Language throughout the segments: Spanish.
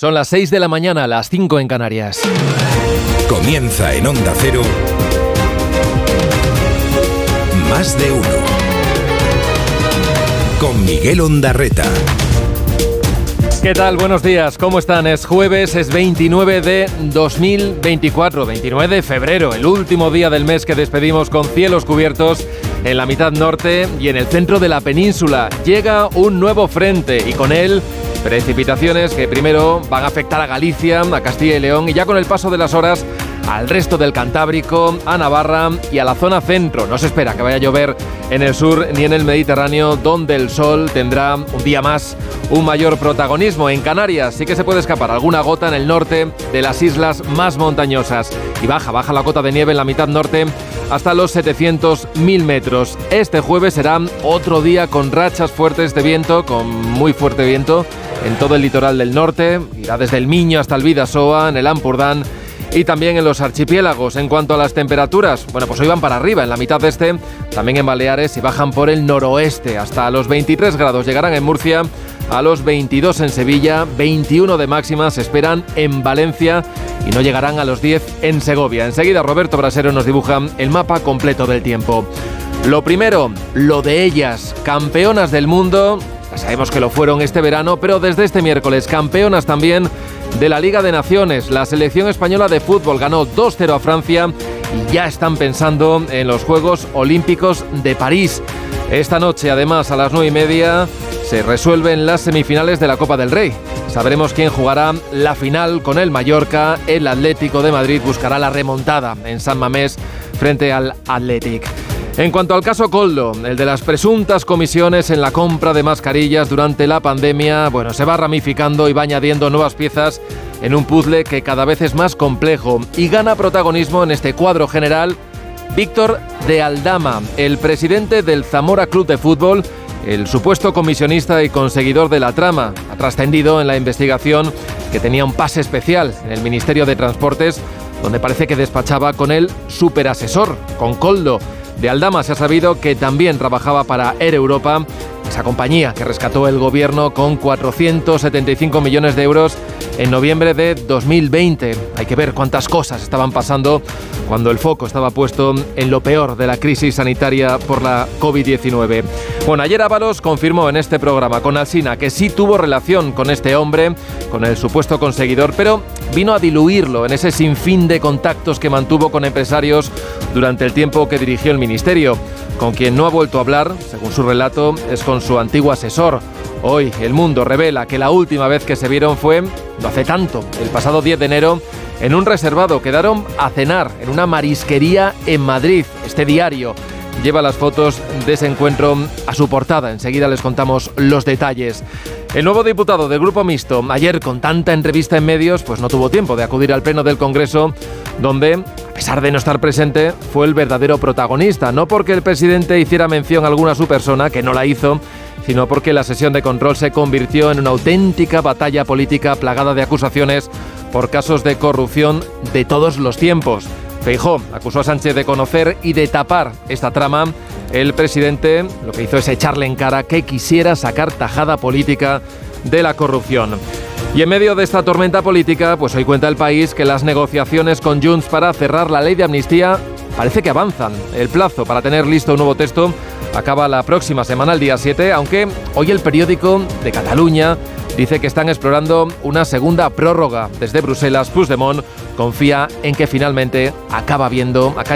Son las 6 de la mañana, las 5 en Canarias. Comienza en Onda Cero. Más de uno. Con Miguel Ondarreta. ¿Qué tal? Buenos días, ¿cómo están? Es jueves, es 29 de 2024, 29 de febrero, el último día del mes que despedimos con cielos cubiertos en la mitad norte y en el centro de la península. Llega un nuevo frente y con él Precipitaciones que primero van a afectar a Galicia, a Castilla y León y ya con el paso de las horas al resto del Cantábrico, a Navarra y a la zona centro. No se espera que vaya a llover en el sur ni en el Mediterráneo, donde el sol tendrá un día más un mayor protagonismo. En Canarias sí que se puede escapar alguna gota en el norte de las islas más montañosas. Y baja, baja la cota de nieve en la mitad norte hasta los 700.000 metros. Este jueves será otro día con rachas fuertes de viento, con muy fuerte viento en todo el litoral del norte, irá desde el Miño hasta el Vidasoa, en el Ampurdán y también en los archipiélagos. En cuanto a las temperaturas, bueno, pues hoy van para arriba, en la mitad este, también en Baleares y bajan por el noroeste hasta los 23 grados. Llegarán en Murcia a los 22 en Sevilla, 21 de máxima se esperan en Valencia y no llegarán a los 10 en Segovia. Enseguida Roberto Brasero nos dibuja el mapa completo del tiempo. Lo primero, lo de ellas, campeonas del mundo, sabemos que lo fueron este verano, pero desde este miércoles campeonas también de la Liga de Naciones. La selección española de fútbol ganó 2-0 a Francia y ya están pensando en los Juegos Olímpicos de París. Esta noche, además, a las 9 y media, se resuelven las semifinales de la Copa del Rey. Sabremos quién jugará la final con el Mallorca. El Atlético de Madrid buscará la remontada en San Mamés frente al Athletic. En cuanto al caso Coldo, el de las presuntas comisiones en la compra de mascarillas durante la pandemia, bueno, se va ramificando y va añadiendo nuevas piezas en un puzzle que cada vez es más complejo. Y gana protagonismo en este cuadro general Víctor de Aldama, el presidente del Zamora Club de Fútbol, el supuesto comisionista y conseguidor de la trama, ha trascendido en la investigación que tenía un pase especial en el Ministerio de Transportes, donde parece que despachaba con el superasesor, con Coldo de Aldama se ha sabido que también trabajaba para Air Europa, esa compañía que rescató el gobierno con 475 millones de euros en noviembre de 2020. Hay que ver cuántas cosas estaban pasando cuando el foco estaba puesto en lo peor de la crisis sanitaria por la COVID-19. Bueno, ayer Ábalos confirmó en este programa con Alsina que sí tuvo relación con este hombre, con el supuesto conseguidor, pero vino a diluirlo en ese sinfín de contactos que mantuvo con empresarios durante el tiempo que dirigió el ministerio. Con quien no ha vuelto a hablar, según su relato, es con su antiguo asesor. Hoy el mundo revela que la última vez que se vieron fue, no hace tanto, el pasado 10 de enero, en un reservado. Quedaron a cenar en una marisquería en Madrid. Este diario lleva las fotos de ese encuentro a su portada. Enseguida les contamos los detalles. El nuevo diputado del Grupo Mixto, ayer con tanta entrevista en medios, pues no tuvo tiempo de acudir al pleno del Congreso, donde, a pesar de no estar presente, fue el verdadero protagonista. No porque el presidente hiciera mención alguna a su persona, que no la hizo, sino porque la sesión de control se convirtió en una auténtica batalla política plagada de acusaciones por casos de corrupción de todos los tiempos. Feijó acusó a Sánchez de conocer y de tapar esta trama. El presidente lo que hizo es echarle en cara que quisiera sacar tajada política de la corrupción. Y en medio de esta tormenta política, pues hoy cuenta el país que las negociaciones con Junts para cerrar la ley de amnistía parece que avanzan. El plazo para tener listo un nuevo texto acaba la próxima semana, el día 7, aunque hoy el periódico de Cataluña dice que están explorando una segunda prórroga. Desde Bruselas, Puigdemont confía en que finalmente acaba viendo, acá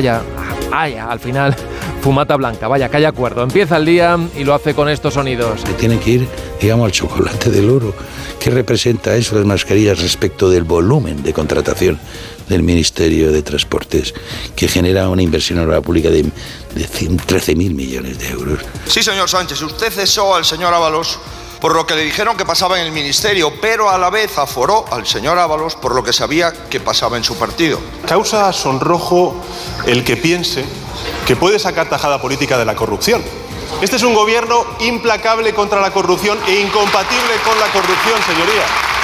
haya al final fumata blanca. Vaya, que haya acuerdo. Empieza el día y lo hace con estos sonidos. Se tiene que ir, digamos, al chocolate del oro. ¿Qué representa eso las mascarillas respecto del volumen de contratación del Ministerio de Transportes, que genera una inversión en la pública de, de 13.000 millones de euros? Sí, señor Sánchez, usted cesó al señor Ábalos por lo que le dijeron que pasaba en el ministerio, pero a la vez aforó al señor Ábalos por lo que sabía que pasaba en su partido. Causa sonrojo el que piense que puede sacar tajada política de la corrupción. Este es un gobierno implacable contra la corrupción e incompatible con la corrupción, señoría.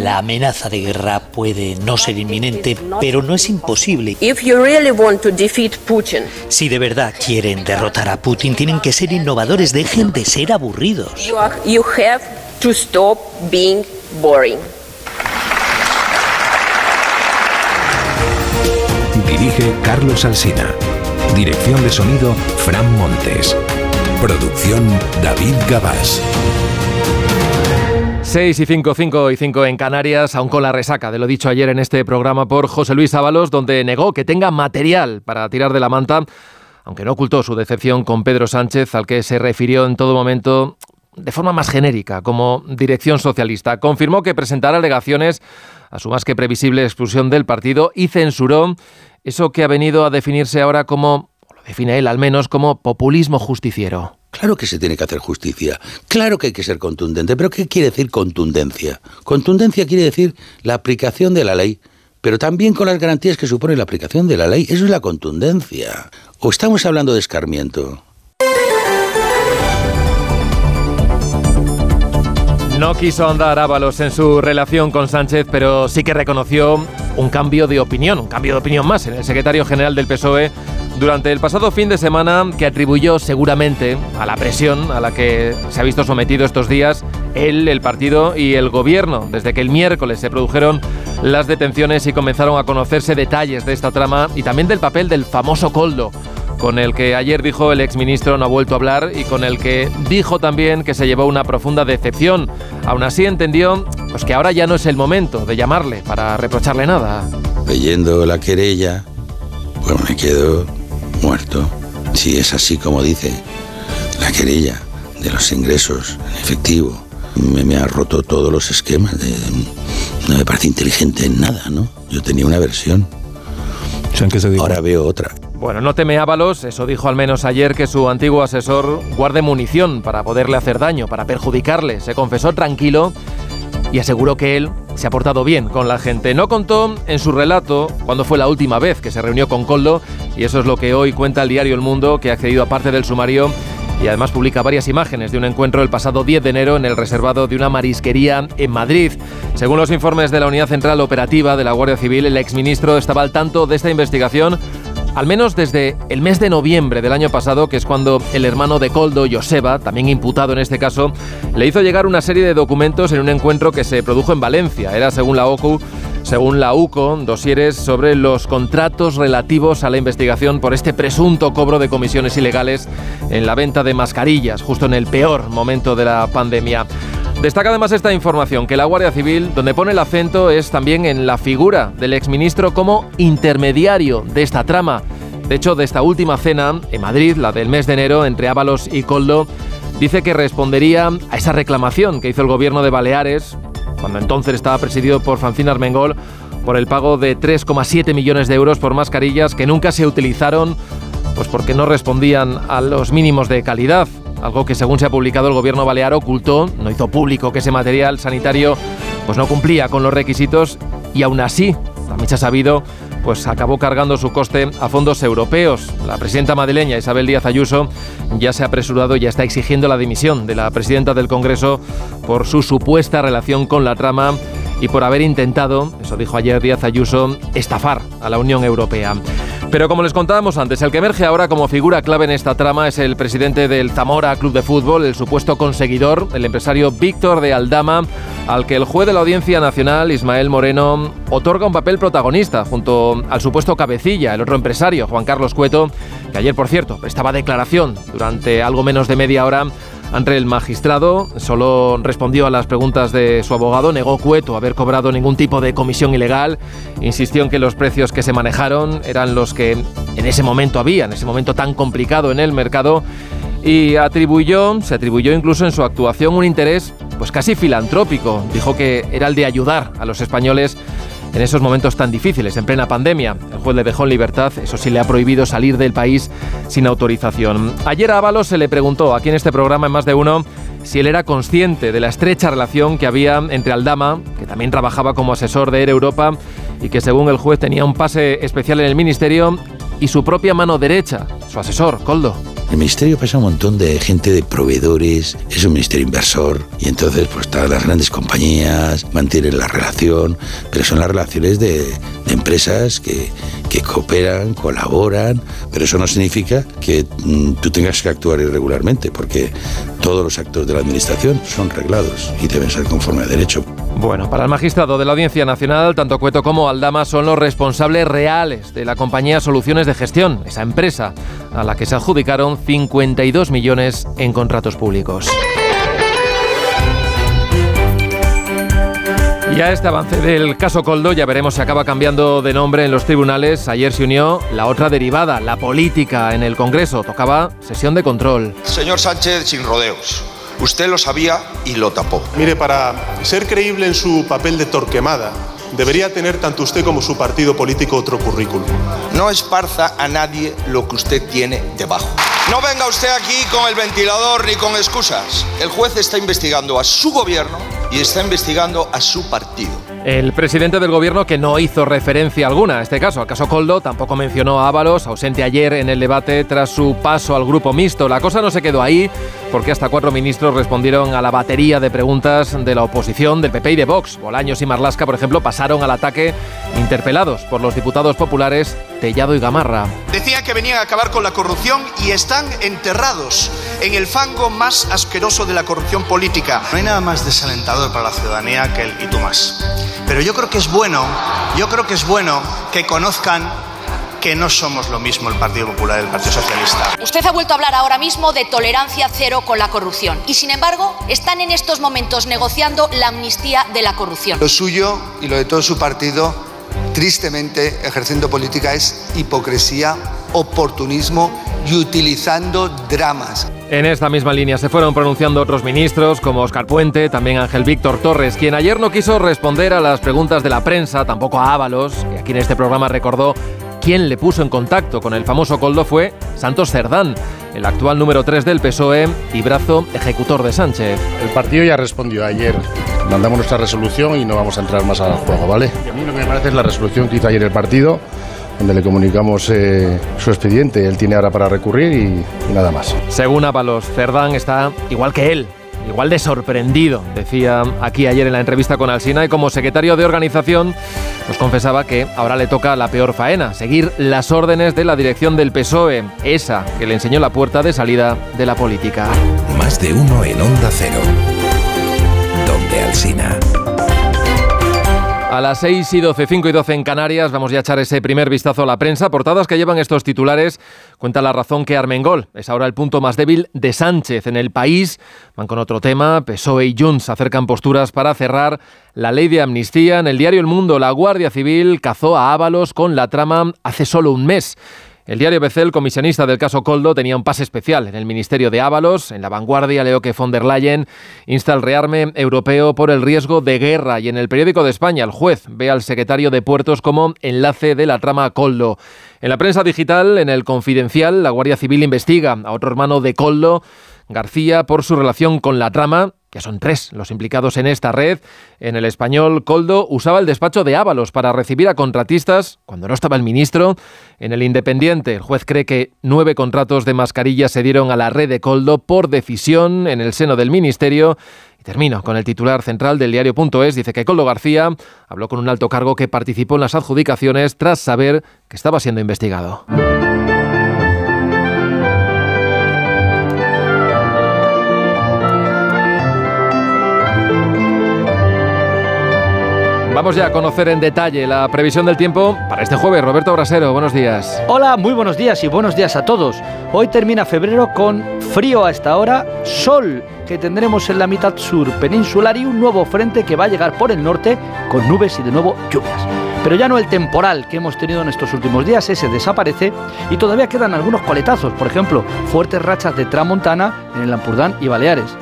La amenaza de guerra puede no ser inminente, pero no es imposible. Si de verdad quieren derrotar a Putin, tienen que ser innovadores, dejen de ser aburridos. to stop being boring. Dirige Carlos Alsina. Dirección de sonido Fran Montes. Producción David Gabás. 6 y 5, 5 y 5 en Canarias, aún con la resaca de lo dicho ayer en este programa por José Luis Ábalos, donde negó que tenga material para tirar de la manta, aunque no ocultó su decepción con Pedro Sánchez, al que se refirió en todo momento de forma más genérica, como dirección socialista. Confirmó que presentará alegaciones a su más que previsible expulsión del partido y censuró eso que ha venido a definirse ahora como, o lo define él al menos, como populismo justiciero. Claro que se tiene que hacer justicia, claro que hay que ser contundente, pero ¿qué quiere decir contundencia? Contundencia quiere decir la aplicación de la ley, pero también con las garantías que supone la aplicación de la ley. Eso es la contundencia. ¿O estamos hablando de escarmiento? No quiso andar Ábalos en su relación con Sánchez, pero sí que reconoció un cambio de opinión, un cambio de opinión más en el secretario general del PSOE durante el pasado fin de semana que atribuyó seguramente a la presión a la que se ha visto sometido estos días él, el partido y el gobierno, desde que el miércoles se produjeron las detenciones y comenzaron a conocerse detalles de esta trama y también del papel del famoso Coldo con el que ayer dijo el exministro no ha vuelto a hablar y con el que dijo también que se llevó una profunda decepción. Aún así entendió pues que ahora ya no es el momento de llamarle para reprocharle nada. Leyendo la querella, pues me quedo muerto. Si es así como dice la querella de los ingresos en efectivo, me, me ha roto todos los esquemas. De, no me parece inteligente en nada, ¿no? Yo tenía una versión. Ahora veo otra. Bueno, no teme Ábalos, eso dijo al menos ayer que su antiguo asesor guarde munición para poderle hacer daño, para perjudicarle. Se confesó tranquilo y aseguró que él se ha portado bien con la gente. No contó en su relato cuándo fue la última vez que se reunió con Coldo y eso es lo que hoy cuenta el diario El Mundo, que ha accedido a parte del sumario y además publica varias imágenes de un encuentro el pasado 10 de enero en el reservado de una marisquería en Madrid. Según los informes de la Unidad Central Operativa de la Guardia Civil, el exministro estaba al tanto de esta investigación al menos desde el mes de noviembre del año pasado, que es cuando el hermano de Coldo, Joseba, también imputado en este caso, le hizo llegar una serie de documentos en un encuentro que se produjo en Valencia. Era, según la OCU, según la UCO, dosieres sobre los contratos relativos a la investigación por este presunto cobro de comisiones ilegales en la venta de mascarillas, justo en el peor momento de la pandemia. Destaca además esta información que la Guardia Civil, donde pone el acento es también en la figura del exministro como intermediario de esta trama. De hecho, de esta última cena en Madrid, la del mes de enero, entre Ábalos y Coldo, dice que respondería a esa reclamación que hizo el gobierno de Baleares, cuando entonces estaba presidido por Francina Armengol, por el pago de 3,7 millones de euros por mascarillas que nunca se utilizaron, pues porque no respondían a los mínimos de calidad algo que según se ha publicado el gobierno balear ocultó, no hizo público que ese material sanitario pues no cumplía con los requisitos y aún así, también se ha sabido, pues acabó cargando su coste a fondos europeos. La presidenta madrileña Isabel Díaz Ayuso ya se ha apresurado y ya está exigiendo la dimisión de la presidenta del Congreso por su supuesta relación con la trama y por haber intentado, eso dijo ayer Díaz Ayuso, estafar a la Unión Europea. Pero como les contábamos antes, el que emerge ahora como figura clave en esta trama es el presidente del Zamora Club de Fútbol, el supuesto conseguidor, el empresario Víctor de Aldama, al que el juez de la Audiencia Nacional, Ismael Moreno, otorga un papel protagonista junto al supuesto cabecilla, el otro empresario, Juan Carlos Cueto, que ayer, por cierto, prestaba declaración durante algo menos de media hora ante el magistrado. Solo respondió a las preguntas de su abogado, negó Cueto haber cobrado ningún tipo de comisión ilegal, insistió en que los precios que se manejaron eran los que en ese momento había, en ese momento tan complicado en el mercado, y atribuyó, se atribuyó incluso en su actuación un interés pues casi filantrópico. Dijo que era el de ayudar a los españoles en esos momentos tan difíciles, en plena pandemia. El juez le dejó en libertad, eso sí le ha prohibido salir del país sin autorización. Ayer a Ábalos se le preguntó aquí en este programa en más de uno si él era consciente de la estrecha relación que había entre Aldama, que también trabajaba como asesor de Air Europa y que según el juez tenía un pase especial en el ministerio, y su propia mano derecha, su asesor, Coldo. El ministerio pasa un montón de gente de proveedores, es un ministerio inversor y entonces pues las grandes compañías mantienen la relación, pero son las relaciones de, empresas que, que, cooperan, colaboran, pero eso no significa que mm, tú tengas que actuar irregularmente, porque todos los actos de la administración son reglados y deben ser conforme a derecho. Bueno, para el magistrado de la Audiencia Nacional, tanto Cueto como Aldama son los responsables reales de la compañía Soluciones de Gestión, esa empresa a la que se adjudicaron 52 millones en contratos públicos. Y a este avance del caso Coldo ya veremos si acaba cambiando de nombre en los tribunales. Ayer se unió la otra derivada, la política, en el Congreso. Tocaba sesión de control. Señor Sánchez, sin rodeos. Usted lo sabía y lo tapó. Mire, para ser creíble en su papel de torquemada, debería tener tanto usted como su partido político otro currículum. No esparza a nadie lo que usted tiene debajo. No venga usted aquí con el ventilador ni con excusas. El juez está investigando a su gobierno y está investigando a su partido. El presidente del gobierno que no hizo referencia alguna a este caso, al caso Coldo, tampoco mencionó a Ábalos, ausente ayer en el debate tras su paso al grupo mixto. La cosa no se quedó ahí, porque hasta cuatro ministros respondieron a la batería de preguntas de la oposición, del PP y de Vox. Bolaños y Marlasca, por ejemplo, pasaron al ataque interpelados por los diputados populares Tellado y Gamarra. Decían que venían a acabar con la corrupción y están enterrados en el fango más asqueroso de la corrupción política. No hay nada más desalentador para la ciudadanía que el y tú más. Pero yo creo que es bueno, yo creo que es bueno que conozcan que no somos lo mismo el Partido Popular y el Partido Socialista. Usted ha vuelto a hablar ahora mismo de tolerancia cero con la corrupción y sin embargo están en estos momentos negociando la amnistía de la corrupción. Lo suyo y lo de todo su partido, tristemente ejerciendo política, es hipocresía, oportunismo y utilizando dramas. En esta misma línea se fueron pronunciando otros ministros como Oscar Puente, también Ángel Víctor Torres, quien ayer no quiso responder a las preguntas de la prensa, tampoco a Ábalos, que aquí en este programa recordó quién le puso en contacto con el famoso Coldo fue Santos Cerdán, el actual número 3 del PSOE y brazo ejecutor de Sánchez. El partido ya respondió ayer. Mandamos nuestra resolución y no vamos a entrar más al juego, ¿vale? Y a mí lo que me parece es la resolución que hizo ayer el partido donde le comunicamos eh, su expediente. Él tiene ahora para recurrir y, y nada más. Según Ábalos, Cerdán está igual que él, igual de sorprendido, decía aquí ayer en la entrevista con Alsina, y como secretario de organización nos confesaba que ahora le toca la peor faena, seguir las órdenes de la dirección del PSOE, esa que le enseñó la puerta de salida de la política. Más de uno en Onda Cero. Donde Alsina. A las 6 y 12, 5 y 12 en Canarias, vamos a echar ese primer vistazo a la prensa. Portadas que llevan estos titulares cuenta la razón que Armengol es ahora el punto más débil de Sánchez en el país. Van con otro tema, PSOE y Junts acercan posturas para cerrar la ley de amnistía. En el diario El Mundo, la Guardia Civil cazó a Ábalos con la trama hace solo un mes. El diario BC, el comisionista del caso Coldo, tenía un pase especial en el Ministerio de Ábalos. En la vanguardia leo que von der Leyen insta al rearme europeo por el riesgo de guerra. Y en el periódico de España, el juez ve al secretario de Puertos como enlace de la trama Coldo. En la prensa digital, en el Confidencial, la Guardia Civil investiga a otro hermano de Coldo, García, por su relación con la trama. Ya son tres los implicados en esta red. En el español, Coldo usaba el despacho de Ábalos para recibir a contratistas cuando no estaba el ministro. En el Independiente, el juez cree que nueve contratos de mascarillas se dieron a la red de Coldo por decisión en el seno del ministerio. Y termino con el titular central del diario.es. Dice que Coldo García habló con un alto cargo que participó en las adjudicaciones tras saber que estaba siendo investigado. Vamos ya a conocer en detalle la previsión del tiempo para este jueves. Roberto Brasero, buenos días. Hola, muy buenos días y buenos días a todos. Hoy termina febrero con frío a esta hora, sol que tendremos en la mitad sur peninsular y un nuevo frente que va a llegar por el norte con nubes y de nuevo lluvias. Pero ya no el temporal que hemos tenido en estos últimos días, ese desaparece y todavía quedan algunos coletazos, por ejemplo, fuertes rachas de tramontana en el Ampurdán y Baleares.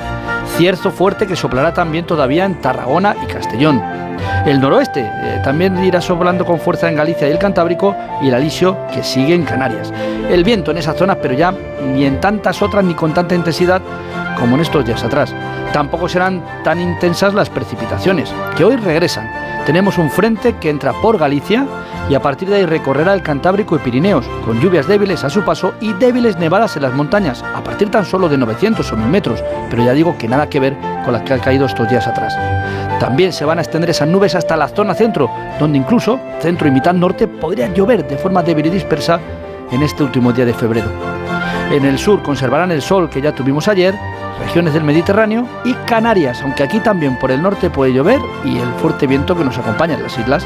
Cierzo fuerte que soplará también todavía en Tarragona y Castellón. El noroeste eh, también irá soplando con fuerza en Galicia y el Cantábrico y el alisio que sigue en Canarias. El viento en esas zonas, pero ya ni en tantas otras ni con tanta intensidad como en estos días atrás. Tampoco serán tan intensas las precipitaciones, que hoy regresan. Tenemos un frente que entra por Galicia y a partir de ahí recorrerá el Cantábrico y Pirineos, con lluvias débiles a su paso y débiles nevadas en las montañas, a partir tan solo de 900 o 1000 metros, pero ya digo que nada que ver con las que han caído estos días atrás. También se van a extender esas nubes hasta la zona centro, donde incluso centro y mitad norte podrían llover de forma débil y dispersa en este último día de febrero. En el sur conservarán el sol que ya tuvimos ayer, regiones del Mediterráneo y Canarias, aunque aquí también por el norte puede llover y el fuerte viento que nos acompaña en las islas.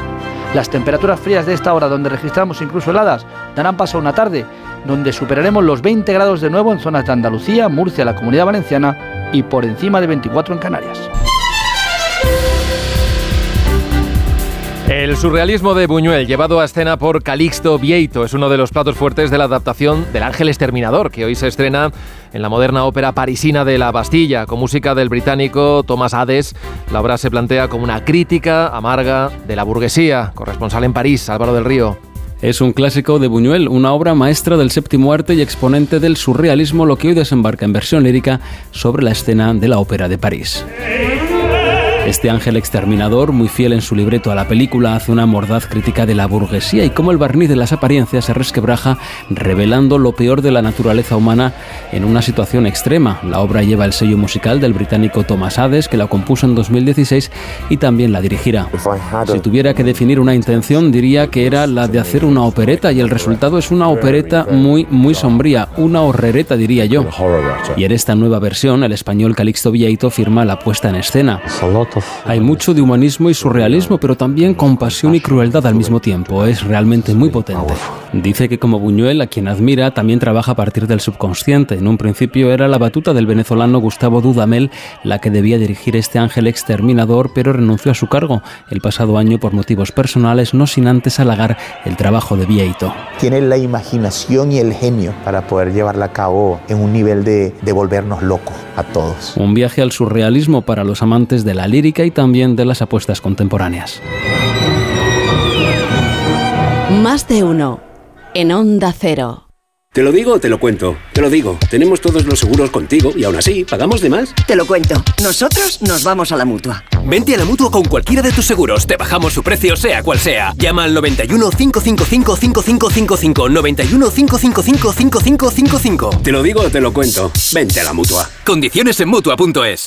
Las temperaturas frías de esta hora, donde registramos incluso heladas, darán paso a una tarde, donde superaremos los 20 grados de nuevo en zonas de Andalucía, Murcia, la Comunidad Valenciana y por encima de 24 en Canarias. El surrealismo de Buñuel, llevado a escena por Calixto Vieito, es uno de los platos fuertes de la adaptación del Ángel Exterminador, que hoy se estrena en la moderna ópera parisina de La Bastilla, con música del británico Thomas Hades. La obra se plantea como una crítica amarga de la burguesía. Corresponsal en París, Álvaro del Río. Es un clásico de Buñuel, una obra maestra del séptimo arte y exponente del surrealismo, lo que hoy desembarca en versión lírica sobre la escena de la ópera de París. Este ángel exterminador, muy fiel en su libreto a la película, hace una mordaz crítica de la burguesía y cómo el barniz de las apariencias se resquebraja, revelando lo peor de la naturaleza humana en una situación extrema. La obra lleva el sello musical del británico Thomas Hades, que la compuso en 2016 y también la dirigirá. Si tuviera que definir una intención, diría que era la de hacer una opereta y el resultado es una opereta muy, muy sombría, una horrereta diría yo. Y en esta nueva versión, el español Calixto Vieito firma la puesta en escena. Hay mucho de humanismo y surrealismo, pero también compasión y crueldad al mismo tiempo. Es realmente muy potente. Dice que como Buñuel, a quien admira, también trabaja a partir del subconsciente. En un principio era la batuta del venezolano Gustavo Dudamel la que debía dirigir este ángel exterminador, pero renunció a su cargo el pasado año por motivos personales, no sin antes halagar el trabajo de Vieito. Tiene la imaginación y el genio para poder llevarla a cabo en un nivel de, de volvernos locos a todos. Un viaje al surrealismo para los amantes de la lírica y también de las apuestas contemporáneas. Más de uno en Onda Cero. ¿Te lo digo o te lo cuento? Te lo digo. Tenemos todos los seguros contigo y aún así, ¿pagamos de más? Te lo cuento. Nosotros nos vamos a la mutua. Vente a la mutua con cualquiera de tus seguros. Te bajamos su precio, sea cual sea. Llama al 91 555 5555. 91 555 5555. Te lo digo o te lo cuento. Vente a la mutua. Condiciones en mutua.es.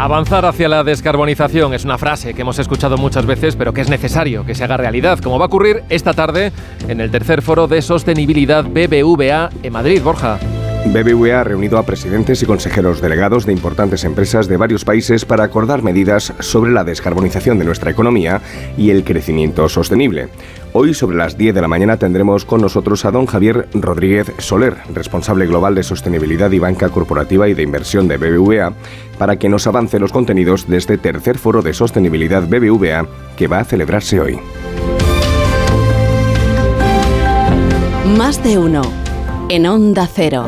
Avanzar hacia la descarbonización es una frase que hemos escuchado muchas veces, pero que es necesario que se haga realidad, como va a ocurrir esta tarde en el tercer foro de sostenibilidad BBVA en Madrid, Borja. BBVA ha reunido a presidentes y consejeros delegados de importantes empresas de varios países para acordar medidas sobre la descarbonización de nuestra economía y el crecimiento sostenible. Hoy sobre las 10 de la mañana tendremos con nosotros a don Javier Rodríguez Soler, responsable global de sostenibilidad y banca corporativa y de inversión de BBVA, para que nos avance los contenidos de este tercer foro de sostenibilidad BBVA que va a celebrarse hoy. Más de uno en Onda Cero.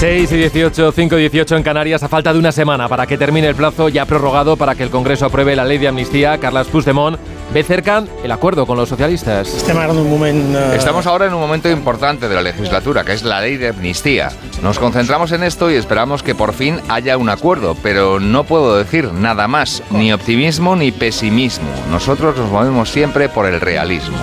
Seis y 18, 5 y 18 en Canarias a falta de una semana para que termine el plazo ya prorrogado para que el Congreso apruebe la ley de amnistía. Carlas Puigdemont ve cerca el acuerdo con los socialistas. Estamos ahora en un momento importante de la legislatura, que es la ley de amnistía. Nos concentramos en esto y esperamos que por fin haya un acuerdo, pero no puedo decir nada más, ni optimismo ni pesimismo. Nosotros nos movemos siempre por el realismo.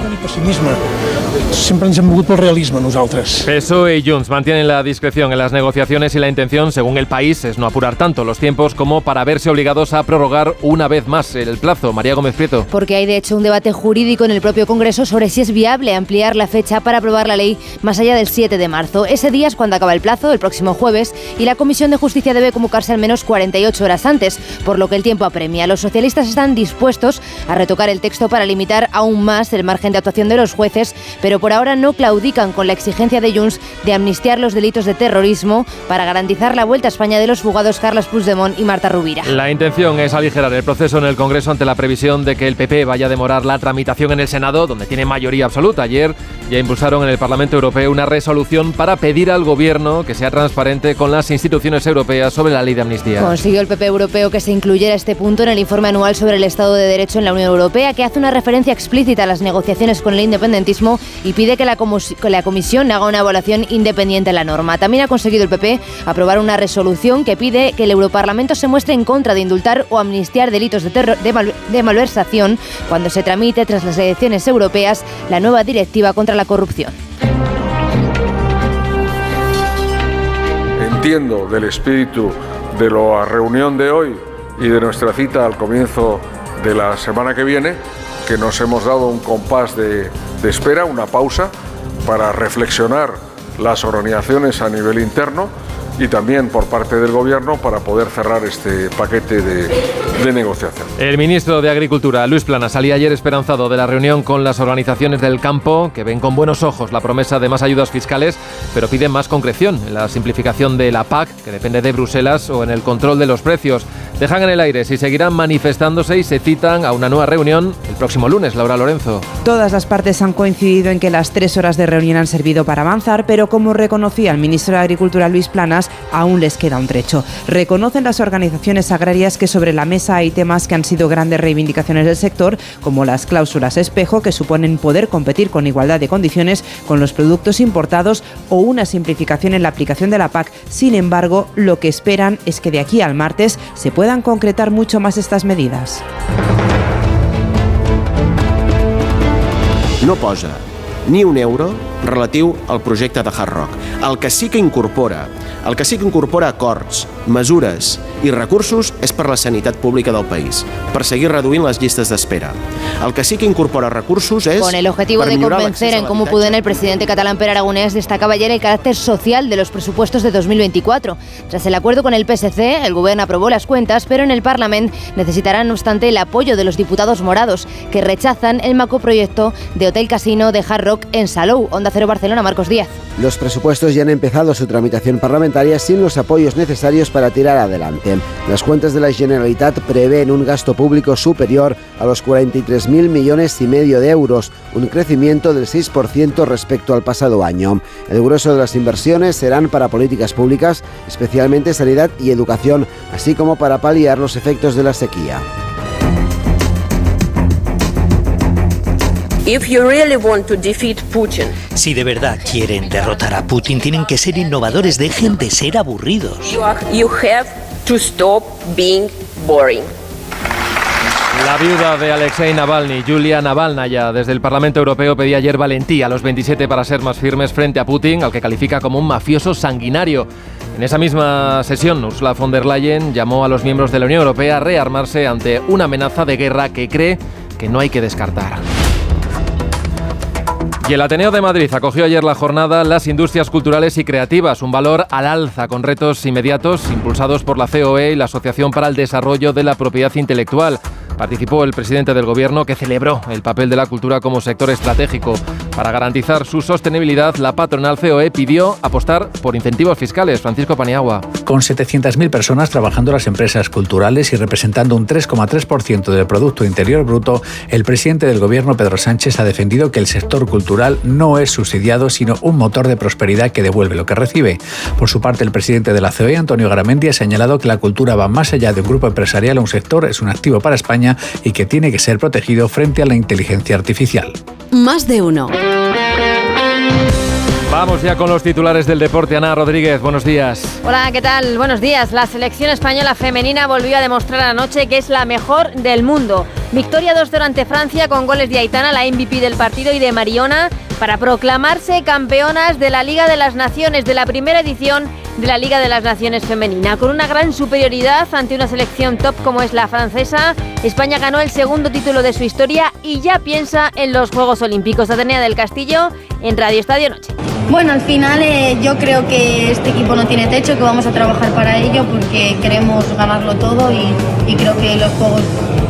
Sempre ens hem mogut pel realisme nosaltres. PSOE y Junts mantienen la discreción en las negociaciones y la intención, según el país, es no apurar tanto los tiempos como para verse obligados a prorrogar una vez más el plazo. María Gómez Prieto. Porque hay de hecho un debate jurídico en el propio Congreso sobre si es viable ampliar la fecha para aprobar la ley más allá del 7 de marzo. Ese día es cuando acaba el plazo, el próximo jueves, y la Comisión de Justicia debe convocarse al menos 48 horas antes, por lo que el tiempo apremia. Los socialistas están dispuestos a retocar el texto para limitar aún más el margen de actuación de los jueces, pero por ahora no claudican con la exigencia de Junts de amnistiar los delitos de terrorismo para garantizar la vuelta a España de los fugados Carlos Puigdemont y Marta Rubira. La intención es aligerar el proceso en el Congreso ante la previsión de que el PP vaya a demorar la tramitación en el Senado, donde tiene mayoría absoluta. Ayer ya impulsaron en el Parlamento Europeo una resolución para pedir al Gobierno que sea transparente con las instituciones europeas sobre la ley de amnistía. Consiguió el PP europeo que se incluyera este punto en el informe anual sobre el Estado de Derecho en la Unión Europea, que hace una referencia explícita a las negociaciones con el independentismo y pide que la, que la Comisión haga una evaluación independiente de la norma. También ha conseguido el PP aprobar una resolución que pide que el Europarlamento se muestre en contra de indultar o amnistiar delitos de, terror, de, mal, de malversación cuando se tramite tras las elecciones europeas la nueva directiva contra la corrupción. Entiendo del espíritu de la reunión de hoy y de nuestra cita al comienzo de la semana que viene, que nos hemos dado un compás de, de espera, una pausa, para reflexionar las organizaciones a nivel interno y también por parte del Gobierno para poder cerrar este paquete de, de, negociación. El ministro de Agricultura, Luis Plana, salía ayer esperanzado de la reunión con las organizaciones del campo, que ven con buenos ojos la promesa de más ayudas fiscales, pero piden más concreción en la simplificación de la PAC, que depende de Bruselas, o en el control de los precios. Dejan en el aire si seguirán manifestándose y se citan a una nueva reunión el próximo lunes. Laura Lorenzo. Todas las partes han coincidido en que las tres horas de reunión han servido para avanzar, pero como reconocía el ministro de Agricultura, Luis Planas, aún les queda un trecho. Reconocen las organizaciones agrarias que sobre la mesa hay temas que han sido grandes reivindicaciones del sector, como las cláusulas espejo, que suponen poder competir con igualdad de condiciones con los productos importados o una simplificación en la aplicación de la PAC. Sin embargo, lo que esperan es que de aquí al martes se puedan concretar mucho más estas medidas. No posa ni un euro relatiu al projecte de Hard Rock. El que sí que incorpora el que sí que incorpora acords, mesures i recursos és per la sanitat pública del país, per seguir reduint les llistes d'espera. El que sí que incorpora recursos és... Con el objetivo de convencer en cómo pueden, el presidente catalán Per Aragonés destacaba ayer el carácter social de los presupuestos de 2024. Tras el acuerdo con el PSC, el gobierno aprobó las cuentas, pero en el Parlamento necesitarán, no obstante, el apoyo de los diputados morados, que rechazan el macroproyecto de Hotel Casino de Hard En Salou. Onda Cero Barcelona, Marcos Díaz. Los presupuestos ya han empezado su tramitación parlamentaria sin los apoyos necesarios para tirar adelante. Las cuentas de la Generalitat prevén un gasto público superior a los 43.000 millones y medio de euros, un crecimiento del 6% respecto al pasado año. El grueso de las inversiones serán para políticas públicas, especialmente sanidad y educación, así como para paliar los efectos de la sequía. If you really want to defeat Putin, si de verdad quieren derrotar a Putin, tienen que ser innovadores, dejen de ser aburridos. You, are, you have to stop being boring. La viuda de Alexei Navalny, Julia Navalnaya, desde el Parlamento Europeo pedía ayer valentía a los 27 para ser más firmes frente a Putin, al que califica como un mafioso sanguinario. En esa misma sesión, Ursula von der Leyen llamó a los miembros de la Unión Europea a rearmarse ante una amenaza de guerra que cree que no hay que descartar. Y el Ateneo de Madrid acogió ayer la jornada Las Industrias Culturales y Creativas, un valor al alza con retos inmediatos impulsados por la COE y la Asociación para el Desarrollo de la Propiedad Intelectual. Participó el presidente del Gobierno que celebró el papel de la cultura como sector estratégico. Para garantizar su sostenibilidad, la patronal COE pidió apostar por incentivos fiscales. Francisco Paniagua. Con 700.000 personas trabajando las empresas culturales y representando un 3,3% del Producto Interior Bruto, el presidente del Gobierno, Pedro Sánchez, ha defendido que el sector cultural no es subsidiado, sino un motor de prosperidad que devuelve lo que recibe. Por su parte, el presidente de la COE, Antonio Garamendi, ha señalado que la cultura va más allá de un grupo empresarial o un sector, es un activo para España y que tiene que ser protegido frente a la inteligencia artificial. Más de uno. Vamos ya con los titulares del deporte. Ana Rodríguez, buenos días. Hola, ¿qué tal? Buenos días. La selección española femenina volvió a demostrar anoche que es la mejor del mundo. Victoria 2-0 ante Francia con goles de Aitana, la MVP del partido, y de Mariona. para proclamarse campeonas de la Liga de las Naciones, de la primera edición de la Liga de las Naciones Femenina. Con una gran superioridad ante una selección top como es la francesa, España ganó el segundo título de su historia y ya piensa en los Juegos Olímpicos. Atenea del Castillo en Radio Estadio Noche. Bueno, al final eh, yo creo que este equipo no tiene techo, que vamos a trabajar para ello porque queremos ganarlo todo y, y creo que los Juegos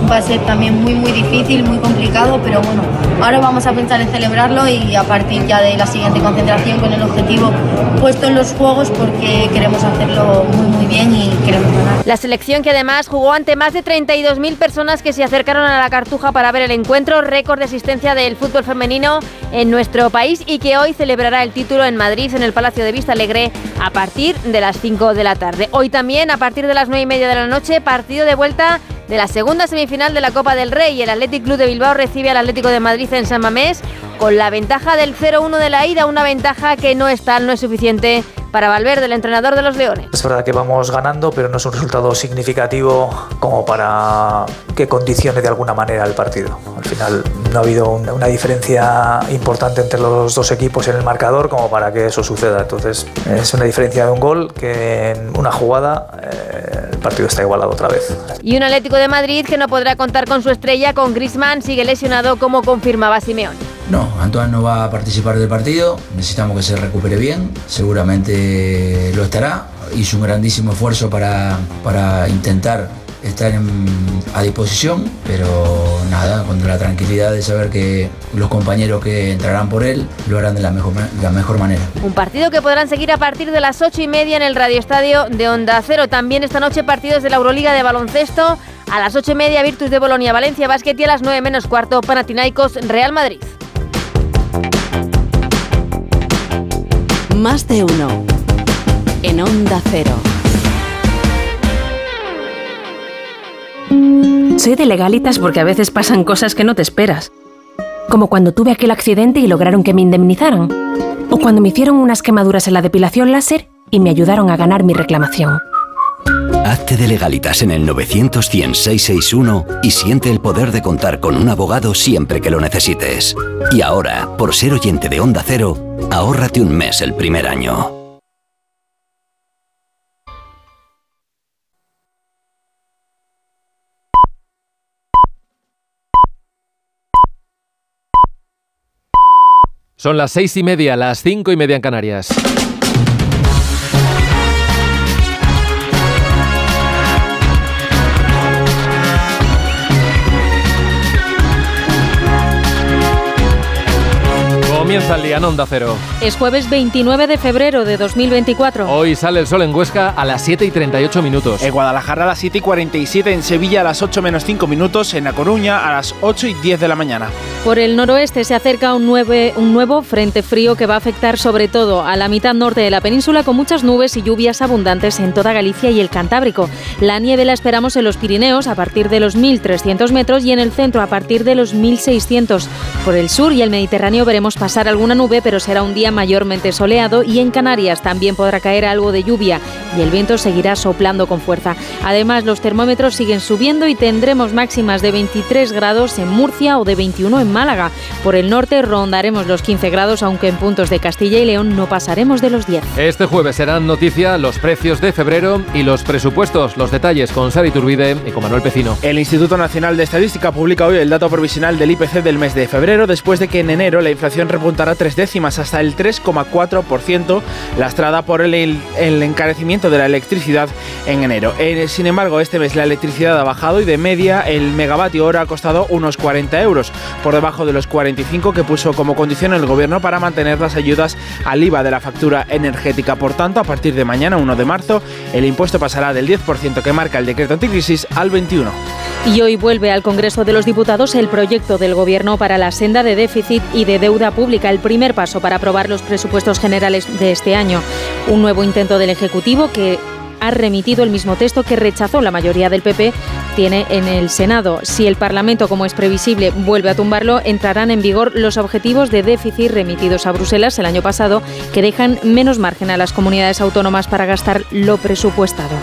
va a ser también muy muy difícil, muy complicado, pero bueno, ahora vamos a pensar en celebrarlo y a partir ya de la siguiente concentración con el objetivo puesto en los Juegos porque queremos hacerlo muy muy bien y queremos ganar. La selección que además jugó ante más de 32.000 personas que se acercaron a la Cartuja para ver el encuentro, récord de asistencia del fútbol femenino en nuestro país y que hoy celebrará el título en Madrid en el Palacio de Vista Alegre a partir de las 5 de la tarde. Hoy también a partir de las 9 y media de la noche partido de vuelta de la segunda semifinal de la Copa del Rey. El Athletic Club de Bilbao recibe al Atlético de Madrid en San Mamés con la ventaja del 0-1 de la ida, una ventaja que no es tal, no es suficiente para Valverde, el entrenador de los Leones. Es verdad que vamos ganando, pero no es un resultado significativo como para que condicione de alguna manera el partido. Al final no ha habido una diferencia importante entre los dos equipos en el marcador como para que eso suceda. Entonces es una diferencia de un gol que en una jugada eh, el partido está igualado otra vez. Y un Atlético de Madrid que no podrá contar con su estrella, con Griezmann, sigue lesionado como confirmaba Simeón. No, Antoine no va a participar del partido, necesitamos que se recupere bien, seguramente lo estará. Hizo un grandísimo esfuerzo para, para intentar estar a disposición, pero nada, con la tranquilidad de saber que los compañeros que entrarán por él lo harán de la mejor, la mejor manera. Un partido que podrán seguir a partir de las ocho y media en el Radio Estadio de Onda Cero. También esta noche partidos de la Euroliga de baloncesto. A las ocho y media Virtus de Bolonia, Valencia Basket y a las nueve menos cuarto Panathinaikos Real Madrid. Más de uno. En Onda Cero. Soy de legalitas porque a veces pasan cosas que no te esperas. Como cuando tuve aquel accidente y lograron que me indemnizaran. O cuando me hicieron unas quemaduras en la depilación láser y me ayudaron a ganar mi reclamación. Hazte de legalitas en el 900 y siente el poder de contar con un abogado siempre que lo necesites. Y ahora, por ser oyente de Onda Cero, ahórrate un mes el primer año. Son las seis y media, las cinco y media en Canarias. Comienza el día en Onda Cero. Es jueves 29 de febrero de 2024. Hoy sale el sol en Huesca a las 7 y 38 minutos. En Guadalajara a las 7 y 47, en Sevilla a las 8 menos 5 minutos, en La Coruña a las 8 y 10 de la mañana. Por el noroeste se acerca un, nueve- un nuevo frente frío que va a afectar sobre todo a la mitad norte de la península con muchas nubes y lluvias abundantes en toda Galicia y el Cantábrico. La nieve la esperamos en los Pirineos a partir de los 1.300 metros y en el centro a partir de los 1.600. Por el sur y el Mediterráneo veremos pasar alguna nube, pero será un día mayormente soleado y en Canarias también podrá caer algo de lluvia y el viento seguirá soplando con fuerza. Además, los termómetros siguen subiendo y tendremos máximas de 23 grados en Murcia o de 21 en Málaga. Por el norte rondaremos los 15 grados, aunque en puntos de Castilla y León no pasaremos de los 10. Este jueves serán noticia los precios de febrero y los presupuestos. Los detalles con Sari Turbide y con Manuel Pecino. El Instituto Nacional de Estadística publica hoy el dato provisional del IPC del mes de febrero, después de que en enero la inflación repuntará tres décimas hasta el 3,4%, lastrada por el, el encarecimiento de la electricidad en enero. Eh, sin embargo, este mes la electricidad ha bajado y de media el megavatio hora ha costado unos 40 euros, por debajo de los 45 que puso como condición el gobierno para mantener las ayudas al IVA de la factura energética. Por tanto, a partir de mañana, 1 de marzo, el impuesto pasará del 10% que marca el decreto anticrisis al 21%. Y hoy vuelve al Congreso de los Diputados el proyecto del Gobierno para la senda de déficit y de deuda pública, el primer paso para aprobar los presupuestos generales de este año. Un nuevo intento del Ejecutivo que ha remitido el mismo texto que rechazó la mayoría del PP tiene en el Senado. Si el Parlamento, como es previsible, vuelve a tumbarlo, entrarán en vigor los objetivos de déficit remitidos a Bruselas el año pasado, que dejan menos margen a las comunidades autónomas para gastar lo presupuestado.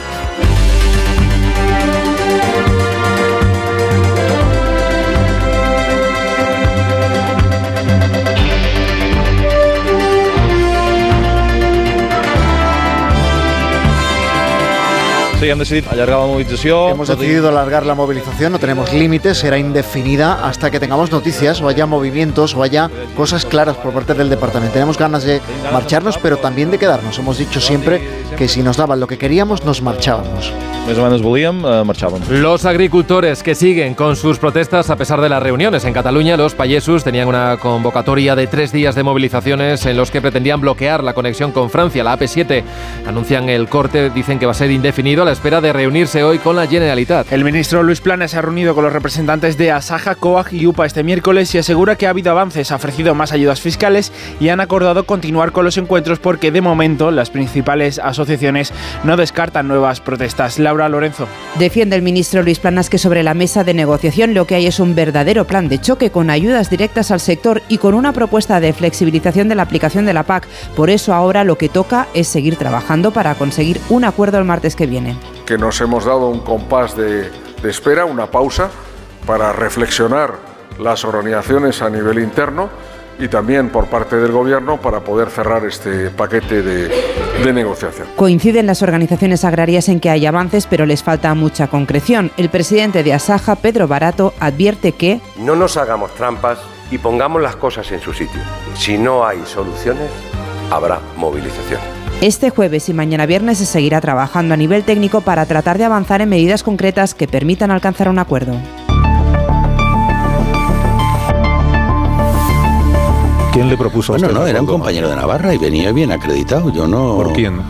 Sí, hem decidit allargar la movilizació. Hemos decidido alargar la movilización, no tenemos límites, será indefinida hasta que tengamos noticias o haya movimientos o haya cosas claras por parte del departamento. Tenemos ganas de marcharnos, pero también de quedarnos. Hemos dicho siempre que si nos daban lo que queríamos, nos marchábamos. Més o menys volíem, eh. Los agricultores que siguen con sus protestas a pesar de las reuniones. En Cataluña, los payesus tenían una convocatoria de tres días de movilizaciones en los que pretendían bloquear la conexión con Francia. La AP7 anuncian el corte, dicen que va a ser indefinido a espera de reunirse hoy con la Generalitat. El ministro Luis Planas se ha reunido con los representantes de Asaja, COAG y UPA este miércoles y asegura que ha habido avances, ha ofrecido más ayudas fiscales y han acordado continuar con los encuentros porque de momento las principales asociaciones no descartan nuevas protestas. Laura Lorenzo. Defiende el ministro Luis Planas que sobre la mesa de negociación lo que hay es un verdadero plan de choque con ayudas directas al sector y con una propuesta de flexibilización de la aplicación de la PAC. Por eso ahora lo que toca es seguir trabajando para conseguir un acuerdo el martes que viene. Que nos hemos dado un compás de, de espera, una pausa, para reflexionar las organizaciones a nivel interno y también por parte del Gobierno para poder cerrar este paquete de, de, negociación. Coinciden las organizaciones agrarias en que hay avances, pero les falta mucha concreción. El presidente de Asaja, Pedro Barato, advierte que no nos hagamos trampas y pongamos las cosas en su sitio. Si no hay soluciones, habrá movilización. Este jueves y mañana viernes se seguirá trabajando a nivel técnico para tratar de avanzar en medidas concretas que permitan alcanzar un acuerdo. ¿Quién le propuso Bueno, usted no, era un compañero de Navarra y venía bien acreditado. Yo no. ¿Por quién?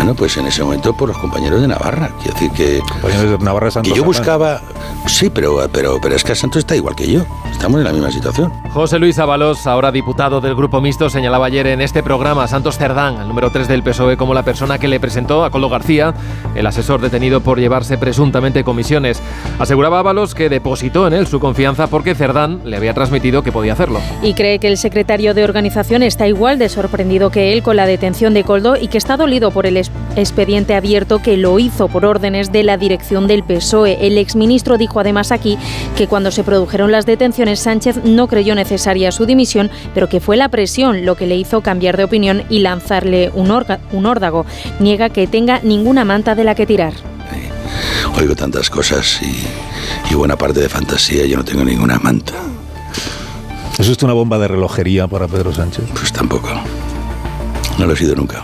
Bueno, pues en ese momento por los compañeros de Navarra. Quiero decir que. Compañeros de Navarra que Santos yo Fernández. buscaba. Sí, pero, pero, pero es que Santos está igual que yo. Estamos en la misma situación. José Luis Ábalos, ahora diputado del Grupo Mixto, señalaba ayer en este programa a Santos Cerdán, el número 3 del PSOE, como la persona que le presentó a Coldo García, el asesor detenido por llevarse presuntamente comisiones. Aseguraba Ábalos que depositó en él su confianza porque Cerdán le había transmitido que podía hacerlo. Y cree que el secretario de organización está igual de sorprendido que él con la detención de Coldo y que está dolido por el expediente abierto que lo hizo por órdenes de la dirección del PSOE. El exministro dijo además aquí que cuando se produjeron las detenciones Sánchez no creyó necesaria su dimisión, pero que fue la presión lo que le hizo cambiar de opinión y lanzarle un, orga- un órdago. Niega que tenga ninguna manta de la que tirar. Oigo tantas cosas y, y buena parte de fantasía. Yo no tengo ninguna manta. ¿Es usted una bomba de relojería para Pedro Sánchez? Pues tampoco. No lo he sido nunca.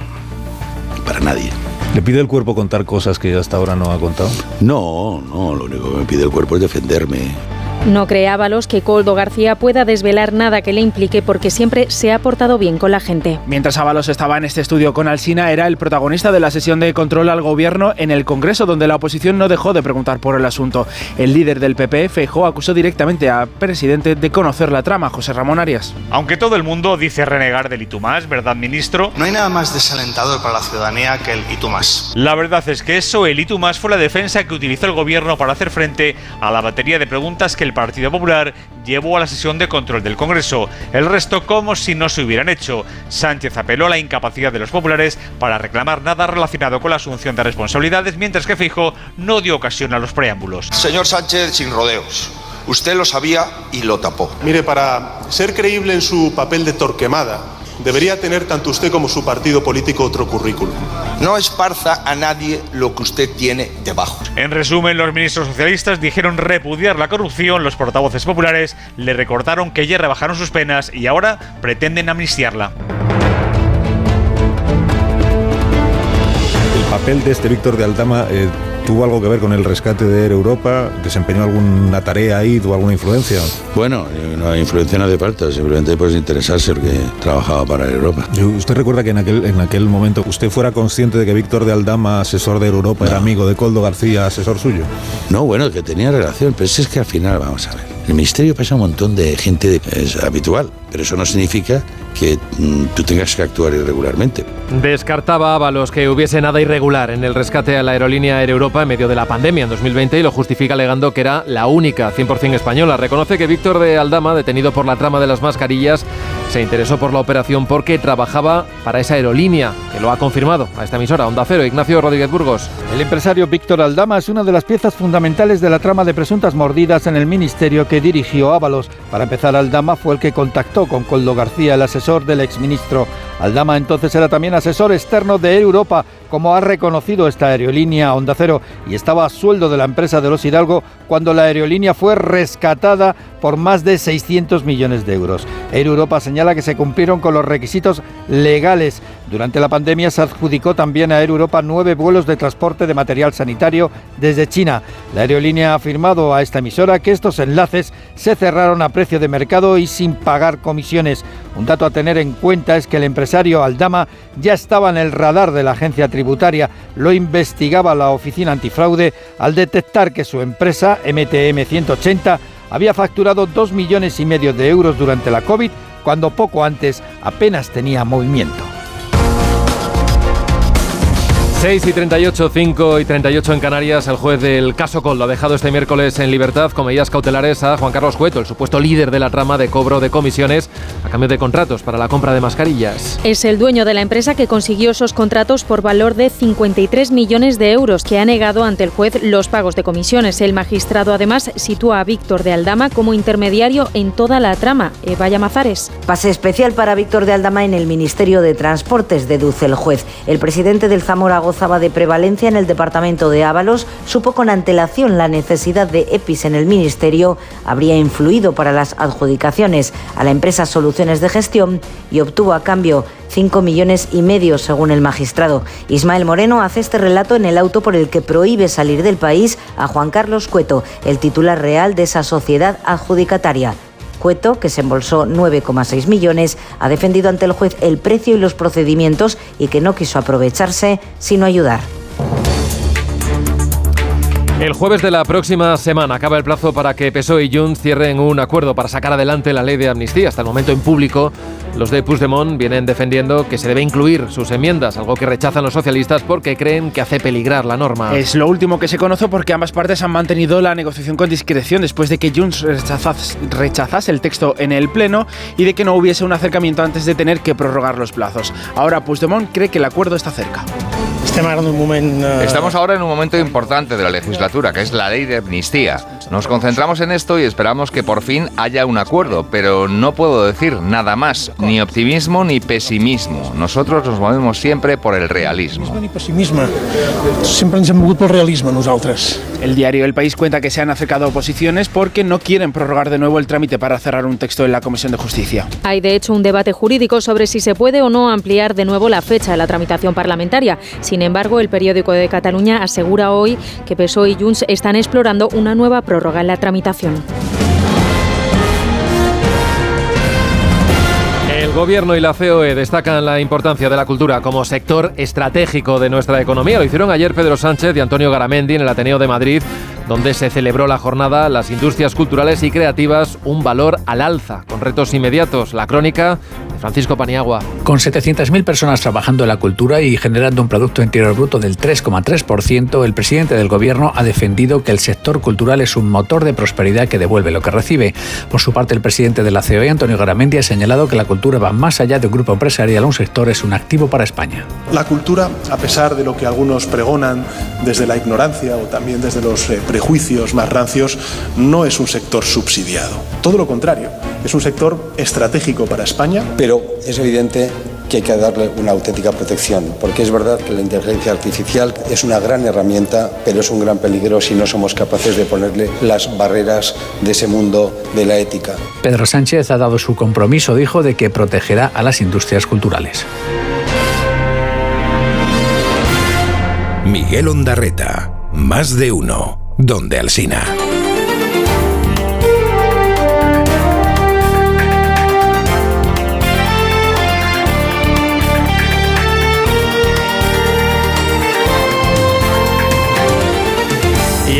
Para nadie. ¿Le pide el cuerpo contar cosas que hasta ahora no ha contado? No, no. Lo único que me pide el cuerpo es defenderme. No cree Ábalos que Coldo García pueda desvelar nada que le implique porque siempre se ha portado bien con la gente. Mientras Ábalos estaba en este estudio con Alsina, era el protagonista de la sesión de control al gobierno en el Congreso, donde la oposición no dejó de preguntar por el asunto. El líder del PP, Feijóo, acusó directamente al presidente de conocer la trama, José Ramón Arias. Aunque todo el mundo dice renegar del Itumás, ¿verdad, ministro? No hay nada más desalentador para la ciudadanía que el y tú más. La verdad es que eso, el Itumás, fue la defensa que utilizó el gobierno para hacer frente a la batería de preguntas que el Partido Popular llevó a la sesión de control del Congreso. El resto como si no se hubieran hecho. Sánchez apeló a la incapacidad de los populares para reclamar nada relacionado con la asunción de responsabilidades, mientras que Fijo no dio ocasión a los preámbulos. Señor Sánchez, sin rodeos. Usted lo sabía y lo tapó. Mire, para ser creíble en su papel de torquemada, debería tener tanto usted como su partido político otro currículum. No esparza a nadie lo que usted tiene debajo. En resumen, los ministros socialistas dijeron repudiar la corrupción, los portavoces populares le recordaron que ya rebajaron sus penas y ahora pretenden amnistiarla. ¿El papel de este Víctor de Aldama eh, tuvo algo que ver con el rescate de Air Europa? ¿Desempeñó alguna tarea ahí? ¿Tuvo alguna influencia? Bueno, no, influencia no hace falta. Simplemente pues interesarse el que trabajaba para Europa. ¿Y ¿Usted recuerda que en aquel, en aquel momento usted fuera consciente de que Víctor de Aldama, asesor de Air Europa, era amigo de Coldo García, asesor suyo? No, bueno, que tenía relación, pero si es que al final, vamos a ver, el ministerio pasa un montón de gente de- es habitual, pero eso no significa que mm, tú tengas que actuar irregularmente. Descartaba Ábalos que hubiese nada irregular en el rescate a la aerolínea Air Europa en medio de la pandemia en 2020 y lo justifica alegando que era la única 100% española. Reconoce que Víctor de Aldama, detenido por la trama de las mascarillas, se interesó por la operación porque trabajaba para esa aerolínea, que lo ha confirmado a esta emisora, Onda Cero, Ignacio Rodríguez Burgos. El empresario Víctor Aldama es una de las piezas fundamentales de la trama de presuntas mordidas en el ministerio que dirigió Ábalos. Para empezar, Aldama fue el que contactó con Coldo García, el asesor del exministro. Aldama entonces era también asesor externo de Air Europa, como ha reconocido esta aerolínea Onda Cero, y estaba a sueldo de la empresa de los Hidalgo cuando la aerolínea fue rescatada por más de 600 millones de euros. Air Europa señala que se cumplieron con los requisitos legales. Durante la pandemia se adjudicó también a Air Europa nueve vuelos de transporte de material sanitario desde China. La aerolínea ha afirmado a esta emisora que estos enlaces se cerraron a precio de mercado y sin pagar comisiones. Un dato a tener en cuenta es que el empresario Aldama ya estaba en el radar de la agencia tributaria. Lo investigaba la oficina antifraude al detectar que su empresa, MTM 180, había facturado 2 millones y medio de euros durante la COVID, cuando poco antes apenas tenía movimiento. 6 y 38, 5 y 38 en Canarias. El juez del caso Col lo ha dejado este miércoles en libertad con medidas cautelares a Juan Carlos Cueto, el supuesto líder de la trama de cobro de comisiones a cambio de contratos para la compra de mascarillas. Es el dueño de la empresa que consiguió esos contratos por valor de 53 millones de euros, que ha negado ante el juez los pagos de comisiones. El magistrado además sitúa a Víctor de Aldama como intermediario en toda la trama. Eva Llamazares. Pase especial para Víctor de Aldama en el Ministerio de Transportes, deduce el juez. El presidente del Zamora gozaba de prevalencia en el departamento de Ábalos, supo con antelación la necesidad de EPIs en el ministerio, habría influido para las adjudicaciones a la empresa Soluciones de Gestión y obtuvo a cambio 5 millones y medio según el magistrado. Ismael Moreno hace este relato en el auto por el que prohíbe salir del país a Juan Carlos Cueto, el titular real de esa sociedad adjudicataria. Cueto, que se embolsó 9,6 millones, ha defendido ante el juez el precio y los procedimientos y que no quiso aprovecharse, sino ayudar. El jueves de la próxima semana acaba el plazo para que PSOE y Junts cierren un acuerdo para sacar adelante la ley de amnistía. Hasta el momento en público, los de Puigdemont vienen defendiendo que se debe incluir sus enmiendas, algo que rechazan los socialistas porque creen que hace peligrar la norma. Es lo último que se conoce porque ambas partes han mantenido la negociación con discreción después de que Junts rechazase, rechazase el texto en el Pleno y de que no hubiese un acercamiento antes de tener que prorrogar los plazos. Ahora Puigdemont cree que el acuerdo está cerca. Estamos ahora en un momento importante de la legislatura, que es la ley de amnistía. Nos concentramos en esto y esperamos que por fin haya un acuerdo, pero no puedo decir nada más, ni optimismo ni pesimismo. Nosotros nos movemos siempre por el realismo. Ni pessimisme. Sempre ens hem mogut pel realisme nosaltres. El diario El País cuenta que se han acercado oposiciones porque no quieren prorrogar de nuevo el trámite para cerrar un texto en la Comisión de Justicia. Hay de hecho un debate jurídico sobre si se puede o no ampliar de nuevo la fecha de la tramitación parlamentaria. Sin embargo, el periódico de Cataluña asegura hoy que PSOE y Junts están explorando una nueva prórroga en la tramitación. Gobierno y la COE destacan la importancia de la cultura como sector estratégico de nuestra economía. Lo hicieron ayer Pedro Sánchez y Antonio Garamendi en el Ateneo de Madrid, donde se celebró la jornada Las industrias culturales y creativas, un valor al alza, con retos inmediatos. La crónica de Francisco Paniagua. Con 700.000 personas trabajando en la cultura y generando un Producto Interior Bruto del 3,3%, el presidente del Gobierno ha defendido que el sector cultural es un motor de prosperidad que devuelve lo que recibe. Por su parte, el presidente de la COE, Antonio Garamendi, ha señalado que la cultura va más allá de un grupo empresarial, un sector es un activo para España. La cultura, a pesar de lo que algunos pregonan desde la ignorancia o también desde los eh, prejuicios más rancios, no es un sector subsidiado. Todo lo contrario, es un sector estratégico para España. Pero es evidente que hay que darle una auténtica protección, porque es verdad que la inteligencia artificial es una gran herramienta, pero es un gran peligro si no somos capaces de ponerle las barreras de ese mundo de la ética. Pedro Sánchez ha dado su compromiso, dijo, de que protegerá a las industrias culturales. Miguel Ondarreta, más de uno, donde Alsina.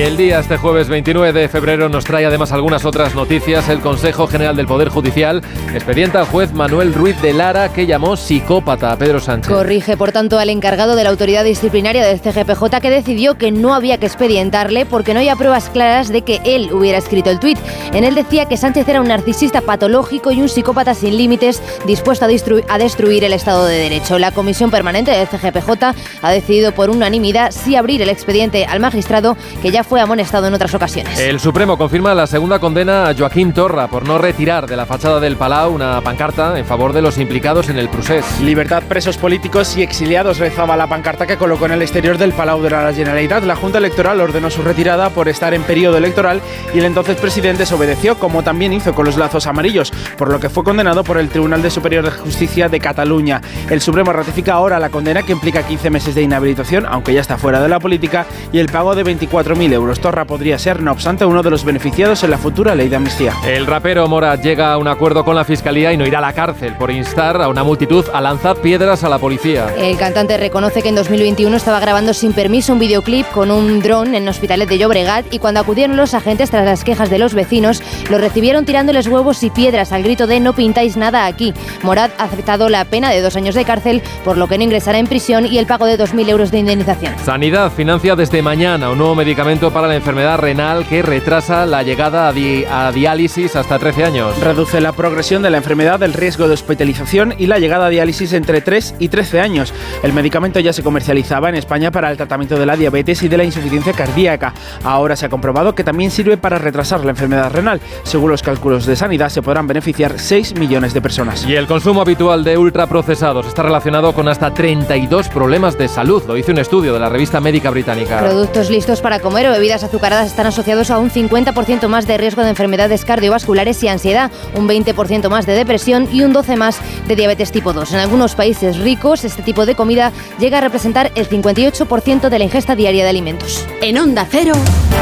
El día este jueves 29 de febrero nos trae además algunas otras noticias. El Consejo General del Poder Judicial expedienta al juez Manuel Ruiz de Lara que llamó psicópata a Pedro Sánchez. Corrige, por tanto, al encargado de la autoridad disciplinaria del CGPJ que decidió que no había que expedientarle porque no había pruebas claras de que él hubiera escrito el tuit. En él decía que Sánchez era un narcisista patológico y un psicópata sin límites dispuesto a, a destruir el Estado de Derecho. La Comisión Permanente del CGPJ ha decidido por unanimidad sí abrir el expediente al magistrado que ya fue fue amonestado en otras ocasiones. El Supremo confirma la segunda condena a Joaquín Torra por no retirar de la fachada del Palau una pancarta en favor de los implicados en el procés. Libertad presos políticos y exiliados rezaba la pancarta que colocó en el exterior del Palau de la Generalitat. La Junta Electoral ordenó su retirada por estar en periodo electoral y el entonces presidente desobedeció, como también hizo con los lazos amarillos, por lo que fue condenado por el Tribunal de Superior de Justicia de Cataluña. El Supremo ratifica ahora la condena que implica 15 meses de inhabilitación, aunque ya está fuera de la política, y el pago de 24.000 euros. Torra podría ser, no obstante, uno de los beneficiados en la futura ley de amnistía. El rapero Morat llega a un acuerdo con la Fiscalía y no irá a la cárcel por instar a una multitud a lanzar piedras a la policía. El cantante reconoce que en 2021 estaba grabando sin permiso un videoclip con un dron en Hospitalet de Llobregat y cuando acudieron los agentes tras las quejas de los vecinos, lo recibieron tirándoles huevos y piedras al grito de no pintáis nada aquí. Morat ha aceptado la pena de dos años de cárcel, por lo que no ingresará en prisión y el pago de 2.000 euros de indemnización. Sanidad financia desde mañana un nuevo medicamento para la enfermedad renal que retrasa la llegada a, di- a diálisis hasta 13 años. Reduce la progresión de la enfermedad, el riesgo de hospitalización y la llegada a diálisis entre 3 y 13 años. El medicamento ya se comercializaba en España para el tratamiento de la diabetes y de la insuficiencia cardíaca. Ahora se ha comprobado que también sirve para retrasar la enfermedad renal. Según los cálculos de sanidad, se podrán beneficiar 6 millones de personas. Y el consumo habitual de ultraprocesados está relacionado con hasta 32 problemas de salud, lo dice un estudio de la revista médica británica. Productos listos para comer o bebidas azucaradas están asociados a un 50% más de riesgo de enfermedades cardiovasculares y ansiedad, un 20% más de depresión y un 12% más de diabetes tipo 2. En algunos países ricos, este tipo de comida llega a representar el 58% de la ingesta diaria de alimentos. En Onda Cero,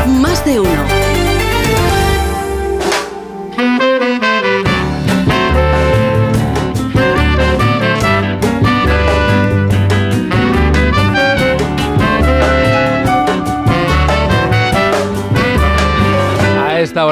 más de uno.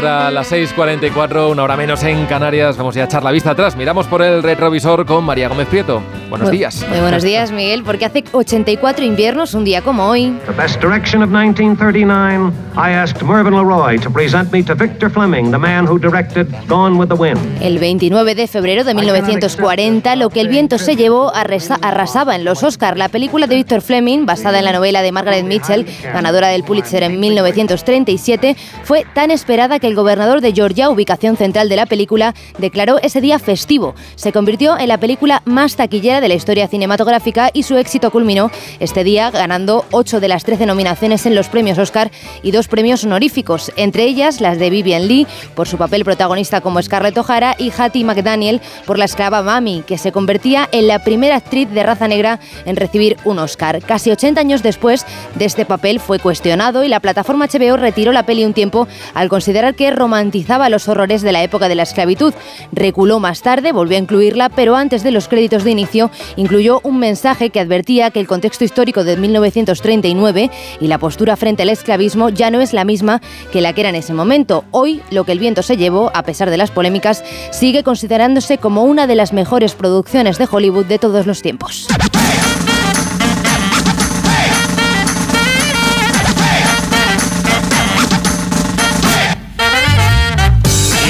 A esta hora, las 6.44, una hora menos en Canarias, vamos ya a echar la vista atrás. Miramos por el retrovisor con María Gómez Prieto. Buenos Muy- días. Muy buenos días, Miguel, porque hace 84 inviernos, un día como hoy. The best direction of 1939, I asked Mervyn LeRoy to present me to Victor Fleming, the man who directed Gone with the Wind. El 29 de febrero de 1940, Lo que el viento se llevó arrasaba en los Oscar. La película de Victor Fleming, basada en la novela de Margaret Mitchell, ganadora del Pulitzer en 1937, fue tan esperada que el gobernador de Georgia, ubicación central de la película, declaró ese día festivo. Se convirtió en la película más taquillera de la historia cinematográfica y su éxito culminó este día ganando 8 de las 13 nominaciones en los premios Oscar y dos premios honoríficos, entre ellas las de Vivian Lee por su papel protagonista como Scarlett O'Hara y Hattie McDaniel por la esclava Mami, que se convertía en la primera actriz de raza negra en recibir un Oscar. Casi 80 años después de este papel fue cuestionado y la plataforma HBO retiró la peli un tiempo al considerar que romantizaba los horrores de la época de la esclavitud. Reculó más tarde, volvió a incluirla, pero antes de los créditos de inicio incluyó un mensaje que advertía que el contexto histórico de 1939 y la postura frente al esclavismo ya no es la misma que la que era en ese momento. Hoy, lo que el viento se llevó, a pesar de las polémicas, sigue considerándose como una de las mejores producciones de Hollywood de todos los tiempos.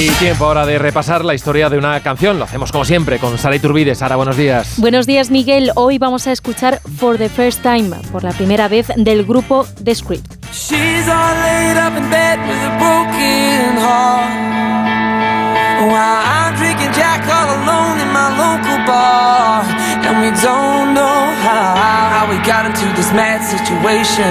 Y tiempo ahora de repasar la historia de una canción. Lo hacemos como siempre con Sara Iturbide. Sara, buenos días. Buenos días, Miguel. Hoy vamos a escuchar For the First Time, por la primera vez, del grupo The Script. She's all laid up in bed with a broken heart. I'm drinking Jack all alone in my local bar. And we don't know how, we got into this mad situation.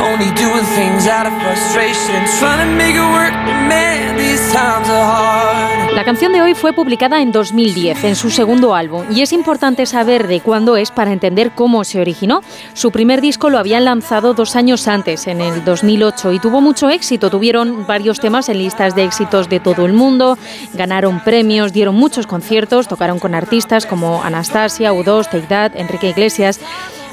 Only doing things out of frustration. Trying to make it work, man, these times are hard. La canción de hoy fue publicada en 2010, en su segundo álbum, y es importante saber de cuándo es para entender cómo se originó. Su primer disco lo habían lanzado dos años antes, en el 2008, y tuvo mucho éxito. Tuvieron varios temas en listas de éxitos de todo el mundo, ganaron premios, dieron muchos conciertos, tocaron con artistas como Anastasia, U2, Take That, Enrique Iglesias.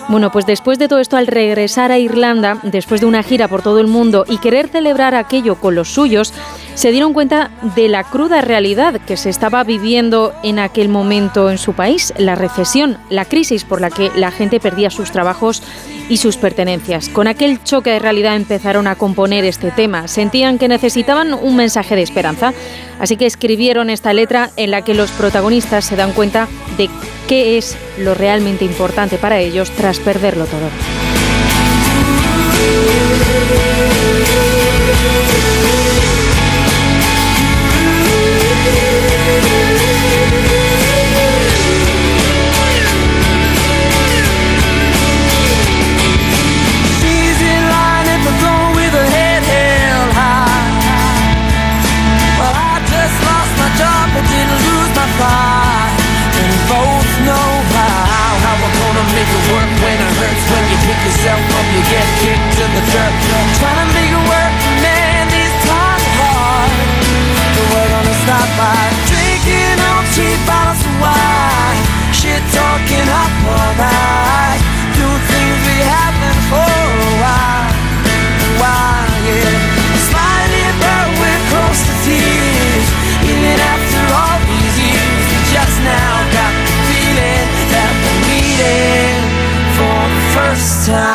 Bueno, pues después de todo esto, al regresar a Irlanda, después de una gira por todo el mundo y querer celebrar aquello con los suyos, se dieron cuenta de la cruda realidad que se estaba viviendo en aquel momento en su país, la recesión, la crisis por la que la gente perdía sus trabajos y sus pertenencias. Con aquel choque de realidad empezaron a componer este tema. Sentían que necesitaban un mensaje de esperanza, así que escribieron esta letra en la que los protagonistas se dan cuenta de qué es lo realmente importante para ellos tras perderlo todo. Get kicked to the curb. Trying to make it work, man, these times are hard. But we're gonna stop by drinking on cheap bottles of wine. Shit talking up all night. Doing things we haven't for a while. A while, yeah. Smiling, but we're close to tears. Even after all these years, we just now got the feeling that we're meeting for the first time.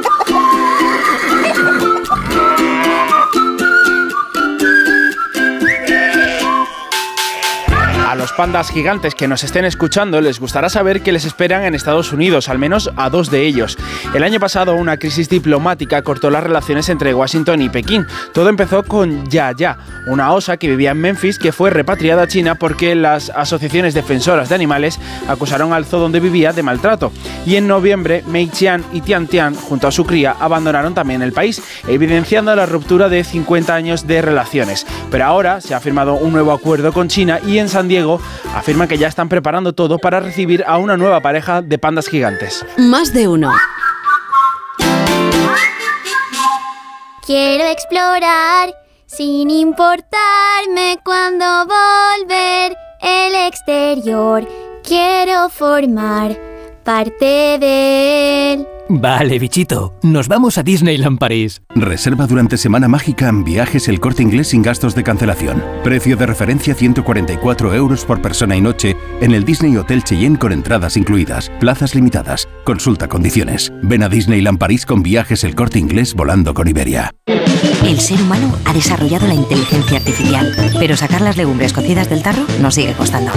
A los pandas gigantes que nos estén escuchando les gustará saber que les esperan en Estados Unidos, al menos a dos de ellos. El año pasado una crisis diplomática cortó las relaciones entre Washington y Pekín. Todo empezó con Ya Ya, una osa que vivía en Memphis que fue repatriada a China porque las asociaciones defensoras de animales acusaron al zoo donde vivía de maltrato. Y en noviembre, Mei Qian y Tian Tian, junto a su cría, abandonaron también el país, evidenciando la ruptura de 50 años de relaciones. Pero ahora se ha firmado un nuevo acuerdo con China y en San Diego afirman que ya están preparando todo para recibir a una nueva pareja de pandas gigantes. Más de uno. Quiero explorar sin importarme cuando volver el exterior. Quiero formar parte de él. Vale, bichito, nos vamos a Disneyland París. Reserva durante Semana Mágica en viajes el corte inglés sin gastos de cancelación. Precio de referencia 144 euros por persona y noche en el Disney Hotel Cheyenne con entradas incluidas. Plazas limitadas. Consulta condiciones. Ven a Disneyland París con viajes el corte inglés volando con Iberia. El ser humano ha desarrollado la inteligencia artificial, pero sacar las legumbres cocidas del tarro nos sigue costando.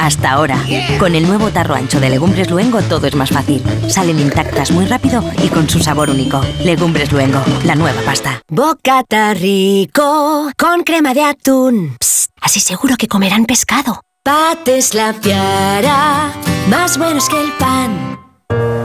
Hasta ahora, con el nuevo tarro ancho de Legumbres Luengo todo es más fácil. Salen intactas muy rápido y con su sabor único. Legumbres Luengo, la nueva pasta. Bocata rico con crema de atún. Psst, así seguro que comerán pescado. Pates la piara, más buenos que el pan.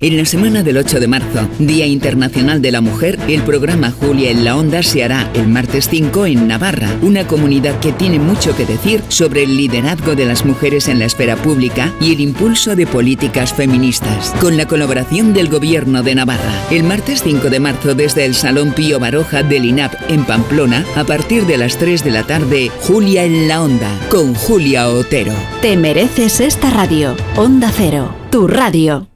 En la semana del 8 de marzo, Día Internacional de la Mujer, el programa Julia en la Onda se hará el martes 5 en Navarra, una comunidad que tiene mucho que decir sobre el liderazgo de las mujeres en la esfera pública y el impulso de políticas feministas, con la colaboración del Gobierno de Navarra. El martes 5 de marzo desde el Salón Pío Baroja del INAP en Pamplona, a partir de las 3 de la tarde, Julia en la Onda, con Julia Otero. Te mereces esta radio. Onda Cero, tu radio.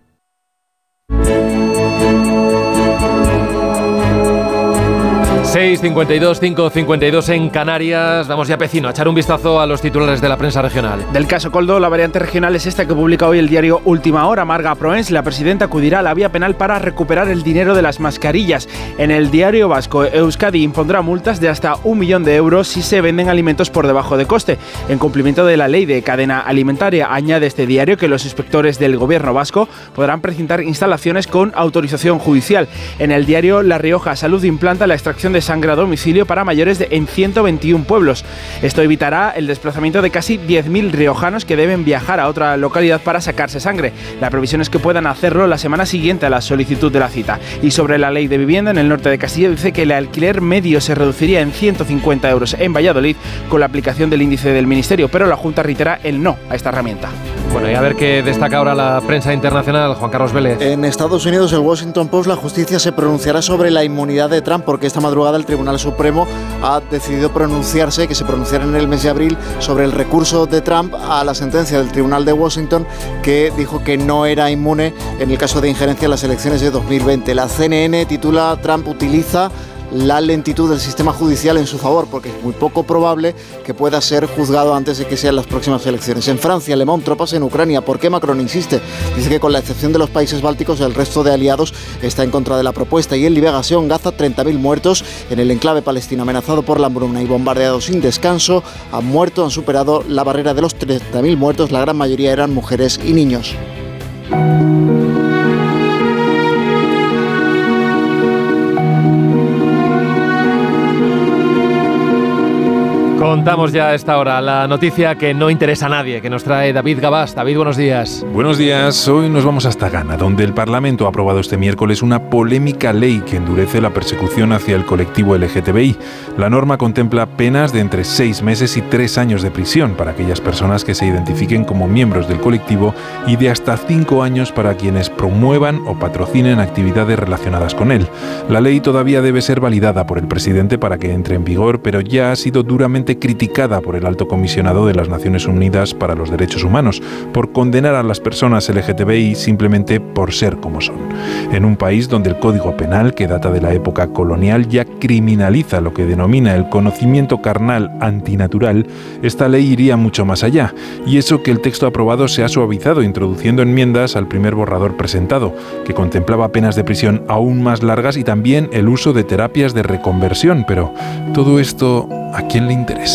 6.52, 5.52 en Canarias. Vamos ya, Pecino, a echar un vistazo a los titulares de la prensa regional. Del caso Coldo, la variante regional es esta que publica hoy el diario Última Hora. Marga Proens, la presidenta, acudirá a la vía penal para recuperar el dinero de las mascarillas. En el diario vasco, Euskadi impondrá multas de hasta un millón de euros si se venden alimentos por debajo de coste. En cumplimiento de la ley de cadena alimentaria, añade este diario que los inspectores del gobierno vasco podrán precintar instalaciones con autorización judicial. En el diario La Rioja, Salud implanta la extracción de sangre a domicilio para mayores de, en 121 pueblos. Esto evitará el desplazamiento de casi 10.000 riojanos que deben viajar a otra localidad para sacarse sangre. La previsión es que puedan hacerlo la semana siguiente a la solicitud de la cita. Y sobre la ley de vivienda en el norte de Castilla dice que el alquiler medio se reduciría en 150 euros en Valladolid con la aplicación del índice del Ministerio, pero la Junta reitera el no a esta herramienta. Bueno, y a ver qué destaca ahora la prensa internacional, Juan Carlos Vélez. En Estados Unidos, el Washington Post, la justicia se pronunciará sobre la inmunidad de Trump porque esta madrugada el Tribunal Supremo ha decidido pronunciarse, que se pronunciara en el mes de abril, sobre el recurso de Trump a la sentencia del Tribunal de Washington que dijo que no era inmune en el caso de injerencia en las elecciones de 2020. La CNN titula Trump utiliza la lentitud del sistema judicial en su favor, porque es muy poco probable que pueda ser juzgado antes de que sean las próximas elecciones. En Francia, Le Monde, tropas en Ucrania. ¿Por qué Macron insiste? Dice que con la excepción de los países bálticos, el resto de aliados está en contra de la propuesta. Y en Liberación, Gaza, 30.000 muertos en el enclave palestino amenazado por la hambruna y bombardeado sin descanso. Han muerto, han superado la barrera de los 30.000 muertos. La gran mayoría eran mujeres y niños. Contamos ya a esta hora la noticia que no interesa a nadie, que nos trae David Gabás. David, buenos días. Buenos días. Hoy nos vamos hasta Ghana, donde el Parlamento ha aprobado este miércoles una polémica ley que endurece la persecución hacia el colectivo LGTBI. La norma contempla penas de entre seis meses y tres años de prisión para aquellas personas que se identifiquen como miembros del colectivo y de hasta cinco años para quienes promuevan o patrocinen actividades relacionadas con él. La ley todavía debe ser validada por el presidente para que entre en vigor, pero ya ha sido duramente criticada por el alto comisionado de las Naciones Unidas para los Derechos Humanos por condenar a las personas LGTBI simplemente por ser como son. En un país donde el Código Penal, que data de la época colonial, ya criminaliza lo que denomina el conocimiento carnal antinatural, esta ley iría mucho más allá. Y eso que el texto aprobado se ha suavizado introduciendo enmiendas al primer borrador presentado, que contemplaba penas de prisión aún más largas y también el uso de terapias de reconversión. Pero todo esto, ¿a quién le interesa?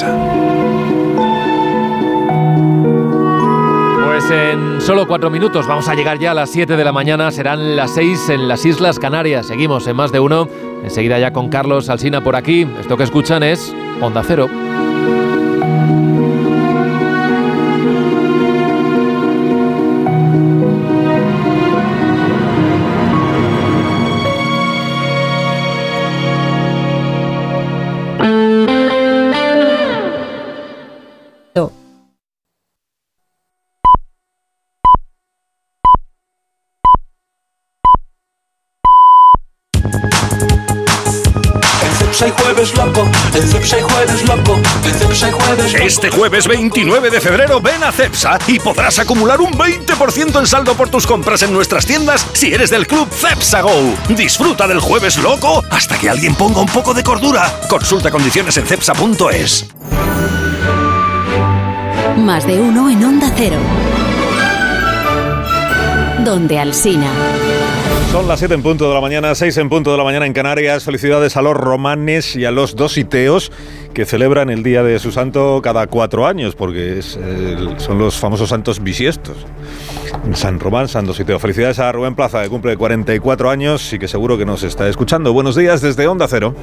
Pues en solo cuatro minutos vamos a llegar ya a las 7 de la mañana, serán las 6 en las Islas Canarias. Seguimos en más de uno, enseguida ya con Carlos Alsina por aquí. Esto que escuchan es Onda Cero. Este jueves 29 de febrero ven a Cepsa y podrás acumular un 20% en saldo por tus compras en nuestras tiendas si eres del club Cepsa Go. Disfruta del jueves loco hasta que alguien ponga un poco de cordura. Consulta condiciones en cepsa.es. Más de uno en Onda Cero. Donde Alsina. Son las 7 en punto de la mañana, 6 en punto de la mañana en Canarias. Felicidades a los romanes y a los dositeos que celebran el día de su santo cada cuatro años, porque son los famosos santos bisiestos. San Román, San Dositeo. Felicidades a Rubén Plaza, que cumple 44 años y que seguro que nos está escuchando. Buenos días desde Onda Cero.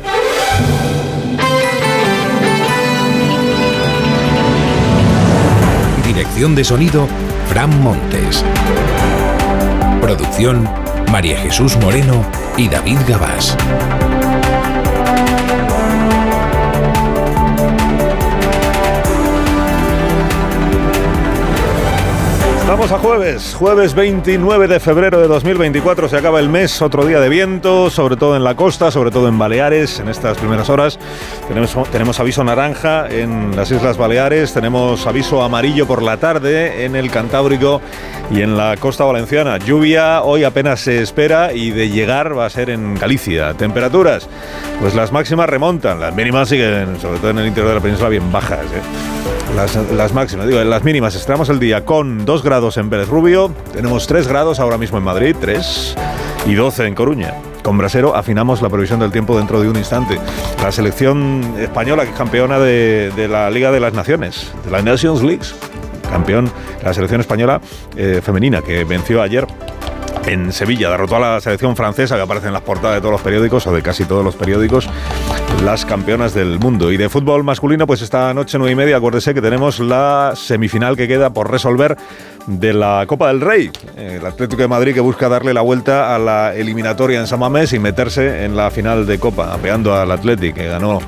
Dirección de sonido, Fran Montes. Producción, María Jesús Moreno y David Gabás. Pasamos a jueves, jueves 29 de febrero de 2024, se acaba el mes, otro día de viento, sobre todo en la costa, sobre todo en Baleares, en estas primeras horas. Tenemos, tenemos aviso naranja en las Islas Baleares, tenemos aviso amarillo por la tarde en el Cantábrico y en la costa valenciana. Lluvia hoy apenas se espera y de llegar va a ser en Galicia. Temperaturas, pues las máximas remontan, las mínimas siguen, sobre todo en el interior de la península, bien bajas. ¿eh? Las, máximas, digo, las mínimas estamos el día con 2 grados en Pérez Rubio, tenemos 3 grados ahora mismo en Madrid, 3 y 12 en Coruña. Con Brasero afinamos la previsión del tiempo dentro de un instante. La selección española que es campeona de, de la Liga de las Naciones, de la Nations League, campeón, la selección española eh, femenina que venció ayer en Sevilla. Derrotó a la selección francesa que aparece en las portadas de todos los periódicos o de casi todos los periódicos, las campeonas del mundo. Y de fútbol masculino, pues esta noche nueve y media, acuérdese que tenemos la semifinal que queda por resolver de la Copa del Rey. El Atlético de Madrid que busca darle la vuelta a la eliminatoria en San Mamés y meterse en la final de Copa, apeando al Atlético que ganó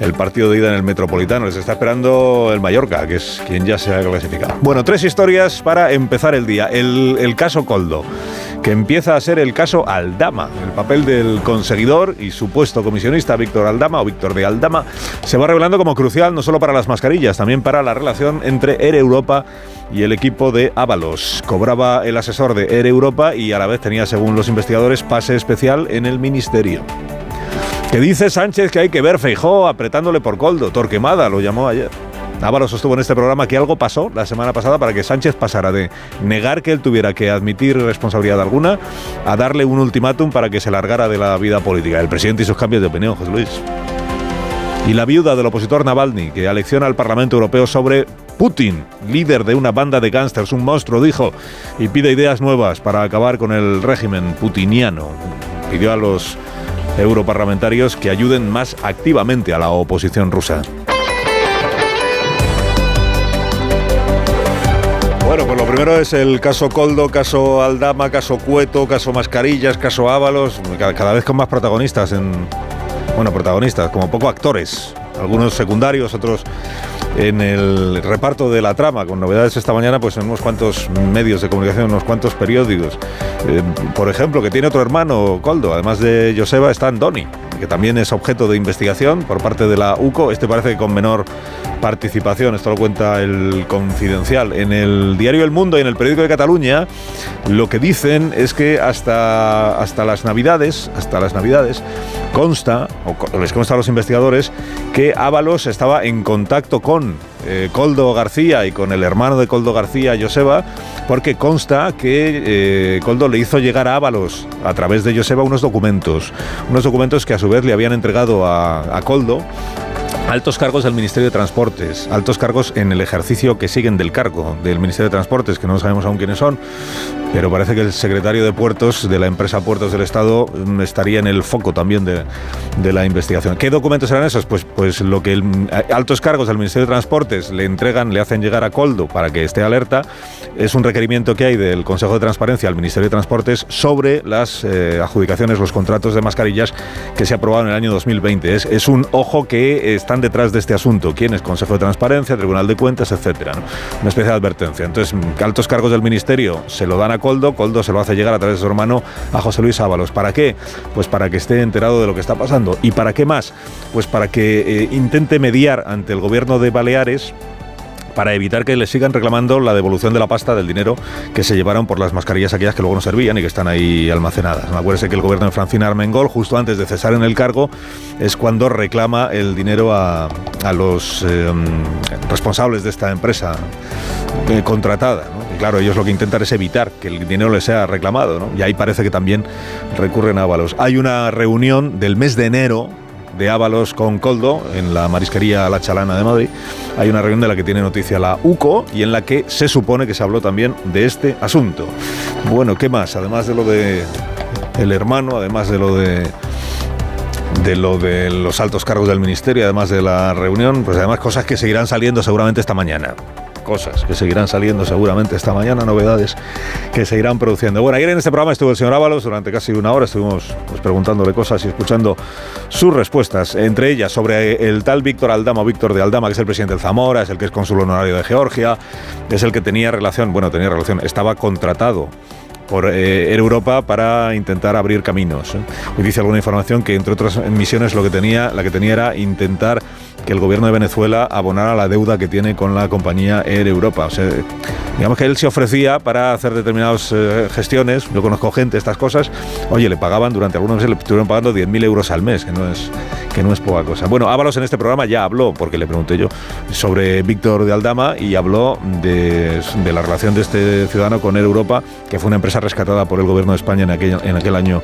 el partido de ida en el Metropolitano. Les está esperando el Mallorca, que es quien ya se ha clasificado. Bueno, tres historias para empezar el día. El, caso Coldo que empieza a ser el caso Aldama. El papel del conseguidor y supuesto comisionista Víctor Aldama o Víctor de Aldama se va revelando como crucial no solo para las mascarillas, también para la relación entre Air Europa y el equipo de Ábalos. Cobraba el asesor de Air Europa y a la vez tenía, según los investigadores, pase especial en el ministerio. Que dice Sánchez que hay que ver Feijó apretándole por coldo. Torquemada lo llamó ayer. Ábalos sostuvo en este programa que algo pasó la semana pasada para que Sánchez pasara de negar que él tuviera que admitir responsabilidad alguna a darle un ultimátum para que se largara de la vida política. El presidente y sus cambios de opinión, José Luis. Y la viuda del opositor Navalny, que alecciona al Parlamento Europeo sobre Putin, líder de una banda de gángsters, un monstruo, dijo, y pide ideas nuevas para acabar con el régimen putiniano. Pidió a los europarlamentarios que ayuden más activamente a la oposición rusa. Bueno, pues lo primero es el caso Coldo, caso Aldama, caso Cueto, caso Mascarillas, caso Ábalos, cada, vez con más protagonistas en. Bueno, protagonistas, como poco actores. Algunos secundarios, otros en el reparto de la trama, con novedades esta mañana, pues en unos cuantos medios de comunicación, unos cuantos periódicos. Eh, por ejemplo, que tiene otro hermano, Coldo, además de Joseba, está Andoni, que también es objeto de investigación por parte de la UCO. Este parece que con menor participación, esto lo cuenta el Confidencial. En el diario El Mundo y en el periódico de Cataluña, lo que dicen es que hasta, hasta las Navidades, hasta las Navidades, consta, o les consta a los investigadores, que Ábalos estaba en contacto con eh, Coldo García y con el hermano de Coldo García, Joseba, porque consta que eh, Coldo le hizo llegar a Ábalos a través de Joseba unos documentos, unos documentos que a su vez le habían entregado a, a Coldo. Altos cargos del Ministerio de Transportes, altos cargos en el ejercicio que siguen del cargo del Ministerio de Transportes, que no sabemos aún quiénes son, pero parece que el secretario de Puertos de la empresa Puertos del Estado mm, estaría en el foco también de, la investigación. ¿Qué documentos eran esos? Pues, pues lo que el, altos cargos del Ministerio de Transportes le entregan, le hacen llegar a Coldo para que esté alerta, es un requerimiento que hay del Consejo de Transparencia al Ministerio de Transportes sobre las eh, adjudicaciones, los contratos de mascarillas que se aprobaron en el año 2020. Es, un ojo que está detrás de este asunto. ¿Quién es? Consejo de Transparencia, Tribunal de Cuentas, etcétera. Una especie de advertencia. Entonces, altos cargos del Ministerio se lo dan a Coldo, Coldo se lo hace llegar a través de su hermano a José Luis Ábalos. ¿Para qué? Pues para que esté enterado de lo que está pasando. ¿Y para qué más? Pues para que eh, intente mediar ante el gobierno de Baleares para evitar que le sigan reclamando la devolución de la pasta del dinero que se llevaron por las mascarillas aquellas que luego no servían y que están ahí almacenadas. Acuérdese que el gobierno de Francina Armengol, justo antes de cesar en el cargo, es cuando reclama el dinero a, los eh, responsables de esta empresa eh, contratada. Y claro, ellos lo que intentan es evitar que el dinero les sea reclamado. Y ahí parece que también recurren a Ábalos. Hay una reunión del mes de enero de Ábalos con Coldo en la marisquería La Chalana de Madrid. Hay una reunión de la que tiene noticia la UCO y en la que se supone que se habló también de este asunto. Bueno, ¿qué más? Además de lo de el hermano, además de lo de de lo de los altos cargos del ministerio, además de la reunión, pues además cosas que seguirán saliendo seguramente esta mañana. Cosas que seguirán saliendo seguramente esta mañana, novedades que se irán produciendo. Bueno, ayer en este programa estuvo el señor Ábalos durante casi una hora, estuvimos pues, preguntándole cosas y escuchando sus respuestas, entre ellas sobre el tal Víctor Aldama, Víctor de Aldama, que es el presidente del Zamora, es el que es cónsul honorario de Georgia, es el que tenía relación, bueno, tenía relación, estaba contratado por eh, Europa para intentar abrir caminos. ¿eh? Hoy dice alguna información que entre otras misiones lo que tenía, la que tenía era intentar que el gobierno de Venezuela abonara la deuda que tiene con la compañía Air Europa. O sea, digamos que él se ofrecía para hacer determinadas eh, gestiones, yo conozco gente, estas cosas, oye, le pagaban durante algunos meses, le estuvieron pagando 10.000 euros al mes, que no es que no es poca cosa. Bueno, Ábalos en este programa ya habló, porque le pregunté yo, sobre Víctor de Aldama y habló de, la relación de este ciudadano con Air Europa, que fue una empresa rescatada por el gobierno de España en aquel, en aquel año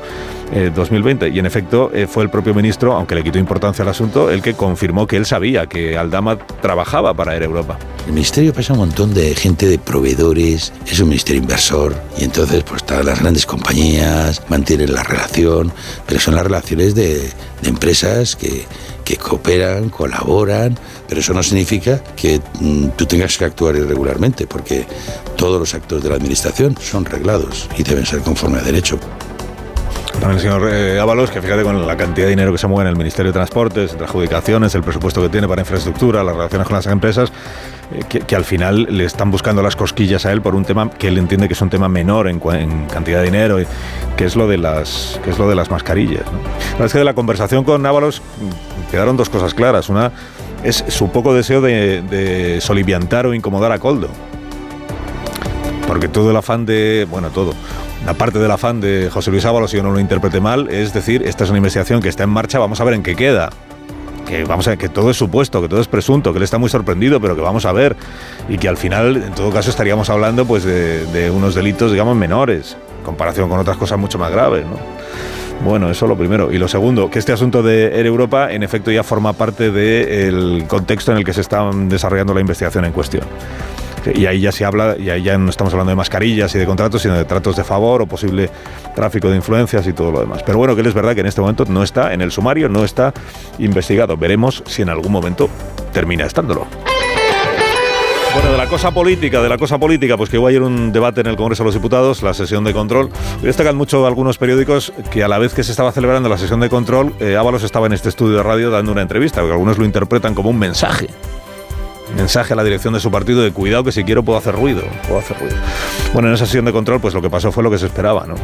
2020. Eh, y en efecto eh, fue el propio ministro, aunque le quitó importancia al asunto, el que confirmó que él sabía que Aldama trabajaba para Air Europa. El ministerio pasa un montón de gente de proveedores, es un ministerio inversor y entonces pues todas las grandes compañías mantienen la relación, pero son las relaciones de, empresas que, que, cooperan, colaboran, pero eso no significa que mm, tú tengas que actuar irregularmente, porque todos los actos de la administración son reglados y deben ser conforme a derecho. También el señor eh, Ábalos, que fíjate con la cantidad de dinero que se mueve en el Ministerio de Transportes, entre adjudicaciones, el presupuesto que tiene para infraestructura, las relaciones con las empresas, eh, que, al final le están buscando las cosquillas a él por un tema que él entiende que es un tema menor en, cantidad de dinero, que es lo de las, que es lo de las mascarillas. ¿no? Es que de la conversación con Ábalos mm, quedaron dos cosas claras. Una es su poco deseo de, de soliviantar o incomodar a Coldo. Porque todo el afán de, bueno, todo, la parte del afán de José Luis Ábalos, si yo no lo interprete mal, es decir, esta es una investigación que está en marcha, vamos a ver en qué queda. Que, vamos a, que todo es supuesto, que todo es presunto, que él está muy sorprendido, pero que vamos a ver. Y que al final, en todo caso, estaríamos hablando pues, de, unos delitos, digamos, menores, en comparación con otras cosas mucho más graves. ¿no? Bueno, eso lo primero. Y lo segundo, que este asunto de Air Europa, en efecto, ya forma parte del contexto en el que se está desarrollando la investigación en cuestión. Y ahí ya se habla, y ahí ya no estamos hablando de mascarillas y de contratos, sino de tratos de favor o posible tráfico de influencias y todo lo demás. Pero bueno, que es verdad que en este momento no está en el sumario, no está investigado. Veremos si en algún momento termina estándolo. Bueno, de la cosa política, de la cosa política, pues que hubo ayer un debate en el Congreso de los Diputados, la sesión de control. Destacan mucho algunos periódicos que a la vez que se estaba celebrando la sesión de control, eh, Ábalos estaba en este estudio de radio dando una entrevista, porque algunos lo interpretan como un mensaje mensaje a la dirección de su partido de cuidado que si quiero puedo hacer ruido, puedo hacer ruido. Bueno, en esa sesión de control pues lo que pasó fue lo que se esperaba, ¿no?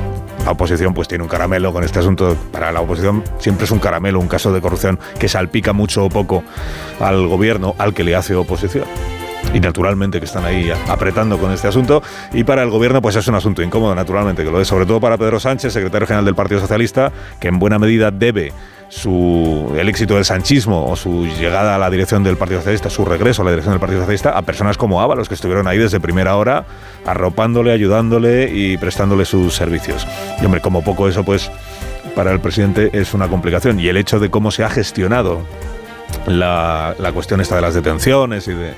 La oposición pues tiene un caramelo con este asunto, para la oposición siempre es un caramelo, un caso de corrupción que salpica mucho o poco al gobierno al que le hace oposición y naturalmente que están ahí apretando con este asunto. Y para el gobierno, pues es un asunto incómodo, naturalmente, que lo es sobre todo para Pedro Sánchez, secretario general del Partido Socialista, que en buena medida debe su, el éxito del sanchismo o su llegada a la dirección del Partido Socialista, su regreso a la dirección del Partido Socialista, a personas como Ábalos, que estuvieron ahí desde primera hora, arropándole, ayudándole y prestándole sus servicios. Y hombre, como poco eso, pues para el presidente es una complicación. Y el hecho de cómo se ha gestionado la, la cuestión esta de las detenciones y de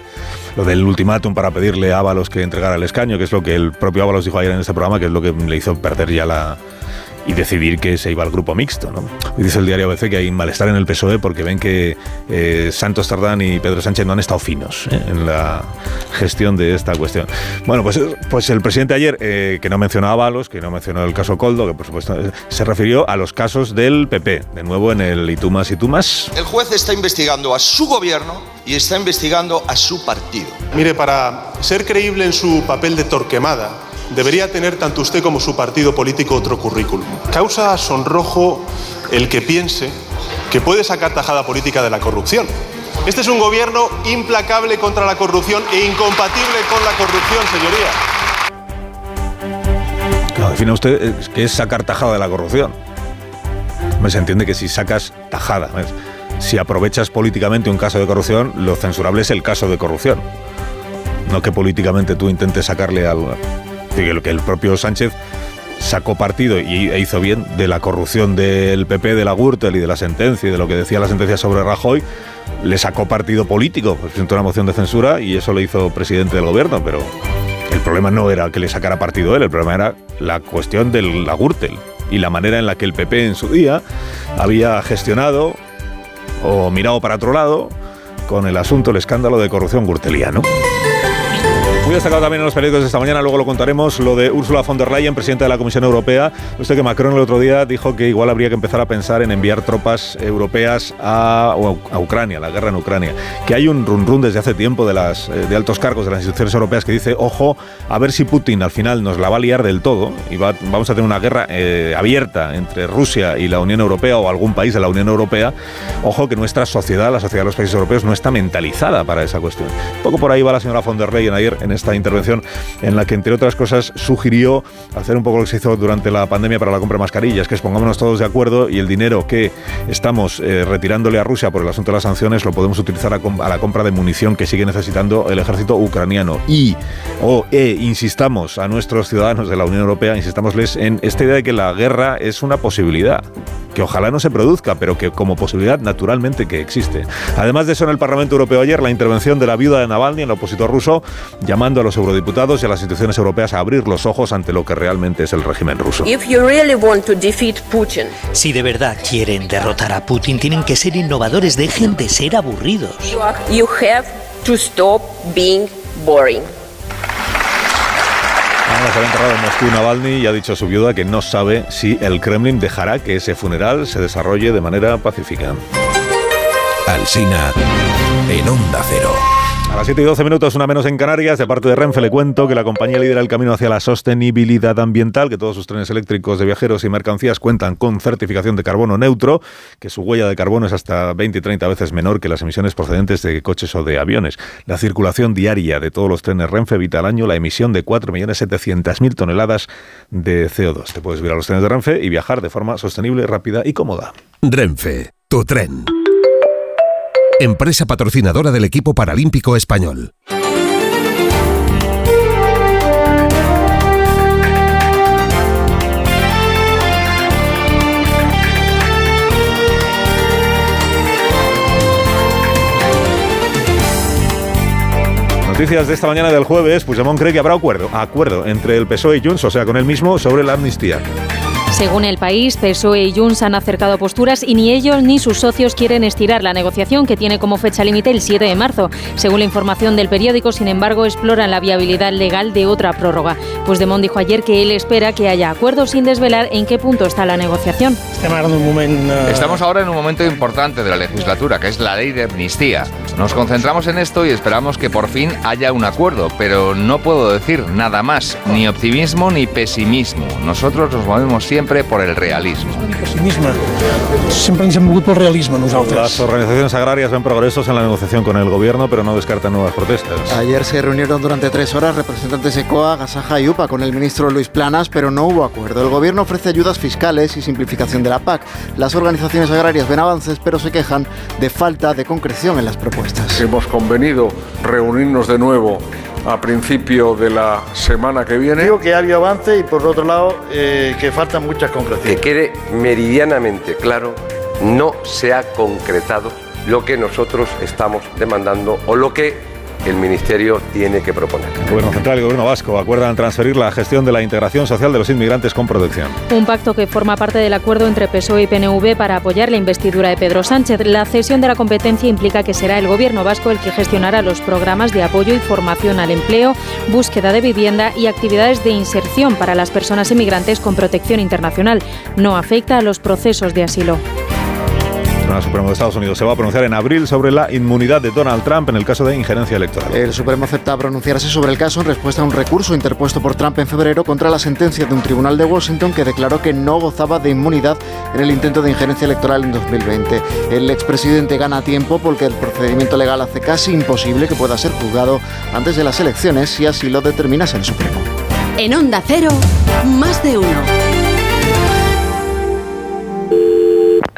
lo del ultimátum para pedirle a Ábalos que entregara el escaño, que es lo que el propio Ábalos dijo ayer en este programa, que es lo que le hizo perder ya la, y decidir que se iba al grupo mixto. ¿no? dice el diario ABC que hay malestar en el PSOE porque ven que eh, Santos Tardán y Pedro Sánchez no han estado finos ¿eh? en la gestión de esta cuestión. Bueno, pues, pues el presidente ayer, eh, que no mencionó a Balos, que no mencionó el caso Coldo, que por supuesto se refirió a los casos del PP, de nuevo en el Itumas y Tumas. El juez está investigando a su gobierno y está investigando a su partido. Mire, para ser creíble en su papel de torquemada, debería tener tanto usted como su partido político otro currículum. Causa sonrojo el que piense que puede sacar tajada política de la corrupción. Este es un gobierno implacable contra la corrupción e incompatible con la corrupción, señoría. Claro, define usted eh, qué es sacar tajada de la corrupción. Se entiende que si sacas tajada, si aprovechas políticamente un caso de corrupción, lo censurable es el caso de corrupción. No que políticamente tú intentes sacarle algo que el propio Sánchez sacó partido y e hizo bien de la corrupción del PP, de la Gürtel y de la sentencia y de lo que decía la sentencia sobre Rajoy, le sacó partido político, presentó una moción de censura y eso le hizo presidente del gobierno, pero el problema no era que le sacara partido él, el problema era la cuestión de la Gürtel y la manera en la que el PP en su día había gestionado o mirado para otro lado con el asunto, el escándalo de corrupción gurteliano. Muy destacado también en los periódicos de esta mañana, luego lo contaremos, lo de Ursula von der Leyen, presidenta de la Comisión Europea. Usted que Macron el otro día dijo que igual habría que empezar a pensar en enviar tropas europeas a, a Ucrania, la guerra en Ucrania. Que hay un run run desde hace tiempo de, las, eh, de altos cargos de las instituciones europeas que dice, ojo, a ver si Putin al final nos la va a liar del todo y vamos a tener una guerra eh, abierta entre Rusia y la Unión Europea o algún país de la Unión Europea. Ojo que nuestra sociedad, la sociedad de los países europeos, no está mentalizada para esa cuestión. Un poco por ahí va la señora von der Leyen ayer en esta intervención en la que, entre otras cosas, sugirió hacer un poco lo que se hizo durante la pandemia para la compra de mascarillas, que es pongámonos todos de acuerdo y el dinero que estamos eh, retirándole a Rusia por el asunto de las sanciones lo podemos utilizar a, a, la compra de munición que sigue necesitando el ejército ucraniano. Y, o, e, insistamos a nuestros ciudadanos de la Unión Europea, insistámosles en esta idea de que la guerra es una posibilidad que ojalá no se produzca, pero que como posibilidad naturalmente que existe. Además de eso, en el Parlamento Europeo ayer, la intervención de la viuda de Navalny, el opositor ruso, llamando a los eurodiputados y a las instituciones europeas a abrir los ojos ante lo que realmente es el régimen ruso. si de verdad quieren derrotar a Putin, tienen que ser innovadores, dejen de ser aburridos. You have to stop being boring. se había enterrado en Moscú Navalny y ha dicho a su viuda que no sabe si el Kremlin dejará que ese funeral se desarrolle de manera pacífica. Alsina en Onda Cero. A las 7 y 12 minutos, una menos en Canarias, de parte de Renfe le cuento que la compañía lidera el camino hacia la sostenibilidad ambiental, que todos sus trenes eléctricos de viajeros y mercancías cuentan con certificación de carbono neutro, que su huella de carbono es hasta 20 y 30 veces menor que las emisiones procedentes de coches o de aviones. La circulación diaria de todos los trenes Renfe evita al año la emisión de 4.700.000 toneladas de CO2. Te puedes ir a los trenes de Renfe y viajar de forma sostenible, rápida y cómoda. Renfe, tu tren empresa patrocinadora del equipo paralímpico español. Noticias de esta mañana del jueves, Puigdemont cree que habrá acuerdo, acuerdo entre el PSOE y Junts, o sea, con él mismo, sobre la amnistía. Según el país, PSOE y Junts han acercado posturas y ni ellos ni sus socios quieren estirar la negociación que tiene como fecha límite el 7 de marzo. Según la información del periódico, sin embargo, exploran la viabilidad legal de otra prórroga. Pues Demont dijo ayer que él espera que haya acuerdo sin desvelar en qué punto está la negociación. Estamos ahora en un momento importante de la legislatura, que es la ley de amnistía. Nos concentramos en esto y esperamos que por fin haya un acuerdo, pero no puedo decir nada más, ni optimismo ni pesimismo. Nosotros nos movemos siempre por el realismo. Siempre ens hem por el realismo nosotros. Las organizaciones agrarias ven progresos en la negociación con el gobierno, pero no descartan nuevas protestas. Ayer se reunieron durante tres horas representantes de COA, Gasaja y UPA con el ministro Luis Planas, pero no hubo acuerdo. El gobierno ofrece ayudas fiscales y simplificación de la PAC. Las organizaciones agrarias ven avances, pero se quejan de falta de concreción en las propuestas. Hemos convenido reunirnos de nuevo a principio de la semana que viene. Digo que ha habido avance y por otro lado eh, que faltan muchas concreciones. Que quede meridianamente claro, no se ha concretado lo que nosotros estamos demandando o lo que el Ministerio tiene que proponer. El Gobierno Central y el Gobierno Vasco acuerdan transferir la gestión de la integración social de los inmigrantes con protección. Un pacto que forma parte del acuerdo entre PSOE y PNV para apoyar la investidura de Pedro Sánchez. La cesión de la competencia implica que será el Gobierno vasco el que gestionará los programas de apoyo y formación al empleo, búsqueda de vivienda y actividades de inserción para las personas inmigrantes con protección internacional. No afecta a los procesos de asilo. Tribunal Supremo de Estados Unidos se va a pronunciar en abril sobre la inmunidad de Donald Trump en el caso de injerencia electoral. El Supremo acepta pronunciarse sobre el caso en respuesta a un recurso interpuesto por Trump en febrero contra la sentencia de un tribunal de Washington que declaró que no gozaba de inmunidad en el intento de injerencia electoral en 2020. El expresidente gana tiempo porque el procedimiento legal hace casi imposible que pueda ser juzgado antes de las elecciones si así lo determinase el Supremo. En Onda Cero, más de uno.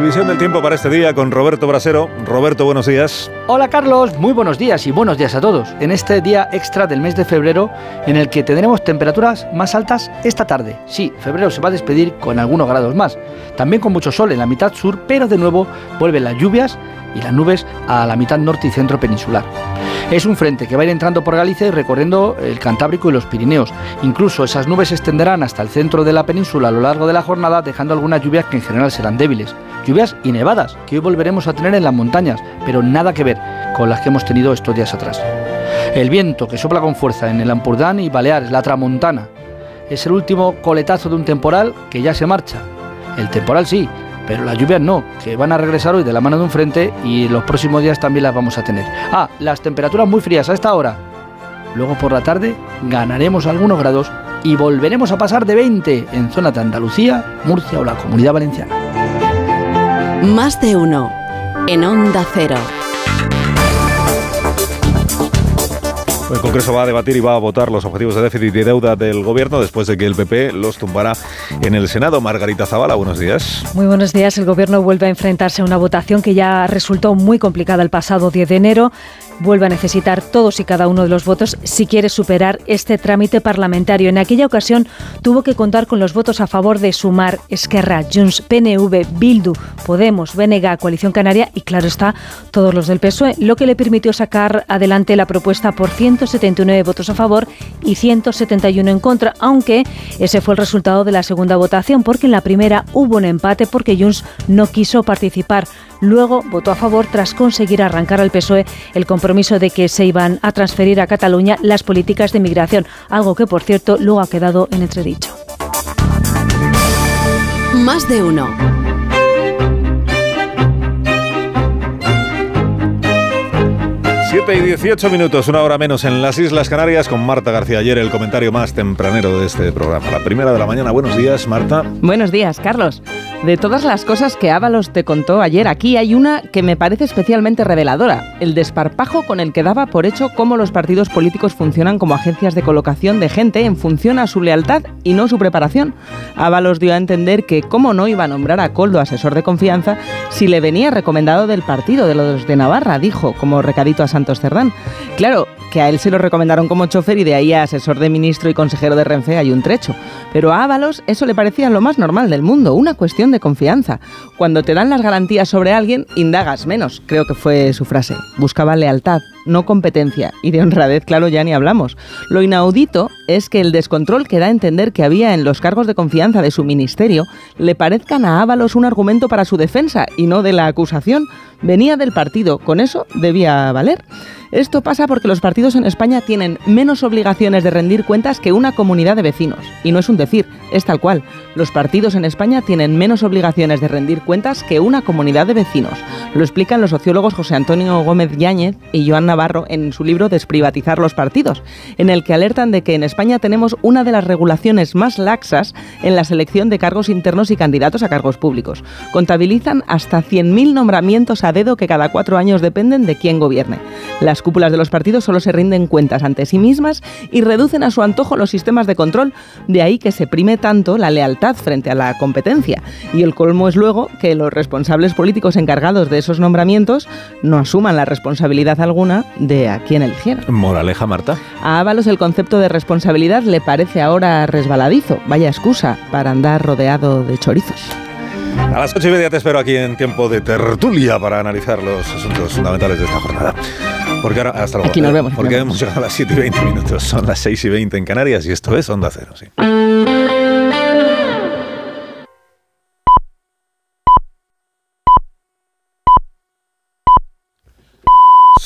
Previsión del tiempo para este día con Roberto Brasero. Roberto, buenos días. Hola Carlos, muy buenos días y buenos días a todos. En este día extra del mes de febrero en el que tendremos temperaturas más altas esta tarde. Sí, febrero se va a despedir con algunos grados más. También con mucho sol en la mitad sur, pero de nuevo vuelven las lluvias y las nubes a la mitad norte y centro peninsular. Es un frente que va a ir entrando por Galicia y recorriendo el Cantábrico y los Pirineos. Incluso esas nubes se extenderán hasta el centro de la península a lo largo de la jornada, dejando algunas lluvias que en general serán débiles. Lluvias y nevadas que hoy volveremos a tener en las montañas, pero nada que ver con las que hemos tenido estos días atrás. El viento que sopla con fuerza en el Ampurdán y Baleares, la Tramontana, es el último coletazo de un temporal que ya se marcha. El temporal sí, pero las lluvias no, que van a regresar hoy de la mano de un frente y los próximos días también las vamos a tener. Ah, las temperaturas muy frías a esta hora. Luego por la tarde ganaremos algunos grados y volveremos a pasar de 20 en zonas de Andalucía, Murcia o la Comunidad Valenciana. Más de uno en Onda Cero. El Congreso va a debatir y va a votar los objetivos de déficit y deuda del Gobierno después de que el PP los tumbara en el Senado. Margarita Zavala, buenos días. Muy buenos días. El Gobierno vuelve a enfrentarse a una votación que ya resultó muy complicada el pasado 10 de enero vuelve a necesitar todos y cada uno de los votos si quiere superar este trámite parlamentario. En aquella ocasión tuvo que contar con los votos a favor de Sumar, Esquerra, Junts, PNV, Bildu, Podemos, BNG, Coalición Canaria y, claro está, todos los del PSOE, lo que le permitió sacar adelante la propuesta por 179 votos a favor y 171 en contra, aunque ese fue el resultado de la segunda votación, porque en la primera hubo un empate porque Junts no quiso participar. Luego votó a favor tras conseguir arrancar al PSOE el compromiso de que se iban a transferir a Cataluña las políticas de migración, algo que, por cierto, luego ha quedado en entredicho. Más de uno. 7 y 18 minutos, una hora menos en las Islas Canarias con Marta García. Ayer el comentario más tempranero de este programa. La primera de la mañana. Buenos días, Marta. Buenos días, Carlos. De todas las cosas que Ábalos te contó ayer, aquí hay una que me parece especialmente reveladora. El desparpajo con el que daba por hecho cómo los partidos políticos funcionan como agencias de colocación de gente en función a su lealtad y no su preparación. Ábalos dio a entender que cómo no iba a nombrar a Coldo asesor de confianza si le venía recomendado del partido de los de Navarra, dijo, como recadito a San Claro, que a él se lo recomendaron como chofer y de ahí a asesor de ministro y consejero de Renfe hay un trecho. Pero a Ábalos eso le parecía lo más normal del mundo, una cuestión de confianza. Cuando te dan las garantías sobre alguien, indagas menos, creo que fue su frase. Buscaba lealtad, no competencia. Y de honradez, claro, ya ni hablamos. Lo inaudito es que el descontrol que da a entender que había en los cargos de confianza de su ministerio le parezcan a Ábalos un argumento para su defensa y no de la acusación. Venía del partido, con eso debía valer. Esto pasa porque los partidos en España tienen menos obligaciones de rendir cuentas que una comunidad de vecinos. Y no es un decir, es tal cual. Los partidos en España tienen menos obligaciones de rendir cuentas que una comunidad de vecinos. Lo explican los sociólogos José Antonio Gómez Yáñez y Joan Navarro en su libro Desprivatizar los partidos, en el que alertan de que en España tenemos una de las regulaciones más laxas en la selección de cargos internos y candidatos a cargos públicos. Contabilizan hasta 100.000 nombramientos a dedo que cada cuatro años dependen de quién gobierne. Las cúpulas de los partidos solo se rinden cuentas ante sí mismas y reducen a su antojo los sistemas de control, de ahí que se prime tanto la lealtad frente a la competencia. Y el colmo es luego que los responsables políticos encargados de esos nombramientos no asuman la responsabilidad alguna de a quién eligieron. Moraleja, Marta. A Ábalos el concepto de responsabilidad le parece ahora resbaladizo, vaya excusa para andar rodeado de chorizos. A las ocho y media te espero aquí en tiempo de tertulia para analizar los asuntos fundamentales de esta jornada. Porque ahora, hasta luego. Aquí nos vemos. Porque hemos llegado a las 7 y 20 minutos. Son las 6 y 20 en Canarias y esto es Onda Cero, sí.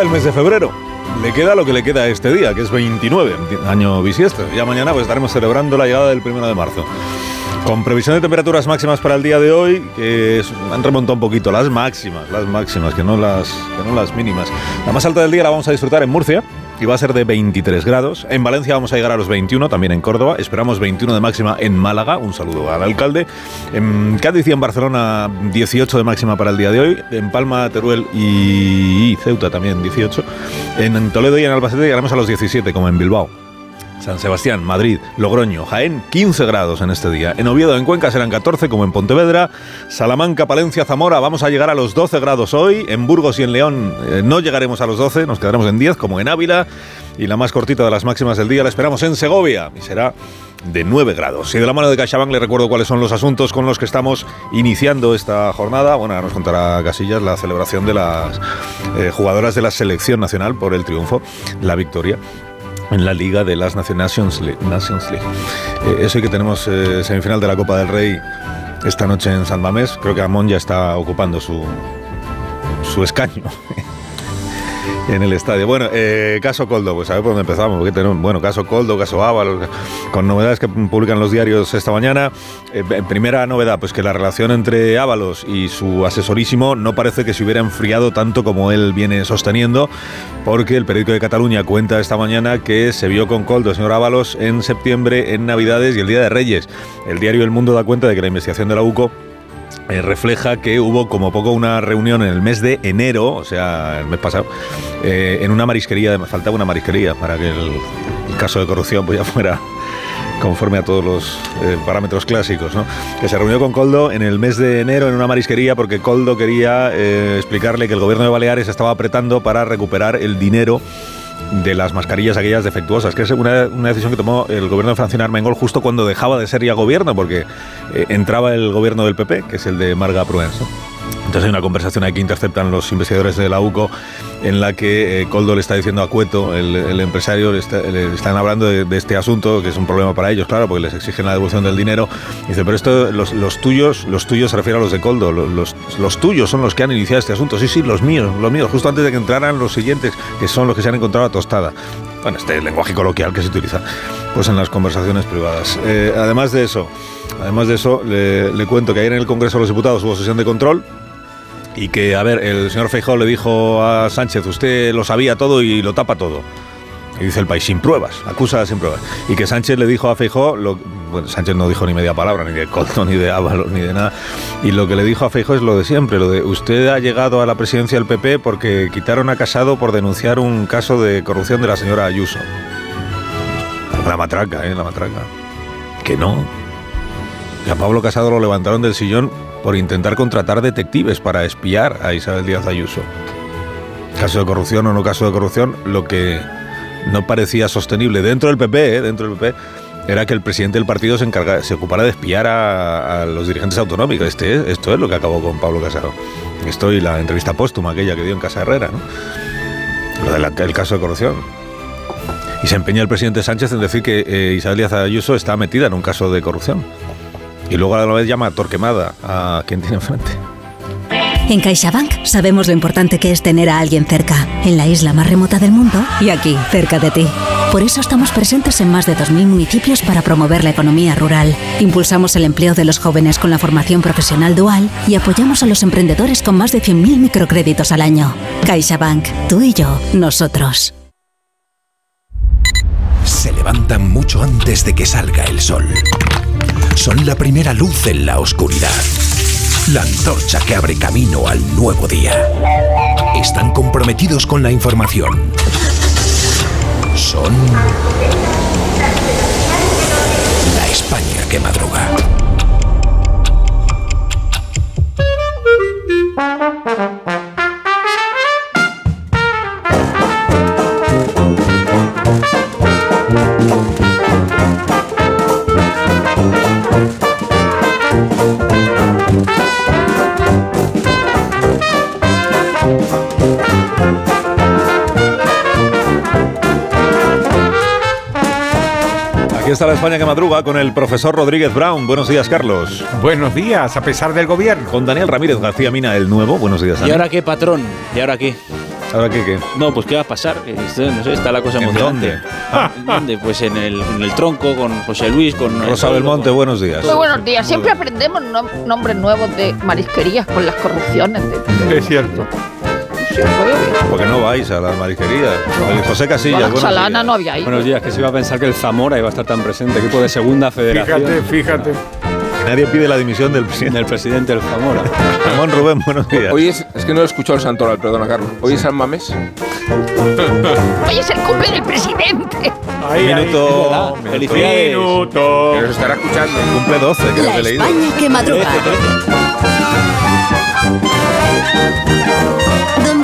El mes de febrero. Le queda lo que le queda a este día, que es 29, año bisiesto. Ya mañana pues estaremos celebrando la llegada del primero de marzo. Con previsión de temperaturas máximas para el día de hoy, que han remontado un poquito las máximas, las máximas, que no las, que no las mínimas. La más alta del día la vamos a disfrutar en Murcia, y va a ser de 23 grados. En Valencia vamos a llegar a los 21, también en Córdoba. Esperamos 21 de máxima en Málaga. Un saludo al alcalde. En Cádiz y en Barcelona 18 de máxima para el día de hoy. En Palma, Teruel y Ceuta también 18. En Toledo y en Albacete llegaremos a los 17, como en Bilbao. San Sebastián, Madrid, Logroño, Jaén, 15 grados en este día. En Oviedo, en Cuenca serán 14 como en Pontevedra. Salamanca, Palencia, Zamora, vamos a llegar a los 12 grados hoy. En Burgos y en León eh, no llegaremos a los 12, nos quedaremos en 10 como en Ávila. Y la más cortita de las máximas del día la esperamos en Segovia y será de 9 grados. Y de la mano de CaixaBank le recuerdo cuáles son los asuntos con los que estamos iniciando esta jornada. Bueno, ahora nos contará Casillas la celebración de las eh, jugadoras de la selección nacional por el triunfo, la victoria en la Liga de las Nations League. Nations League. Eh, eso y que tenemos eh, semifinal de la Copa del Rey esta noche en San Mamés. Creo que Amón ya está ocupando su, su escaño en el estadio. Bueno, eh, caso Coldo, pues a ver por dónde empezamos. Bueno, caso Coldo, caso Ábalos, con novedades que publican los diarios esta mañana. Eh, primera novedad, pues que la relación entre Ábalos y su asesorísimo no parece que se hubiera enfriado tanto como él viene sosteniendo, porque el periódico de Cataluña cuenta esta mañana que se vio con Coldo, el señor Ábalos, en septiembre, en Navidades y el Día de Reyes. El diario El Mundo da cuenta de que la investigación de la UCO eh, refleja que hubo como poco una reunión en el mes de enero, o sea, el mes pasado, eh, en una marisquería, faltaba una marisquería para que el, caso de corrupción pues ya fuera conforme a todos los eh, parámetros clásicos, ¿no? que se reunió con Coldo en el mes de enero en una marisquería porque Coldo quería explicarle que el gobierno de Baleares estaba apretando para recuperar el dinero de las mascarillas aquellas defectuosas, que es una, decisión que tomó el gobierno de Francina Armengol justo cuando dejaba de ser ya gobierno, porque eh, entraba el gobierno del PP, que es el de Marga Pruens. Entonces hay una conversación ahí que interceptan los investigadores de la UCO en la que eh, Coldo le está diciendo a Cueto, el, empresario, le, están hablando de, este asunto, que es un problema para ellos, claro, porque les exigen la devolución del dinero. dice, pero esto, los, tuyos, los tuyos se refiere a los de Coldo, los, los, tuyos son los que han iniciado este asunto. Sí, sí, los míos, los míos, justo antes de que entraran los siguientes, que son los que se han encontrado a tostada. Bueno, este lenguaje coloquial que se utiliza pues en las conversaciones privadas. Eh, además de eso, además de eso, le, le cuento que ayer en el Congreso de los Diputados hubo sesión de control y que, a ver, el señor Feijóo le dijo a Sánchez, usted lo sabía todo y lo tapa todo. Y dice el país, sin pruebas, acusa sin pruebas. Y que Sánchez le dijo a Feijóo, lo, bueno, Sánchez no dijo ni media palabra, ni de Colto, ni de Ábalos, ni de nada. Y lo que le dijo a Feijóo es lo de siempre, lo de usted ha llegado a la presidencia del PP porque quitaron a Casado por denunciar un caso de corrupción de la señora Ayuso. La matraca, ¿eh? La matraca. Que no. Que a Pablo Casado lo levantaron del sillón por intentar contratar detectives para espiar a Isabel Díaz Ayuso. Caso de corrupción o no caso de corrupción, lo que no parecía sostenible dentro del PP, ¿eh? dentro del PP, era que el presidente del partido se, encarga, se ocupara de espiar a, los dirigentes autonómicos. Este, esto es lo que acabó con Pablo Casado. Esto y la entrevista póstuma aquella que dio en Casa Herrera, ¿no? Lo del caso de corrupción. Y se empeña el presidente Sánchez en decir que eh, Isabel Díaz Ayuso está metida en un caso de corrupción. Y luego a la vez llama Torquemada a quien tiene enfrente. En CaixaBank sabemos lo importante que es tener a alguien cerca, en la isla más remota del mundo y aquí, cerca de ti. Por eso estamos presentes en más de 2.000 municipios para promover la economía rural. Impulsamos el empleo de los jóvenes con la formación profesional dual y apoyamos a los emprendedores con más de 100.000 microcréditos al año. CaixaBank, tú y yo, nosotros. Se levantan mucho antes de que salga el sol son la primera luz en la oscuridad. La antorcha que abre camino al nuevo día. Están comprometidos con la información. Son la España que madruga. Aquí está la España que madruga con el profesor Rodríguez Brown. Buenos días, Carlos. Buenos días, a pesar del gobierno. Con Daniel Ramírez García Mina, el nuevo. Buenos días, Daniel. ¿Y ahora qué, patrón? ¿Y ahora qué? ¿Ahora qué qué? No, pues ¿qué va a pasar? Que esto, no sé, está la cosa ¿En emocionante. dónde? ¿En dónde? Pues en el, en el tronco, con José Luis, con... Rosa Belmonte, buenos días. Muy buenos días. Siempre aprendemos nom- nombres nuevos de marisquerías con las corrupciones. De... Es cierto. Porque no vais a las marisquerías. Oye, José Casillas, la chalana días. no había ido. Buenos días, que se iba a pensar que el Zamora iba a estar tan presente, equipo de segunda federación. Fíjate, fíjate. Nadie pide la dimisión del presidente. Del presidente del Zamora. Ramón Rubén, buenos días. Hoy es, es que no he escuchado el santoral, perdona, Carlos. Hoy es San Mamés. Hoy es el cumple del presidente. minuto. Felicidades. Minuto. Que nos estará escuchando. Cumple 12, creo que he leído. España que madruga.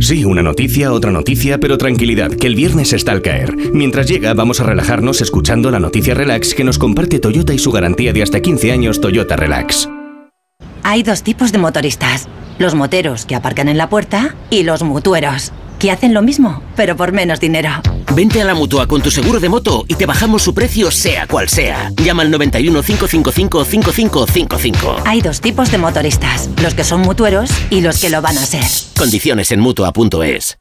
Sí, una noticia, otra noticia, pero tranquilidad, que el viernes está al caer. Mientras llega, vamos a relajarnos escuchando la noticia relax que nos comparte Toyota y su garantía de hasta 15 años Toyota Relax. Hay dos tipos de motoristas. Los moteros que aparcan en la puerta y los mutueros, que hacen lo mismo, pero por menos dinero. Vente a la mutua con tu seguro de moto y te bajamos su precio sea cual sea. Llama al 91 555 5555. Hay dos tipos de motoristas, los que son mutueros y los que lo van a ser. Condiciones en mutua.es.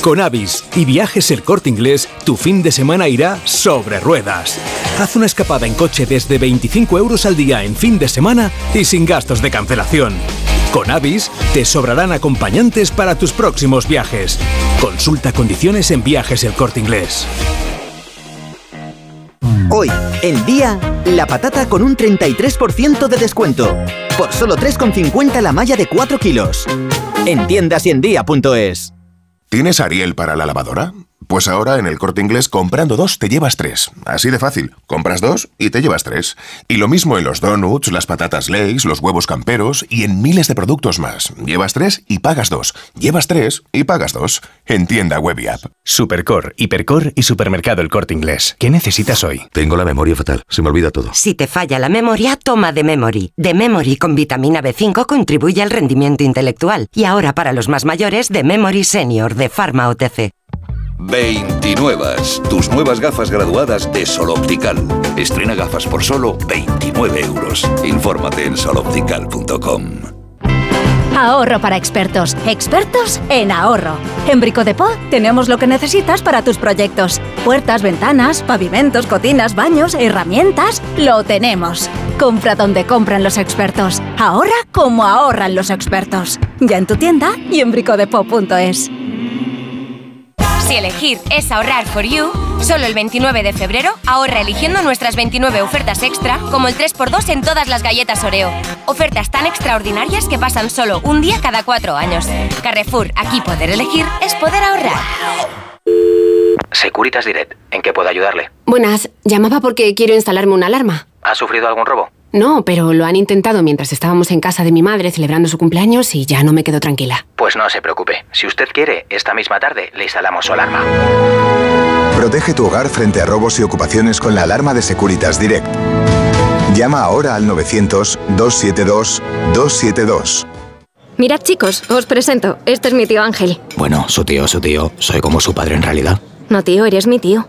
Con Avis y Viajes El Corte Inglés, tu fin de semana irá sobre ruedas. Haz una escapada en coche desde 25 euros al día en fin de semana y sin gastos de cancelación. Con Avis te sobrarán acompañantes para tus próximos viajes. Consulta condiciones en Viajes El Corte Inglés. Hoy, en día, la patata con un 33% de descuento. Por solo 3,50 la malla de 4 kilos. En tiendas y en día.es. ¿Tienes Ariel para la lavadora? Pues ahora en el corte inglés comprando dos te llevas tres. Así de fácil. Compras dos y te llevas tres. Y lo mismo en los donuts, las patatas Lay's, los huevos camperos y en miles de productos más. Llevas tres y pagas dos. Llevas tres y pagas dos. En tienda web y app. Supercor, Hipercor y Supermercado El Corte Inglés. ¿Qué necesitas hoy? Tengo la memoria fatal, se me olvida todo. Si te falla la memoria, toma de Memory. De Memory con vitamina B5 contribuye al rendimiento intelectual. Y ahora para los más mayores, de Memory Senior de Pharma OTC. 29. Tus nuevas gafas graduadas de Sol Optical. Estrena gafas por solo 29 euros. Infórmate en soloptical.com. Ahorro para expertos. Expertos en ahorro. En Brico de Po tenemos lo que necesitas para tus proyectos. Puertas, ventanas, pavimentos, cocinas, baños, herramientas. Lo tenemos. Compra donde compran los expertos. Ahorra como ahorran los expertos. Ya en tu tienda y en bricodepo.es. Si elegir es ahorrar for you, solo el 29 de febrero ahorra eligiendo nuestras 29 ofertas extra, como el 3x2 en todas las galletas Oreo. Ofertas tan extraordinarias que pasan solo un día cada cuatro años. Carrefour, aquí poder elegir es poder ahorrar. Securitas Direct, ¿en qué puedo ayudarle? Buenas, llamaba porque quiero instalarme una alarma. ¿Ha sufrido algún robo? No, pero lo han intentado mientras estábamos en casa de mi madre celebrando su cumpleaños y ya no me quedo tranquila. Pues no se preocupe. Si usted quiere, esta misma tarde le instalamos su alarma. Protege tu hogar frente a robos y ocupaciones con la alarma de Securitas Direct. Llama ahora al 900-272-272. Mirad chicos, os presento. Este es mi tío Ángel. Bueno, su tío, su tío. Soy como su padre en realidad. No tío, eres mi tío.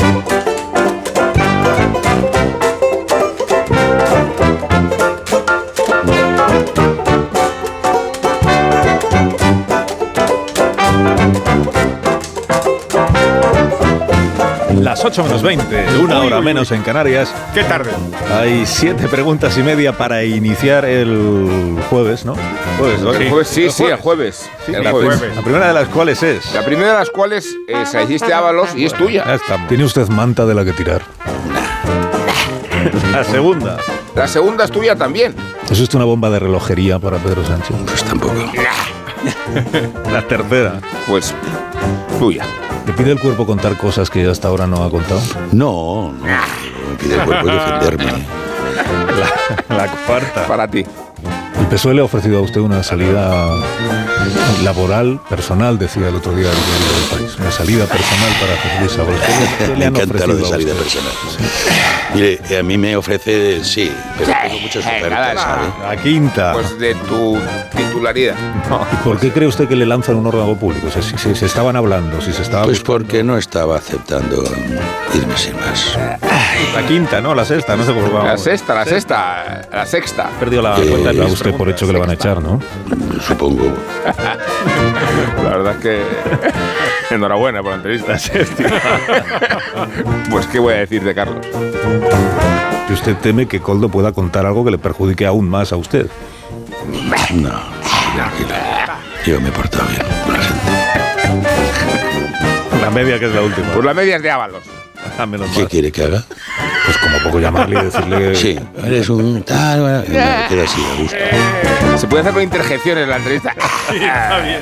Las 8 menos 20, una hora menos en Canarias. Qué tarde. Hay siete preguntas y media para iniciar el jueves, ¿no? Jueves, ¿no? El jueves, sí, sí, el jueves. Sí, el la, jueves. prim- la primera de las cuales es. La primera de las cuales eh, se la hiciste a Ábalos y es tuya. Ya estamos. ¿Tiene usted manta de la que tirar? La segunda. La segunda es tuya también. ¿Es esto una bomba de relojería para Pedro Sánchez? Pues tampoco. La tercera. Pues tuya. ¿Le pide el cuerpo contar cosas que hasta ahora no ha contado? No, no. Me pide el cuerpo defenderme. La, la cuarta. Para ti. PSOE le ha ofrecido a usted una salida laboral, personal, decía el otro día el diario del país. Una salida personal para José Luis Ábalos. ¿Qué le- qué le Me encanta lo de salida personal. Mire, eh, a mí me ofrece, sí, pero tengo muchas ofertas, ¿sabe? La quinta. Pues de tu titularidad. ¿Y por qué cree usted que le lanzan un órgano público? O sea, si, si se estaban hablando, si se estaba... Pues porque no estaba aceptando irme sin más. La quinta, ¿no? La sexta, no sé por qué La vamos. sexta, la sexta, la sexta. Perdió la Eh, cuenta. da usted por hecho que le van a echar, ¿no? Supongo. La verdad es que. Enhorabuena por la entrevista. pues, ¿qué voy a decirte, Carlos? Que usted teme que Coldo pueda contar algo que le perjudique aún más a usted. No, tranquilo. Yo me he portado bien con la gente. La media que es la última. Pues la media es de Ábalos. Ah, menos ¿Qué mal. quiere que haga? Pues como poco llamarle y decirle... Sí, eres un tal... bueno, me queda así a gusto. Se puede hacer con interjecciones la entrevista. Sí, está bien.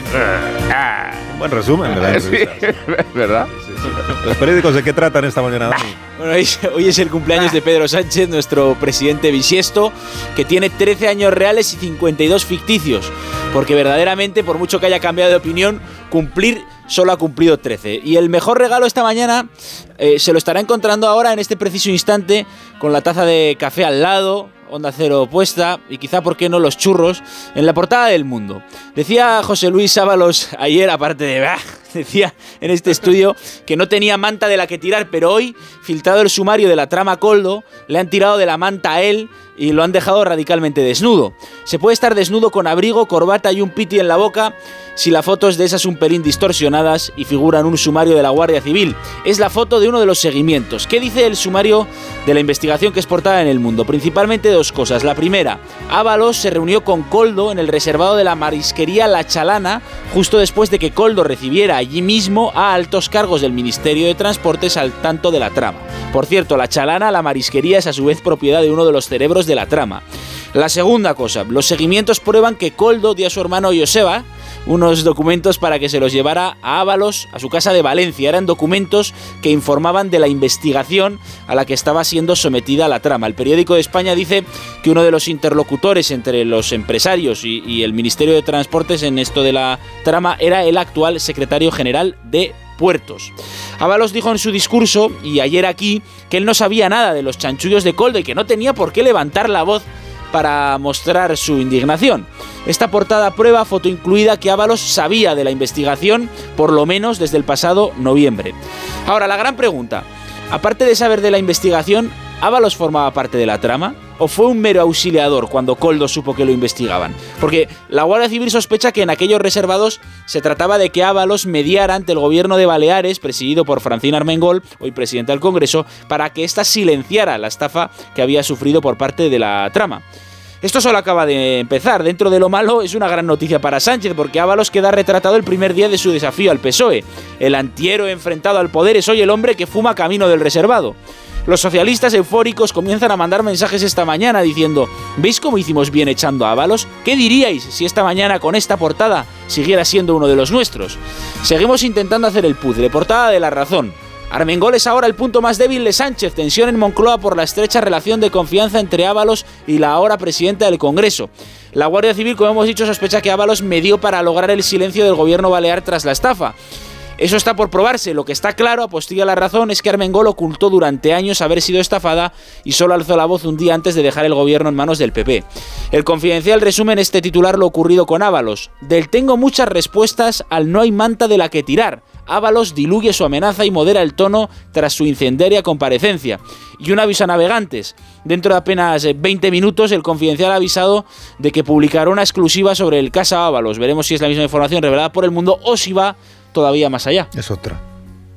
Ah. Buen resumen de la Sí, entrevista. ¿verdad? ¿Los periódicos de qué tratan esta mañana, Dani? Bueno, hoy, hoy es el cumpleaños de Pedro Sánchez, nuestro presidente bisiesto, que tiene 13 años reales y 52 ficticios. Porque verdaderamente, por mucho que haya cambiado de opinión, cumplir solo ha cumplido 13. Y el mejor regalo esta mañana eh, se lo estará encontrando ahora en este preciso instante, con la taza de café al lado, Onda Cero puesta y quizá, ¿por qué no?, los churros en la portada del mundo. Decía José Luis Ábalos ayer, aparte de... Decía en este estudio que no tenía manta de la que tirar, pero hoy, filtrado el sumario de la trama Coldo, le han tirado de la manta a él y lo han dejado radicalmente desnudo. Se puede estar desnudo con abrigo, corbata y un piti en la boca si la foto es de esas un pelín distorsionadas y figura en un sumario de la Guardia Civil. Es la foto de uno de los seguimientos. ¿Qué dice el sumario de la investigación que es portada en el mundo? Principalmente dos cosas. La primera, Ábalos se reunió con Coldo en el reservado de la marisquería La Chalana justo después de que Coldo recibiera allí mismo a altos cargos del Ministerio de Transportes al tanto de la trama. Por cierto, La Chalana, la marisquería, es a su vez propiedad de uno de los cerebros de la trama. La segunda cosa, los seguimientos prueban que Coldo dio a su hermano Joseba unos documentos para que se los llevara a Ábalos, a su casa de Valencia. Eran documentos que informaban de la investigación a la que estaba siendo sometida la trama. El periódico de España dice que uno de los interlocutores entre los empresarios y, y el Ministerio de Transportes en esto de la trama era el actual secretario general de puertos. Ábalos dijo en su discurso, y ayer aquí, que él no sabía nada de los chanchullos de Coldo y que no tenía por qué levantar la voz para mostrar su indignación. Esta portada prueba, foto incluida, que Ábalos sabía de la investigación, por lo menos desde el pasado noviembre. Ahora, la gran pregunta, aparte de saber de la investigación, ¿Ábalos formaba parte de la trama? ¿O fue un mero auxiliador cuando Coldo supo que lo investigaban? Porque la Guardia Civil sospecha que en aquellos reservados se trataba de que Ábalos mediara ante el gobierno de Baleares, presidido por Francina Armengol, hoy presidenta del Congreso, para que ésta silenciara la estafa que había sufrido por parte de la trama. Esto solo acaba de empezar. Dentro de lo malo es una gran noticia para Sánchez porque Ábalos queda retratado el primer día de su desafío al PSOE. El antiero enfrentado al poder es hoy el hombre que fuma camino del reservado. Los socialistas eufóricos comienzan a mandar mensajes esta mañana diciendo ¿Veis cómo hicimos bien echando a Ábalos? ¿Qué diríais si esta mañana con esta portada siguiera siendo uno de los nuestros? Seguimos intentando hacer el puzzle. Portada de la razón. Armengol es ahora el punto más débil de Sánchez, tensión en Moncloa por la estrecha relación de confianza entre Ábalos y la ahora presidenta del Congreso. La Guardia Civil, como hemos dicho, sospecha que Ábalos medió para lograr el silencio del gobierno balear tras la estafa. Eso está por probarse. Lo que está claro, apostilla la razón, es que Armengol ocultó durante años haber sido estafada y solo alzó la voz un día antes de dejar el gobierno en manos del PP. El confidencial resume en este titular lo ocurrido con Ábalos. Del tengo muchas respuestas al no hay manta de la que tirar. Ábalos diluye su amenaza y modera el tono tras su incendiaria comparecencia. Y un aviso a navegantes. Dentro de apenas 20 minutos, el confidencial ha avisado de que publicará una exclusiva sobre el Casa Ábalos. Veremos si es la misma información revelada por el mundo o si va todavía más allá. Es otra.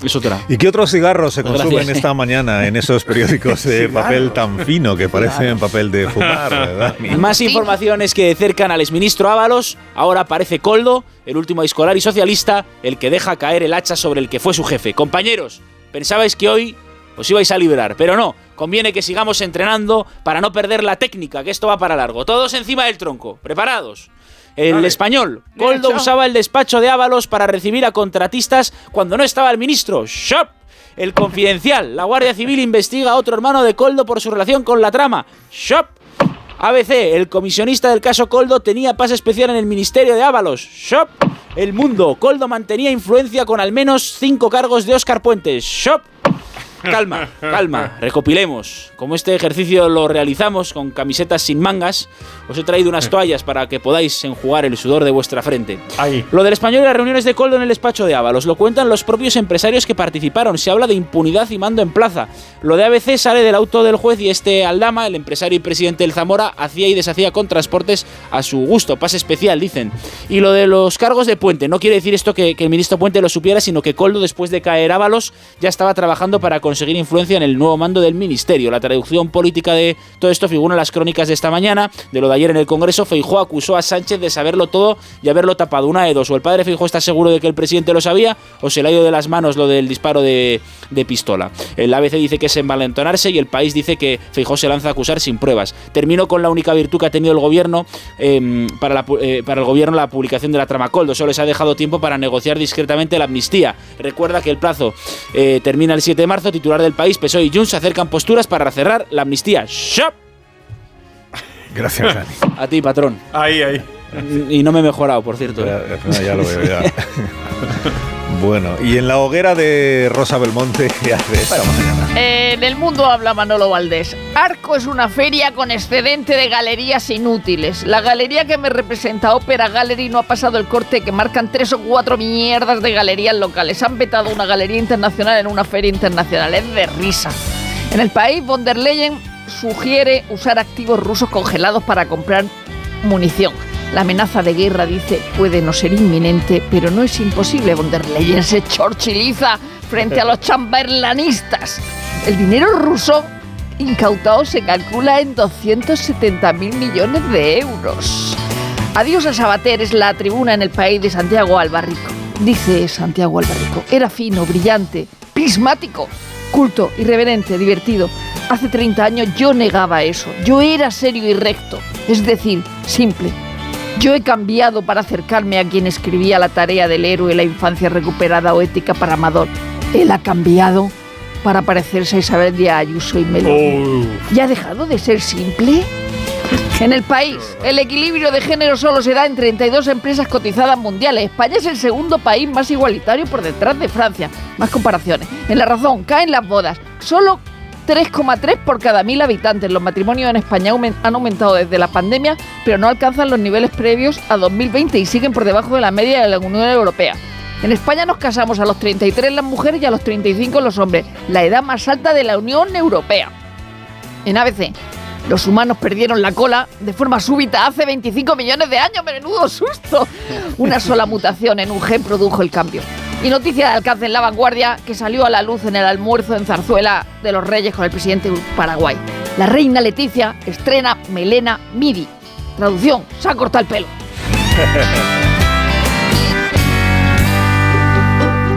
Es otra. ¿Y qué otros cigarros se Gracias. consumen esta mañana en esos periódicos de papel tan fino que parecen papel de fumar, verdad? Más informaciones que cercan al exministro Ábalos. Ahora aparece Coldo, el último escolar y socialista, el que deja caer el hacha sobre el que fue su jefe. Compañeros, pensabais que hoy os ibais a librar, pero no. Conviene que sigamos entrenando para no perder la técnica, que esto va para largo. Todos encima del tronco. ¿Preparados? El Vale. español. Coldo usaba el despacho de Ábalos para recibir a contratistas cuando no estaba el ministro. ¡Shop! El confidencial. La Guardia Civil investiga a otro hermano de Coldo por su relación con la trama. ¡Shop! ABC, el comisionista del caso Coldo tenía pase especial en el ministerio de Ábalos. Shop. El Mundo, Coldo mantenía influencia con al menos cinco cargos de Óscar Puentes. Shop. Calma, calma, recopilemos. Como este ejercicio lo realizamos con camisetas sin mangas, os he traído unas toallas para que podáis enjugar el sudor de vuestra frente. Lo del español y las reuniones de Coldo en el despacho de Ábalos lo cuentan los propios empresarios que participaron. Se habla de impunidad y mando en plaza. Lo de ABC sale del auto del juez y este Aldama, el empresario y presidente del Zamora, hacía y deshacía con transportes a su gusto. Pase especial, dicen. Y lo de los cargos de Puente, no quiere decir esto que, que el ministro Puente lo supiera, sino que Coldo, después de caer Ábalos, ya estaba trabajando para conseguir influencia en el nuevo mando del ministerio. La traducción política de todo esto figura en las crónicas de esta mañana. De lo de ayer en el Congreso, Feijó acusó a Sánchez de saberlo todo y haberlo tapado. Una de dos. O el padre Feijó está seguro de que el presidente lo sabía, o se le ha ido de las manos lo del disparo de, pistola. El ABC dice que es envalentonarse y el país dice que Feijó se lanza a acusar sin pruebas. Termino con la única virtud que ha tenido el gobierno em, para, la eh, para el gobierno la publicación de la trama Coldo. Solo les ha dejado tiempo para negociar discretamente la amnistía. Recuerda que el plazo eh, termina el 7 de marzo. Titular del país, PSOE y Junts se acercan posturas para cerrar la amnistía. ¡Shop! Gracias, Dani. A ti, patrón. Ahí, ahí. Y no me he mejorado, por cierto. Ya, ya lo veo, ya. bueno, y en la hoguera de Rosa Belmonte, ¿qué hace mañana? En el mundo habla Manolo Valdés. Arco es una feria con excedente de galerías inútiles. La galería que me representa, Opera Gallery, no ha pasado el corte que marcan tres o cuatro mierdas de galerías locales. Han vetado una galería internacional en una feria internacional. Es de risa. En el país, von der Leyen sugiere usar activos rusos congelados para comprar munición. La amenaza de guerra, dice, puede no ser inminente, pero no es imposible. Von der Leyen se chorchiliza frente a los chamberlanistas. El dinero ruso incautado se calcula en 270 mil millones de euros. Adiós a Sabater es la tribuna en el país de Santiago Albarrico. Dice Santiago Albarrico, era fino, brillante, prismático, culto, irreverente, divertido. Hace 30 años yo negaba eso. Yo era serio y recto, es decir, simple. Yo he cambiado para acercarme a quien escribía la tarea del héroe, la infancia recuperada o ética para Amador. Él ha cambiado para parecerse a Isabel de Ayuso y Meloni. ¿Y ha dejado de ser simple? En el país, el equilibrio de género solo se da en 32 empresas cotizadas mundiales. España es el segundo país más igualitario por detrás de Francia. Más comparaciones. En la razón, caen las bodas. Solo 3,3 por cada mil habitantes. Los matrimonios en España han aumentado desde la pandemia, pero no alcanzan los niveles previos a 2020 y siguen por debajo de la media de la Unión Europea. En España nos casamos a los 33 las mujeres y a los 35 los hombres, la edad más alta de la Unión Europea. En ABC, los humanos perdieron la cola de forma súbita hace 25 millones de años. ¡Menudo susto! Una sola mutación en un gen produjo el cambio. Y noticia de alcance en la vanguardia que salió a la luz en el almuerzo en Zarzuela de los Reyes con el presidente de Paraguay. La reina Leticia estrena Melena Midi. Traducción, se ha cortado el pelo.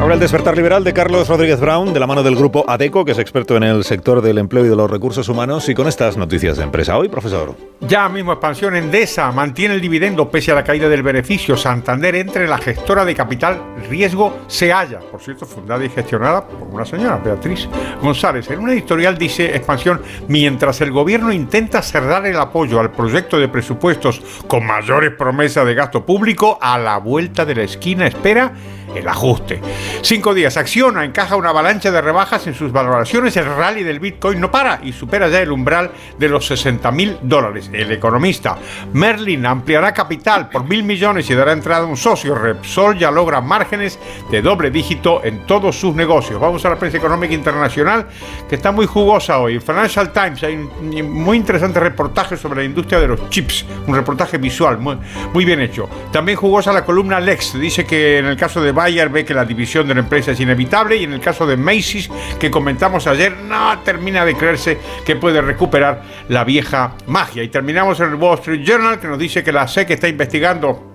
Ahora el despertar liberal de Carlos Rodríguez Brown, de la mano del grupo ADECO, que es experto en el sector del empleo y de los recursos humanos, y con estas noticias de empresa. Hoy, profesor. Ya mismo expansión Endesa mantiene el dividendo pese a la caída del beneficio. Santander entre la gestora de capital riesgo se halla, por cierto, fundada y gestionada por una señora, Beatriz González. En una editorial dice expansión, mientras el gobierno intenta cerrar el apoyo al proyecto de presupuestos con mayores promesas de gasto público, a la vuelta de la esquina espera el ajuste. Cinco días, Acciona encaja una avalancha de rebajas en sus valoraciones. El rally del Bitcoin no para y supera ya el umbral de los 60 mil dólares. El economista Merlin ampliará capital por mil millones y dará entrada a un socio. Repsol ya logra márgenes de doble dígito en todos sus negocios. Vamos a la prensa económica internacional que está muy jugosa hoy. Financial Times hay un muy interesante reportaje sobre la industria de los chips. Un reportaje visual muy, bien hecho. También jugosa la columna Lex. Dice que en el caso de Bayer ve que la división de la empresa es inevitable y en el caso de Macy's, que comentamos ayer, no termina de creerse que puede recuperar la vieja magia. Y terminamos en el Wall Street Journal, que nos dice que la SEC está investigando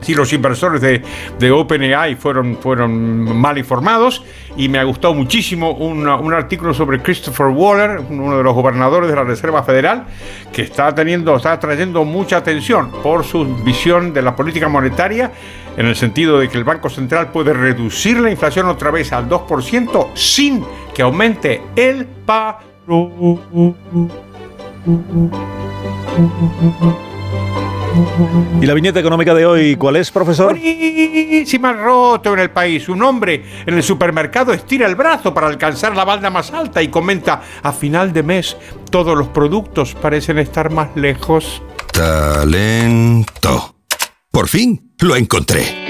si los inversores de, de OpenAI fueron, fueron mal informados y me ha gustado muchísimo un, un artículo sobre Christopher Waller, uno de los gobernadores de la Reserva Federal, que está teniendo, está trayendo mucha atención por su visión de la política monetaria en el sentido de que el Banco Central puede reducir la inflación otra vez al 2% sin que aumente el paro. ¿Y la viñeta económica de hoy cuál es, profesor? Buenísima roto en el país. Un hombre en el supermercado estira el brazo para alcanzar la balda más alta y comenta, a final de mes todos los productos parecen estar más lejos. Talento. Por fin lo encontré.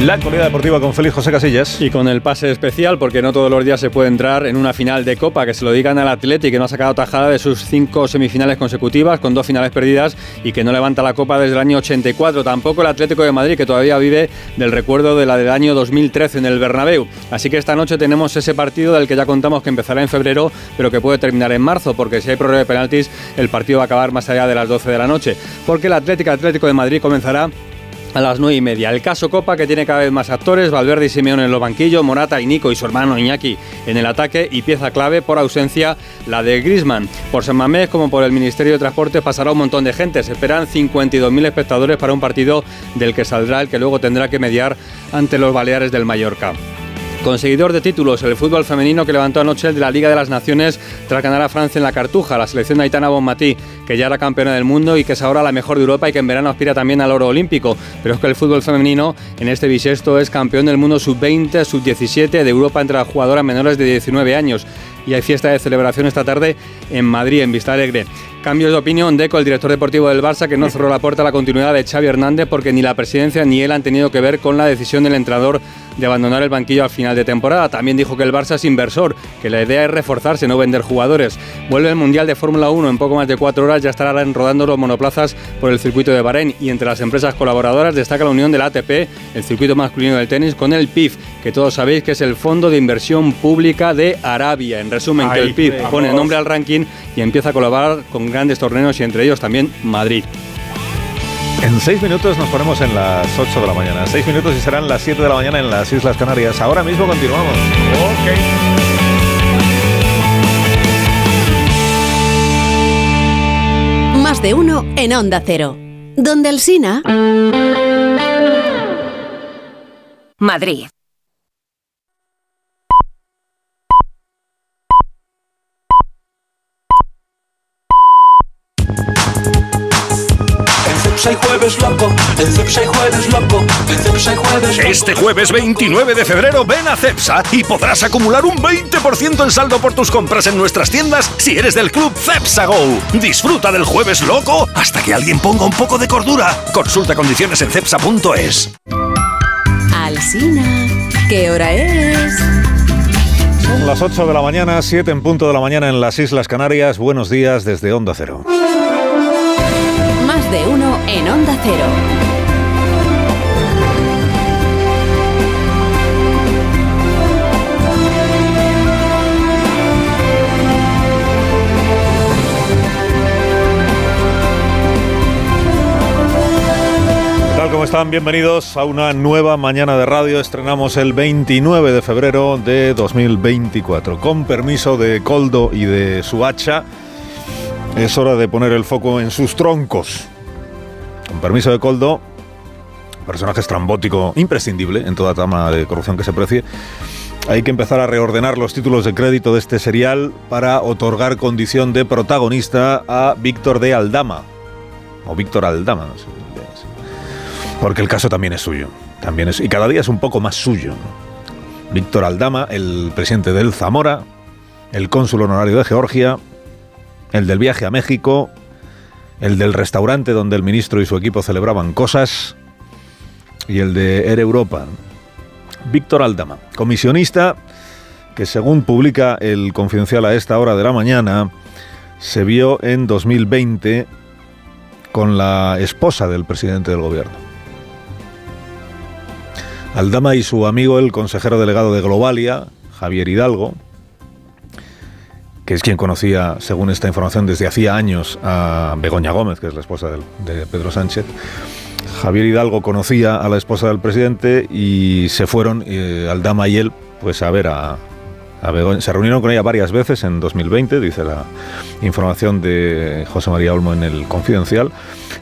La actualidad deportiva con Félix José Casillas. Y con el pase especial, porque no todos los días se puede entrar en una final de Copa, que se lo digan al Atleti, que no ha sacado tajada de sus cinco semifinales consecutivas, con dos finales perdidas, y que no levanta la Copa desde el año 84. Tampoco el Atlético de Madrid, que todavía vive del recuerdo de la del año 2013 en el Bernabéu. Así que esta noche tenemos ese partido del que ya contamos que empezará en febrero, pero que puede terminar en marzo, porque si hay prórroga de penaltis, el partido va a acabar más allá de las 12 de la noche. Porque el Atlético Atlético de Madrid comenzará a las 9 y media. El caso Copa, que tiene cada vez más actores, Valverde y Simeone en los banquillos, Morata y Nico y su hermano Iñaki en el ataque y pieza clave por ausencia la de Grisman. Por San Mamés, como por el Ministerio de Transportes, pasará un montón de gente. Se esperan 52.000 espectadores para un partido del que saldrá el que luego tendrá que mediar ante los Baleares del Mallorca. Conseguidor de títulos, el fútbol femenino que levantó anoche el de la Liga de las Naciones tras ganar a Francia en la Cartuja, la selección de Aitana Bonmatí, que ya era campeona del mundo y que es ahora la mejor de Europa y que en verano aspira también al oro olímpico. Pero es que el fútbol femenino en este bisiesto es campeón del mundo sub-20, sub-17 de Europa entre las jugadoras menores de 19 años. Y hay fiesta de celebración esta tarde en Madrid, en Vista Alegre. Cambios de opinión, Deco, el director deportivo del Barça, que no cerró la puerta a la continuidad de Xavi Hernández porque ni la presidencia ni él han tenido que ver con la decisión del entrenador de abandonar el banquillo al final de temporada. También dijo que el Barça es inversor, que la idea es reforzarse, no vender jugadores. Vuelve el Mundial de Fórmula 1 en poco más de cuatro horas, ya estarán rodando los monoplazas por el circuito de Bahrein y entre las empresas colaboradoras destaca la unión del ATP, el circuito masculino del tenis, con el PIF, que todos sabéis que es el Fondo de Inversión Pública de Arabia. En resumen, que el vamos. pone nombre al ranking y empieza a colaborar con grandes torneos y entre ellos también Madrid. En seis minutos nos ponemos en las 8 de la mañana. Seis minutos y serán las 7 de la mañana en las Islas Canarias. Ahora mismo continuamos. Más de uno en Onda Cero. Donde el Sina. Madrid. Cepsa y jueves loco, en Cepsa y jueves loco, en Cepsa y jueves loco. Este jueves 29 de febrero ven a Cepsa y podrás acumular un 20% en saldo por tus compras en nuestras tiendas si eres del club Cepsa Go. Disfruta del jueves loco hasta que alguien ponga un poco de cordura. Consulta condiciones en cepsa.es. Alsina. ¿Qué hora es? Son las 8 de la mañana, 7 en punto de la mañana en las Islas Canarias. Buenos días desde Onda Cero. De uno en Onda Cero. Como están, bienvenidos a una nueva mañana de radio. Estrenamos el 29 de febrero de 2024. Con permiso de Coldo y de su hacha, es hora de poner el foco en sus troncos. Con permiso de Coldo, personaje estrambótico imprescindible en toda trama de corrupción que se precie. Hay que empezar a reordenar los títulos de crédito de este serial para otorgar condición de protagonista a Víctor de Aldama. O Víctor Aldama, no sé. Porque el caso también es suyo. También es, y cada día es un poco más suyo. Víctor Aldama, el presidente del Zamora, el cónsul honorario de Georgia, el del viaje a México, el del restaurante donde el ministro y su equipo celebraban cosas, y el de Air Europa. Víctor Aldama, comisionista que según publica el Confidencial a esta hora de la mañana, se vio en 2020 con la esposa del presidente del gobierno. Aldama y su amigo, el consejero delegado de Globalia, Javier Hidalgo, que es quien conocía, según esta información, desde hacía años a Begoña Gómez, que es la esposa del- de Pedro Sánchez. Javier Hidalgo conocía a la esposa del presidente y se fueron, eh, Aldama y él, pues a ver a, a Begoña. Se reunieron con ella varias veces en 2020, dice la información de José María Olmo en el Confidencial.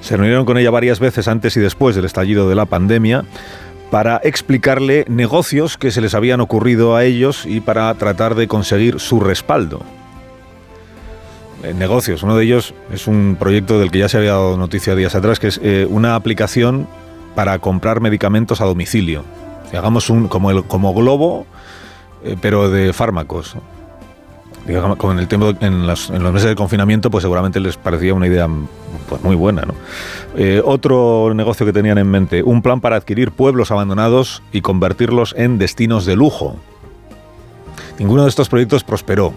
Se reunieron con ella varias veces antes y después del estallido de la pandemia para explicarle negocios que se les habían ocurrido a ellos y para tratar de conseguir su respaldo. Eh, negocios, uno de ellos es un proyecto del que ya se había dado noticia días atrás, que es eh, una aplicación para comprar medicamentos a domicilio. Hagamos un como el como globo, eh, pero de fármacos. Digamos, como en el tiempo, en, en los meses de confinamiento, pues seguramente les parecía una idea pues, muy buena. ¿no? Otro negocio que tenían en mente, un plan para adquirir pueblos abandonados y convertirlos en destinos de lujo. Ninguno de estos proyectos prosperó.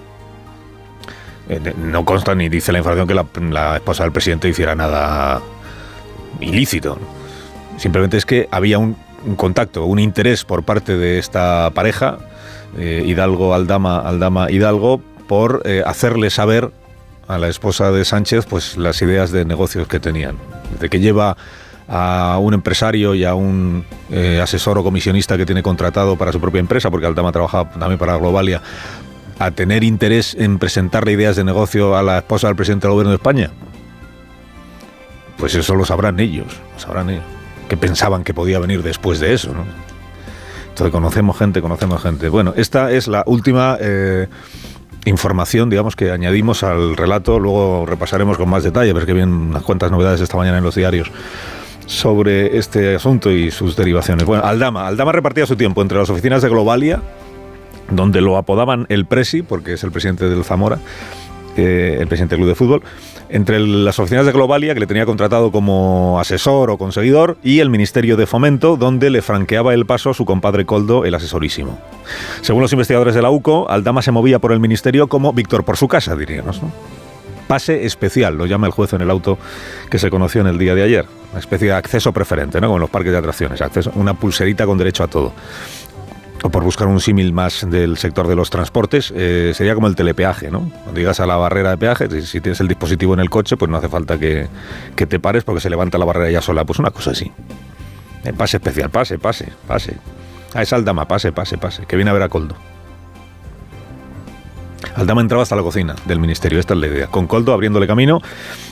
Eh, no consta ni dice la información que la, esposa del presidente hiciera nada ilícito. Simplemente es que había un, contacto, un interés por parte de esta pareja, eh, Hidalgo Aldama, Aldama Hidalgo, por eh, hacerle saber a la esposa de Sánchez pues las ideas de negocios que tenían. De que lleva a un empresario y a un asesor o comisionista que tiene contratado para su propia empresa, porque Aldama trabaja también para Globalia, a tener interés en presentarle ideas de negocio a la esposa del presidente del gobierno de España? Pues eso lo sabrán ellos, lo sabrán ellos. Que pensaban que podía venir después de eso, ¿no? Entonces conocemos gente, conocemos gente. Bueno, esta es la última eh, información, digamos, que añadimos al relato. Luego repasaremos con más detalle, ver vienen unas cuantas novedades esta mañana en los diarios sobre este asunto y sus derivaciones. Bueno, Aldama. Aldama repartía su tiempo entre las oficinas de Globalia, donde lo apodaban el Presi, porque es el presidente del Zamora, eh, el presidente del club de fútbol, entre las oficinas de Globalia, que le tenía contratado como asesor o conseguidor, y el Ministerio de Fomento, donde le franqueaba el paso a su compadre Coldo, el asesorísimo. Según los investigadores de la UCO, Aldama se movía por el ministerio como Víctor por su casa, diríamos. ¿no? Pase especial, lo llama el juez en el auto que se conoció en el día de ayer. Una especie de acceso preferente, ¿no? Como en los parques de atracciones. Acceso, una pulserita con derecho a todo. O por buscar un símil más del sector de los transportes, eh, sería como el telepeaje, ¿no? Cuando llegas a la barrera de peaje, si, tienes el dispositivo en el coche, pues no hace falta que, que te pares porque se levanta la barrera ya sola. Pues una cosa así. Eh, pase especial, pase, pase, pase. A esa Aldama, pase, pase, pase. Que viene a ver a Coldo. Aldama entraba hasta la cocina del ministerio, esta es la idea, con Coldo abriéndole camino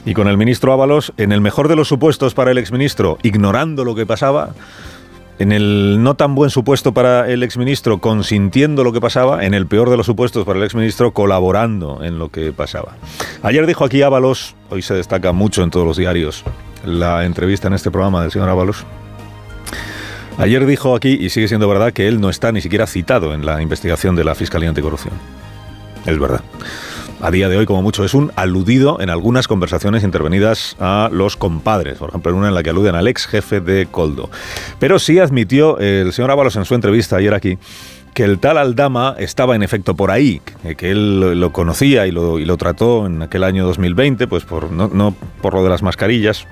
y con el ministro Ábalos, en el mejor de los supuestos para el exministro, ignorando lo que pasaba, en el no tan buen supuesto para el exministro, consintiendo lo que pasaba, en el peor de los supuestos para el exministro, colaborando en lo que pasaba. Ayer dijo aquí Ábalos, hoy se destaca mucho en todos los diarios la entrevista en este programa del señor Ábalos, Ayer dijo aquí, y sigue siendo verdad, que él no está ni siquiera citado en la investigación de la Fiscalía Anticorrupción. Es verdad. A día de hoy, como mucho, es un aludido en algunas conversaciones intervenidas a los compadres. Por ejemplo, en una en la que aluden al ex jefe de Coldo. Pero sí admitió el señor Ábalos en su entrevista ayer aquí que el tal Aldama estaba en efecto por ahí, que, él lo, conocía y lo, trató en aquel año 2020, pues no, por lo de las mascarillas,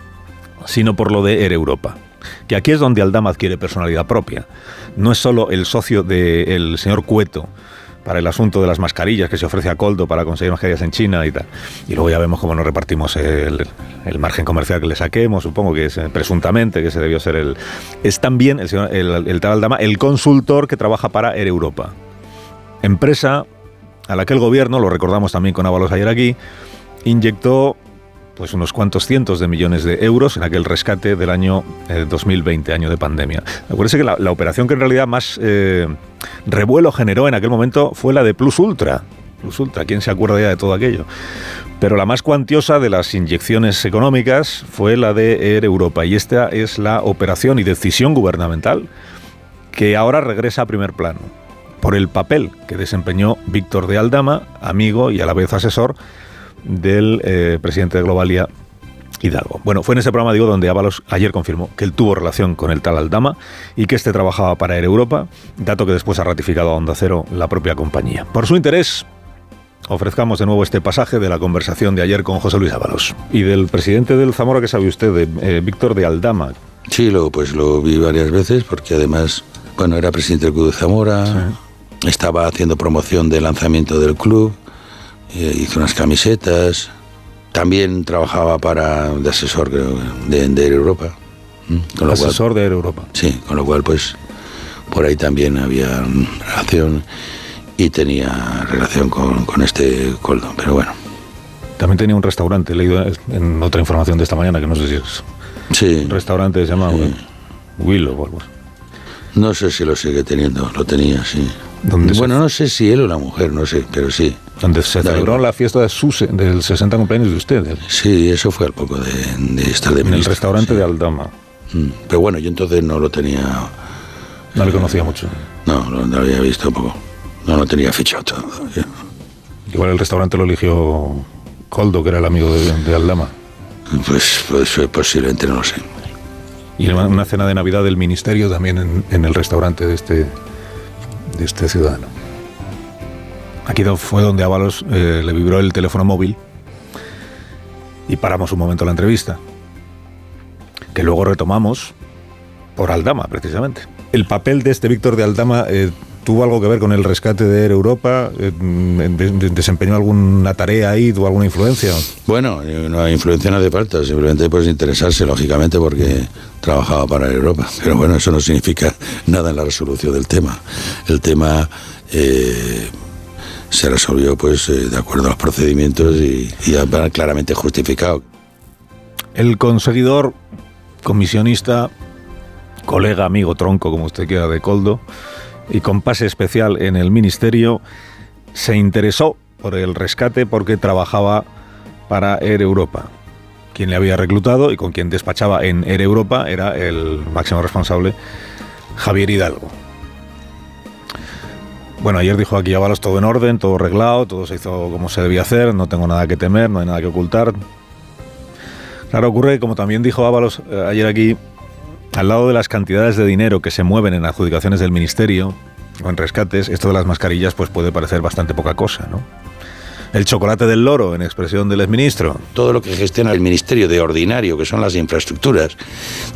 sino por lo de Air Europa. Que aquí es donde Aldama adquiere personalidad propia. No es solo el socio del señor Cueto para el asunto de las mascarillas que se ofrece a Coldo para conseguir mascarillas en China y tal. Y luego ya vemos cómo nos repartimos el, margen comercial que le saquemos, supongo que es eh, presuntamente que ese debió ser el... Es también el, señor, el, el tal Aldama el consultor que trabaja para Air Europa. Empresa a la que el gobierno, lo recordamos también con Ábalos ayer aquí, inyectó pues unos cuantos cientos de millones de euros en aquel rescate del año eh, 2020, año de pandemia. Acuérdense que la, la, operación que en realidad más eh, revuelo generó en aquel momento fue la de Plus Ultra. Plus Ultra, ¿quién se acuerda ya de todo aquello? Pero la más cuantiosa de las inyecciones económicas fue la de Air Europa y esta es la operación y decisión gubernamental que ahora regresa a primer plano por el papel que desempeñó Víctor de Aldama, amigo y a la vez asesor del eh, presidente de Globalia, Hidalgo. Bueno, fue en ese programa, digo, donde Ábalos ayer confirmó que él tuvo relación con el tal Aldama y que este trabajaba para Air Europa, dato que después ha ratificado a Onda Cero la propia compañía. Por su interés, ofrezcamos de nuevo este pasaje de la conversación de ayer con José Luis Ábalos. Y del presidente del Zamora, que sabe usted, de eh, Víctor de Aldama. Sí, lo, pues lo vi varias veces porque además, bueno, era presidente del Club de Zamora, estaba haciendo promoción del lanzamiento del club, eh, hizo unas camisetas, también trabajaba para de asesor creo, de, de Air Europa. ¿m? Con Asesor de Air Europa. Sí, con lo cual pues por ahí también había relación y tenía relación con, con este Coldo, pero bueno. También tenía un restaurante, he leído en otra información de esta mañana, que no sé si es Sí. un restaurante que se llama Willow o algo así. No sé si lo sigue teniendo, lo tenía, sí. ¿Dónde se- bueno, no sé si él o la mujer, no sé, pero sí. Donde se celebró la fiesta de sus, del 60 cumpleaños de usted, Sí, eso fue al poco de, de estar de en el restaurante de Aldama. Mm, Pero bueno, yo entonces no lo tenía. No le conocía mucho. No, lo, lo había visto poco. No lo tenía fichado todo. Igual el restaurante lo eligió Coldo, que era el amigo de, de Aldama. Pues, pues eh, posiblemente no lo sé. Y una- cena de Navidad del ministerio también en, el restaurante de este, de este ciudadano. Aquí fue donde Ábalos eh, le vibró el teléfono móvil y paramos un momento la entrevista, que luego retomamos por Aldama, precisamente. El papel de este Víctor de Aldama eh, tuvo algo que ver con el rescate de Air Europa, Eh, mm, de- de- desempeñó alguna tarea ahí, tuvo alguna influencia. Bueno, eh, no, influencia no hace falta, simplemente pues interesarse, lógicamente, porque trabajaba para Europa. Pero bueno, eso no significa nada en la resolución del tema. El tema eh, se resolvió pues eh, de acuerdo a los procedimientos y, y claramente justificado. El conseguidor, comisionista, colega, amigo, tronco, como usted quiera, de Coldo, y con pase especial en el ministerio, se interesó por el rescate porque trabajaba para Air Europa. Quien le había reclutado y con quien despachaba en Air Europa era el máximo responsable, Javier Hidalgo. Bueno, ayer dijo aquí Ábalos todo en orden, todo arreglado, todo se hizo como se debía hacer, no tengo nada que temer, no hay nada que ocultar. Claro, ocurre, como también dijo Ábalos eh, ayer aquí, al lado de las cantidades de dinero que se mueven en adjudicaciones del ministerio o en rescates, esto de las mascarillas pues puede parecer bastante poca cosa, ¿no? El chocolate del loro, en expresión del exministro. todo lo que gestiona el Ministerio de Ordinario, que son las infraestructuras,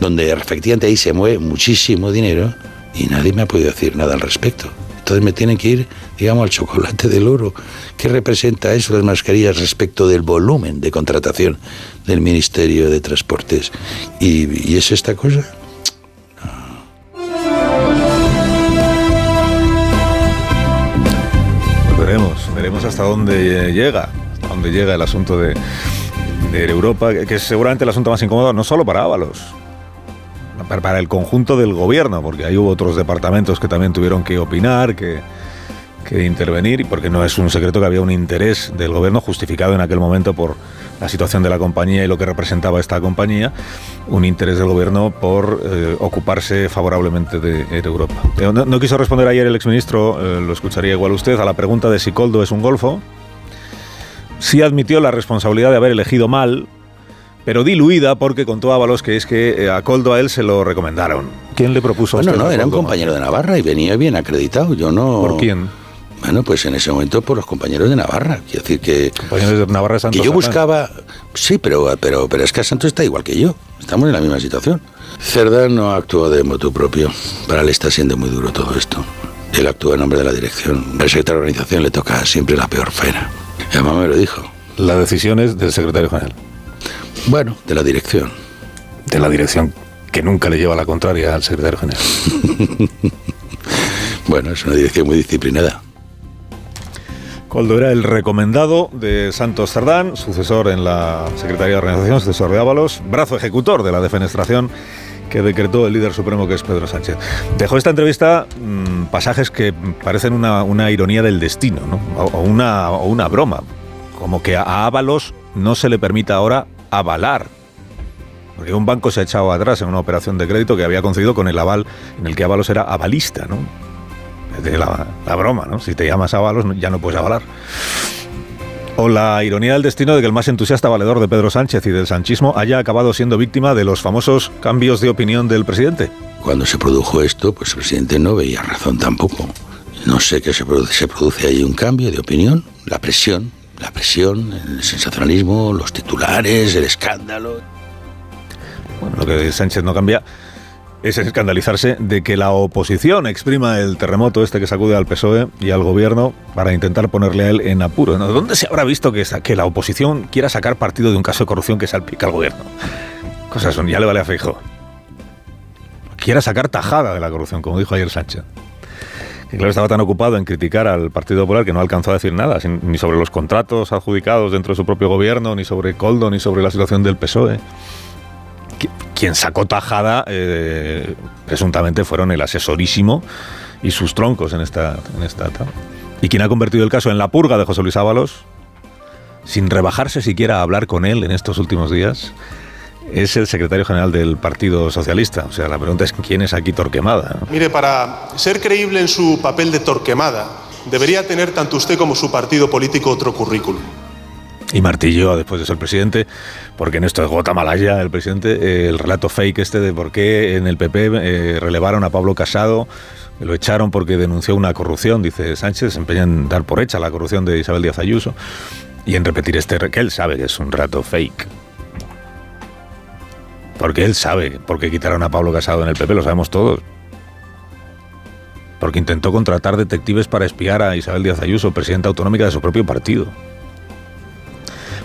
donde efectivamente ahí se mueve muchísimo dinero y nadie me ha podido decir nada al respecto. Entonces me tienen que ir, digamos, al chocolate del oro. ¿Qué representa eso, las mascarillas, respecto del volumen de contratación del Ministerio de Transportes? ¿Y, y es esta cosa? Veremos, hasta dónde llega, hasta dónde llega el asunto de, de Europa, que es seguramente el asunto más incómodo, no solo para Ábalos, para, el conjunto del gobierno, porque ahí hubo otros departamentos que también tuvieron que opinar, que, que intervenir, porque no es un secreto que había un interés del gobierno justificado en aquel momento por la situación de la compañía y lo que representaba esta compañía, un interés del gobierno por eh, ocuparse favorablemente de Europa. Eh, No, no quiso responder ayer el exministro, eh, lo escucharía igual usted, a la pregunta de si Coldo es un golfo. Sí admitió la responsabilidad de haber elegido mal, pero diluida porque contó Ábalos que es que eh, a Coldo a él se lo recomendaron. ¿Quién le propuso a Bueno, usted no, a era un compañero de Navarra y venía bien acreditado. Yo no. ¿Por quién? Bueno, pues en ese momento por los compañeros de Navarra. Quiero decir que. Compañeros de Navarra Santos Que yo buscaba. Sí, pero, pero, pero es que Santos está igual que yo. Estamos en la misma situación. Cerdán no actuó de motu propio. Para él está siendo muy duro todo esto. Él actúa en nombre de la dirección. Al secretario de organización le toca siempre la peor faena. Y además me lo dijo. La decisión es del secretario general. Bueno, de la dirección. De la dirección que nunca le lleva la contraria al secretario general. Bueno, es una dirección muy disciplinada. Coldo era el recomendado de Santos Cerdán, sucesor en la Secretaría de Organización, sucesor de Ábalos, brazo ejecutor de la defenestración que decretó el líder supremo que es Pedro Sánchez. Dejó esta entrevista mm, pasajes que parecen una, una ironía del destino, ¿no? o, una, o una broma, como que a Ábalos no se le permita ahora avalar porque un banco se ha echado atrás en una operación de crédito que había concedido con el aval en el que Ábalos era avalista, ¿no? Es la, la broma, ¿no? Si te llamas Ábalos ya no puedes avalar. O la ironía del destino de que el más entusiasta valedor de Pedro Sánchez y del sanchismo haya acabado siendo víctima de los famosos cambios de opinión del presidente. Cuando se produjo esto, pues el presidente no veía razón tampoco. No sé qué se produce. Se produce ahí un cambio de opinión, la presión, la presión, el sensacionalismo, los titulares, el escándalo. Bueno, lo que Sánchez no cambia es escandalizarse de que la oposición exprima el terremoto este que sacude al PSOE y al gobierno para intentar ponerle a él en apuro. ¿no? ¿Dónde se habrá visto que, la oposición quiera sacar partido de un caso de corrupción que salpica al gobierno? Cosas son, ya le vale a Feijóo. Quiera sacar tajada de la corrupción, como dijo ayer Sánchez. Y claro, estaba tan ocupado en criticar al Partido Popular que no alcanzó a decir nada, ni sobre los contratos adjudicados dentro de su propio gobierno, ni sobre Coldo, ni sobre la situación del PSOE. Qui- Quien sacó tajada, eh, presuntamente, fueron el asesorísimo y sus troncos en esta, en esta etapa. Y quien ha convertido el caso en la purga de José Luis Ábalos, sin rebajarse siquiera a hablar con él en estos últimos días, es el secretario general del Partido Socialista. O sea, la pregunta es quién es aquí Torquemada. Mire, para ser creíble en su papel de Torquemada, debería tener tanto usted como su partido político otro currículum. Y martilló después de ser presidente, porque en esto es gota malaya el presidente, el relato fake este de por qué en el PP eh, relevaron a Pablo Casado, lo echaron porque denunció una corrupción, dice Sánchez, se empeña en dar por hecha la corrupción de Isabel Díaz Ayuso y en repetir este, que él sabe que es un relato fake. Porque él sabe por qué quitaron a Pablo Casado en el PP, lo sabemos todos. Porque intentó contratar detectives para espiar a Isabel Díaz Ayuso, presidenta autonómica de su propio partido.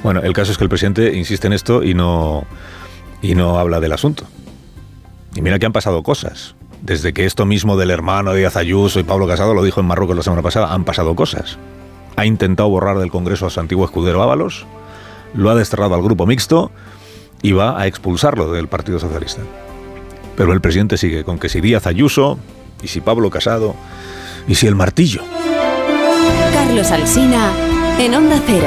Bueno, el caso es que el presidente insiste en esto y no, y no habla del asunto. Y mira que han pasado cosas. Desde que esto mismo del hermano de Díaz Ayuso y Pablo Casado lo dijo en Marruecos la semana pasada, han pasado cosas. Ha intentado borrar del Congreso a su antiguo escudero Ábalos, lo ha desterrado al grupo mixto y va a expulsarlo del Partido Socialista. Pero el presidente sigue con que si Díaz Ayuso, y si Pablo Casado, y si el martillo. Carlos Alsina en Onda Cero.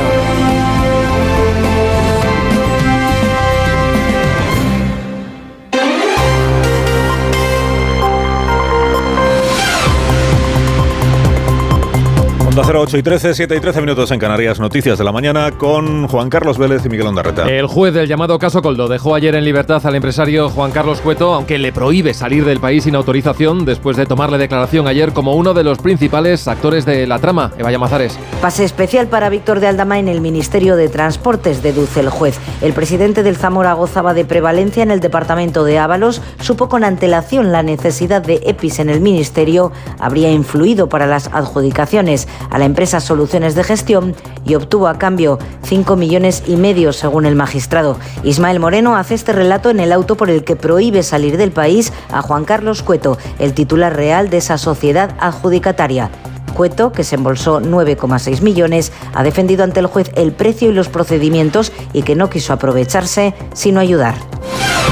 Onda 08 y 13, 7 y 13 minutos en Canarias. Noticias de la mañana con Juan Carlos Vélez y Miguel Ondarreta. El juez del llamado caso Coldo dejó ayer en libertad al empresario Juan Carlos Cueto, aunque le prohíbe salir del país sin autorización después de tomarle declaración ayer como uno de los principales actores de la trama. Eva Llamazares. Pase especial para Víctor de Aldama en el Ministerio de Transportes, deduce el juez. El presidente del Zamora gozaba de prevalencia en el departamento de Ábalos, supo con antelación la necesidad de EPIs en el ministerio, habría influido para las adjudicaciones a la empresa Soluciones de Gestión y obtuvo a cambio 5 millones y medio según el magistrado. Ismael Moreno hace este relato en el auto por el que prohíbe salir del país a Juan Carlos Cueto, el titular real de esa sociedad adjudicataria. Cueto, que se embolsó 9,6 millones, ha defendido ante el juez el precio y los procedimientos y que no quiso aprovecharse, sino ayudar.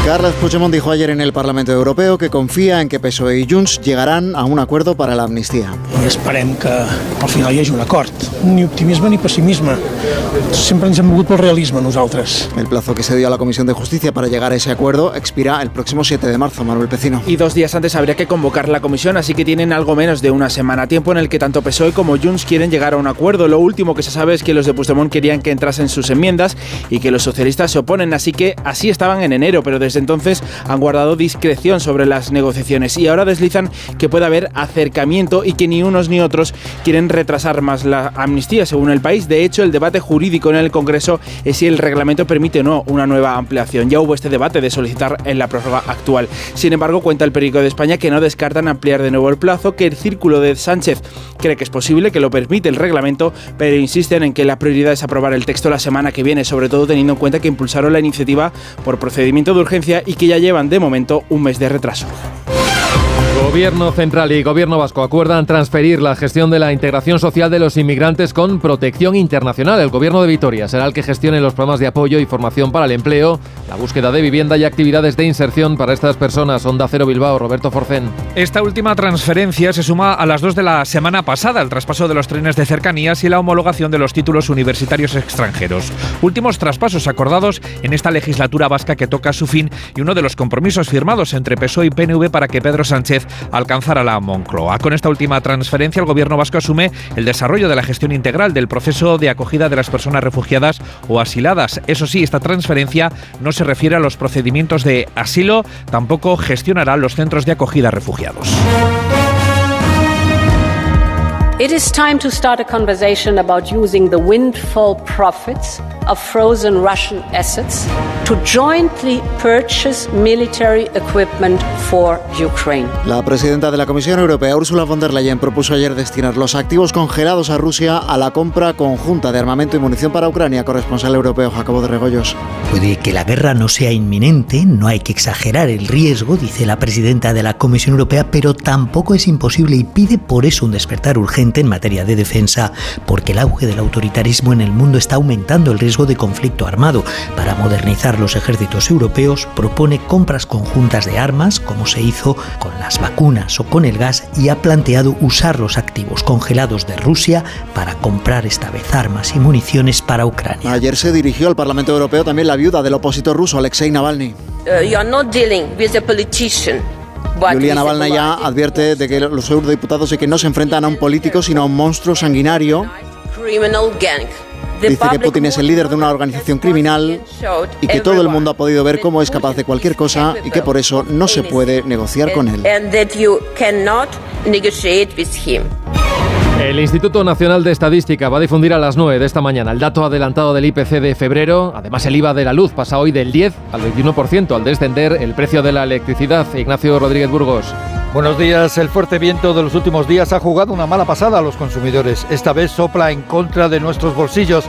Carles Puigdemont dijo ayer en el Parlamento Europeo que confía en que PSOE y Junts llegarán a un acuerdo para la amnistía. I esperem que al final hi hagi un acord. Ni optimisme ni pessimisme. Sempre ens hem mogut pel realisme nosaltres. El plazo que se dio a la Comisión de Justicia para llegar a ese acuerdo expira el próximo 7 de marzo, Manuel Pecino. Y dos días antes habría que convocar la comisión, así que tienen algo menos de una semana, tiempo en el que tanto PSOE como Junts quieren llegar a un acuerdo. Lo último que se sabe es que los de Puigdemont querían que entrasen sus enmiendas y que los socialistas se oponen, así que así estaban en enero, pero desde entonces han guardado discreción sobre las negociaciones y ahora deslizan que puede haber acercamiento y que ni unos ni otros quieren retrasar más la amnistía, según el país. De hecho, el debate jurídico en el Congreso es si el reglamento permite o no una nueva ampliación. Ya hubo este debate de solicitar en la prórroga actual. Sin embargo, cuenta el periódico de España que no descartan ampliar de nuevo el plazo, que el círculo de Sánchez cree que es posible, que lo permite el reglamento, pero insisten en que la prioridad es aprobar el texto la semana que viene, sobre todo teniendo en cuenta que impulsaron la iniciativa por procedimiento de urgencia y que ya llevan de momento un mes de retraso. Gobierno central y Gobierno vasco acuerdan transferir la gestión de la integración social de los inmigrantes con protección internacional. El Gobierno de Vitoria será el que gestione los programas de apoyo y formación para el empleo, la búsqueda de vivienda y actividades de inserción para estas personas. Onda Cero Bilbao, Roberto Forcén. Esta última transferencia se suma a las dos de la semana pasada, el traspaso de los trenes de cercanías y la homologación de los títulos universitarios extranjeros. Últimos traspasos acordados en esta legislatura vasca que toca su fin y uno de los compromisos firmados entre PSOE y PNV para que Pedro Sánchez alcanzar a la Moncloa. Con esta última transferencia, el gobierno vasco asume el desarrollo de la gestión integral del proceso de acogida de las personas refugiadas o asiladas. Eso sí, esta transferencia no se refiere a los procedimientos de asilo, tampoco gestionará los centros de acogida refugiados. It is time to start a conversation about using the windfall profits of frozen Russian assets to jointly purchase military equipment for Ukraine. La presidenta de la Comisión Europea, Ursula von der Leyen, propuso ayer destinar los activos congelados a Rusia a la compra conjunta de armamento y munición para Ucrania. Corresponsal europeo Jacobo de Regoyos. Puede que la guerra no sea inminente, no hay que exagerar el riesgo, dice la presidenta de la Comisión Europea, pero tampoco es imposible y pide por eso un despertar urgente en materia de defensa, porque el auge del autoritarismo en el mundo está aumentando el riesgo de conflicto armado. Para modernizar los ejércitos europeos, propone compras conjuntas de armas, como se hizo con las vacunas o con el gas, y ha planteado usar los activos congelados de Rusia para comprar esta vez armas y municiones para Ucrania. Ayer se dirigió al Parlamento Europeo también la viuda del opositor ruso, Alexei Navalny. Uh, you are not dealing with a politician. Yulia Navalny ya advierte de que los eurodiputados de que no se enfrentan a un político, sino a un monstruo sanguinario. Dice que Putin es el líder de una organización criminal y que todo el mundo ha podido ver cómo es capaz de cualquier cosa y que por eso no se puede negociar con él. El Instituto Nacional de Estadística va a difundir a las 9 de esta mañana el dato adelantado del IPC de febrero. Además, el IVA de la luz pasa hoy del 10 al 21% al descender el precio de la electricidad. Ignacio Rodríguez Burgos. Buenos días. El fuerte viento de los últimos días ha jugado una mala pasada a los consumidores. Esta vez sopla en contra de nuestros bolsillos.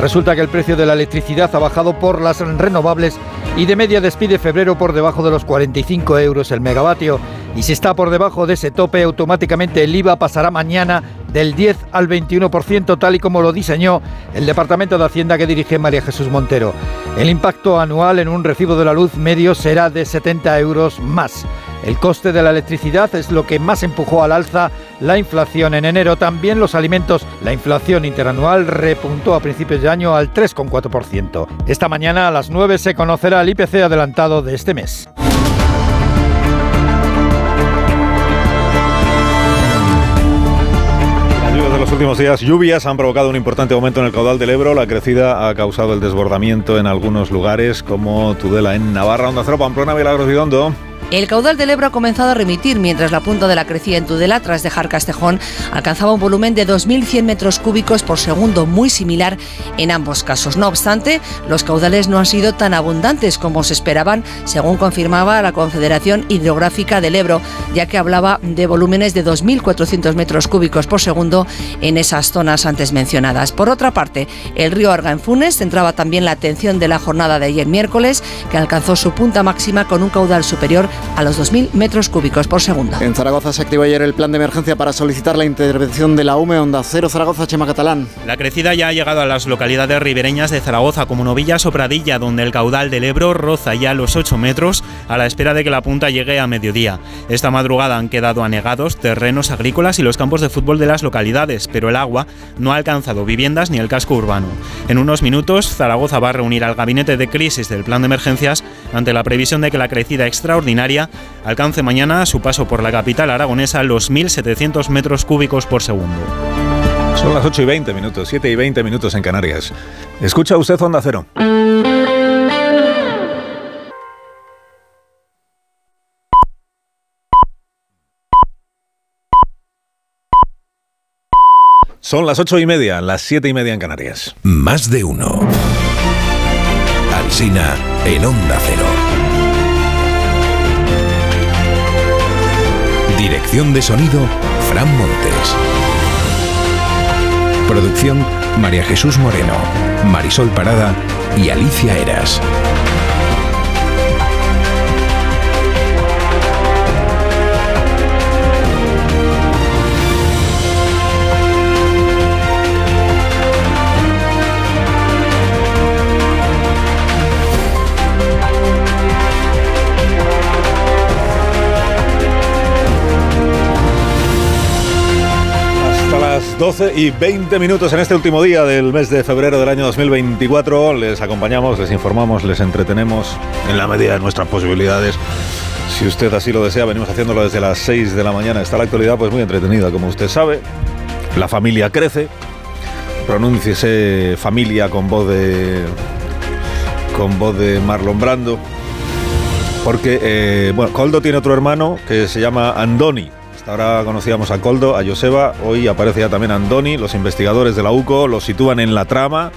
Resulta que el precio de la electricidad ha bajado por las renovables y de media despide febrero por debajo de los 45 euros el megavatio. Y si está por debajo de ese tope, automáticamente el IVA pasará mañana del 10 al 21%, tal y como lo diseñó el Departamento de Hacienda que dirige María Jesús Montero. El impacto anual en un recibo de la luz medio será de 70 euros más. El coste de la electricidad es lo que más empujó al alza la inflación en enero. También los alimentos. La inflación interanual repuntó a principios de año al 3,4%. Esta mañana a las 9 se conocerá el IPC adelantado de este mes. Últimos días, lluvias han provocado un importante aumento en el caudal del Ebro. La crecida ha causado el desbordamiento en algunos lugares, como Tudela en Navarra, Onda Cero, Pamplona, Milagros y. El caudal del Ebro ha comenzado a remitir mientras la punta de la crecida en Tudela, tras dejar Castejón, alcanzaba un volumen de 2.100 metros cúbicos por segundo, muy similar en ambos casos. No obstante, los caudales no han sido tan abundantes como se esperaban, según confirmaba la Confederación Hidrográfica del Ebro, ya que hablaba de volúmenes de 2.400 metros cúbicos por segundo en esas zonas antes mencionadas. Por otra parte, el río Arga en Funes centraba también la atención de la jornada de ayer miércoles, que alcanzó su punta máxima con un caudal superior a los 2.000 metros cúbicos por segundo. En Zaragoza se activó ayer el plan de emergencia para solicitar la intervención de la UME Onda Cero Zaragoza Chema Catalán. La crecida ya ha llegado a las localidades ribereñas de Zaragoza como Novillas o Pradilla, donde el caudal del Ebro roza ya los 8 metros a la espera de que la punta llegue a mediodía. Esta madrugada han quedado anegados terrenos agrícolas y los campos de fútbol de las localidades, pero el agua no ha alcanzado viviendas ni el casco urbano. En unos minutos, Zaragoza va a reunir al gabinete de crisis del plan de emergencias ante la previsión de que la crecida extraordinaria alcance mañana su paso por la capital aragonesa los 1.700 metros cúbicos por segundo. Son las 8 y 20 minutos, 7 y 20 minutos en Canarias. Escucha usted Onda Cero. Son las ocho y media, las siete y media en Canarias. Más de uno. Alsina en Onda Cero. Dirección de sonido, Fran Montes. Producción, María Jesús Moreno, Marisol Parada y Alicia Eras. 12 y 20 minutos en este último día del mes de febrero del año 2024. Les acompañamos, les informamos, les entretenemos en la medida de nuestras posibilidades Si usted así lo desea, venimos haciéndolo desde las 6 de la mañana. Está la actualidad pues muy entretenida, como usted sabe. La familia crece. Pronúnciese familia con voz de con voz de Marlon Brando. Porque, eh, bueno, Coldo tiene otro hermano que se llama Andoni. Hasta ahora conocíamos a Coldo, a Joseba, hoy aparece ya también Andoni. Los investigadores de la UCO lo sitúan en la trama,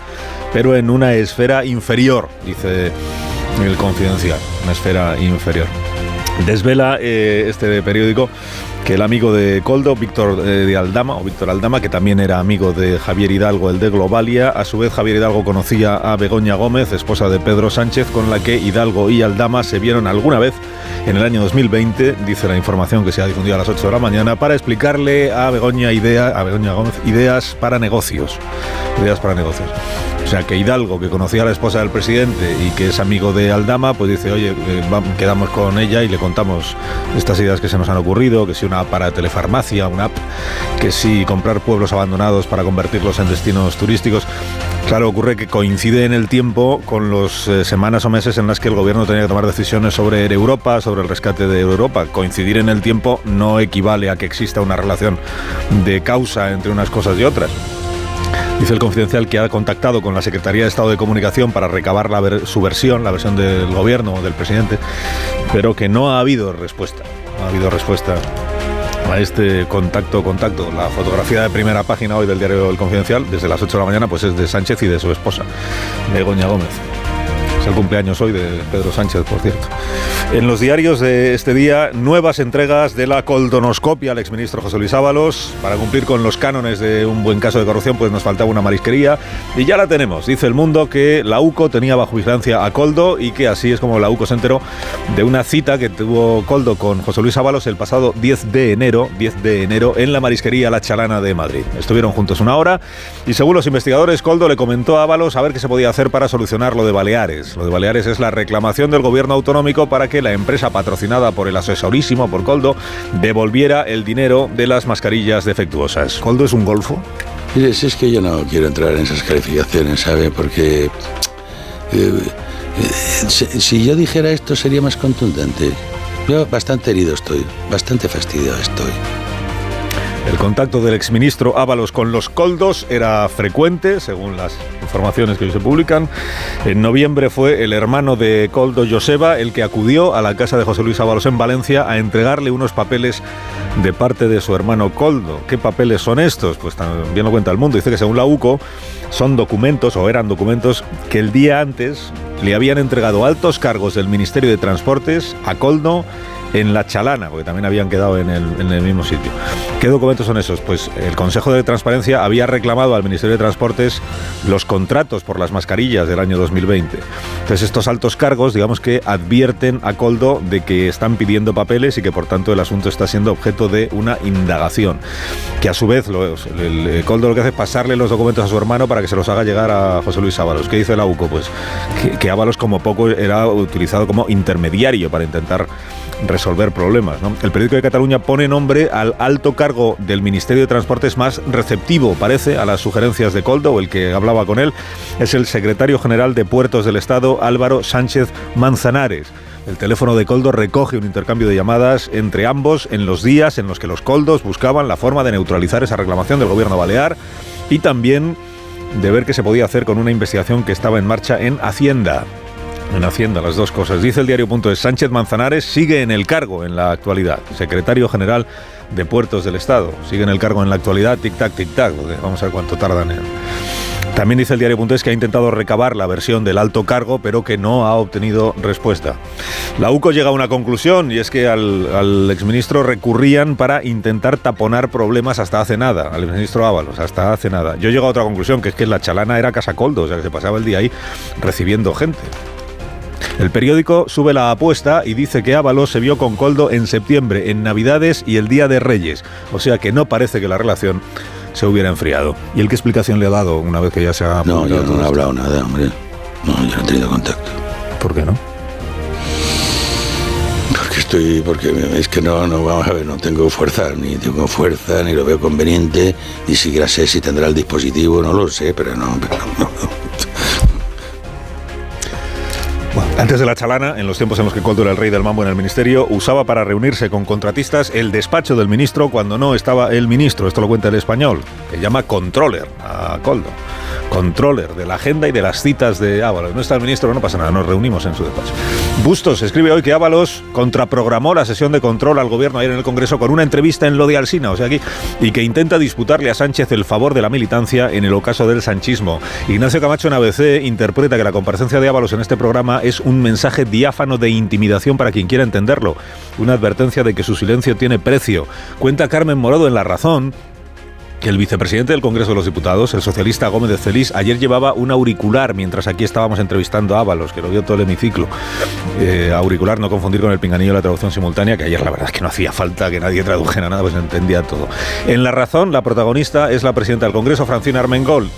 pero en una esfera inferior, dice el confidencial, una esfera inferior. Desvela eh, este periódico que el amigo de Coldo, Víctor eh, de Aldama, o Víctor Aldama, que también era amigo de Javier Hidalgo, el de Globalia, a su vez Javier Hidalgo conocía a Begoña Gómez, esposa de Pedro Sánchez, con la que Hidalgo y Aldama se vieron alguna vez en el año 2020, dice la información que se ha difundido a las 8 de la mañana, para explicarle a Begoña, idea, a Begoña Gómez ideas para negocios. Ideas para negocios. O sea, que Hidalgo, que conocía a la esposa del presidente y que es amigo de Aldama, pues dice, oye, eh, quedamos con ella y le contamos estas ideas que se nos han ocurrido, que si una para telefarmacia, una app, que si comprar pueblos abandonados para convertirlos en destinos turísticos. Claro, ocurre que coincide en el tiempo con las eh, semanas o meses en las que el gobierno tenía que tomar decisiones sobre Europa, sobre el rescate de Europa. Coincidir en el tiempo no equivale a que exista una relación de causa entre unas cosas y otras. Dice el confidencial que ha contactado con la Secretaría de Estado de Comunicación para recabar su versión, la versión del gobierno o del presidente, pero que no ha habido respuesta. Ha habido respuesta a este contacto, contacto. La fotografía de primera página hoy del diario El Confidencial, desde las 8 de la mañana, pues es de Sánchez y de su esposa, Begoña Gómez. Es el cumpleaños hoy de Pedro Sánchez, por cierto. En los diarios de este día, nuevas entregas de la coldonoscopia al exministro José Luis Ábalos. Para cumplir con los cánones de un buen caso de corrupción, pues nos faltaba una marisquería. Y ya la tenemos. Dice el mundo que la UCO tenía bajo vigilancia a Coldo y que así es como la UCO se enteró de una cita que tuvo Coldo con José Luis Ábalos el pasado 10 de enero, 10 de enero, en la marisquería La Chalana de Madrid. Estuvieron juntos una hora y según los investigadores, Coldo le comentó a Ábalos a ver qué se podía hacer para solucionar lo de Baleares. Lo de Baleares es la reclamación del gobierno autonómico para que la empresa patrocinada por el asesorísimo, por Coldo, devolviera el dinero de las mascarillas defectuosas. ¿Coldo es un golfo? Mire, si es que yo no quiero entrar en esas calificaciones, ¿sabe? Porque... eh, eh, si, si yo dijera esto sería más contundente. Yo bastante herido estoy, bastante fastidiado estoy. El contacto del exministro Ábalos con los coldos era frecuente, según las informaciones que hoy se publican. En noviembre fue el hermano de Coldo, Joseba, el que acudió a la casa de José Luis Ábalos en Valencia a entregarle unos papeles de parte de su hermano Coldo. ¿Qué papeles son estos? Pues también lo cuenta el mundo. Dice que según la UCO son documentos o eran documentos que el día antes le habían entregado altos cargos del Ministerio de Transportes a Coldo en La Chalana, porque también habían quedado en el, mismo sitio. ¿Qué documentos son esos? Pues el Consejo de Transparencia había reclamado al Ministerio de Transportes los contratos por las mascarillas del año 2020. Entonces estos altos cargos, digamos que advierten a Coldo de que están pidiendo papeles y que por tanto el asunto está siendo objeto de una indagación. Que a su vez el Coldo lo que hace es pasarle los documentos a su hermano para que se los haga llegar a José Luis Ábalos. ¿Qué dice la UCO? Pues que, que Ábalos como poco era utilizado como intermediario para intentar resolver problemas. El periódico de Cataluña pone nombre al alto cargo del Ministerio de Transportes más receptivo, parece, a las sugerencias de Coldo, el que hablaba con él, es el secretario general de Puertos del Estado, Álvaro Sánchez Manzanares. El teléfono de Coldo recoge un intercambio de llamadas entre ambos en los días en los que los Coldos buscaban la forma de neutralizar esa reclamación del gobierno balear y también de ver qué se podía hacer con una investigación que estaba en marcha en Hacienda. En Hacienda, las dos cosas. Dice el diario.es, Sánchez Manzanares sigue en el cargo en la actualidad, secretario general de Puertos del Estado. Sigue en el cargo en la actualidad, tic-tac, tic-tac. Vamos a ver cuánto tardan. También dice el diario.es que ha intentado recabar la versión del alto cargo, pero que no ha obtenido respuesta. La UCO llega a una conclusión y es que al, al exministro recurrían para intentar taponar problemas hasta hace nada, al exministro Ábalos, hasta hace nada. Yo llego a otra conclusión, que es que la chalana era Casa Coldo, o sea que se pasaba el día ahí recibiendo gente. El periódico sube la apuesta y dice que Ábalos se vio con Coldo en septiembre, en Navidades y el Día de Reyes. O sea que no parece que la relación se hubiera enfriado. ¿Y él qué explicación le ha dado una vez que ya se ha No, yo no he hablado nada, hombre. No, yo no he tenido contacto. ¿Por qué no? Porque estoy, porque es que no, no, vamos a ver, no tengo fuerza, ni tengo fuerza, ni lo veo conveniente, ni siquiera sé si tendrá el dispositivo, no lo sé, pero no, pero no. Antes de la chalana, en los tiempos en los que Coldo era el rey del mambo en el ministerio, usaba para reunirse con contratistas el despacho del ministro cuando no estaba el ministro. Esto lo cuenta el español, que llama controller a Coldo. Controller de la agenda y de las citas de Ábalos. No está el ministro, no pasa nada, nos reunimos en su despacho. Bustos escribe hoy que Ábalos contraprogramó la sesión de control al gobierno ayer en el Congreso con una entrevista en lo de Alsina, o sea aquí, y que intenta disputarle a Sánchez el favor de la militancia en el ocaso del sanchismo. Ignacio Camacho en ABC interpreta que la comparecencia de Ábalos en este programa es un mensaje diáfano de intimidación para quien quiera entenderlo, una advertencia de que su silencio tiene precio. Cuenta Carmen Morodo en La Razón el vicepresidente del Congreso de los Diputados, el socialista Gómez de Celis, ayer llevaba un auricular mientras aquí estábamos entrevistando a Ábalos, que lo vio todo el hemiciclo. Eh, auricular, no confundir con el pinganillo de la traducción simultánea, que ayer la verdad es que no hacía falta que nadie tradujera nada, pues entendía todo. En La Razón, la protagonista es la presidenta del Congreso, Francina Armengol.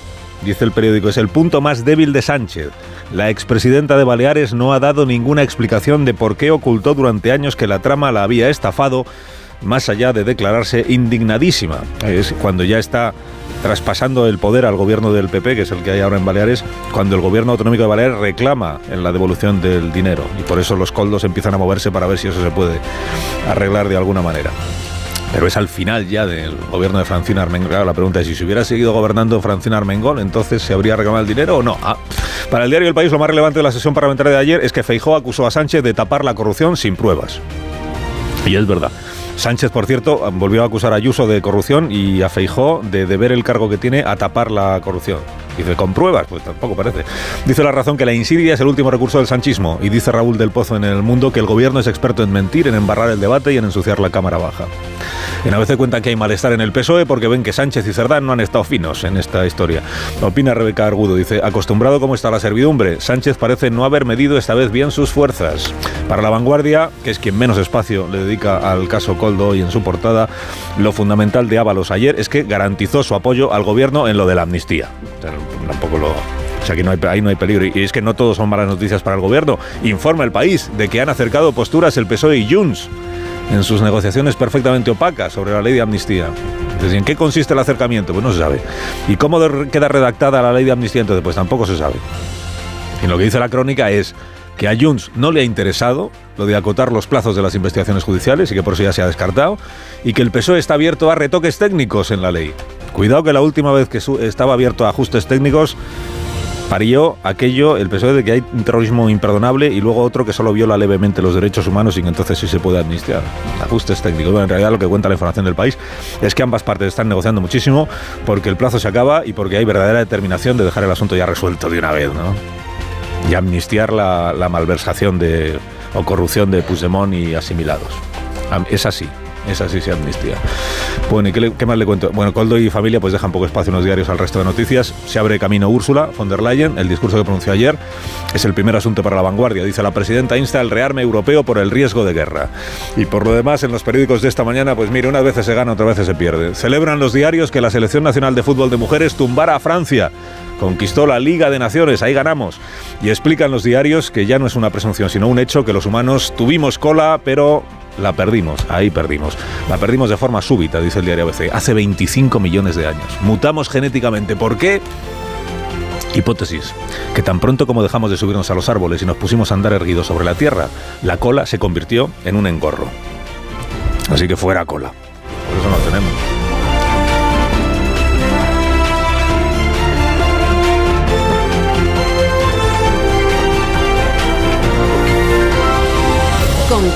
Dice el periódico, es el punto más débil de Sánchez. La expresidenta de Baleares no ha dado ninguna explicación de por qué ocultó durante años que la trama la había estafado, más allá de declararse indignadísima. Es cuando ya está traspasando el poder al gobierno del PP, que es el que hay ahora en Baleares, cuando el gobierno autonómico de Baleares reclama en la devolución del dinero. Y por eso los coldos empiezan a moverse para ver si eso se puede arreglar de alguna manera. Pero es al final ya del gobierno de Francina Armengol. Claro, la pregunta es si se hubiera seguido gobernando Francina Armengol, entonces se habría reclamado el dinero o no. Ah. Para el diario El País, lo más relevante de la sesión parlamentaria de ayer es que Feijó acusó a Sánchez de tapar la corrupción sin pruebas. Y es verdad. Sánchez, por cierto, volvió a acusar a Ayuso de corrupción y a Feijó de deber el cargo que tiene a tapar la corrupción. Dice, ¿con pruebas? Pues tampoco parece. Dice la razón que la insidia es el último recurso del sanchismo. Y dice Raúl del Pozo en El Mundo que el gobierno es experto en mentir, en embarrar el debate y en ensuciar la Cámara Baja. En ABC cuentan que hay malestar en el PSOE porque ven que Sánchez y Cerdán no han estado finos en esta historia. Opina Rebeca Argudo, dice, acostumbrado como está la servidumbre, Sánchez parece no haber medido esta vez bien sus fuerzas. Para la vanguardia, que es quien menos espacio le dedica al caso Coldo y en su portada, lo fundamental de Ábalos ayer es que garantizó su apoyo al gobierno en lo de la amnistía. Tampoco lo, o sea, no hay, ahí no hay peligro. Y es que no todos son malas noticias para el gobierno. Informa el país de que han acercado posturas el PSOE y Junts en sus negociaciones perfectamente opacas sobre la ley de amnistía. Entonces, ¿en qué consiste el acercamiento? Pues no se sabe. ¿Y cómo queda redactada la ley de amnistía? Entonces, pues tampoco se sabe. Y lo que dice la crónica es que a Junts no le ha interesado lo de acotar los plazos de las investigaciones judiciales y que por eso ya se ha descartado, y que el PSOE está abierto a retoques técnicos en la ley. Cuidado que la última vez que estaba abierto a ajustes técnicos parió aquello, el PSOE, de que hay un terrorismo imperdonable y luego otro que solo viola levemente los derechos humanos y que entonces sí se puede amnistiar. Ajustes técnicos. Bueno, en realidad lo que cuenta la información del país es que ambas partes están negociando muchísimo porque el plazo se acaba y porque hay verdadera determinación de dejar el asunto ya resuelto de una vez, ¿no? Y amnistiar la, la malversación de, o corrupción de Puigdemont y asimilados. Es así. Es así, se amnistía. Bueno, ¿y qué, le- qué más le cuento? Bueno, Coldo y familia pues dejan poco espacio en los diarios al resto de noticias. Se abre camino Úrsula von der Leyen. El discurso que pronunció ayer es el primer asunto para la vanguardia. Dice la presidenta insta al rearme europeo por el riesgo de guerra. Y por lo demás, en los periódicos de esta mañana, pues mire, unas veces se gana, otras veces se pierde. Celebran los diarios que la Selección Nacional de Fútbol de Mujeres tumbara a Francia. Conquistó la Liga de Naciones, ahí ganamos. Y explican los diarios que ya no es una presunción, sino un hecho que los humanos tuvimos cola, pero la perdimos, ahí perdimos. La perdimos de forma súbita, dice el diario ABC, hace 25 millones de años. Mutamos genéticamente. ¿Por qué? Hipótesis, que tan pronto como dejamos de subirnos a los árboles y nos pusimos a andar erguidos sobre la tierra, la cola se convirtió en un engorro. Así que fuera cola. Por eso no tenemos.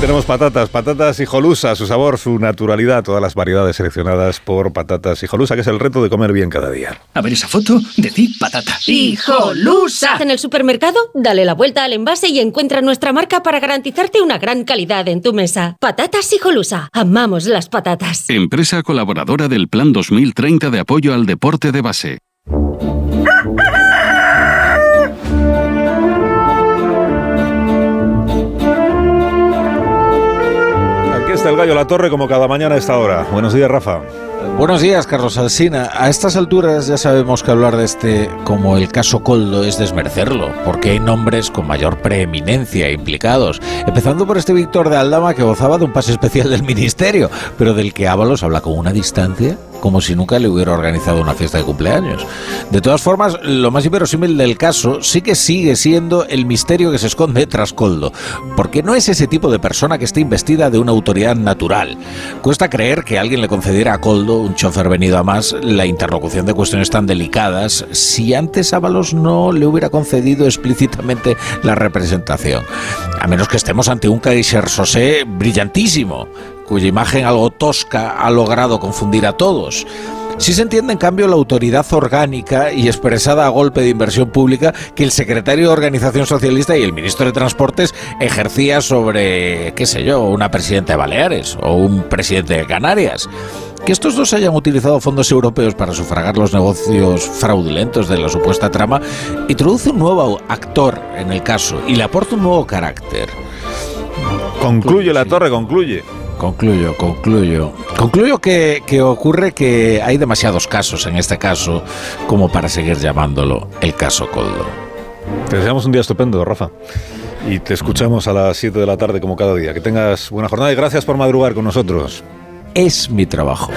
Tenemos patatas, patatas hijolusa, su sabor, su naturalidad, todas las variedades seleccionadas por patatas hijolusa, que es el reto de comer bien cada día. A ver esa foto, decid patata. ¡Hijolusa! En el supermercado, dale la vuelta al envase y encuentra nuestra marca para garantizarte una gran calidad en tu mesa. Patatas Hijolusa. Amamos las patatas. Empresa colaboradora del Plan 2030 de apoyo al deporte de base. El gallo La Torre como cada mañana a esta hora. Buenos días, Rafa. Buenos días, Carlos Alsina. A estas alturas ya sabemos que hablar de este como el caso Coldo es desmerecerlo, porque hay nombres con mayor preeminencia implicados, empezando por este Víctor de Aldama que gozaba de un pase especial del ministerio, pero del que Ábalos habla con una distancia como si nunca le hubiera organizado una fiesta de cumpleaños. De todas formas, lo más inverosímil del caso sí que sigue siendo el misterio que se esconde tras Coldo, porque no es ese tipo de persona que esté investida de una autoridad natural. Cuesta creer que alguien le concediera a Coldo, un chofer venido a más, la interlocución de cuestiones tan delicadas si antes Ábalos no le hubiera concedido explícitamente la representación. A menos que estemos ante un Kaiser Sosé brillantísimo, cuya imagen algo tosca ha logrado confundir a todos. Sí se entiende, en cambio, la autoridad orgánica y expresada a golpe de inversión pública que el secretario de Organización Socialista y el ministro de Transportes ejercía sobre, qué sé yo, una presidenta de Baleares o un presidente de Canarias. Que estos dos hayan utilizado fondos europeos para sufragar los negocios fraudulentos de la supuesta trama introduce un nuevo actor en el caso y le aporta un nuevo carácter. Concluye la torre, concluye. Concluyo, concluyo. Concluyo que, que, ocurre que hay demasiados casos en este caso como para seguir llamándolo el caso Coldo. Te deseamos un día estupendo, Rafa. Y te escuchamos a las 7 de la tarde como cada día. Que tengas buena jornada y gracias por madrugar con nosotros. Es mi trabajo.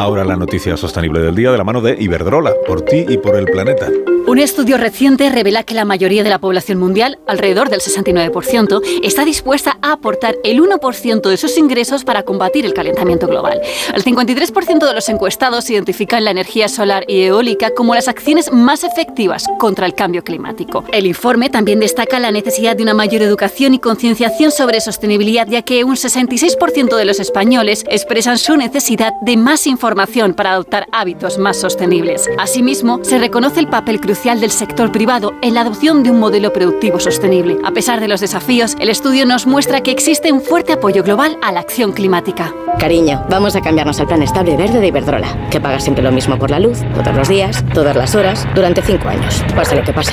Ahora la noticia sostenible del día de la mano de Iberdrola, por ti y por el planeta. Un estudio reciente revela que la mayoría de la población mundial, alrededor del 69%, está dispuesta a aportar el 1% de sus ingresos para combatir el calentamiento global. El 53% de los encuestados identifican la energía solar y eólica como las acciones más efectivas contra el cambio climático. El informe también destaca la necesidad de una mayor educación y concienciación sobre sostenibilidad, ya que un 66% de los españoles expresan su necesidad de más información para adoptar hábitos más sostenibles. Asimismo, se reconoce el papel crucial del sector privado en la adopción de un modelo productivo sostenible. A pesar de los desafíos, el estudio nos muestra que existe un fuerte apoyo global a la acción climática. Cariño, vamos a cambiarnos al plan estable verde de Iberdrola, que paga siempre lo mismo por la luz, todos los días, todas las horas, durante cinco años. Pase lo que pase.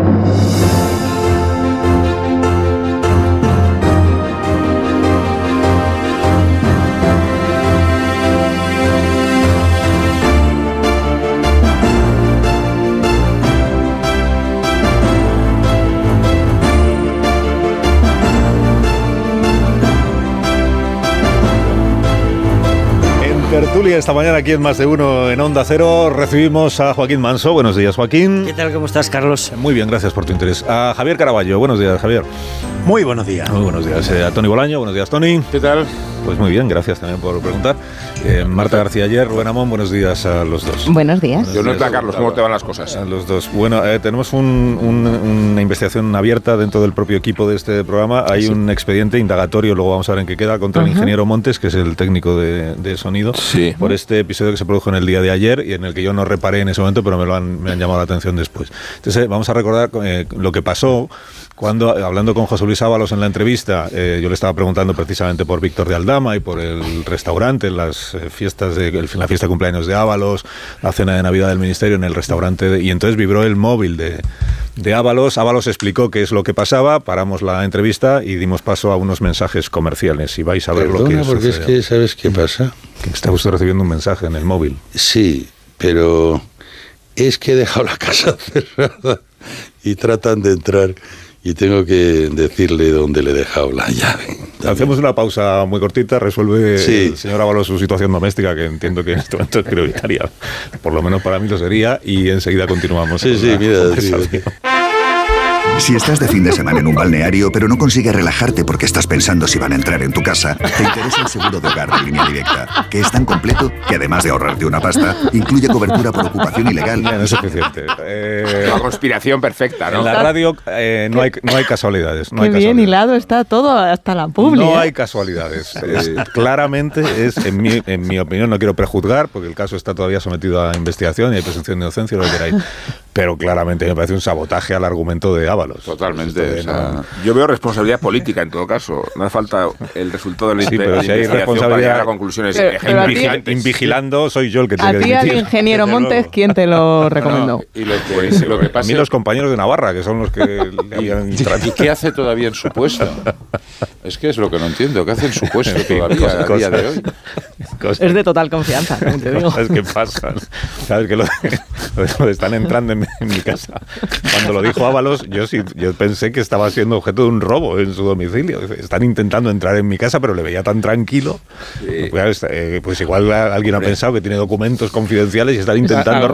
Tertulia esta mañana aquí en Más de Uno en Onda Cero. Recibimos a Joaquín Manso. Buenos días, Joaquín. ¿Qué tal? ¿Cómo estás, Carlos? Muy bien, gracias por tu interés. A Javier Caraballo. Buenos días, Javier. Muy buenos días. Muy buenos días. Eh, a Tony Bolaño. Buenos días, Tony. ¿Qué tal? Pues muy bien, gracias también por preguntar. Eh, Marta García Ayer, Rubén Amón, buenos días a los dos. Buenos días. Yo no está, Carlos, ¿cómo te van las cosas? A los dos. Bueno, eh, tenemos un, un, una investigación abierta dentro del propio equipo de este programa. Hay sí. un expediente indagatorio, luego vamos a ver en qué queda, contra uh -huh. el ingeniero Montes, que es el técnico de, de sonido, sí. por este episodio que se produjo en el día de ayer y en el que yo no reparé en ese momento, pero me lo han, me han llamado la atención después. Entonces, eh, vamos a recordar eh, lo que pasó cuando, hablando con José Luis Ábalos en la entrevista, eh, yo le estaba preguntando precisamente por Víctor de Aldama y por el restaurante, las eh, fiestas de el, la fiesta de cumpleaños de Ábalos, la cena de Navidad del Ministerio en el restaurante, de, y entonces vibró el móvil de, de Ábalos. Ábalos explicó qué es lo que pasaba, paramos la entrevista y dimos paso a unos mensajes comerciales. Y vais a ver Perdona, lo que es. porque es que, ¿sabes qué pasa? Que está usted recibiendo un mensaje en el móvil. Sí, pero es que he dejado la casa cerrada y tratan de entrar y tengo que decirle dónde le he dejado la llave. También. Hacemos una pausa muy cortita, resuelve sí. el señor Ábalos su situación doméstica, que entiendo que en este momento es prioritaria, por lo menos para mí lo sería, y enseguida continuamos. Sí, sí, mira, Si estás de fin de semana en un balneario, pero no consigues relajarte porque estás pensando si van a entrar en tu casa, te interesa el seguro de hogar de línea directa, que es tan completo que además de ahorrarte una pasta, incluye cobertura por ocupación ilegal. Ya, no es suficiente. Eh, Una conspiración perfecta, ¿no? En la radio eh, no, hay, no hay casualidades. No Qué hay bien casualidades. hilado está todo, hasta la publi. No ¿eh? hay casualidades. Es- claramente es, en mi, en mi opinión, no quiero prejuzgar, porque el caso está todavía sometido a investigación y hay presunción de inocencia, lo que queráis. Pero claramente me parece un sabotaje al argumento de Ábalos. Totalmente. o sea, yo veo responsabilidad política en todo caso. No hace falta el resultado de la Sí, pero si hay investigación para responsabilidad- llegar a conclusiones Pero- pero a ti-. Invigilando soy yo el que A tiene que ti al dimitir. ingeniero Montes, ¿quién te lo recomendó? Y lo que, Buenísimo. lo que a pasa mí los compañeros de Navarra, que son los que le habían ¿Y qué hace todavía en su puesto? Es que es lo que no entiendo. ¿Qué hace en su puesto En fin, todavía cosas- a día de hoy? cosas- Es de total confianza, también te digo. cosas que pasan. Sabes que lo, lo de están entrando en, mi- en mi casa. Cuando lo dijo Ábalos, yo sí, yo pensé que estaba siendo objeto de un robo en su domicilio. Están intentando entrar en mi casa, pero le veía tan tranquilo. Pues, eh, pues igual alguien ha pensado que tiene documentos confidenciales y están intentando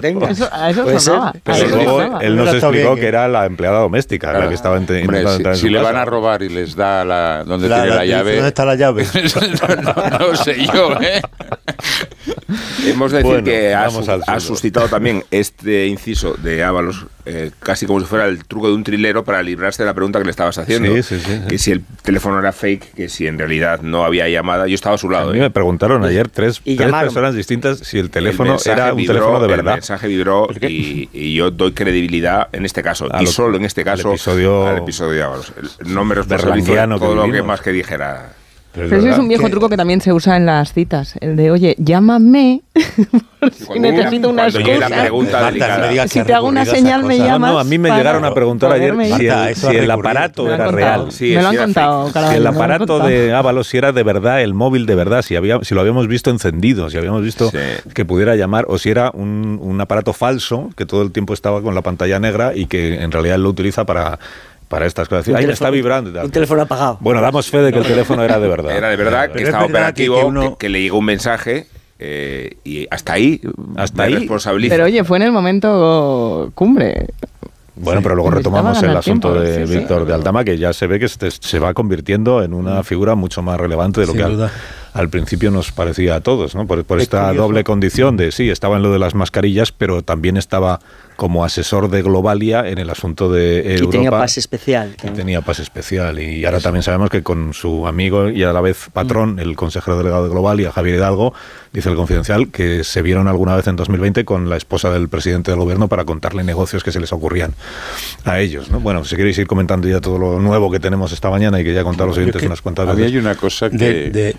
tenga. Eso- a eso sonaba. Pero luego él nos explicó que era la empleada doméstica la que estaba int- Hombre, intentando si, entrar en si su le casa. van a robar y les da la donde La- tiene la- la llave. ¿Dónde está la llave? no, no sé yo, ¿eh? Hemos de decir Bueno, que ha, su- ha suscitado también este inciso de Ábalos, eh, casi como si fuera el truco de un trilero para librarse de la pregunta que le estabas haciendo. Sí, sí, sí, sí. Que si el teléfono era fake, que si en realidad no había llamada. Yo estaba a su lado. A mí ¿eh? me preguntaron ayer tres, Y tres personas distintas si el El teléfono era un vibró, teléfono de El verdad. mensaje vibró y, y yo doy credibilidad en este caso. A y lo- solo en este al caso episodio- al episodio de Ábalos. No me responsabilizo que todo lo que más que dijera. Pero Pero ese es un viejo truco que también se usa en las citas. El de, oye, llámame por si necesito una excusa. pregunta Marta, Si te hago una señal, me llamas. No, a mí me llegaron a preguntar ayer si Marta, el, eso si aparato Me lo han era contado. real. Sí, me lo han contado. Caraballo, Si el aparato de Ábalos si era de verdad, el móvil de verdad, si, había, si lo habíamos visto encendido, si habíamos visto Sí. que pudiera llamar, o si era un, un aparato falso que todo el tiempo estaba con la pantalla negra y que en realidad él lo utiliza para, para estas cosas. Ahí está vibrando. Un teléfono apagado. Bueno, damos fe de que el teléfono era de verdad. Era de verdad, que Pero es estaba verdad operativo, que que, uno- que le llegó un mensaje eh, y hasta ahí Hasta me ahí. Pero oye, fue en el momento cumbre. Bueno, pero luego retomamos el asunto tiempo, de sí, sí. Víctor de Aldama, que ya se ve que se, se va convirtiendo en una figura mucho más relevante de lo Sin que al, principio nos parecía a todos, ¿no? Por, por Es esta curioso. doble condición de, sí, estaba en lo de las mascarillas, pero también estaba como asesor de Globalia en el asunto de Y Europa. tenía pase especial. y tenía pase especial. Y ahora también sabemos que con su amigo y a la vez patrón, el consejero delegado de Globalia, Javier Hidalgo, dice el confidencial que se vieron alguna vez en 2020 con la esposa del presidente del gobierno para contarle negocios que se les ocurrían a ellos. ¿no? Bueno, si queréis ir comentando ya todo lo nuevo que tenemos esta mañana y que ya a los oyentes unas cuantas a mí veces. hay una cosa que... De- de-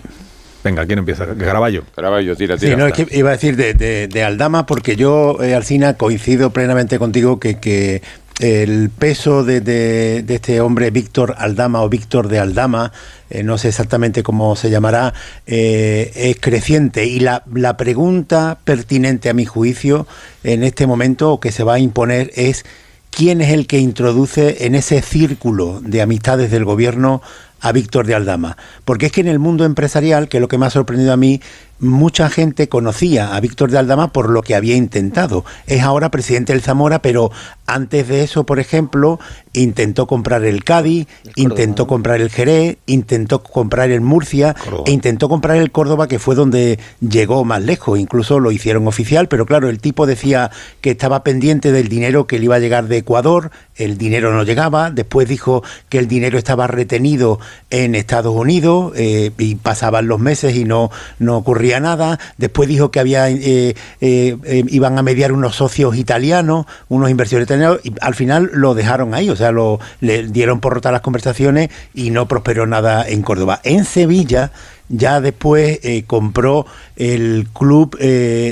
Venga, ¿quién empieza? Caraballo. Caraballo, tira, Sí, tira. no, es que iba a decir de, de- de Aldama, porque yo, eh, Alcina, coincido plenamente contigo que, que el peso de, de- de este hombre, Víctor Aldama o Víctor de Aldama, eh, no sé exactamente cómo se llamará, eh, es creciente. Y la, la pregunta pertinente a mi juicio en este momento, o que se va a imponer, es quién es el que introduce en ese círculo de amistades del gobierno a Víctor de Aldama. Porque es que en el mundo empresarial, que es lo que me ha sorprendido a mí, mucha gente conocía a Víctor de Aldama por lo que había intentado. Es ahora presidente del Zamora, pero antes de eso, por ejemplo, intentó comprar el Cádiz, intentó comprar el Jerez, intentó comprar el Murcia e intentó comprar el Córdoba, que fue donde llegó más lejos. Incluso lo hicieron oficial, pero claro, el tipo decía que estaba pendiente del dinero que le iba a llegar de Ecuador, el dinero no llegaba, después dijo que el dinero estaba retenido en Estados Unidos eh, y pasaban los meses y no, no ocurría nada, después dijo que había eh, eh, iban a mediar unos socios italianos, unos inversores italianos, y al final lo dejaron ahí, o sea, lo, le dieron por rotas las conversaciones y no prosperó nada en Córdoba. En Sevilla ya después compró el club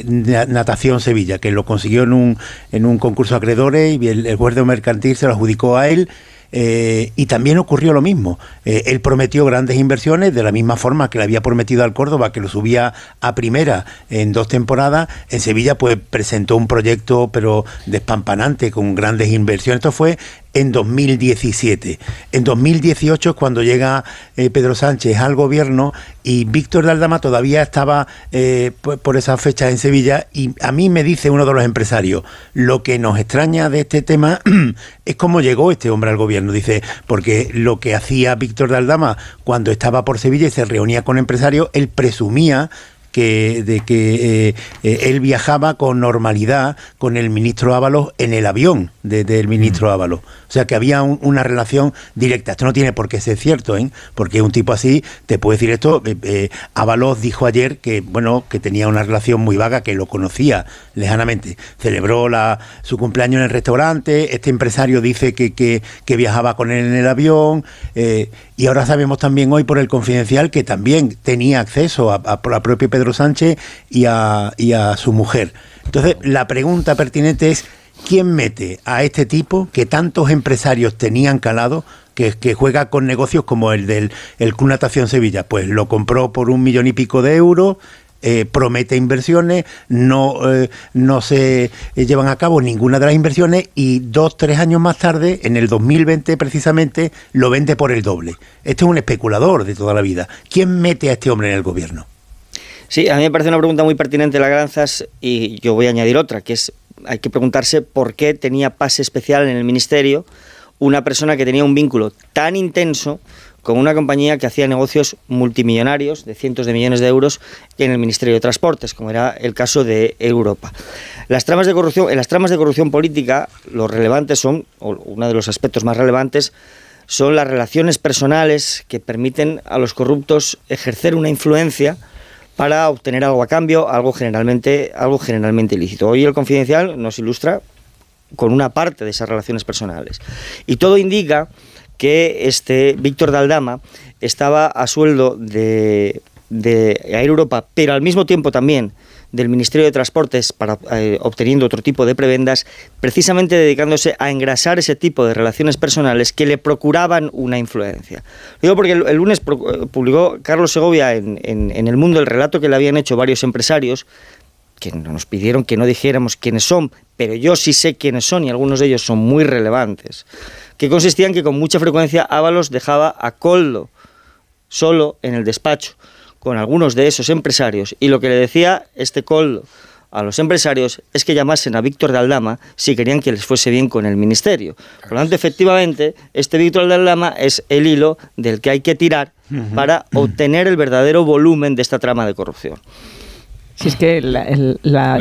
Na- Natación Sevilla, que lo consiguió en un, en un concurso acreedores y el, el juez mercantil se lo adjudicó a él. Eh, y también ocurrió lo mismo. Eh, él prometió grandes inversiones de la misma forma que le había prometido al Córdoba, que lo subía a primera en dos temporadas. En Sevilla, pues presentó un proyecto, pero despampanante, con grandes inversiones. Esto fue en 2017. En 2018 es cuando llega eh, Pedro Sánchez al gobierno y Víctor de Aldama todavía estaba eh, por, por esa fecha en Sevilla y a mí me dice uno de los empresarios, lo que nos extraña de este tema es cómo llegó este hombre al gobierno. Dice, porque lo que hacía Víctor de Aldama cuando estaba por Sevilla y se reunía con empresarios, él presumía que, de que eh, eh, él viajaba con normalidad con el ministro Ábalos en el avión del ministro Ábalos. O sea que había una relación directa. Esto no tiene por qué ser cierto, ¿eh? porque un tipo así te puede decir esto. Eh, Ábalos dijo ayer que bueno que tenía una relación muy vaga, que lo conocía lejanamente. Celebró la, su cumpleaños en el restaurante. Este empresario dice que, que, viajaba con él en el avión. y ahora sabemos también hoy por el confidencial que también tenía acceso a, a, la propia Pedro Sánchez y a, su mujer. Entonces, la pregunta pertinente es, ¿quién mete a este tipo que tantos empresarios tenían calado, que, juega con negocios como el del el Club Natación Sevilla? Pues lo compró por un millón y pico de euros, eh, promete inversiones, no, eh, no se llevan a cabo ninguna de las inversiones y dos, tres años más tarde, en el 2020 precisamente, lo vende por el doble. Este es un especulador de toda la vida. ¿Quién mete a este hombre en el gobierno? Sí, a mí me parece una pregunta muy pertinente la Granzas y yo voy a añadir otra, que es, hay que preguntarse por qué tenía pase especial en el Ministerio una persona que tenía un vínculo tan intenso con una compañía que hacía negocios multimillonarios de cientos de millones de euros en el Ministerio de Transportes, como era el caso de Europa. Las tramas de corrupción, en las tramas de corrupción política, los relevantes son, o uno de los aspectos más relevantes, son las relaciones personales que permiten a los corruptos ejercer una influencia para obtener algo a cambio, algo generalmente, algo generalmente ilícito. Hoy el confidencial nos ilustra con una parte de esas relaciones personales. Y todo indica que este Víctor Daldama estaba a sueldo de, de Air Europa, pero al mismo tiempo también del Ministerio de Transportes para eh, obteniendo otro tipo de prebendas, precisamente dedicándose a engrasar ese tipo de relaciones personales que le procuraban una influencia. digo porque el, lunes eh, publicó Carlos Segovia en, en, El Mundo el relato que le habían hecho varios empresarios que nos pidieron que no dijéramos quiénes son, pero yo sí sé quiénes son y algunos de ellos son muy relevantes, que consistían que con mucha frecuencia Ábalos dejaba a Coldo solo en el despacho con algunos de esos empresarios y lo que le decía este Coldo a los empresarios es que llamasen a Víctor de Aldama si querían que les fuese bien con el ministerio. Por lo tanto, efectivamente, este Víctor de Aldama es el hilo del que hay que tirar para obtener el verdadero volumen de esta trama de corrupción. Si es que la, la,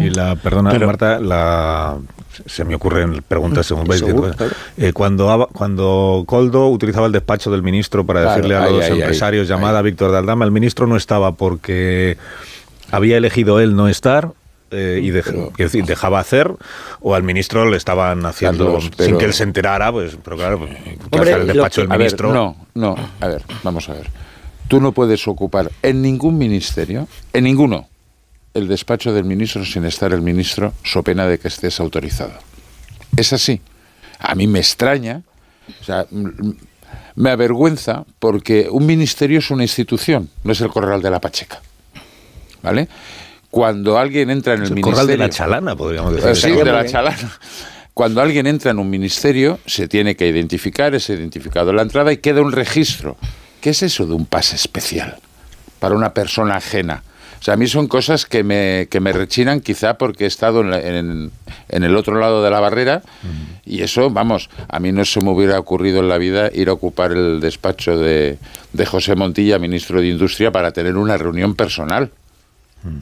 y, la, perdona Marta, la, se me ocurren preguntas según veis. Eh, cuando, cuando Coldo utilizaba el despacho del ministro para decirle a los empresarios llamada Víctor de Aldama, el ministro no estaba porque había elegido él no estar eh, y decir, dejaba hacer o al ministro le estaban haciendo sin que él se enterara, pues, pero claro, pues, el despacho del ministro. no, no, a ver, vamos a ver. Tú no puedes ocupar en ningún ministerio, en ninguno, el despacho del ministro sin estar el ministro, so pena de que estés autorizado. Es así. A mí me extraña, o sea, me avergüenza porque un ministerio es una institución, no es el corral de la Pacheca. ¿Vale? Cuando alguien entra en el, ministerio. Corral de la chalana, podríamos decir. Sí, de la chalana. Cuando alguien entra en un ministerio, se tiene que identificar, es identificado la entrada y queda un registro ¿Qué es eso de un pase especial para una persona ajena? O sea, a mí son cosas que me, que me rechinan quizá porque he estado en, el otro lado de la barrera y eso, vamos, a mí no se me hubiera ocurrido en la vida ir a ocupar el despacho de, José Montilla, ministro de Industria, para tener una reunión personal.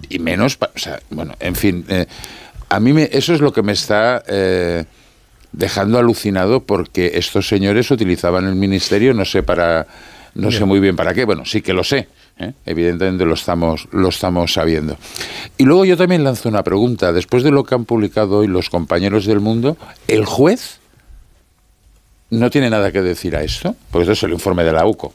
Y menos, o sea, bueno, en fin, eh, a mí me, eso es lo que me está... Eh, dejando alucinado porque estos señores utilizaban el ministerio, no sé, para no sé muy bien para qué, bueno, sí que lo sé, ¿eh? evidentemente lo estamos, lo estamos sabiendo. Y luego yo también lanzo una pregunta, después de lo que han publicado hoy los compañeros del mundo, ¿el juez no tiene nada que decir a esto? Porque esto es el informe de la UCO.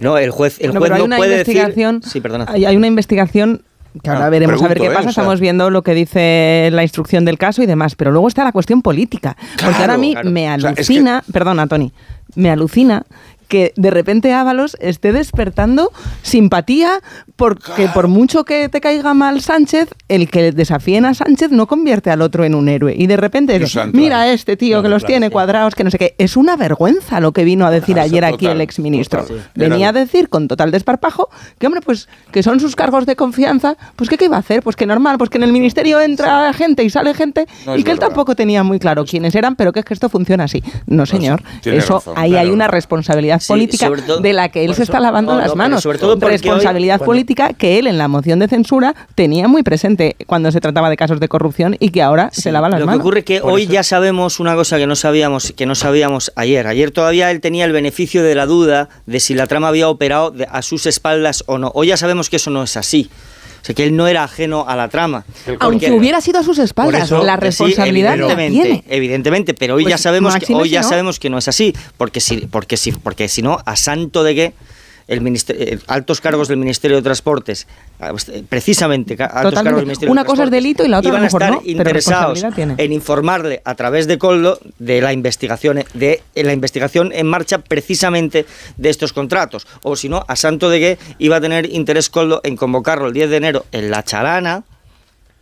No, el juez, el juez no puede decir... Sí, perdona. Hay, hay una investigación que ahora ah, veremos a ver qué pasa. Estamos viendo lo que dice la instrucción del caso y demás. Pero luego está la cuestión política. porque ahora a mí me alucina, perdona, Tony, me alucina que de repente Ábalos esté despertando simpatía porque por mucho que te caiga mal Sánchez, el que desafíen a Sánchez no convierte al otro en un héroe. Y de repente, mira a este tío que los tiene cuadrados, que no sé qué. Es una vergüenza lo que vino a decir ayer aquí el exministro. Venía a decir con total desparpajo que, hombre, pues que son sus cargos de confianza, pues ¿qué, qué iba a hacer? Pues que normal, pues que en el ministerio entra gente y sale gente y que él tampoco tenía muy claro quiénes eran, pero que es que esto funciona así. No, señor. Eso ahí hay una responsabilidad responsabilidad política de la que él se está lavando las manos. Sobre todo responsabilidad política que él en la moción de censura tenía muy presente cuando se trataba de casos de corrupción y que ahora se lava las manos. Lo que ocurre es que hoy ya sabemos una cosa que no sabíamos, que no sabíamos ayer. Ayer todavía él tenía el beneficio de la duda de si la trama había operado a sus espaldas o no. Hoy ya sabemos que eso no es así. Sea, que él no era ajeno a la trama. Aunque hubiera sido a sus espaldas, la responsabilidad la tiene. Evidentemente, pero hoy ya pues sabemos que hoy ya sabemos que no es así, porque si porque si porque si no a santo de qué el ministerio, eh, altos cargos del Ministerio de Transportes, ah, pues, eh, precisamente altos cargos del Ministerio Una cosa es delito y la otra iban a estar interesados en informarle a través de Coldo de la investigación de la investigación en marcha precisamente de estos contratos. O si no a santo de que iba a tener interés Coldo en convocarlo el 10 de enero en la Chalana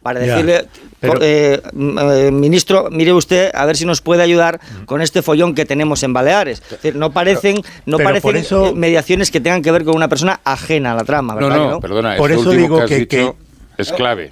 para decirle, eh, eh, ministro, mire usted a ver si nos puede ayudar con este follón que tenemos en Baleares. no parecen, no parecen eh, mediaciones que tengan que ver con una persona ajena a la trama, ¿verdad? No, no, perdona, por eso digo que, es clave.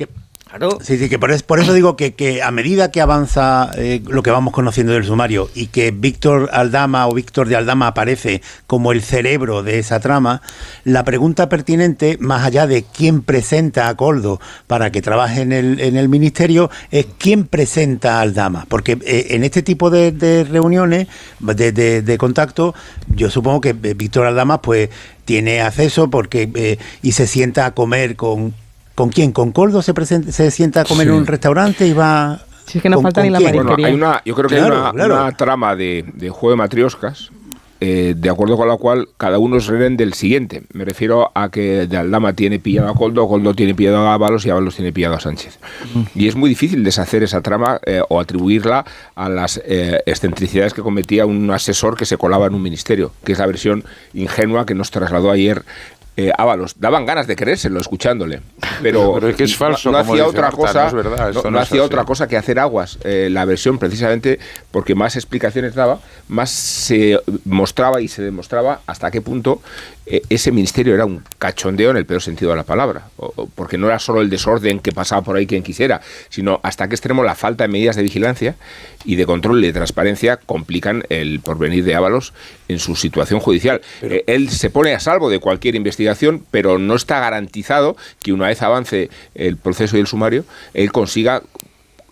Sí, sí, que por, eso, digo que, a medida que avanza eh, lo que vamos conociendo del sumario y que Víctor Aldama o Víctor de Aldama aparece como el cerebro de esa trama, la pregunta pertinente, más allá de quién presenta a Coldo para que trabaje en el, en el ministerio, es quién presenta a Aldama. Porque eh, en este tipo de, reuniones, de, de, contacto, yo supongo que eh, Víctor Aldama pues tiene acceso porque y se sienta a comer con, ¿Con quién? ¿Con Coldo se, se sienta a comer en un restaurante y va...? Sí, es que no falta ni la marisquería. hay una, yo creo que hay una, trama de, juego de matrioscas eh, de acuerdo con la cual cada uno es rehén del siguiente. Me refiero a que de Aldama tiene pillado a Coldo, Coldo tiene pillado a Ábalos y Ábalos tiene pillado a Sánchez. Y es muy difícil deshacer esa trama eh, o atribuirla a las eh, excentricidades que cometía un asesor que se colaba en un ministerio, que es la versión ingenua que nos trasladó ayer eh, Ábalos. Daban ganas de creérselo escuchándole, pero, es que es falso. No, hacía otra cosa, no, hacía otra cosa que hacer aguas. Eh, la versión, precisamente, porque más explicaciones daba, más se mostraba y se demostraba hasta qué punto ese ministerio era un cachondeo en el peor sentido de la palabra, porque no era solo el desorden que pasaba por ahí quien quisiera, sino hasta qué extremo la falta de medidas de vigilancia y de control y de transparencia complican el porvenir de Ábalos en su situación judicial. Eh, él se pone a salvo de cualquier investigación, pero no está garantizado que una vez avance el proceso y el sumario, él consiga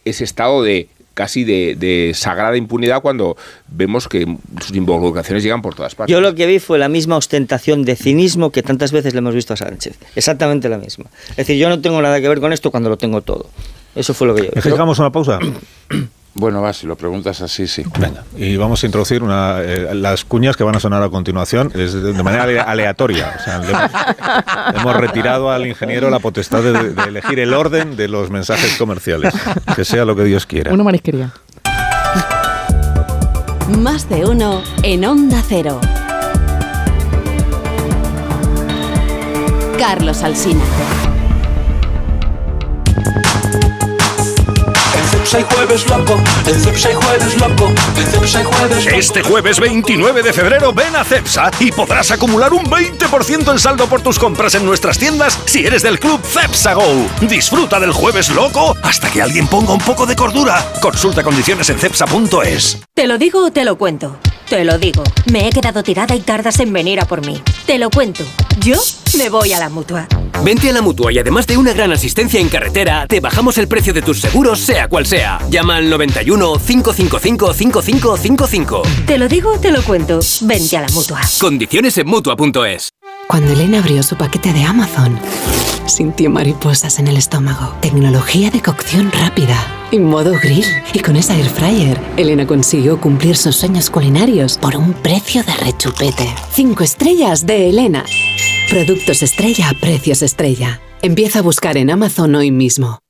ese estado de casi de, sagrada impunidad cuando vemos que sus involucraciones llegan por todas partes. Yo lo que vi fue la misma ostentación de cinismo que tantas veces le hemos visto a Sánchez. Exactamente la misma. Es decir, yo no tengo nada que ver con esto cuando lo tengo todo. Eso fue lo que yo vi. ¿Dejamos una pausa? Bueno, va, si lo preguntas así, sí. Venga, y vamos a introducir una, eh, las cuñas que van a sonar a continuación es de, manera aleatoria. O sea, hemos, retirado al ingeniero la potestad de, elegir el orden de los mensajes comerciales. Que sea lo que Dios quiera. Una marisquería. Más de uno en Onda Cero. Carlos Alsina. Jueves loco, jueves loco, jueves Este jueves 29 de febrero ven a Cepsa y podrás acumular un 20% en saldo por tus compras en nuestras tiendas si eres del club Cepsa Go. Disfruta del jueves loco hasta que alguien ponga un poco de cordura. Consulta condiciones en cepsa.es. Te lo digo o te lo cuento. Te lo digo. Me he quedado tirada y tardas en venir a por mí. Te lo cuento. Yo me voy a la mutua. Vente a la mutua y además de una gran asistencia en carretera, te bajamos el precio de tus seguros, sea cual sea. Llama al 91 555 5555. Te lo digo, te lo cuento. Vente a la mutua. Condiciones en mutua.es. Cuando Elena abrió su paquete de Amazon, sintió mariposas en el estómago. Tecnología de cocción rápida y modo grill. Y con esa air fryer, Elena consiguió cumplir sus sueños culinarios por un precio de rechupete. Cinco estrellas de Elena. Productos estrella a precios estrella. Empieza a buscar en Amazon hoy mismo.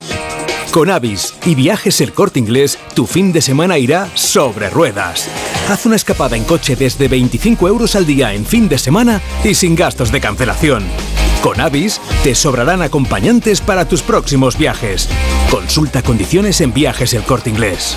Con Avis y Viajes El Corte Inglés, tu fin de semana irá sobre ruedas. Haz una escapada en coche desde 25 euros al día en fin de semana y sin gastos de cancelación. Con Avis te sobrarán acompañantes para tus próximos viajes. Consulta condiciones en Viajes El Corte Inglés.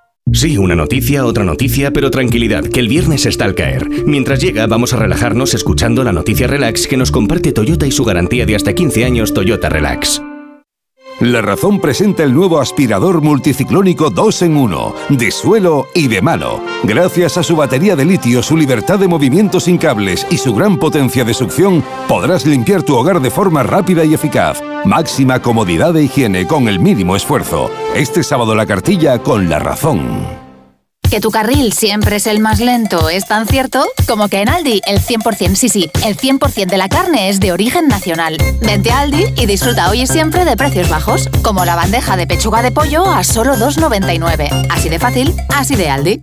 Sí, una noticia, otra noticia, pero tranquilidad, que el viernes está al caer. Mientras llega, vamos a relajarnos escuchando la noticia relax que nos comparte Toyota y su garantía de hasta 15 años Toyota Relax. La Razón presenta el nuevo aspirador multiciclónico 2 en 1, de suelo y de mano. Gracias a su batería de litio, su libertad de movimiento sin cables y su gran potencia de succión, podrás limpiar tu hogar de forma rápida y eficaz. Máxima comodidad e higiene con el mínimo esfuerzo. Este sábado la cartilla con La Razón. Que tu carril siempre es el más lento es tan cierto como que en Aldi el 100%, sí, sí, el 100% de la carne es de origen nacional. Vente a Aldi y disfruta hoy y siempre de precios bajos, como la bandeja de pechuga de pollo a solo 2,99. Así de fácil, así de Aldi.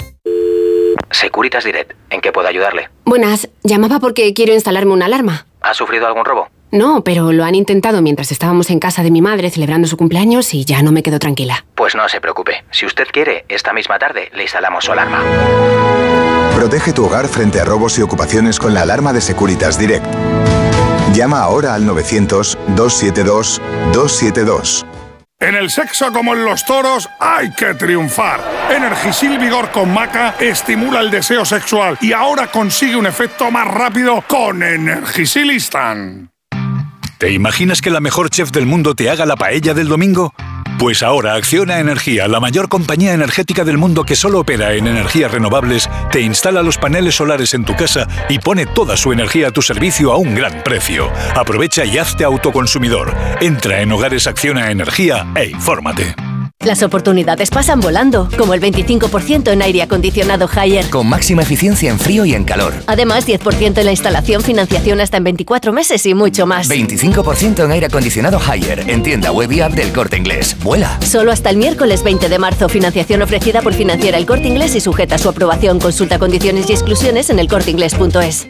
Securitas Direct, ¿en qué puedo ayudarle? Buenas, llamaba porque quiero instalarme una alarma. ¿Ha sufrido algún robo? No, pero lo han intentado mientras estábamos en casa de mi madre celebrando su cumpleaños y ya no me quedo tranquila. Pues no se preocupe. Si usted quiere, esta misma tarde le instalamos su alarma. Protege tu hogar frente a robos y ocupaciones con la alarma de Securitas Direct. Llama ahora al 900-272-272. En el sexo como en los toros hay que triunfar. Energisil Vigor con Maca estimula el deseo sexual y ahora consigue un efecto más rápido con Energisilistan. ¿Te imaginas que la mejor chef del mundo te haga la paella del domingo? Pues ahora Acciona Energía, la mayor compañía energética del mundo que solo opera en energías renovables, te instala los paneles solares en tu casa y pone toda su energía a tu servicio a un gran precio. Aprovecha y hazte autoconsumidor. Entra en Hogares Acciona Energía e infórmate. Las oportunidades pasan volando, como el 25% en aire acondicionado Haier. Con máxima eficiencia en frío y en calor. Además, 10% en la instalación, financiación hasta en 24 meses y mucho más. 25% en aire acondicionado Haier, en tienda web y app del Corte Inglés. ¡Vuela! Solo hasta el miércoles 20 de marzo. Financiación ofrecida por Financiera el Corte Inglés y sujeta a su aprobación. Consulta condiciones y exclusiones en elcorteinglés.es.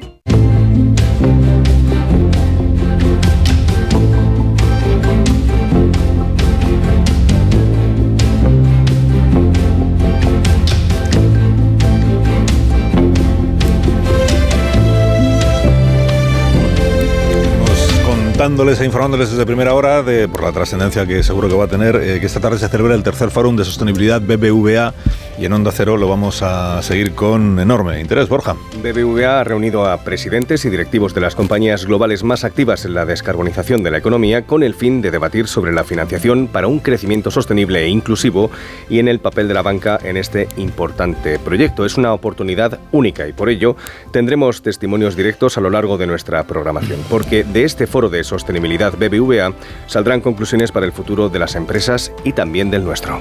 contándoles e informándoles desde primera hora de, por la trascendencia que seguro que va a tener, eh, que esta tarde se celebra el tercer Fórum de Sostenibilidad BBVA y en Onda Cero lo vamos a seguir con enorme interés. Borja. BBVA ha reunido a presidentes y directivos de las compañías globales más activas en la descarbonización de la economía con el fin de debatir sobre la financiación para un crecimiento sostenible e inclusivo y en el papel de la banca en este importante proyecto. Es una oportunidad única y por ello tendremos testimonios directos a lo largo de nuestra programación, porque de este foro de sostenibilidad BBVA saldrán conclusiones para el futuro de las empresas y también del nuestro.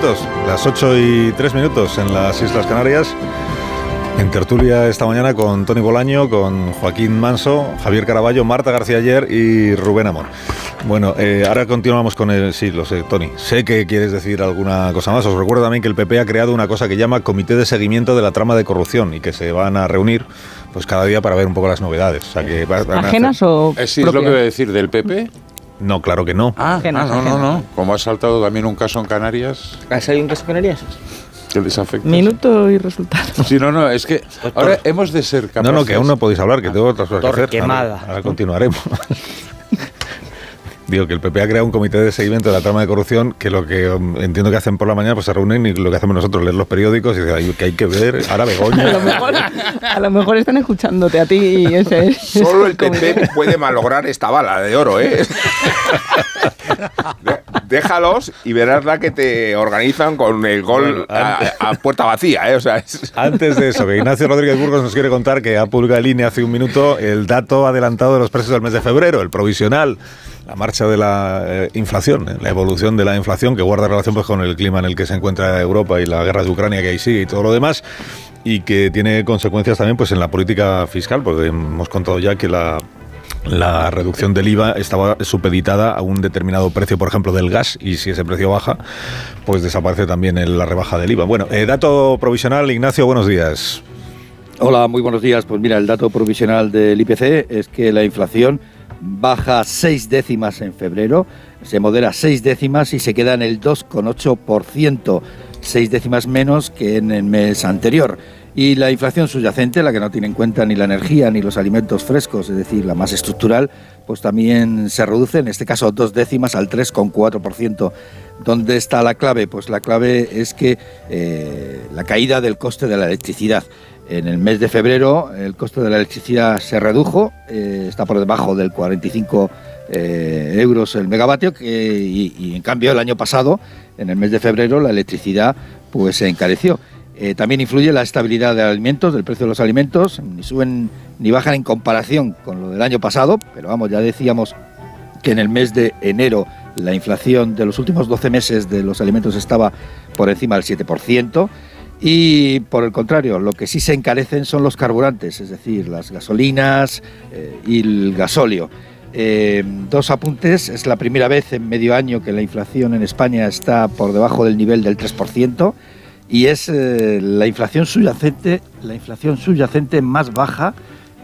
Minutos, las 8 y 3 minutos en las Islas Canarias. En tertulia esta mañana con Tony Bolaño, con Joaquín Manso, Javier Caraballo, Marta García Ayer y Rubén Amor. Bueno, eh, ahora continuamos con el... Sí, lo sé, Tony. Sé que quieres decir alguna cosa más. Os recuerdo también que el PP ha creado una cosa que llama Comité de Seguimiento de la Trama de Corrupción y que se van a reunir pues cada día para ver un poco las novedades. O sea, que ¿Ajenas o eh, Sí, es lo que voy a decir del PP. No, claro que no. Ah, ah no, no, no. Como ha saltado también un caso en Canarias. ¿Ha salido un caso en Canarias? Que les afecta. Minuto y resultado. Sí, no, no, es que ahora hemos de ser capaces. No, no, que aún no podéis hablar, que tengo otras cosas que hacer. Quemada. ahora continuaremos. Digo que el PP ha creado un comité de seguimiento de la trama de corrupción que lo que um, entiendo que hacen por la mañana pues se reúnen y lo que hacemos nosotros leer los periódicos y dicen que hay que ver ahora Begoña. a, lo mejor, a lo mejor están escuchándote a ti y ese Solo el PP puede malograr esta bala de oro, ¿eh? déjalos y verás la que te organizan con el gol a, puerta vacía. ¿eh? O sea, Antes de eso, que Ignacio Rodríguez Burgos nos quiere contar que ha publicado en línea hace un minuto el dato adelantado de los precios del mes de febrero, el provisional la marcha de la eh, inflación, eh, la evolución de la inflación que guarda relación pues, con el clima en el que se encuentra Europa y la guerra de Ucrania que ahí sigue y todo lo demás y que tiene consecuencias también pues en la política fiscal porque hemos contado ya que la la reducción del IVA estaba supeditada a un determinado precio, por ejemplo, del gas, y si ese precio baja, pues desaparece también la rebaja del IVA. Bueno, eh, dato provisional, Ignacio, buenos días. Hola, muy buenos días. Pues mira, el dato provisional del IPC es que la inflación baja seis décimas en febrero, se modera seis décimas y se queda en el 2,8%, seis décimas menos que en el mes anterior. Y la inflación subyacente, la que no tiene en cuenta ni la energía ni los alimentos frescos, es decir, la más estructural, pues también se reduce, en este caso dos décimas al 3,4%. ¿Dónde está la clave? Pues la clave es que eh, la caída del coste de la electricidad. En el mes de febrero el coste de la electricidad se redujo, eh, está por debajo del 45 eh, euros el megavatio y, en cambio el año pasado, en el mes de febrero, la electricidad pues se encareció. Eh, también influye la estabilidad de alimentos, del precio de los alimentos, ni suben ni bajan en comparación con lo del año pasado, pero vamos, ya decíamos que en el mes de enero la inflación de los últimos 12 meses de los alimentos estaba por encima del 7%. Y por el contrario, lo que sí se encarecen son los carburantes, es decir, las gasolinas eh, y el gasóleo. Eh, dos apuntes, es la primera vez en medio año que la inflación en España está por debajo del nivel del 3% y es eh, la inflación subyacente, la inflación subyacente más baja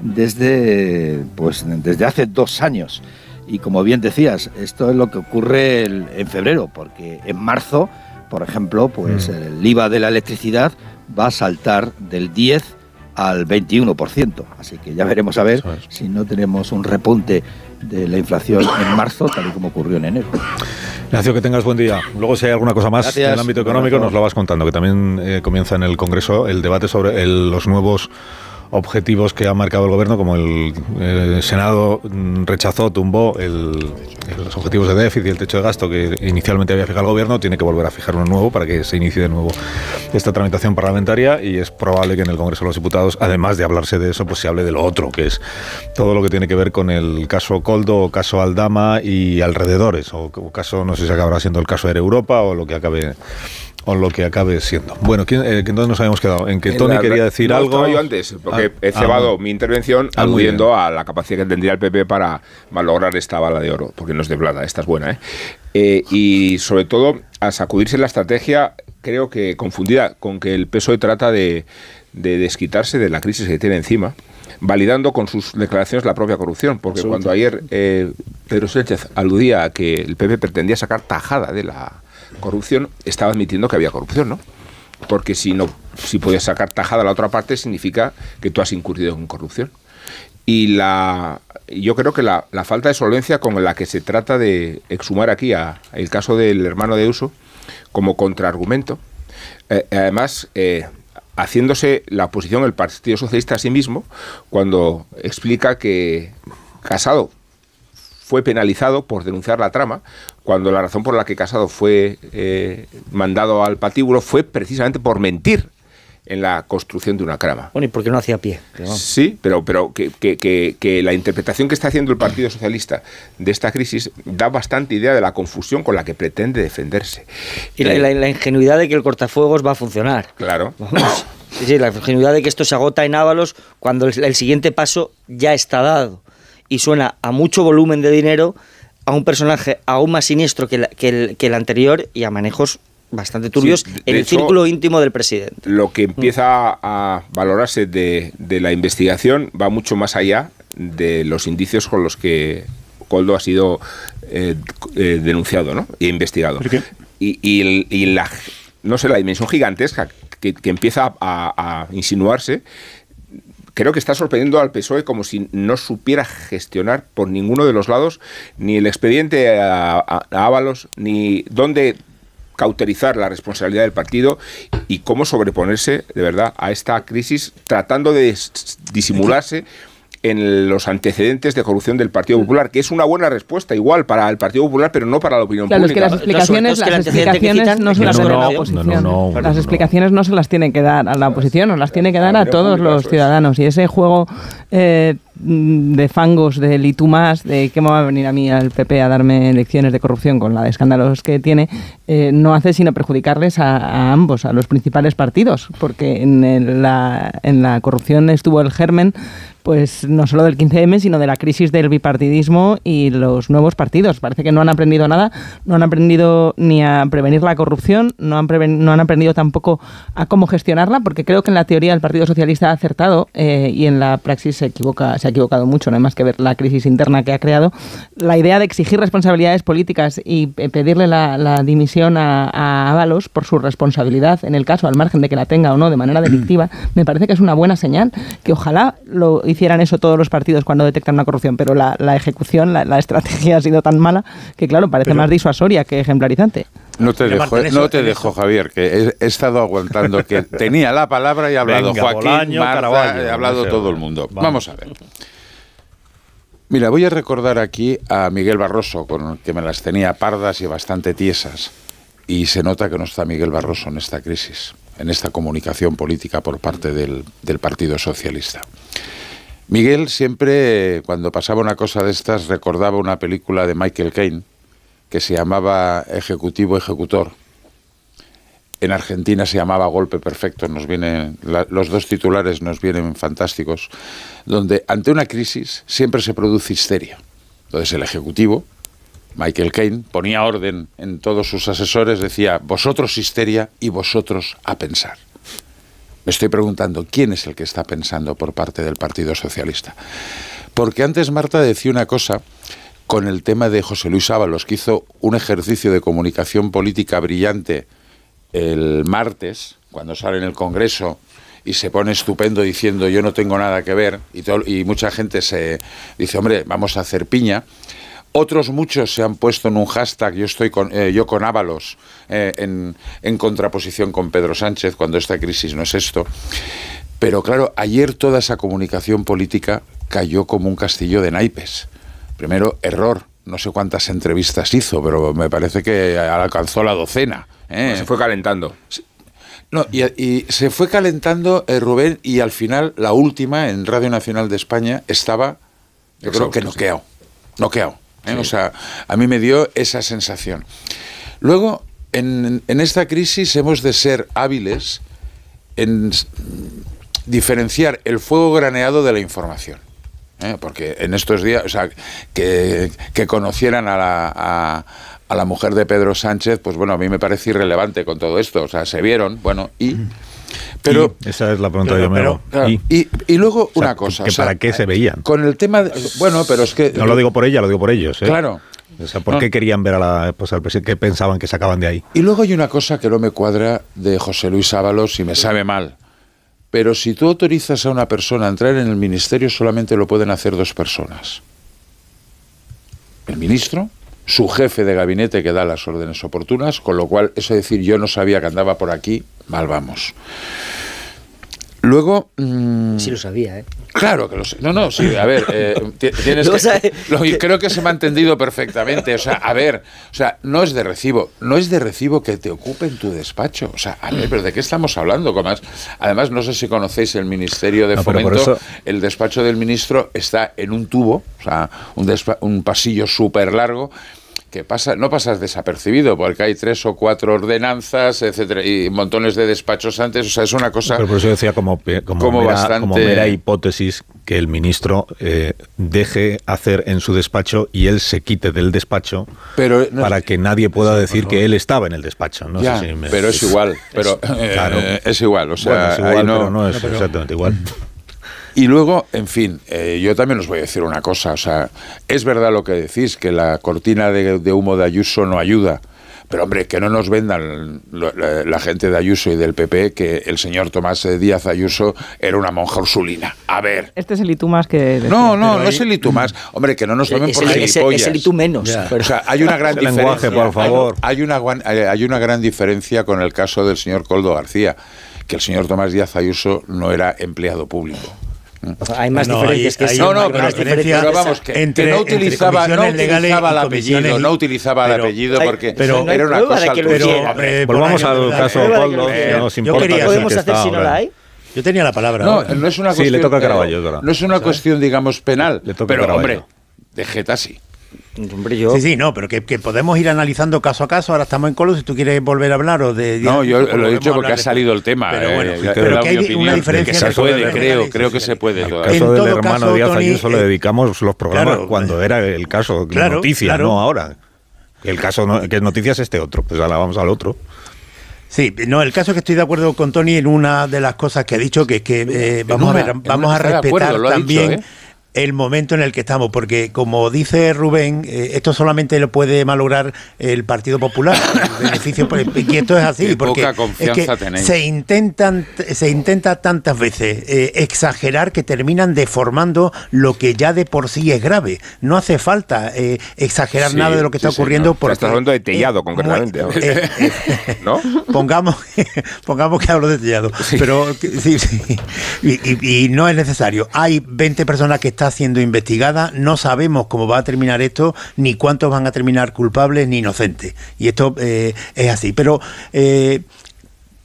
desde, pues, desde hace dos años. Y como bien decías, esto es lo que ocurre en febrero, porque en marzo, por ejemplo, pues mm. el IVA de la electricidad va a saltar del 10 al 21%. Así que ya veremos a ver si no tenemos un repunte de la inflación en marzo, tal y como ocurrió en enero. Ignacio, que tengas buen día. Luego, si hay alguna cosa más en el ámbito económico, nos lo vas contando, que también eh, comienza en el Congreso el debate sobre los nuevos objetivos que ha marcado el gobierno, como el, Senado rechazó, tumbó los objetivos de déficit y el techo de gasto que inicialmente había fijado el gobierno, tiene que volver a fijar uno nuevo para que se inicie de nuevo esta tramitación parlamentaria y es probable que en el Congreso de los Diputados, además de hablarse de eso, pues se hable de lo otro, que es todo lo que tiene que ver con el caso Coldo o caso Aldama y alrededores, o, o caso, no sé si acabará siendo el caso de Europa o lo que acabe o lo que acabe siendo. Bueno, ¿quién, eh, ¿dónde nos habíamos quedado? En que Tony quería decir algo. yo antes, porque ah, he cebado ah, mi intervención ah, aludiendo a la capacidad que tendría el PP para malograr esta bala de oro, porque no es de plata, esta es buena, ¿eh? ¿eh? y sobre todo a sacudirse la estrategia, creo que confundida con que el PSOE trata de, de desquitarse de la crisis que tiene encima validando con sus declaraciones la propia corrupción, porque cuando ayer eh, Pedro Sánchez aludía a que el PP pretendía sacar tajada de la corrupción, estaba admitiendo que había corrupción, ¿no? Porque si no, si podías sacar tajada a la otra parte, significa que tú has incurrido en corrupción. Y la, yo creo que la, falta de solvencia con la que se trata de exhumar aquí a, el caso del hermano de Uso como contraargumento, eh, además eh, haciéndose la oposición del Partido Socialista a sí mismo cuando explica que Casado fue penalizado por denunciar la trama, cuando la razón por la que Casado fue eh, mandado al patíbulo fue precisamente por mentir en la construcción de una trama. Bueno, ¿y por qué no hacía pie? Sí, pero, pero que, que, que, la interpretación que está haciendo el Partido Socialista de esta crisis da bastante idea de la confusión con la que pretende defenderse. Y la, la, ingenuidad de que el cortafuegos va a funcionar. Claro. Sí, la ingenuidad de que esto se agota en Ábalos cuando el siguiente paso ya está dado y suena a mucho volumen de dinero a un personaje aún más siniestro que, el, que el, anterior y a manejos bastante turbios en el círculo íntimo del presidente. Lo que empieza a valorarse de, la investigación va mucho más allá de los indicios con los que Coldo ha sido eh, eh, denunciado ¿no? e investigado. Y, la, no sé, la dimensión gigantesca que, empieza a insinuarse creo que está sorprendiendo al PSOE como si no supiera gestionar por ninguno de los lados ni el expediente a, Ábalos, ni dónde cauterizar la responsabilidad del partido y cómo sobreponerse de verdad a esta crisis tratando de disimularse en los antecedentes de corrupción del Partido Popular, que es una buena respuesta igual para el Partido Popular, pero no para la opinión pública. que las explicaciones, las explicaciones no se las dan a la oposición. las explicaciones no se las tiene que dar a la oposición, no las tiene que dar a todos los ciudadanos. Y ese juego eh, de fangos del y tú más, de qué me va a venir a mí al PP a darme lecciones de corrupción con la de escándalos que tiene, eh, no hace sino perjudicarles a, ambos, a los principales partidos, porque en, la, en la corrupción estuvo el germen pues no solo del 15M, sino de la crisis del bipartidismo y los nuevos partidos. Parece que no han aprendido nada, no han aprendido ni a prevenir la corrupción, no han, no han aprendido tampoco a cómo gestionarla, porque creo que en la teoría el Partido Socialista ha acertado eh, y en la praxis se equivoca, se ha equivocado mucho, no hay más que ver la crisis interna que ha creado. La idea de exigir responsabilidades políticas y eh, pedirle la, dimisión a, a Ábalos por su responsabilidad, en el caso, al margen de que la tenga o no de manera delictiva, me parece que es una buena señal, que ojalá lo hicieran eso todos los partidos cuando detectan una corrupción, pero la, ejecución, la, estrategia ha sido tan mala que, claro, parece más disuasoria que ejemplarizante. No te dejo, no te dejo Javier, que he, estado aguantando que tenía la palabra y ha hablado Joaquín, Marta, ha hablado todo el mundo. Vamos. a ver. Mira, voy a recordar aquí a Miguel Barroso, con que me las tenía pardas y bastante tiesas. Y se nota que no está Miguel Barroso en esta crisis, en esta comunicación política por parte del, del Partido Socialista. Miguel siempre, cuando pasaba una cosa de estas, recordaba una película de Michael Caine que se llamaba Ejecutivo Ejecutor. En Argentina se llamaba Golpe Perfecto, nos vienen, los dos titulares nos vienen fantásticos, donde ante una crisis siempre se produce histeria. Entonces el Ejecutivo, Michael Caine, ponía orden en todos sus asesores, decía, vosotros histeria y vosotros a pensar. Me estoy preguntando, ¿quién es el que está pensando por parte del Partido Socialista? Porque antes Marta decía una cosa con el tema de José Luis Ábalos, que hizo un ejercicio de comunicación política brillante el martes, cuando sale en el Congreso y se pone estupendo diciendo yo no tengo nada que ver y, mucha gente se dice, hombre, vamos a hacer piña. Otros muchos se han puesto en un hashtag, yo estoy con, eh, yo con Ábalos, eh, en, en contraposición con Pedro Sánchez, cuando esta crisis no es esto. Pero claro, ayer toda esa comunicación política cayó como un castillo de naipes. Primero, error. No sé cuántas entrevistas hizo, pero me parece que alcanzó la docena. ¿eh? se fue calentando. No, y, se fue calentando Rubén y al final la última en Radio Nacional de España estaba, yo creo que noqueado. Noqueado. ¿eh? O sea, a mí me dio esa sensación. Luego, en, esta crisis hemos de ser hábiles en diferenciar el fuego graneado de la información. ¿Eh? Porque en estos días, o sea, que, conocieran a la, a la mujer de Pedro Sánchez, pues bueno, a mí me parece irrelevante con todo esto. O sea, se vieron, bueno, y pero, esa es la pregunta yo me hago. ¿Y? Y, luego una cosa. ¿Para qué se veían? Con el tema. bueno, pero es que. No lo digo por ella, lo digo por ellos. ¿eh? Claro. O sea, ¿por qué querían ver a la esposa del presidente? ¿Qué pensaban que sacaban de ahí? Y luego hay una cosa que no me cuadra de José Luis Ábalos y me sabe mal. Pero si tú autorizas a una persona a entrar en el ministerio, solamente lo pueden hacer dos personas. El ministro, su jefe de gabinete que da las órdenes oportunas, con lo cual, eso decir, yo no sabía que andaba por aquí, mal vamos. Luego. Mm, sí lo sabía, ¿eh? Claro que lo sé. No, no, sí, a ver, eh, tienes que, creo que se me ha entendido perfectamente. O sea, a ver, o sea, no es de recibo, no es de recibo que te ocupen tu despacho. O sea, a ver, pero ¿de qué estamos hablando? Además, además no sé si conocéis el Ministerio de Fomento, el despacho del ministro está en un tubo, o sea, un, un pasillo súper largo que pasa, no pasas desapercibido, porque hay tres o cuatro ordenanzas, etcétera, y montones de despachos antes, o sea, es una cosa... Pero por eso decía como, como, mera, hipótesis que el ministro eh, deje hacer en su despacho y él se quite del despacho pero, para que nadie pueda decir que él estaba en el despacho. No Pero es igual, pero claro. Eh, es igual, o sea, es igual, no, pero no es exactamente igual. Y luego, en fin, eh, yo también os voy a decir una cosa, o sea, es verdad lo que decís, que la cortina de, humo de Ayuso no ayuda, pero hombre, que no nos vendan la, gente de Ayuso y del PP que el señor Tomás Díaz Ayuso era una monja ursulina. A ver. Este es el Itu más que... No, no, no es el Itu más. Hombre, que no nos tomen por gilipollas. Es el Itu menos. O sea, hay una gran diferencia. por favor. Hay una, hay una gran diferencia con el caso del señor Coldo García, que el señor Tomás Díaz Ayuso no era empleado público hay más diferencias que No, no, pero, pero vamos, que, entre, no utilizaba, no utilizaba el apellido, no utilizaba el apellido porque pero, era una cosa... Pero, volvamos al caso Coldo, nos importa. ¿Qué podemos hacer si no la hay? Yo tenía la palabra. No, no es una cuestión... Sí, le toca a Caraballo, No es una cuestión, digamos, penal. Le toca pero, hombre, de Geta sí. Sí, sí, no, pero que, podemos ir analizando caso a caso. Ahora estamos en Colo, si tú quieres volver a hablar o de... No, yo lo he dicho porque ha salido el tema. Pero eh, bueno, pero que hay una diferencia... Que se puede, creo, creo que se puede. En caso del hermano Díaz Ayuso le eh, dedicamos los programas cuando era el caso, claro, noticia, no ahora. El caso que es noticias este otro, pues ahora vamos al otro. Sí, no, el caso es que estoy de acuerdo con Tony en una de las cosas que ha dicho, que es que eh, vamos, a ver, vamos a respetar también el momento en el que estamos, porque como dice Rubén, eh, esto solamente lo puede malograr el Partido Popular, el beneficio, y esto es así, porque se intentan, se intenta tantas veces eh, exagerar que terminan deformando lo que ya de por sí es grave. No hace falta eh, exagerar nada de lo que está ocurriendo. Porque, estás hablando de Tellado, concretamente. ¿No? Pongamos, pongamos que hablo de Tellado, pero sí, sí, y, y no es necesario. Hay 20 personas que están siendo investigada, no sabemos cómo va a terminar esto, ni cuántos van a terminar culpables ni inocentes. Y esto eh, es así. Pero eh,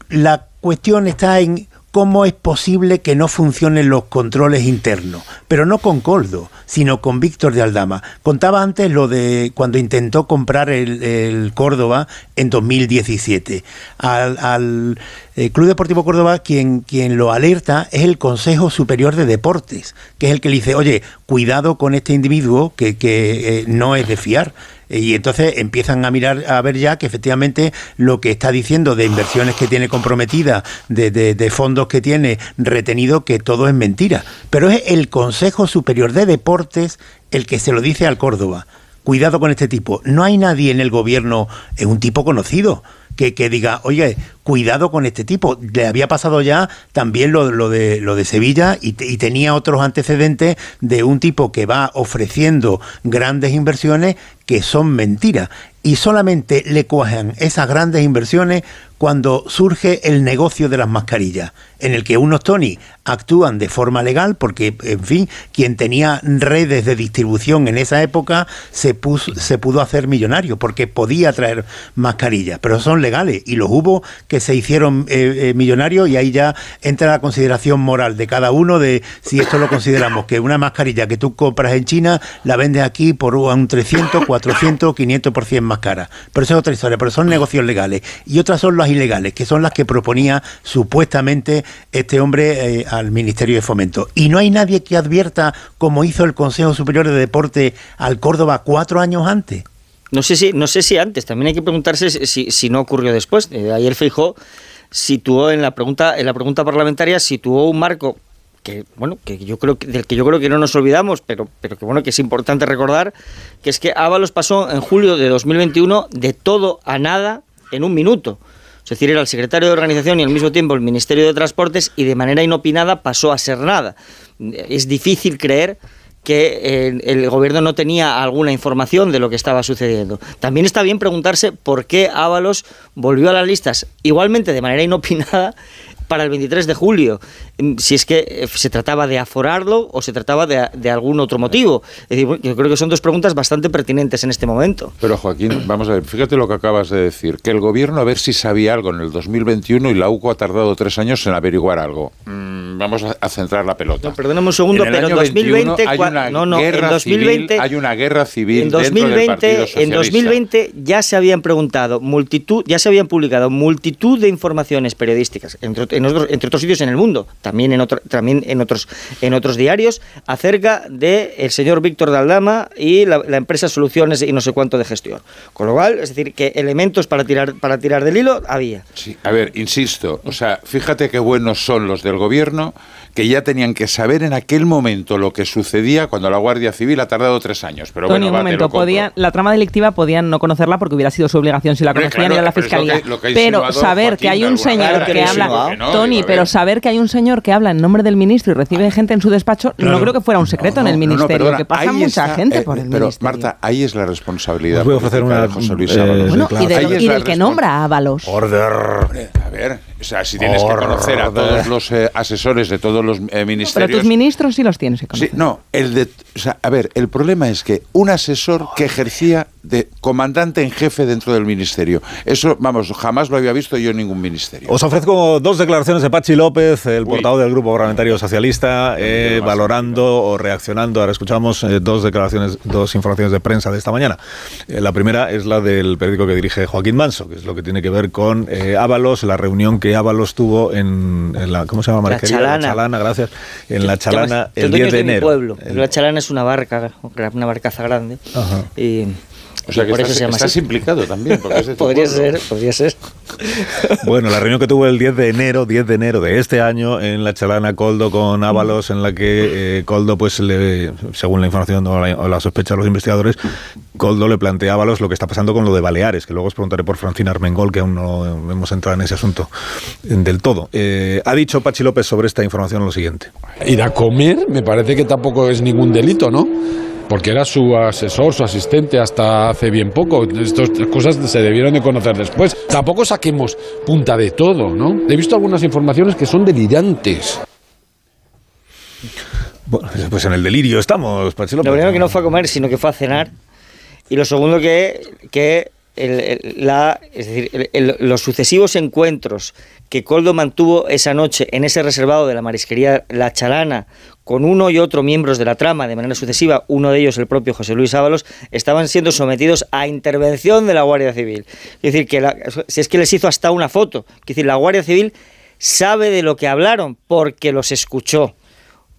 la cuestión está en cómo es posible que no funcionen los controles internos, pero no con Coldo, sino con Víctor de Aldama. Contaba antes lo de cuando intentó comprar el, Córdoba en 2017. Al, eh, Club Deportivo Córdoba quien, quien lo alerta es el Consejo Superior de Deportes, que es el que le dice, oye, cuidado con este individuo que, que eh, no es de fiar y entonces empiezan a mirar a ver ya que efectivamente lo que está diciendo de inversiones que tiene comprometidas, de, de, fondos que tiene retenido, que todo es mentira. Pero es el Consejo Superior de Deportes el que se lo dice al Córdoba. Cuidado con este tipo. No hay nadie en el gobierno, es un tipo conocido que, diga, oye, cuidado con este tipo. Le había pasado ya también lo, de, lo de Sevilla y, y, tenía otros antecedentes de un tipo que va ofreciendo grandes inversiones que son mentiras. Y solamente le cuajan esas grandes inversiones cuando surge el negocio de las mascarillas, en el que unos Tony actúan de forma legal, porque, en fin, quien tenía redes de distribución en esa época se, puso, se pudo hacer millonario, porque podía traer mascarillas, pero son legales, y los hubo que se hicieron eh, eh, millonarios, y ahí ya entra la consideración moral de cada uno de si esto lo consideramos que una mascarilla que tú compras en China la vendes aquí por un 300, 400, 500% más cara. Pero eso es otra historia, pero son negocios legales. Y otras son las ilegales, que son las que proponía supuestamente este hombre eh, al Ministerio de Fomento. Y no hay nadie que advierta, como hizo el Consejo Superior de Deporte al Córdoba cuatro años antes. No sé si, no sé si antes, también hay que preguntarse si, si no ocurrió después. Eh, ayer Feijó situó en la pregunta, en la pregunta parlamentaria, situó un marco que bueno que yo creo que, del que yo creo que no nos olvidamos pero pero que bueno que es importante recordar que es que Ábalos pasó en julio de 2021 de todo a nada en un minuto es decir, era el secretario de organización y al mismo tiempo el Ministerio de Transportes y de manera inopinada pasó a ser nada. Es difícil creer que el, el, gobierno no tenía alguna información de lo que estaba sucediendo. También está bien preguntarse por qué Ábalos volvió a las listas igualmente de manera inopinada para el 23 de julio, mm, si es que eh, se trataba de aforarlo o se trataba de, algún otro motivo. Es decir, yo creo que son dos preguntas bastante pertinentes en este momento. Pero Joaquín, vamos a ver, fíjate lo que acabas de decir, que el gobierno a ver si sabía algo en el 2021 y la UCO ha tardado tres años en averiguar algo. Mm, vamos a, centrar la pelota. No, perdóname un segundo, pero en 2020 hay una no, no, guerra en 2020 civil, hay una guerra civil en 2020, En 2020 ya se habían preguntado multitud, ya se habían publicado multitud de informaciones periodísticas, entre, entre otros sitios en el mundo, también en, otro, también en, otros, en otros diarios, acerca del el señor Víctor Daldama y la, empresa Soluciones y no sé cuánto de gestión. Con lo cual, es decir, que elementos para tirar, para tirar del hilo había. Sí, a ver, insisto, o sea, fíjate qué buenos son los del gobierno que ya tenían que saber en aquel momento lo que sucedía cuando la Guardia Civil ha tardado tres años. Pero Tony, un momento, la trama delictiva podían no conocerla porque hubiera sido su obligación si la conocían ir a la fiscalía. pero saber que hay un señor que, habla, Tony, pero saber que hay un señor que habla en nombre del ministro y recibe gente en su despacho, no creo que fuera un secreto en el ministerio, que pasa mucha gente eh, por el pero, ministerio. Marta, ahí es la responsabilidad. voy a ofrecer una, de José Luis eh, y, del, que nombra a Ábalos. Order. A ver, O sea, si tienes que conocer a todos los eh, asesores de todos los ministerios. Pero tus ministros sí los tienes que conocer. Sí, no, el de. O sea, a ver, el problema es que un asesor que ejercía de comandante en jefe dentro del ministerio. Eso, vamos, jamás lo había visto yo en ningún ministerio. Os ofrezco dos declaraciones de Pachi López, el portavoz del Grupo Parlamentario Socialista, eh, valorando o reaccionando. Ahora escuchamos eh, dos declaraciones, dos informaciones de prensa de esta mañana. Eh, la primera es la del periódico que dirige Joaquín Manso, que es lo que tiene que ver con Ábalos, la reunión que Ábalos tuvo en, la, ¿cómo se llama? La Chalana. La Chalana, gracias. En la Chalana el 10 de enero. Pueblo. La Chalana es una barca, una barcaza grande. Ajá. Y o sea que estás, implicado también. podría ser, podría ser. Bueno, la reunión que tuvo el 10 de enero, 10 de enero de este año en la chalana Coldo con Ábalos, en la que eh, Coldo, pues le, según la información o la, sospecha de los investigadores, Coldo le plantea a Ábalos lo que está pasando con lo de Baleares, que luego os preguntaré por Francina Armengol, que aún no hemos entrado en ese asunto del todo. Eh, ha dicho Pachi López sobre esta información lo siguiente. Ir a comer me parece que tampoco es ningún delito, ¿no? Porque era su asesor, su asistente hasta hace bien poco. Estas cosas se debieron de conocer después. Tampoco saquemos punta de todo, ¿no? He visto algunas informaciones que son delirantes. Bueno, pues en el delirio estamos, Lo primero que no fue a comer, sino que fue a cenar. Y lo segundo que, que la, es decir, los sucesivos encuentros que Coldo mantuvo esa noche en ese reservado de la marisquería La Chalana con uno y otro miembros de la trama de manera sucesiva, uno de ellos el propio José Luis Ábalos, estaban siendo sometidos a intervención de la Guardia Civil. Es decir, que si es que les hizo hasta una foto, es decir, la Guardia Civil sabe de lo que hablaron porque los escuchó.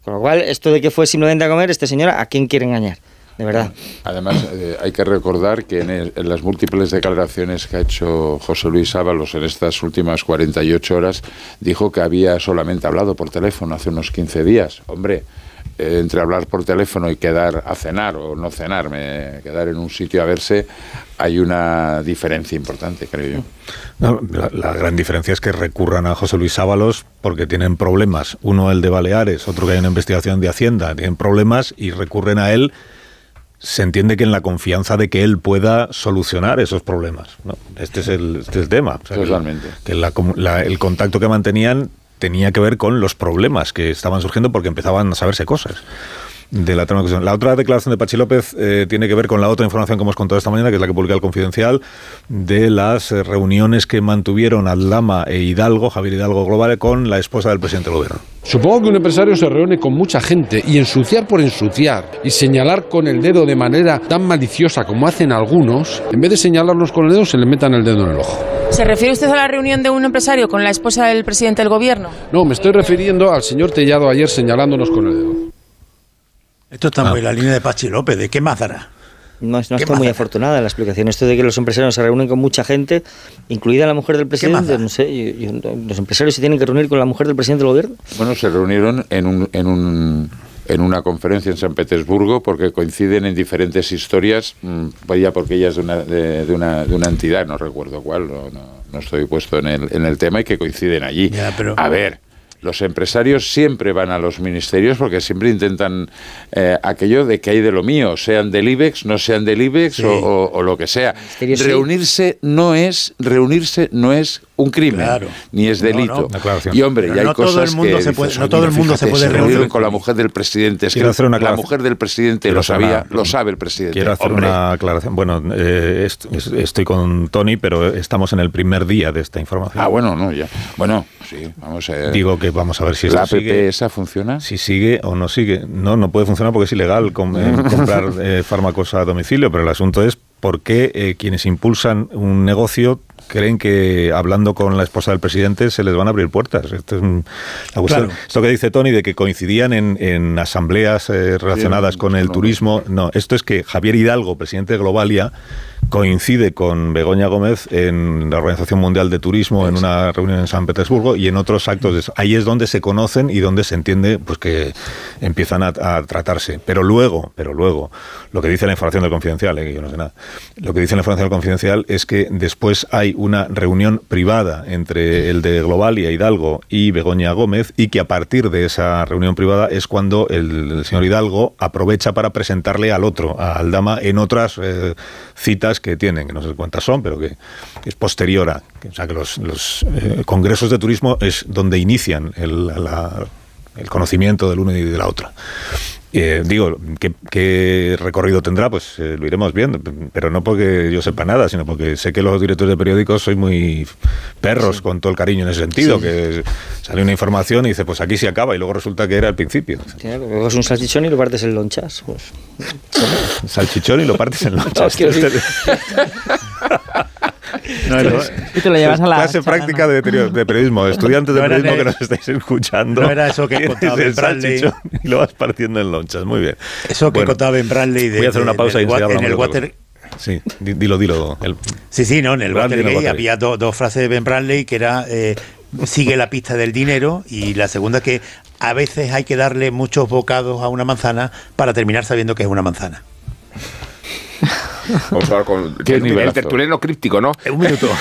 Con lo cual, esto de que fue simplemente a comer, este señor, ¿a quién quiere engañar? De verdad. Además, eh, hay que recordar que en, las múltiples declaraciones que ha hecho José Luis Ábalos en estas últimas 48 horas, dijo que había solamente hablado por teléfono hace unos 15 días. Hombre, eh, entre hablar por teléfono y quedar a cenar o no cenarme, quedar en un sitio a verse, hay una diferencia importante, creo yo. la, la, gran diferencia es que recurran a José Luis Ábalos porque tienen problemas. Uno el de Baleares, otro que hay una investigación de Hacienda, tienen problemas y recurren a él se entiende que en la confianza de que él pueda solucionar esos problemas. Este, es el, este tema. Totalmente. Que, el contacto que mantenían tenía que ver con los problemas que estaban surgiendo porque empezaban a saberse cosas de la La otra declaración de Pachi López eh, tiene que ver con la otra información que hemos contado esta mañana, que es la que publica el Confidencial, de las eh, reuniones que mantuvieron Aldama e Hidalgo, Javier Hidalgo Global, con la esposa del presidente del gobierno. Supongo que un empresario se reúne con mucha gente y ensuciar por ensuciar y señalar con el dedo de manera tan maliciosa como hacen algunos, en vez de señalarlos con el dedo, se le metan el dedo en el ojo. ¿Se refiere usted a la reunión de un empresario con la esposa del presidente del gobierno? No, me estoy refiriendo al señor Tellado ayer señalándonos con el dedo. Esto está muy en la línea de Pachi López. ¿De qué más dará? No, no está muy afortunada la explicación. Esto de que los empresarios se reúnen con mucha gente, incluida la mujer del presidente, no sé, los empresarios se tienen que reunir con la mujer del presidente del gobierno. Bueno, se reunieron en un, en un en una conferencia en San Petersburgo porque coinciden en diferentes historias, mm, vaya porque ella es de una, de, una, de una entidad, no recuerdo cuál, no, no, estoy puesto en el, en el tema y que coinciden allí. A ver, los empresarios siempre van a los ministerios porque siempre intentan eh, aquello de que hay de lo mío, sean del IBEX, no sean del IBEX o, lo que sea. Reunirse no es reunirse no es un crimen, ni es delito. Y hombre, ya hay cosas que se puede, no todo el mundo se puede reunir con la mujer del presidente. Es que la mujer del presidente lo sabía, lo sabe el presidente. Quiero hacer una aclaración. Bueno, eh, estoy con Tony, pero estamos en el primer día de esta información. Ah, bueno, no, ya. Bueno, sí, vamos a Digo que vamos a ver si la app esa funciona. Si sigue o no sigue. No, no puede funcionar porque es ilegal eh, comprar eh, fármacos a domicilio, pero el asunto es por qué quienes impulsan un negocio creen que hablando con la esposa del presidente se les van a abrir puertas. Esto es Esto que dice Tony de que coincidían en, asambleas eh, relacionadas con el turismo. No, esto es que Javier Hidalgo, presidente de Globalia, coincide con Begoña Gómez en la Organización Mundial de Turismo en una reunión en San Petersburgo y en otros actos. Ahí es donde se conocen y donde se entiende pues que empiezan a, tratarse. Pero luego, pero luego, lo que dice la información del confidencial, eh, que yo no sé nada, lo que dice la información del confidencial es que después hay una reunión privada entre el de Globalia Hidalgo y Begoña Gómez y que a partir de esa reunión privada es cuando el, señor Hidalgo aprovecha para presentarle al otro, a Aldama, en otras eh, citas que tienen, que no sé cuántas son, pero que, es posterior a, o sea, que los, eh, congresos de turismo es donde inician el, el conocimiento del uno y de la otra. Eh, digo, ¿qué, recorrido tendrá? Pues eh, lo iremos viendo, pero no porque yo sepa nada, sino porque sé que los directores de periódicos soy muy perros con todo el cariño en ese sentido, que sale una información y dice, pues aquí se acaba, y luego resulta que era el principio. Es un salchichón y lo partes en lonchas. Pues. Salchichón y lo partes en lonchas. y te lo llevas a la clase práctica de, periodismo, estudiantes de periodismo que nos estáis escuchando. No era eso que contaba Ben Bradley. Y lo vas partiendo en lonchas, muy bien. Eso que contaba Ben Bradley de, Voy a hacer una pausa y en el water, Sí, dilo, dilo. Sí, sí, no, en el Watergate había dos frases de Ben Bradley que era eh, sigue la pista del dinero y la segunda que a veces hay que darle muchos bocados a una manzana para terminar sabiendo que es una manzana. Vamos a hablar con el tertuliano críptico, ¿no? Un minuto.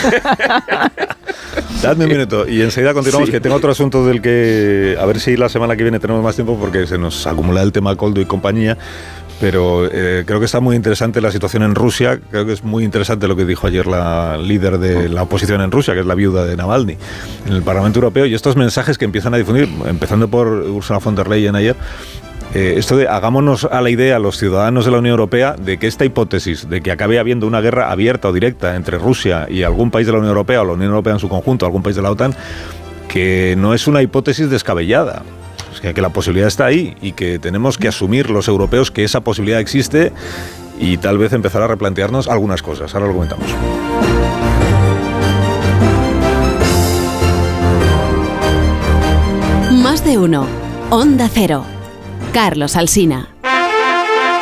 Dadme un minuto y enseguida continuamos, que tengo otro asunto del que a ver si la semana que viene tenemos más tiempo porque se nos acumula el tema Coldo y compañía. Pero eh, creo que está muy interesante la situación en Rusia. Creo que es muy interesante lo que dijo ayer la líder de la oposición en Rusia, que es la viuda de Navalny, en el Parlamento Europeo. Y estos mensajes que empiezan a difundir, empezando por Ursula von der Leyen ayer, eh, esto de hagámonos a la idea, los ciudadanos de la Unión Europea, de que esta hipótesis de que acabe habiendo una guerra abierta o directa entre Rusia y algún país de la Unión Europea o la Unión Europea en su conjunto, algún país de la OTAN, que no es una hipótesis descabellada. que, que la posibilidad está ahí y que tenemos que asumir los europeos que esa posibilidad existe y tal vez empezar a replantearnos algunas cosas. Ahora lo comentamos. Más de uno. Onda Cero. Carlos Alsina.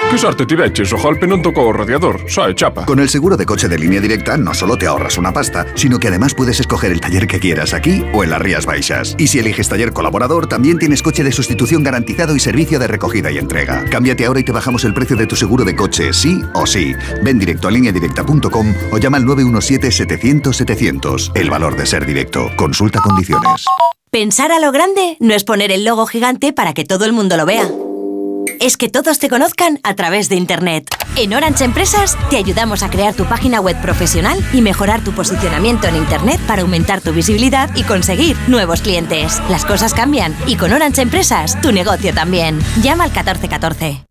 ¿Qué sorte ti veches? O non tocou o radiador, sae chapa. Con el seguro de coche de línea directa no solo te ahorras una pasta, sino que además puedes escoger el taller que quieras aquí o en las Rías Baixas. Y si eliges taller colaborador, también tienes coche de sustitución garantizado y servicio de recogida y entrega. Cámbiate ahora y te bajamos el precio de tu seguro de coche, sí o sí. Ven directo a lineadirecta.com o llama al 917-700-700. El valor de ser directo. Consulta condiciones. Pensar a lo grande no es poner el logo gigante para que todo el mundo lo vea. Es que todos te conozcan a través de Internet. En Orange Empresas te ayudamos a crear tu página web profesional y mejorar tu posicionamiento en Internet para aumentar tu visibilidad y conseguir nuevos clientes. Las cosas cambian y con Orange Empresas tu negocio también. Llama al 1414.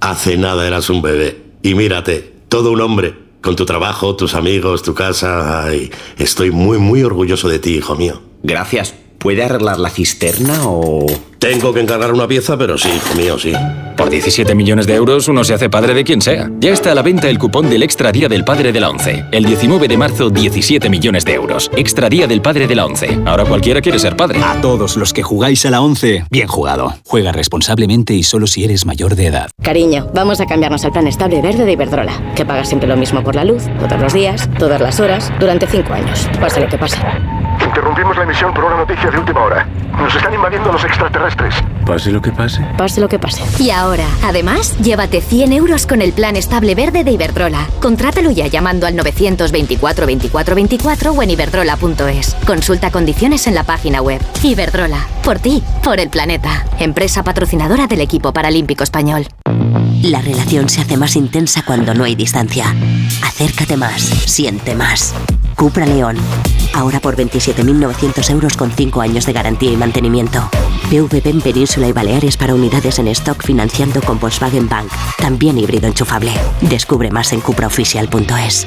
Hace nada eras un bebé y mírate, todo un hombre. Con tu trabajo, tus amigos, tu casa. Ay, estoy muy, muy orgulloso de ti, hijo mío. Gracias. ¿Puede arreglar la cisterna o...? Tengo que encargar una pieza, pero sí, hijo mío, sí. Por 17 millones de euros uno se hace padre de quien sea. Ya está a la venta el cupón del Extra Día del Padre de la ONCE. El 19 de marzo, 17 millones de euros. Extra Día del Padre de la ONCE. Ahora cualquiera quiere ser padre. A todos los que jugáis a la ONCE, bien jugado. Juega responsablemente y solo si eres mayor de edad. Cariño, vamos a cambiarnos al plan estable verde de Iberdrola, que paga siempre lo mismo por la luz, todos los días, todas las horas, durante 5 años. Pasa lo que pase. Interrumpimos la emisión por una noticia de última hora. Nos están invadiendo los extraterrestres. Pase lo que pase. Pase lo que pase. Y ahora, además, llévate 100 euros con el plan estable verde de Iberdrola. Contrátalo ya llamando al 924 24 24 o en iberdrola.es. Consulta condiciones en la página web. Iberdrola. Por ti, por el planeta. Empresa patrocinadora del equipo paralímpico español. La relación se hace más intensa cuando no hay distancia. Acércate más, siente más. Cupra León. Ahora por 27.900 euros con 5 años de garantía y mantenimiento. PVP en Península y Baleares para unidades en stock financiando con Volkswagen Bank. También híbrido enchufable. Descubre más en cupraoficial.es.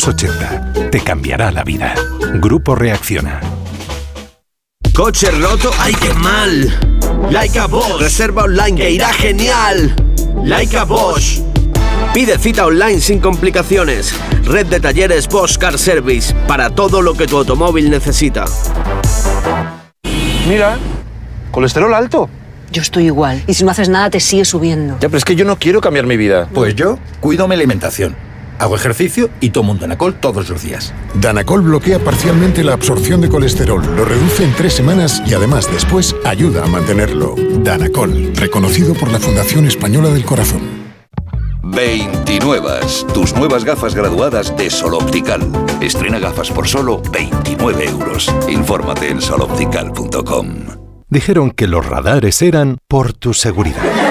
Te cambiará la vida. Grupo Reacciona. Coche roto, ¡ay qué mal! Laika Bosch, reserva online que irá genial. Laika Bosch. Pide cita online sin complicaciones. Red de talleres Bosch Car Service para todo lo que tu automóvil necesita. Mira, colesterol alto. Yo estoy igual. Y si no haces nada, te sigue subiendo. Ya, pero es que yo no quiero cambiar mi vida. Pues yo cuido mi alimentación. Hago ejercicio y tomo un Danacol todos los días. Danacol bloquea parcialmente la absorción de colesterol, lo reduce en tres semanas y además después ayuda a mantenerlo. Danacol, reconocido por la Fundación Española del Corazón. 29. Tus nuevas gafas graduadas de Sol Optical. Estrena gafas por solo 29 euros. Infórmate en soloptical.com. Dijeron que los radares eran por tu seguridad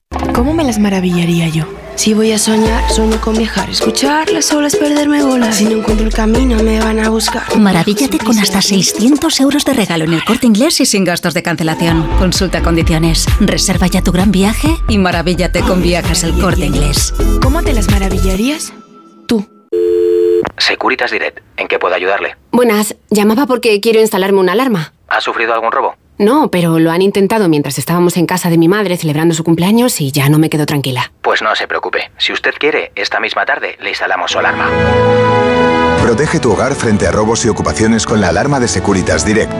¿Cómo me las maravillaría yo? Si voy a soñar, sueño con viajar, escuchar las olas, perderme bolas. Si no encuentro el camino, me van a buscar. Maravíllate con hasta 600 euros de regalo en el corte inglés y sin gastos de cancelación. Consulta condiciones. Reserva ya tu gran viaje y maravíllate con viajes el corte inglés. ¿Cómo te las maravillarías? Tú. Securitas Direct, ¿en qué puedo ayudarle? Buenas, llamaba porque quiero instalarme una alarma. ¿Ha sufrido algún robo? No, pero lo han intentado mientras estábamos en casa de mi madre celebrando su cumpleaños y ya no me quedo tranquila. Pues no se preocupe. Si usted quiere, esta misma tarde le instalamos su alarma. Protege tu hogar frente a robos y ocupaciones con la alarma de Securitas Direct.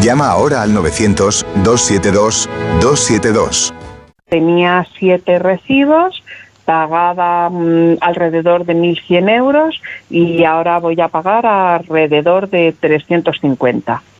Llama ahora al 900-272-272. Tenía siete recibos, pagaba mm, alrededor de 1.100 euros y ahora voy a pagar alrededor de 350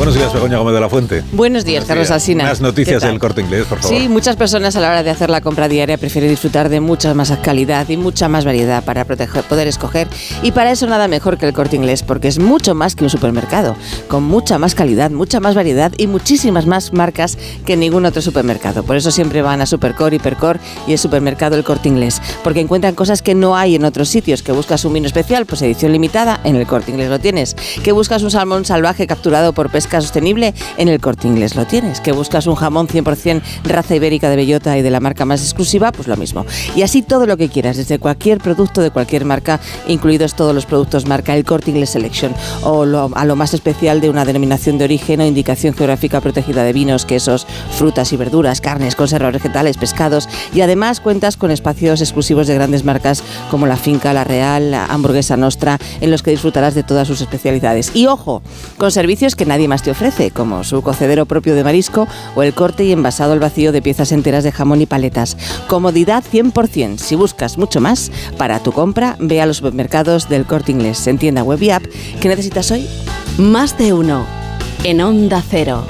'Buenos días, Begoña Gómez de la Fuente. Buenos días, Carlos Alsina. Las noticias del corte inglés, por favor. Sí, muchas personas a la hora de hacer la compra diaria prefieren disfrutar de mucha más calidad y mucha más variedad para poder escoger. Y para eso nada mejor que el corte inglés, porque es mucho más que un supermercado, con mucha más calidad, mucha más variedad y muchísimas más marcas que ningún otro supermercado. Por eso siempre van a Supercore, Hipercor y el supermercado El Corte Inglés, porque encuentran cosas que no hay en otros sitios. Que buscas un vino especial, pues edición limitada, en el Corte Inglés lo tienes. Que buscas un salmón salvaje capturado por pesca sostenible, en el corte inglés lo tienes. Que buscas un jamón 100% raza ibérica de bellota y de la marca más exclusiva, pues lo mismo. Y así todo lo que quieras, desde cualquier producto de cualquier marca, incluidos todos los productos marca el corte inglés Selection, o a lo más especial de una denominación de origen o indicación geográfica protegida de vinos, quesos, frutas y verduras, carnes, conservas vegetales, pescados. Y además cuentas con espacios exclusivos de grandes marcas como la Finca, la Real, la Hamburguesa Nostra, en los que disfrutarás de todas sus especialidades. Y ojo, con servicios que nadie más te ofrece, como su cocedero propio de marisco o el corte y envasado al vacío de piezas enteras de jamón y paletas. Comodidad 100%. Si buscas mucho más, para tu compra, ve a los supermercados del corte inglés, en tienda web y app. ¿Qué necesitas hoy? Más de uno. En Onda Cero.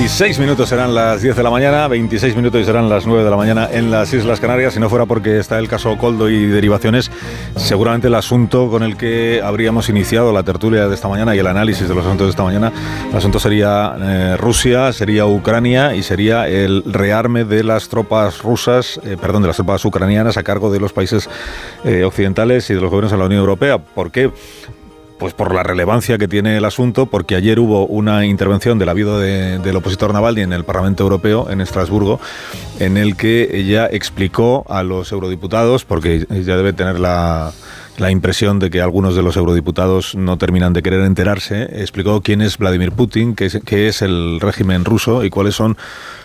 26 minutos serán las 10 de la mañana, 26 minutos y serán las 9 de la mañana en las Islas Canarias. Si no fuera porque está el caso Coldo y derivaciones, seguramente el asunto con el que habríamos iniciado la tertulia de esta mañana y el análisis de los asuntos de esta mañana, el asunto sería eh, Rusia, sería Ucrania y sería el rearme de las tropas rusas, eh, perdón, de las tropas ucranianas a cargo de los países eh, occidentales y de los gobiernos de la Unión Europea. ¿Por qué? Pues por la relevancia que tiene el asunto, porque ayer hubo una intervención de la vida del opositor Navalny en el Parlamento Europeo, en Estrasburgo, en el que ella explicó a los eurodiputados, porque ella debe tener la, la impresión de que algunos de los eurodiputados no terminan de querer enterarse, explicó quién es Vladimir Putin, qué es el régimen ruso y cuáles son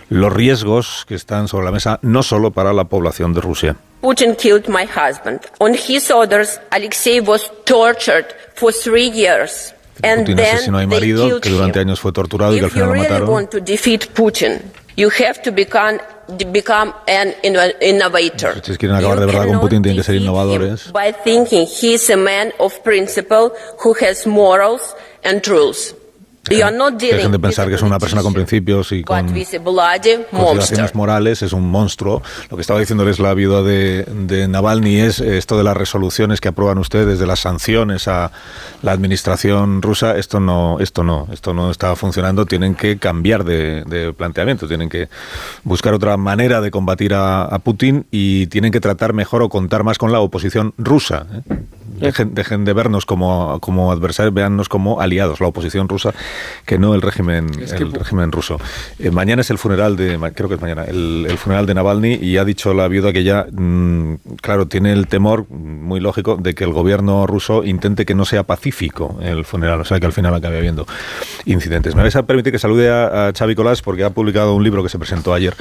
los riesgos que están sobre la mesa, no solo para la población de Rusia. Putin killed my husband. On his orders, Alexei was tortured for three years. Putin asesinó a mi marido, que durante años fue torturado y que al final lo mataron. Si quieren acabar de verdad con Putin, tienen que ser innovadores. By thinking he's a man of principle who has morals and rules. Que dejen de pensar que es una persona con principios y con consideraciones morales, es un monstruo. Lo que estaba diciéndoles la viuda de, de Navalny es eh, esto de las resoluciones que aprueban ustedes, de las sanciones a la administración rusa. Esto no, esto no, esto no está funcionando. Tienen que cambiar de, de planteamiento, tienen que buscar otra manera de combatir a, a Putin y tienen que tratar mejor o contar más con la oposición rusa. ¿eh? Dejen, dejen de vernos como, como adversarios, véannos como aliados, la oposición rusa, que no el régimen, el régimen ruso. Eh, mañana es el funeral de, creo que es mañana, el, el funeral de Navalny y ha dicho la viuda que ya, mm, claro, tiene el temor, muy lógico, de que el gobierno ruso intente que no sea pacífico el funeral, o sea, que al final acabe habiendo incidentes. Me vais a permitir que salude a, a Xavi Colás porque ha publicado un libro que se presentó ayer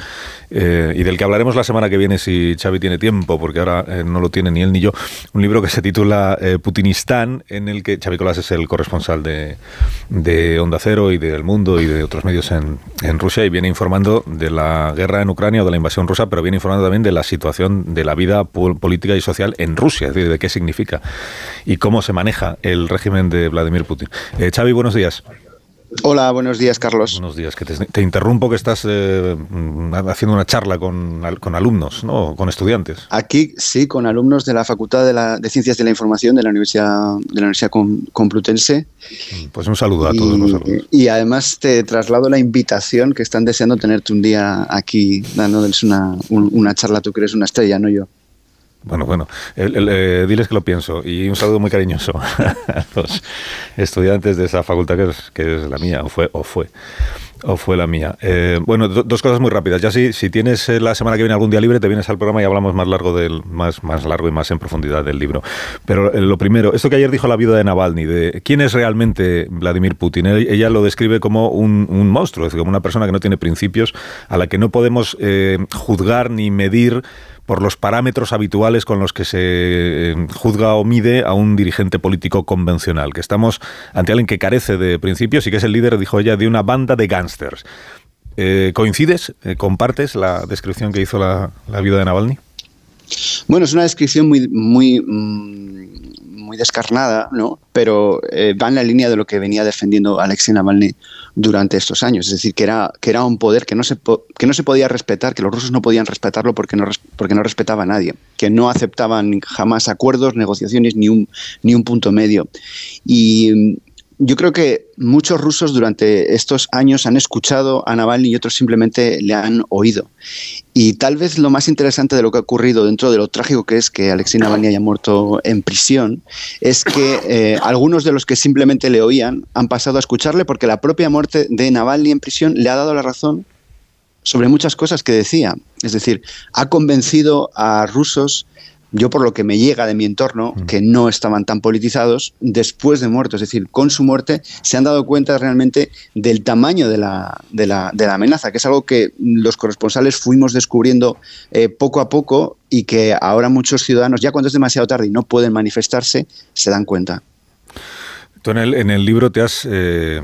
eh, y del que hablaremos la semana que viene si Xavi tiene tiempo, porque ahora eh, no lo tiene ni él ni yo. Un libro que se titula eh, Putinistán, en el que Xavi Colás es el corresponsal de, de Onda Cero y del Mundo y de otros medios en, en Rusia y viene informando de la guerra en Ucrania o de la invasión rusa, pero viene informando también de la situación de la vida pol- política y social en Rusia, es decir, de qué significa y cómo se maneja el régimen de Vladimir Putin. Eh, Xavi, buenos días. Hola, buenos días, Carlos. Buenos días, que te, te interrumpo que estás eh, mm, haciendo una charla con, con alumnos, ¿no? Con estudiantes. Aquí sí, con alumnos de la Facultad de, la- de Ciencias de la Información de la Universidad, de la Universidad Com- Complutense. Pues un saludo a todos los alumnos. Y además te traslado la invitación que están deseando tenerte un día aquí dándoles una, un- una charla. Tú que eres una estrella, no yo. Bueno, bueno, el- eh, diles que lo pienso y un saludo muy cariñoso a los estudiantes de esa facultad que es, la mía, o fue, o fue, o fue la mía. Eh, bueno, do- dos cosas muy rápidas. Ya si, si tienes eh, la semana que viene algún día libre, te vienes al programa y hablamos más largo del, más, más largo y más en profundidad del libro. Pero lo primero, esto que ayer dijo la viuda de Navalny, de quién es realmente Vladimir Putin. Ella lo describe como un, monstruo, es decir, como una persona que no tiene principios, a la que no podemos juzgar ni medir por los parámetros habituales con los que se eh, juzga o mide a un dirigente político convencional, que estamos ante alguien que carece de principios y que es el líder, dijo ella, de una banda de gángsters. Eh, ¿Coincides? Eh, ¿Compartes la descripción que hizo la, la viuda de Navalny? Bueno, es una descripción muy, muy, mm, muy descarnada, ¿no? Pero va en la línea de lo que venía defendiendo Alexei Navalny durante estos años. Es decir, que era, que era un poder que no, se po- que no se podía respetar, que los rusos no podían respetarlo porque no, res- porque no respetaba a nadie, que no aceptaban jamás acuerdos, negociaciones, ni un, ni un punto medio. Y yo creo que muchos rusos durante estos años han escuchado a Navalny y otros simplemente le han oído. Y tal vez lo más interesante de lo que ha ocurrido dentro de lo trágico que es que Alexei Navalny haya muerto en prisión es que eh, algunos de los que simplemente le oían han pasado a escucharle porque la propia muerte de Navalny en prisión le ha dado la razón sobre muchas cosas que decía. Es decir, ha convencido a rusos, yo por lo que me llega de mi entorno, que no estaban tan politizados después de muerto. Es decir, con su muerte se han dado cuenta realmente del tamaño de la, de la, de la amenaza, que es algo que los corresponsales fuimos descubriendo eh, poco a poco y que ahora muchos ciudadanos, ya cuando es demasiado tarde y no pueden manifestarse, se dan cuenta. Tú en el, en el libro te has eh,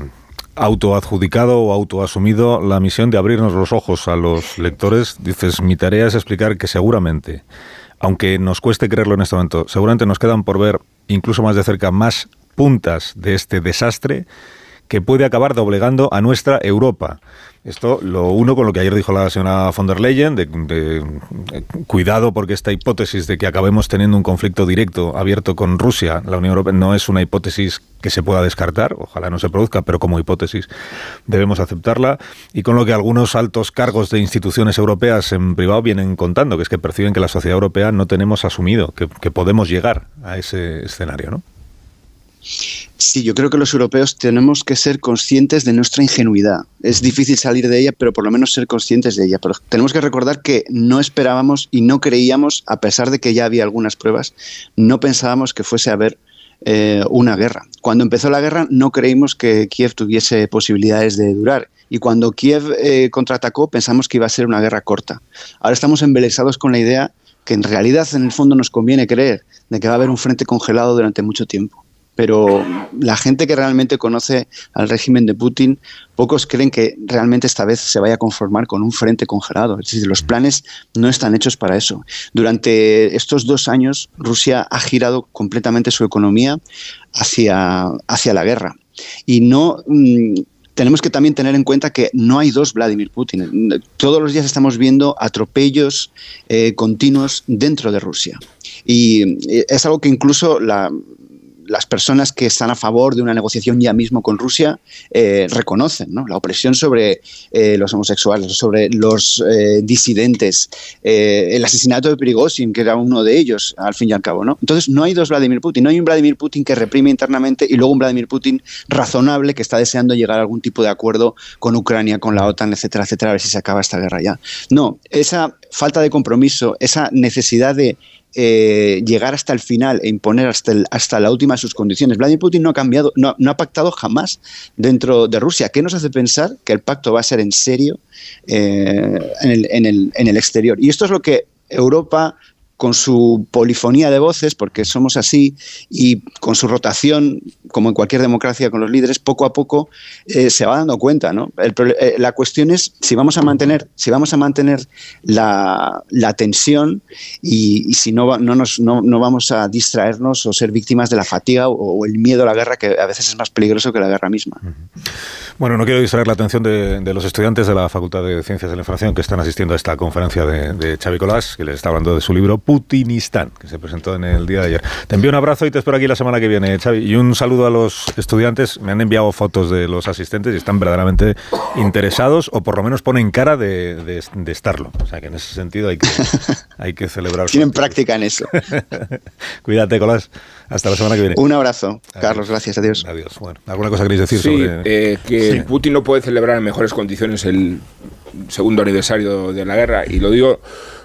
autoadjudicado o autoasumido la misión de abrirnos los ojos a los lectores. Dices, mi tarea es explicar que seguramente, aunque nos cueste creerlo en este momento, seguramente nos quedan por ver incluso más de cerca más puntas de este desastre que puede acabar doblegando a nuestra Europa. Esto lo uno con lo que ayer dijo la señora von der Leyen, de, de cuidado porque esta hipótesis de que acabemos teniendo un conflicto directo abierto con Rusia, la Unión Europea, no es una hipótesis que se pueda descartar, ojalá no se produzca, pero como hipótesis debemos aceptarla, y con lo que algunos altos cargos de instituciones europeas en privado vienen contando, que es que perciben que la sociedad europea no tenemos asumido, que, que podemos llegar a ese escenario, ¿no? Sí, yo creo que los europeos tenemos que ser conscientes de nuestra ingenuidad. Es difícil salir de ella, pero por lo menos ser conscientes de ella. Pero tenemos que recordar que no esperábamos y no creíamos, a pesar de que ya había algunas pruebas, no pensábamos que fuese a haber eh, una guerra. Cuando empezó la guerra no creímos que Kiev tuviese posibilidades de durar. Y cuando Kiev eh, contraatacó pensamos que iba a ser una guerra corta. Ahora estamos embelesados con la idea que en realidad en el fondo nos conviene creer de que va a haber un frente congelado durante mucho tiempo pero la gente que realmente conoce al régimen de Putin, pocos creen que realmente esta vez se vaya a conformar con un frente congelado. Es decir, los planes no están hechos para eso. Durante estos dos años, Rusia ha girado completamente su economía hacia, hacia la guerra. Y no. Mm, tenemos que también tener en cuenta que no hay dos Vladimir Putin. Todos los días estamos viendo atropellos eh, continuos dentro de Rusia. Y eh, es algo que incluso la, las personas que están a favor de una negociación ya mismo con Rusia eh, reconocen ¿no? la opresión sobre eh, los homosexuales, sobre los eh, disidentes, el asesinato de Prigozhin, que era uno de ellos, al fin y al cabo. ¿no? Entonces, no hay dos Vladimir Putin. No hay un Vladimir Putin que reprime internamente y luego un Vladimir Putin razonable que está deseando llegar a algún tipo de acuerdo con Ucrania, con la OTAN, etcétera, etcétera, a ver si se acaba esta guerra ya. No, esa falta de compromiso, esa necesidad de eh, llegar hasta el final e imponer hasta, hasta la última sus condiciones. Vladimir Putin no ha cambiado, no, ha pactado jamás dentro de Rusia. ¿Qué nos hace pensar que el pacto va a ser en serio eh, en, el, en, el, en el exterior? Y esto es lo que Europa con su polifonía de voces, porque somos así, y con su rotación, como en cualquier democracia con los líderes, poco a poco eh, se va dando cuenta. ¿no? Eh, la cuestión es si vamos a mantener, si vamos a mantener la, tensión y, si no, no, nos, no, vamos a distraernos o ser víctimas de la fatiga o, el miedo a la guerra, que a veces es más peligroso que la guerra misma. Bueno, no quiero distraer la atención de, los estudiantes de la Facultad de Ciencias de la Información que están asistiendo a esta conferencia de, de Xavi Colás, que les está hablando de su libro Putinistán, que se presentó en el día de ayer. Te envío un abrazo y te espero aquí la semana que viene, Xavi. Y un saludo a los estudiantes. Me han enviado fotos de los asistentes y están verdaderamente interesados o por lo menos ponen cara de, estarlo. O sea que en ese sentido hay que, hay que celebrar. Tienen práctica en eso. Cuídate, Colás. Hasta la semana que viene. Un abrazo, Carlos. Gracias. Adiós. Adiós. Bueno, ¿alguna cosa queréis decir sí, sobre...? Eh, que Putin no puede celebrar en mejores condiciones el segundo aniversario de la guerra y lo digo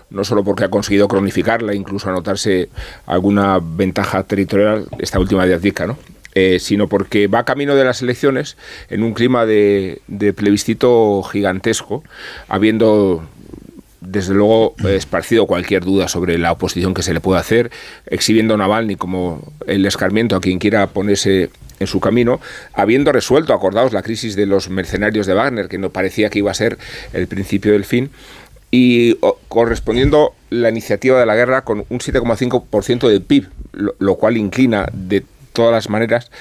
no solo porque ha conseguido cronificarla, incluso anotarse alguna ventaja territorial, esta última diatica, ¿no? Eh, sino porque va camino de las elecciones en un clima de, plebiscito gigantesco, habiendo desde luego esparcido cualquier duda sobre la oposición que se le puede hacer, exhibiendo a Navalny como el escarmiento a quien quiera ponerse en su camino, habiendo resuelto, acordados, la crisis de los mercenarios de Wagner, que no parecía que iba a ser el principio del fin, y correspondiendo la iniciativa de la guerra con un 7,5% del PIB, lo, cual inclina de todas las maneras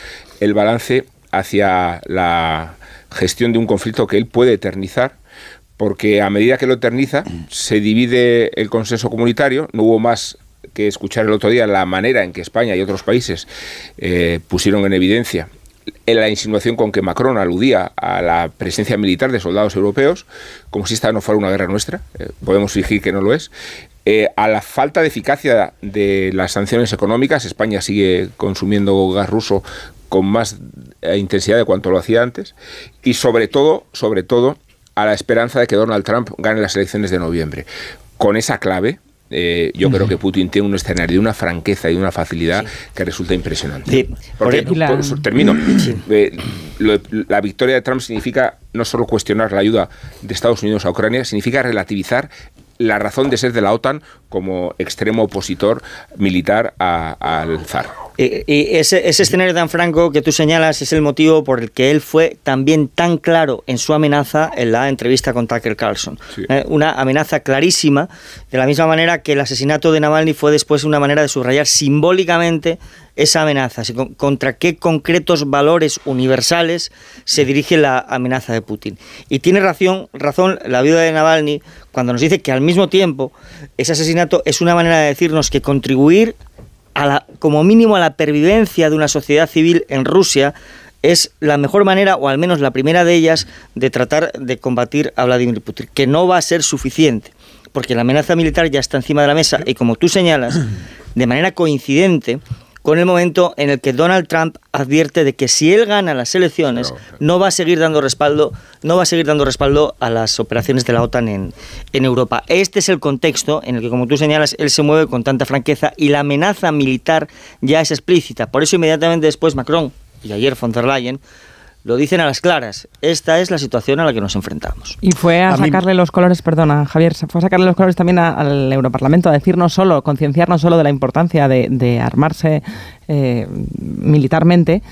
el balance hacia la gestión de un conflicto que él puede eternizar, porque a medida que lo eterniza se divide el consenso comunitario, no hubo más que escuchar el otro día la manera en que España y otros países eh, pusieron en evidencia en la insinuación con que Macron aludía a la presencia militar de soldados europeos, como si esta no fuera una guerra nuestra, eh, podemos fingir que no lo es, eh, a la falta de eficacia de las sanciones económicas, España sigue consumiendo gas ruso con más intensidad de cuanto lo hacía antes, y sobre todo, sobre todo, a la esperanza de que Donald Trump gane las elecciones de noviembre. Con esa clave, eh, yo creo que Putin tiene un escenario de una franqueza y de una facilidad que resulta impresionante. Porque, termino, eh, la victoria de Trump significa no solo cuestionar la ayuda de Estados Unidos a Ucrania, significa relativizar la razón de ser de la OTAN como extremo opositor militar al zar. Y, ese, escenario tan franco que tú señalas es el motivo por el que él fue también tan claro en su amenaza en la entrevista con Tucker Carlson. Eh, una amenaza clarísima, de la misma manera que el asesinato de Navalny fue después una manera de subrayar simbólicamente esa amenaza, contra qué concretos valores universales se dirige la amenaza de Putin. Y tiene razón, razón la viuda de Navalny cuando nos dice que al mismo tiempo ese asesinato es una manera de decirnos que contribuir a la, como mínimo a la pervivencia de una sociedad civil en Rusia es la mejor manera, o al menos la primera de ellas, de tratar de combatir a Vladimir Putin, que no va a ser suficiente, porque la amenaza militar ya está encima de la mesa y como tú señalas, de manera coincidente, con el momento en el que Donald Trump advierte de que si él gana las elecciones no va a seguir dando respaldo, no va a seguir dando respaldo a las operaciones de la OTAN en, en Europa. Este es el contexto en el que, como tú señalas, él se mueve con tanta franqueza y la amenaza militar ya es explícita. Por eso inmediatamente después Macron y ayer von der Leyen lo dicen a las claras. Esta es la situación a la que nos enfrentamos. Y fue a, sacarle los colores, perdona, Javier, fue a sacarle los colores también al Europarlamento, a decir no solo, concienciar no solo de la importancia de, armarse eh, militarmente,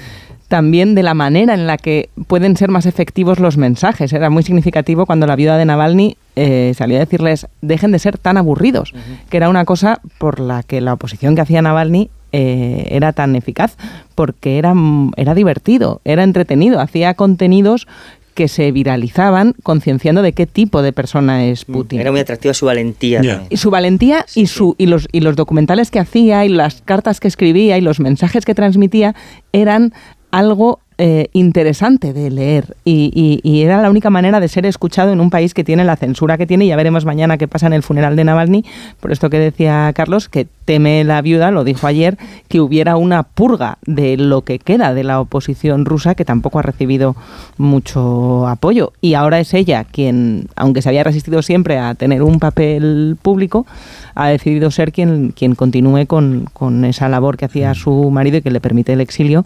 también de la manera en la que pueden ser más efectivos los mensajes. Era muy significativo cuando la viuda de Navalny eh, salió a decirles dejen de ser tan aburridos, que era una cosa por la que la oposición que hacía Navalny eh, era tan eficaz, porque era, era divertido, era entretenido, hacía contenidos que se viralizaban concienciando de qué tipo de persona es mm, Putin. Era muy atractiva su valentía. Y su valentía y, su, y, los, y los documentales que hacía y las cartas que escribía y los mensajes que transmitía eran algo eh, interesante de leer y, era la única manera de ser escuchado en un país que tiene la censura que tiene. Ya veremos mañana qué pasa en el funeral de Navalny. Por esto que decía Carlos, que teme la viuda, lo dijo ayer, que hubiera una purga de lo que queda de la oposición rusa, que tampoco ha recibido mucho apoyo. Y ahora es ella quien, aunque se había resistido siempre a tener un papel público, ha decidido ser quien, quien continúe con, con esa labor que hacía su marido y que le permite el exilio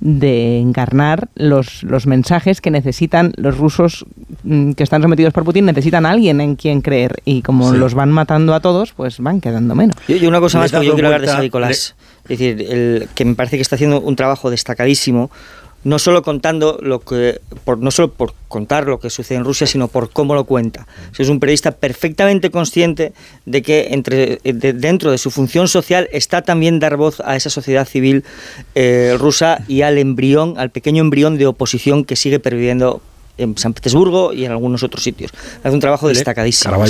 de encarnar los, los mensajes que necesitan los rusos mm, que están sometidos por Putin, necesitan a alguien en quien creer. Y como los van matando a todos, pues van quedando menos. Y, una cosa más yo quiero hablar de San Nicolás. Es decir, el, que me parece que está haciendo un trabajo destacadísimo no solo contando lo que, por, no solo por contar lo que sucede en Rusia, sino por cómo lo cuenta. Es un periodista perfectamente consciente de que entre, dentro de su función social está también dar voz a esa sociedad civil eh, rusa y al embrión, al pequeño embrión de oposición que sigue perviviendo en San Petersburgo y en algunos otros sitios. Hace un trabajo destacadísimo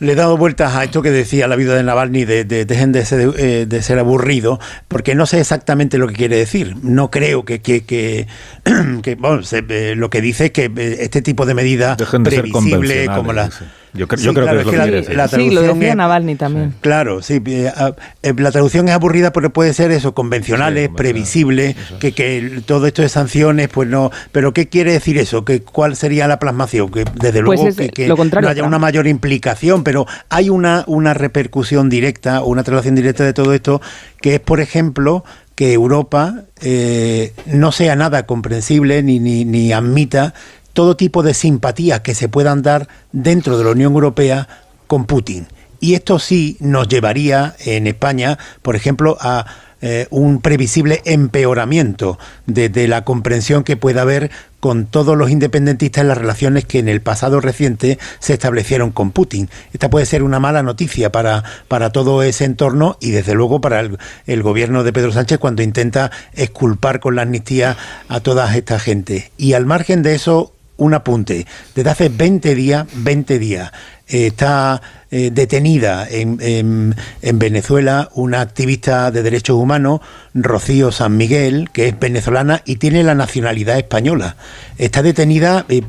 le he dado vueltas a esto que decía la vida de Navalny, de, dejen de ser, eh, de ser aburrido, porque no sé exactamente lo que quiere decir. No creo que, que, que, eh, lo que dice es que eh, este tipo de medidas previsibles como la... Yo, creo que es lo que, quiere decir. sí, lo decía Navalny también. Claro, sí. La traducción es aburrida porque puede ser eso, convencionales, previsibles, que, que todo esto de sanciones, pues no... Pero ¿qué quiere decir eso? ¿Que, ¿Cuál sería la plasmación? Que desde pues luego que, no haya una mayor implicación, pero hay una, una repercusión directa, una traducción directa de todo esto, que es, por ejemplo, que Europa eh, no sea nada comprensible ni, ni, ni admita todo tipo de simpatía que se puedan dar dentro de la Unión Europea con Putin. Y esto sí nos llevaría en España, por ejemplo, a eh, un previsible empeoramiento de, la comprensión que pueda haber con todos los independentistas en las relaciones que en el pasado reciente se establecieron con Putin. Esta puede ser una mala noticia para, para todo ese entorno y desde luego para el, el gobierno de Pedro Sánchez cuando intenta exculpar con la amnistía a toda esta gente. Y al margen de eso, un apunte. Desde hace 20 días, 20 días, eh, está eh, detenida en, en, Venezuela una activista de derechos humanos, Rocío San Miguel, que es venezolana y tiene la nacionalidad española. Está detenida, eh,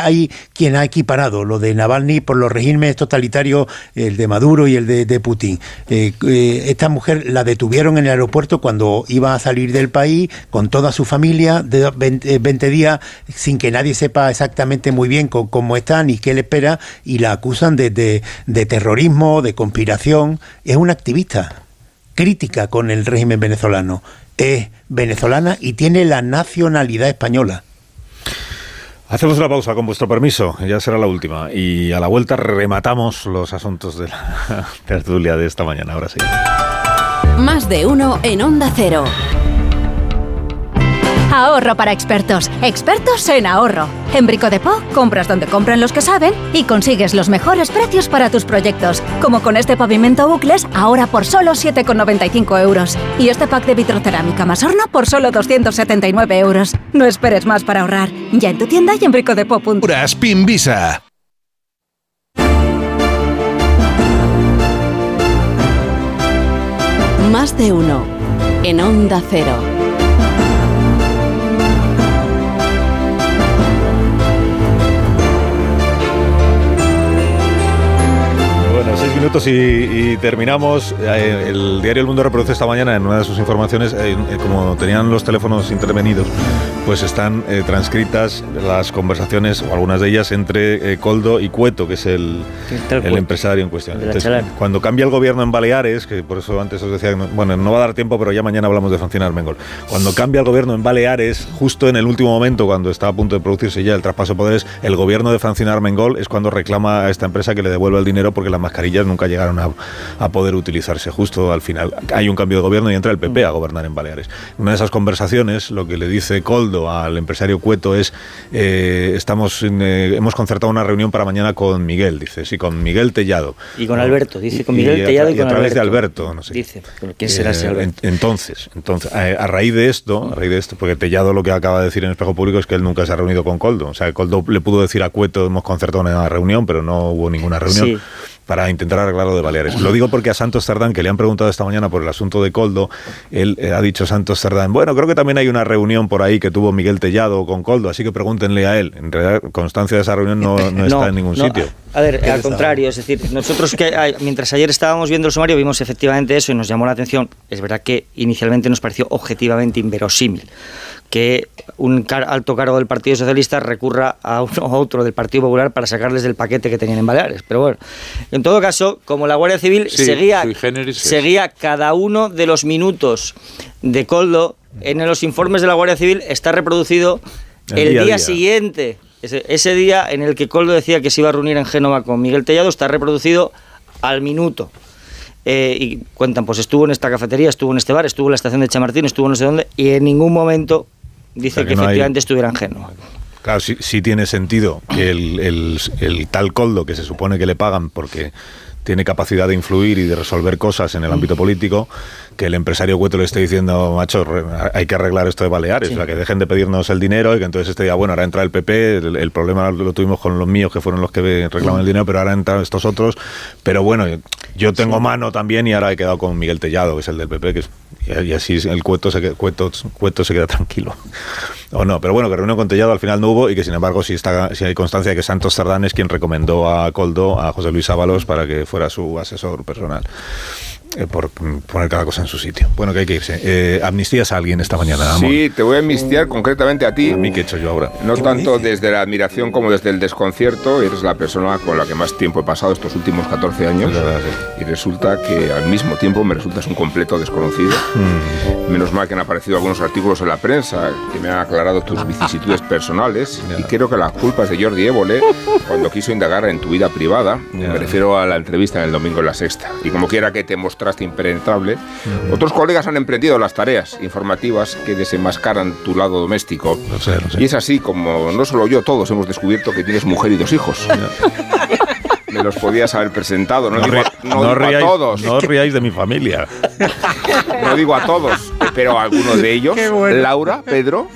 hay quien ha equiparado lo de Navalny por los regímenes totalitarios, el de Maduro y el de, Putin. esta mujer la detuvieron en el aeropuerto cuando iba a salir del país con toda su familia, de 20, días, sin que nadie sepa exactamente muy bien cómo, está ni qué le espera, y la acusan de terrorismo, de conspiración, es una activista crítica con el régimen venezolano. Es venezolana y tiene la nacionalidad española. Hacemos una pausa con vuestro permiso, ya será la última. Y a la vuelta rematamos los asuntos de la tertulia de esta mañana. Ahora sí. Más de uno en Onda Cero. Ahorro para expertos. Expertos en ahorro. En Brico de Po, compras donde compran los que saben y consigues los mejores precios para tus proyectos. Como con este pavimento bucles, ahora por solo 7,95 euros. Y este pack de vitrocerámica más horno por solo 279 euros. No esperes más para ahorrar. Ya en tu tienda y en bricodepo.com. Spin Visa. Más de uno. En Onda Cero. Minutos y, terminamos. Eh, el diario El Mundo reproduce esta mañana en una de sus informaciones, eh, eh, como tenían los teléfonos intervenidos, pues están transcritas las conversaciones, o algunas de ellas, entre Coldo y Cueto, que es el, el empresario en cuestión. cuando cambia el gobierno en Baleares, que por eso antes os decía, bueno, no va a dar tiempo, pero ya mañana hablamos de funcionar Mengol. Cuando cambia el gobierno en Baleares, justo en el último momento, cuando está a punto de producirse ya el traspaso de poderes, el gobierno de Francina Armengol es cuando reclama a esta empresa que le devuelva el dinero porque las mascarillas nunca llegaron a, poder utilizarse. Justo al final hay un cambio de gobierno y entra el PP a gobernar en Baleares. Una de esas conversaciones, lo que le dice Coldo al empresario Cueto es, eh, estamos eh, hemos concertado una reunión para mañana con Miguel, dice, sí, con Miguel Tellado. Y con Alberto, dice, con Miguel Tellado y, con a través de Alberto, no sé. Dice, ¿quién será ese eh, Alberto? entonces, entonces a, raíz de esto, a raíz de esto, porque Tellado lo que acaba de decir en Espejo Público es que él nunca se ha reunido con Coldo. O sea, Coldo le pudo decir a Cueto, hemos concertado una reunión, pero no hubo ninguna reunión para intentar arreglarlo de Baleares. Lo digo porque a Santos Cerdán, que le han preguntado esta mañana por el asunto de Coldo, él eh, ha dicho Santos Cerdán, bueno, creo que también hay una reunión por ahí que tuvo Miguel Tellado con Coldo, así que pregúntenle a él. En realidad, constancia de esa reunión no, está en ningún sitio. A ver, al contrario, es decir, nosotros que mientras ayer estábamos viendo el sumario vimos efectivamente eso y nos llamó la atención. Es verdad que inicialmente nos pareció objetivamente inverosímil que un alto cargo del Partido Socialista recurra a uno u otro del Partido Popular para sacarles del paquete que tenían en Baleares. Pero bueno, en todo caso, como la Guardia Civil seguía, seguía cada uno de los minutos de Coldo, en los informes de la Guardia Civil está reproducido el, día, siguiente. Ese, día en el que Coldo decía que se iba a reunir en Génova con Miguel Tellado está reproducido al minuto. Eh, y cuentan, pues estuvo en esta cafetería, estuvo en este bar, estuvo en la estación de Chamartín, estuvo no sé dónde, y en ningún momento dice que, efectivamente estuviera en Génova. Claro, sí, tiene sentido que el, tal coldo que se supone que le pagan porque tiene capacidad de influir y de resolver cosas en el ámbito político, que el empresario Cueto le esté diciendo, macho, hay que arreglar esto de Baleares, o sea, que dejen de pedirnos el dinero y que entonces este día, bueno, ahora entra el PP, el, problema lo tuvimos con los míos, que fueron los que reclaman el dinero, pero ahora entran estos otros, pero bueno, yo tengo mano también y ahora he quedado con Miguel Tellado, que es el del PP, que y así el Cueto se, Cueto, Cueto se queda tranquilo. O no, pero bueno, que reunión con Tellado al final no hubo y que sin embargo sí, está, sí hay constancia de que Santos Sardán es quien recomendó a Coldo, a José Luis Ábalos, para que fuera su asesor personal. Eh, por poner cada cosa en su sitio. Bueno, que hay que irse. Eh, ¿Amnistías a alguien esta mañana? Sí, te voy a amnistiar concretamente a ti. ¿A mí qué he hecho yo ahora? No tanto desde la admiración como desde el desconcierto. Eres la persona con la que más tiempo he pasado estos últimos 14 años. Y resulta que al mismo tiempo me resultas un completo desconocido. Mm. Menos mal que han aparecido algunos artículos en la prensa que me han aclarado tus vicisitudes personales. Y creo que la culpa es de Jordi Évole cuando quiso indagar en tu vida privada. Me refiero a la entrevista en el domingo en la sexta. Y como quiera que te traste impenetrable, otros colegas han emprendido las tareas informativas que desenmascaran tu lado doméstico. Y es así como no solo yo, todos hemos descubierto que tienes mujer y dos hijos. Me los podías haber presentado, no, digo, a, todos. No os riáis de mi familia. No digo a todos, pero a algunos de ellos. Laura, Pedro,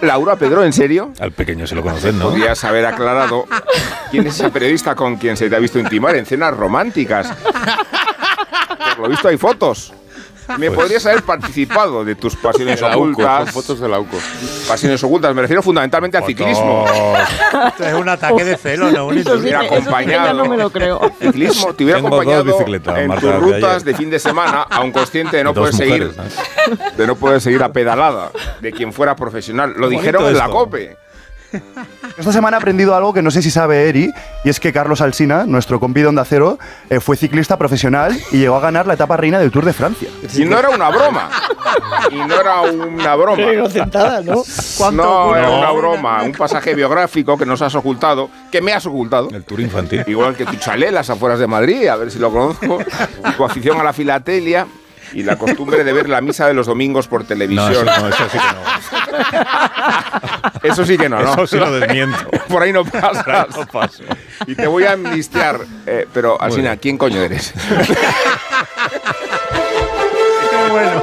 Laura, Pedro, ¿en serio? Al pequeño se lo conocen, ¿no? Podrías haber aclarado quién es ese periodista con quien se te ha visto intimar en cenas románticas. Por lo visto hay fotos. Me pues- podrías haber participado de tus pasiones ocultas. fotos de Lauco. Pasiones ocultas, me refiero fundamentalmente al ciclismo. Esto es un ataque de celo, ¿no? Te hubiera acompañado. no me lo creo. Ciclismo, te hubiera acompañado en tus rutas de, fin de semana, aun consciente de no poder seguir, de no poder seguir a pedalada de quien fuera profesional. Lo dijeron en la COPE. Esta semana he aprendido algo que no sé si sabe Eri, y es que Carlos Alsina, nuestro compi de Onda Cero, eh, fue ciclista profesional y llegó a ganar la etapa reina del Tour de Francia. Y no era una broma. Y no era una broma. ¿no? No, era una broma. Un pasaje biográfico que nos has ocultado, que me has ocultado. El Tour infantil. Igual que tu chalet, las afueras de Madrid, a ver si lo conozco. Tu afición a la filatelia y la costumbre de ver la misa de los domingos por televisión. No, eso, sí que no. Eso sí que no, ¿no? Eso sí lo desmiento. Por ahí no pasas. No paso. Y te voy a amnistiar. Eh, pero, Alcina, ¿quién coño eres? Qué bueno.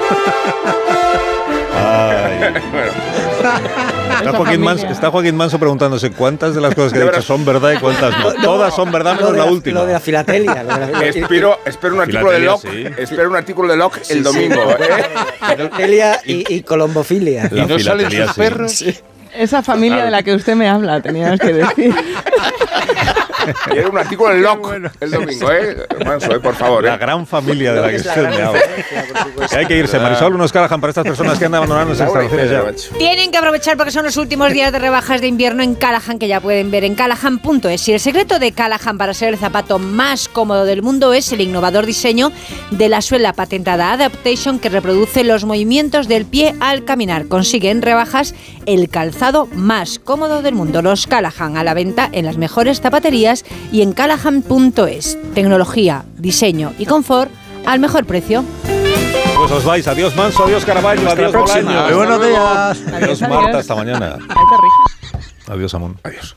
Está Joaquín, Manso, preguntándose cuántas de las cosas que ha dicho son verdad y cuántas no. Todas son verdad menos la, última. Lo de la filatelia. espero, espero, un artículo de Locke. Espero un artículo de Locke el domingo. ¿eh? Filatelia y, y, colombofilia. ¿Y no salen sus perros? Esa familia de la que usted me habla, tenías que decir. y era un artículo en Lock el domingo, ¿eh? Manso, ¿eh? por favor. La ¿eh? gran familia de la que usted me habla. Que hay que irse, Marisol, unos Callahan para estas personas que andan abandonando las instalaciones ya. Tienen que aprovechar porque son los últimos días de rebajas de invierno en Callahan que ya pueden ver en callahan.es. Y el secreto de Callahan para ser el zapato más cómodo del mundo es el innovador diseño de la suela patentada Adaptation que reproduce los movimientos del pie al caminar. Consigue en rebajas el calzado más cómodo del mundo. Los Callahan a la venta en las mejores zapaterías y en callahan.es. Tecnología, diseño y confort al mejor precio. Pues os vais. Adiós Manso, adiós Caraballo, Hasta adiós. Bolaño. Buenos días. Adiós Adiós, Marta, hasta mañana. Adiós Amón. Adiós.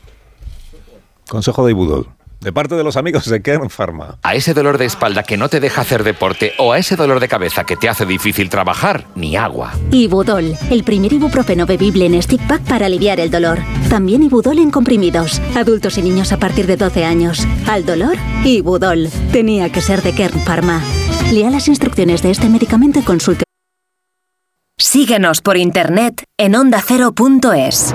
Consejo de Ibudol. De parte de los amigos de Kern Pharma. A ese dolor de espalda que no te deja hacer deporte o a ese dolor de cabeza que te hace difícil trabajar, ni agua. Ibudol, el primer ibuprofeno bebible en stick pack para aliviar el dolor. También Ibudol en comprimidos. Adultos y niños a partir de 12 años. Al dolor, Ibudol. Tenía que ser de Kern Pharma. Lea las instrucciones de este medicamento y consulte. Síguenos por internet en ondacero.es.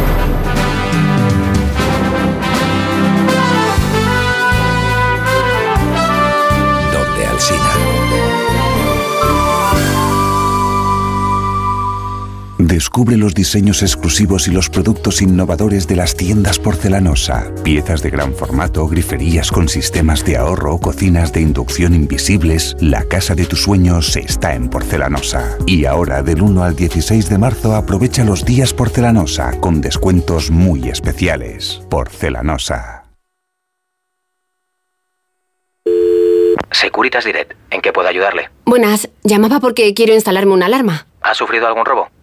Descubre los diseños exclusivos y los productos innovadores de las tiendas porcelanosa. Piezas de gran formato, griferías con sistemas de ahorro, cocinas de inducción invisibles. La casa de tus sueños está en porcelanosa. Y ahora, del 1 al 16 de marzo, aprovecha los días porcelanosa con descuentos muy especiales. Porcelanosa. Securitas Direct, ¿en qué puedo ayudarle? Buenas, llamaba porque quiero instalarme una alarma. ¿Ha sufrido algún robo?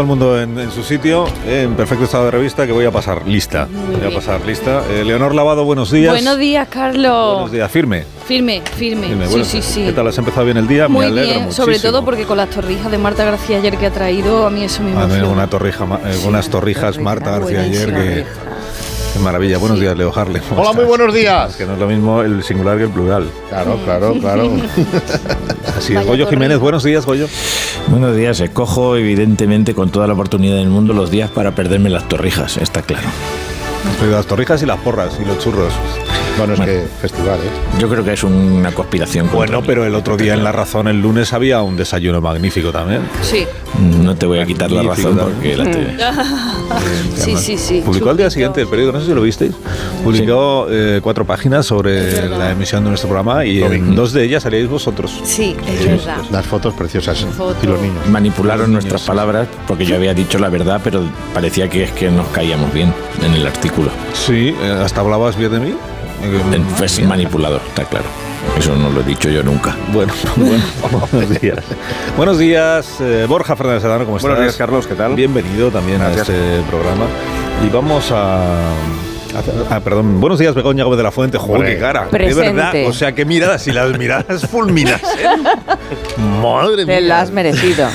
Todo el mundo en, en su sitio, eh, en perfecto estado de revista, que voy a pasar lista. Voy a pasar lista. Eh, Leonor Lavado, buenos días. Buenos días, Carlos. Buenos días, firme. Firme, firme. firme. Sí, Bueno, sí, sí. ¿Qué tal? ¿Has empezado bien el día? Muy Me alegro bien, sobre muchísimo. todo porque con las torrijas de Marta García ayer que ha traído, a mí eso me A ver, emociona. una torrija, eh, unas torrijas Marta García ayer que... Qué maravilla. Buenos días, Leo Harlem. ¿Cómo Hola, muy buenos días. Es que no es lo mismo el singular que el plural. Claro, claro, claro. Así es. Goyo Jiménez, buenos días, Goyo. Buenos días, escojo evidentemente con toda la oportunidad del mundo los días para perderme las torrijas, está claro. Las torrijas y las porras y los churros. Bueno, es que festivales. Yo creo que es una conspiración. Bueno, pero el otro día en La Razón, el lunes, había un desayuno magnífico también. Sí. No te voy a quitar la razón porque la te... Sí, sí, sí. Publicó al día siguiente el periódico, no sé si lo visteis. Publicó eh, cuatro páginas sobre la emisión de nuestro programa y en dos de ellas salíais vosotros. Sí, es verdad. Las fotos preciosas. Fotos. Y los niños. Manipularon nuestras palabras porque yo había dicho la verdad, pero parecía que es que nos caíamos bien en el artículo. Sí, eh, hasta hablabas bien de mí. En- Es manipulador, está claro. Eso no lo he dicho yo nunca. Bueno, bueno, buenos días. Buenos días, eh, Borja Fernández Sedano, ¿cómo estás? Buenos días, Carlos, ¿qué tal? Bienvenido también Gracias. a este programa. Y vamos a... Ah, perdón. Buenos días, Begoña Gómez de la Fuente. Joder, qué cara. De verdad. O sea, qué miradas. Si las miradas fulminas. ¿eh? Madre Te mía. lo has merecido.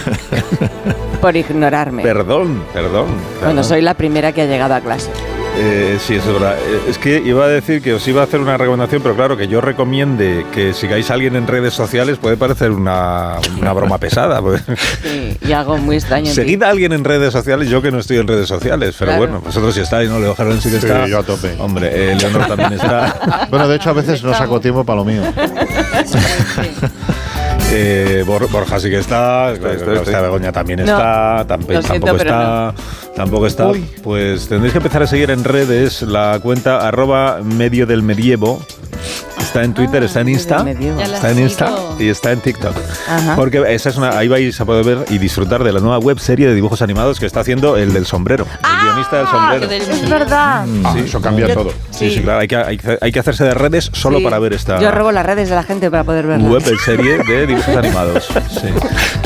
por ignorarme. Perdón, perdón. Bueno, perdón. soy la primera que ha llegado a clase. Eh, sí, eso es verdad. Eh, Es que iba a decir que os iba a hacer una recomendación, pero claro, que yo recomiende que sigáis a alguien en redes sociales puede parecer una, una broma pesada. pues. Sí, y algo muy extraño. Seguid a alguien en redes sociales, yo que no estoy en redes sociales, pero Claro. bueno, vosotros sí estáis, ¿no? Leo Jarón sí que Sí, está. yo a tope. Hombre, eh, Leonor también está. Bueno, de hecho, a veces no saco tiempo para lo mío. Eh, Bor- Borja sí que está, estoy. Begoña también No. está, tamp- Lo siento, tampoco está, tampoco está. Uy. Pues tendréis que empezar a seguir en redes la cuenta arroba medio del medievo. Está en Twitter, Ah, está en Insta, está en Insta sigo. y está en TikTok. Ajá. Porque esa es una, ahí vais a poder ver y disfrutar de la nueva web serie de dibujos animados que está haciendo el del sombrero, el guionista del sombrero. Es verdad. Ah, Sí. eso cambia todo. Sí, sí, claro, hay que, hay, hay que hacerse de redes solo Sí. para ver esta Yo robo las redes de la gente para poder verlas. web en serie de dibujos animados. Sí.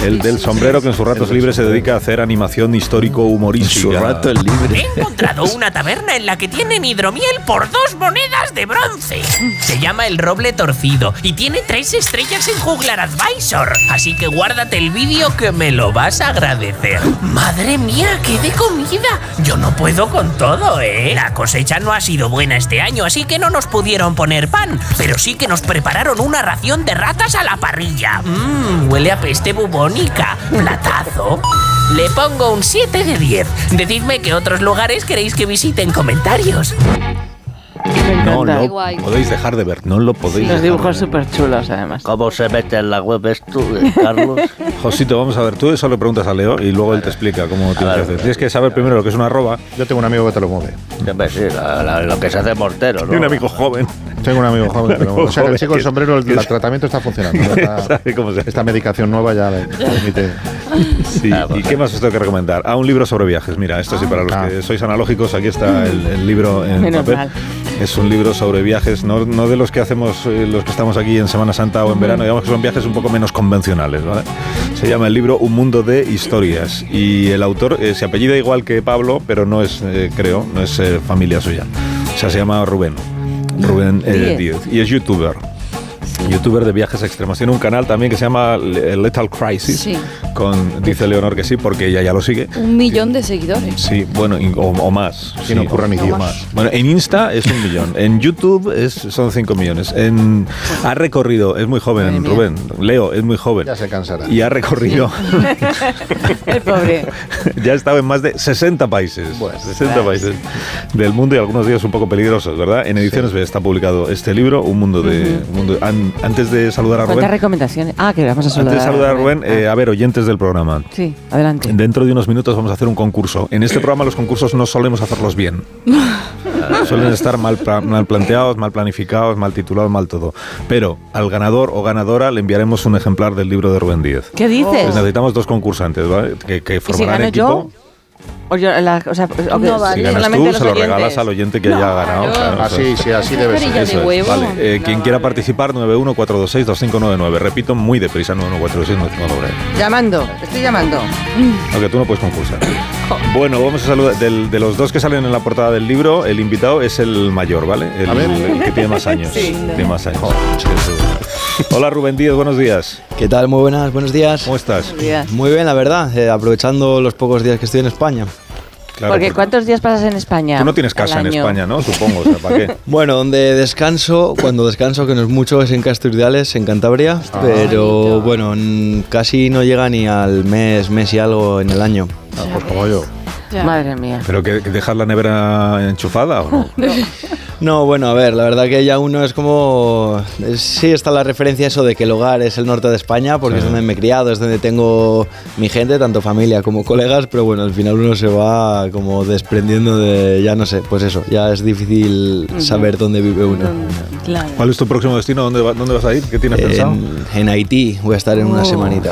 El del sombrero que en sus ratos libres se dedica a hacer animación histórico-humorística. Su rato libre. He encontrado una taberna en la que tienen hidromiel por dos monedas de bronce. Se llama El Roble Torcido y tiene tres estrellas en Juglar Advisor. Así que guárdate el vídeo que me lo vas a agradecer. Madre mía, qué de comida. Yo no puedo con todo, ¿eh? La cosecha no ha sido buena este año, así que no nos pudieron poner pan. Pero sí que nos prepararon una ración de ratas a la parrilla. Mmm, huele a peste bubónica. Platazo. Le pongo un 7 de 10. Decidme qué otros lugares queréis que visite en comentarios. No encanta. lo guay. podéis dejar de ver, no lo podéis Los dejar dibujos de ver. súper chulos, además. ¿Cómo se mete en la web esto, Carlos? Josito, vamos a ver, tú eso le preguntas a Leo y luego él te explica cómo tienes que hacer. Tienes que saber primero lo que es una arroba. Yo tengo un amigo que te lo mueve. Sí, la- la- lo que se hace mortero, ¿no? Y un amigo joven. Tengo un amigo joven mueve. O sea, que el chico del sombrero, el, el tratamiento está funcionando. Está- esta medicación nueva ya permite. Sí, ¿Y qué más os tengo que recomendar? Ah, un libro sobre viajes. Mira, esto sí, para los Ah. que sois analógicos, aquí está el, el libro en Menos papel. mal. Es un libro sobre viajes, no, no de los que hacemos eh, los que estamos aquí en Semana Santa o en verano, digamos que son viajes un poco menos convencionales. ¿vale? Se llama el libro Un mundo de historias y el autor eh, se apellida igual que Pablo, pero no es, eh, creo, no es eh, familia suya. O sea, se llama Rubén. Rubén eh, Díez. Y es youtuber. Youtuber de viajes extremos. Tiene un canal también que se llama Le- Lethal Crisis. Sí. Con, dice Leonor que sí, porque ella ya lo sigue. Un millón de seguidores. Sí, bueno, o, o más. Sí, no ocurra ni o Dios. más. Bueno, en Insta es un millón. En YouTube es, son 5 millones. En, ha recorrido, es muy joven, Rubén. Leo, es muy joven. Ya se cansará. Y ha recorrido, El pobre. ya ha estado en más de 60 países. 60 países del mundo y algunos días un poco peligrosos, ¿verdad? En Ediciones B está publicado este libro, Un Mundo de. un mundo- an- antes de saludar a ¿Cuántas Rubén. recomendaciones? Ah, que vamos a saludar. Antes de saludar a Rubén, eh, a ver, oyentes del programa. Sí, adelante. Dentro de unos minutos vamos a hacer un concurso. En este programa los concursos no solemos hacerlos bien. Suelen estar mal, mal planteados, mal planificados, mal titulados, mal todo. Pero al ganador o ganadora le enviaremos un ejemplar del libro de Rubén Díez. ¿Qué dices? Pues necesitamos dos concursantes, ¿vale? Que, que ¿Y si formarán gano equipo. yo? O yo, la- o sea, o No vale. Si ganas tú, los se lo regalas al oyente que haya ganado. claro, Así, eso es. sí, así debe ser. Perilla de Eso es, huevo. Vale, eh, quien quiera participar, 914262599. Repito, muy deprisa, 914262599. Llamando, estoy llamando. Aunque tú no puedes concursar. Bueno, vamos a saludar. del- de los dos que salen en la portada del libro, el invitado es el mayor, ¿vale? El, A ver. el que tiene más años. Sí. Tiene más años. Hola Rubén Díaz, buenos días. ¿Qué tal? Muy buenas, buenos días. ¿Cómo estás? Muy bien, la verdad, eh, aprovechando los pocos días que estoy en España. Claro, porque porque ¿cuántos días pasas en España? tú no tienes casa en? España, ¿no? Supongo, o sea, ¿para qué? Bueno, donde descanso, cuando descanso, que no es mucho, es en Casturdiales, en Cantabria, Ah. pero bueno, casi no llega ni al mes, mes y algo en el año. pues como yo. Madre mía. ¿Pero que, que dejas la nevera enchufada o no? No, bueno, a ver, la verdad que ya uno es como... Sí está la referencia eso de que el hogar es el norte de España, porque es donde me he criado, es donde tengo mi gente, tanto familia como colegas, pero bueno, al final uno se va como desprendiendo de, ya no sé, pues eso, ya es difícil saber dónde vive uno. ¿Cuál es tu próximo destino? ¿Dónde, va- dónde vas a ir? ¿Qué tienes pensado? En, en Haití, voy a estar en una Oh. semanita.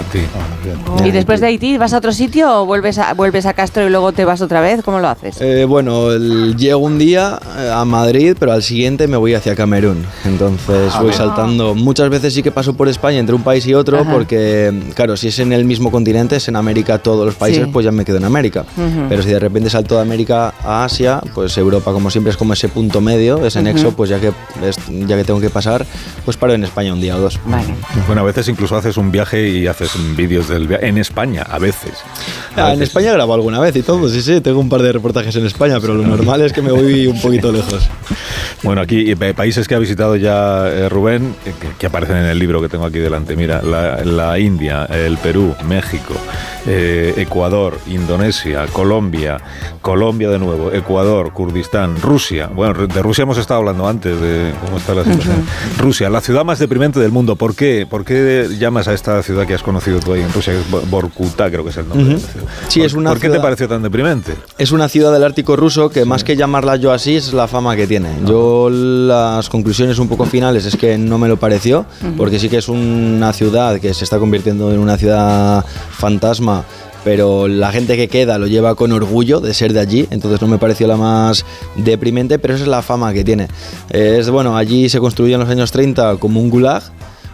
¿Y después de Haití vas a otro sitio o vuelves a, vuelves a Castro y luego te vas otra vez? ¿Cómo lo haces? Eh, bueno, el- llego un día eh, a Madrid, pero al siguiente me voy hacia Camerún. Entonces Ah, voy bien. saltando. Muchas veces sí que paso por España entre un país y otro, Ajá. porque, claro, si es en el mismo continente, es en América todos los países, Sí. pues ya me quedo en América. Ujú. Pero si de repente salto de América a Asia, pues Europa, como siempre, es como ese punto medio, ese Ujú. nexo, pues ya que, es- ya que tengo que pasar, pues paro en España un día o dos. Bueno, a veces incluso haces un viaje y haces vídeos del viaje. En España, a veces. A Ah, en veces. España grabo alguna vez y todo, sí, sí, tengo un par de reportajes en España, pero lo normal es que me voy un poquito lejos. Bueno, aquí países que ha visitado ya eh, Rubén, eh, que, que aparecen en el libro que tengo aquí delante. Mira, la, la India, el Perú, México, eh, Ecuador, Indonesia, Colombia, Colombia de nuevo, Ecuador, Kurdistán, Rusia. Bueno, de Rusia hemos estado hablando antes de cómo está la situación. Rusia, la ciudad más deprimente del mundo. ¿Por qué? ¿Por qué llamas a esta ciudad que has conocido tú ahí en Rusia, que es creo que es el nombre? de la ciudad? Sí, ¿Por- es una ¿Por qué te ciudad- pareció tan deprimente? Es una ciudad del Ártico ruso que más que llamarla yo así es la fama que tiene. Yo las conclusiones un poco finales es que no me lo pareció, porque sí que es una ciudad que se está convirtiendo en una ciudad fantasma. Pero la gente que queda lo lleva con orgullo de ser de allí, entonces no me pareció la más deprimente, pero esa es la fama que tiene. Es bueno, allí se construyó en los años 30 como un gulag,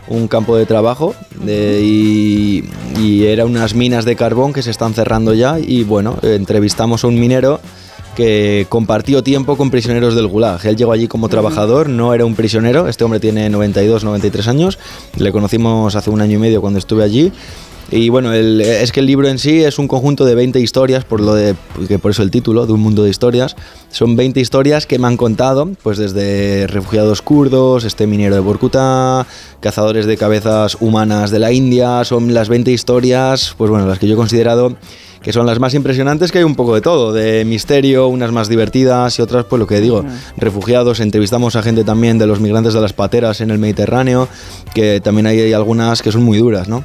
un campo de trabajo de- y, y era unas minas de carbón que se están cerrando ya y bueno, entrevistamos a un minero que compartió tiempo con prisioneros del Gulag. Él llegó allí como trabajador, no era un prisionero, este hombre tiene 92, 93 años, le conocimos hace un año y medio cuando estuve allí. Y bueno, el- es que el libro en sí es un conjunto de 20 historias, por lo de, que por eso el título, de un mundo de historias. Son 20 historias que me han contado, pues desde refugiados kurdos, este minero de Borkuta, cazadores de cabezas humanas de la India, son las 20 historias, pues bueno, las que yo he considerado que son las más impresionantes, que hay un poco de todo, de misterio, unas más divertidas y otras, pues lo que digo, refugiados, entrevistamos a gente también de los migrantes de las pateras en el Mediterráneo, que también hay, hay algunas que son muy duras, ¿no?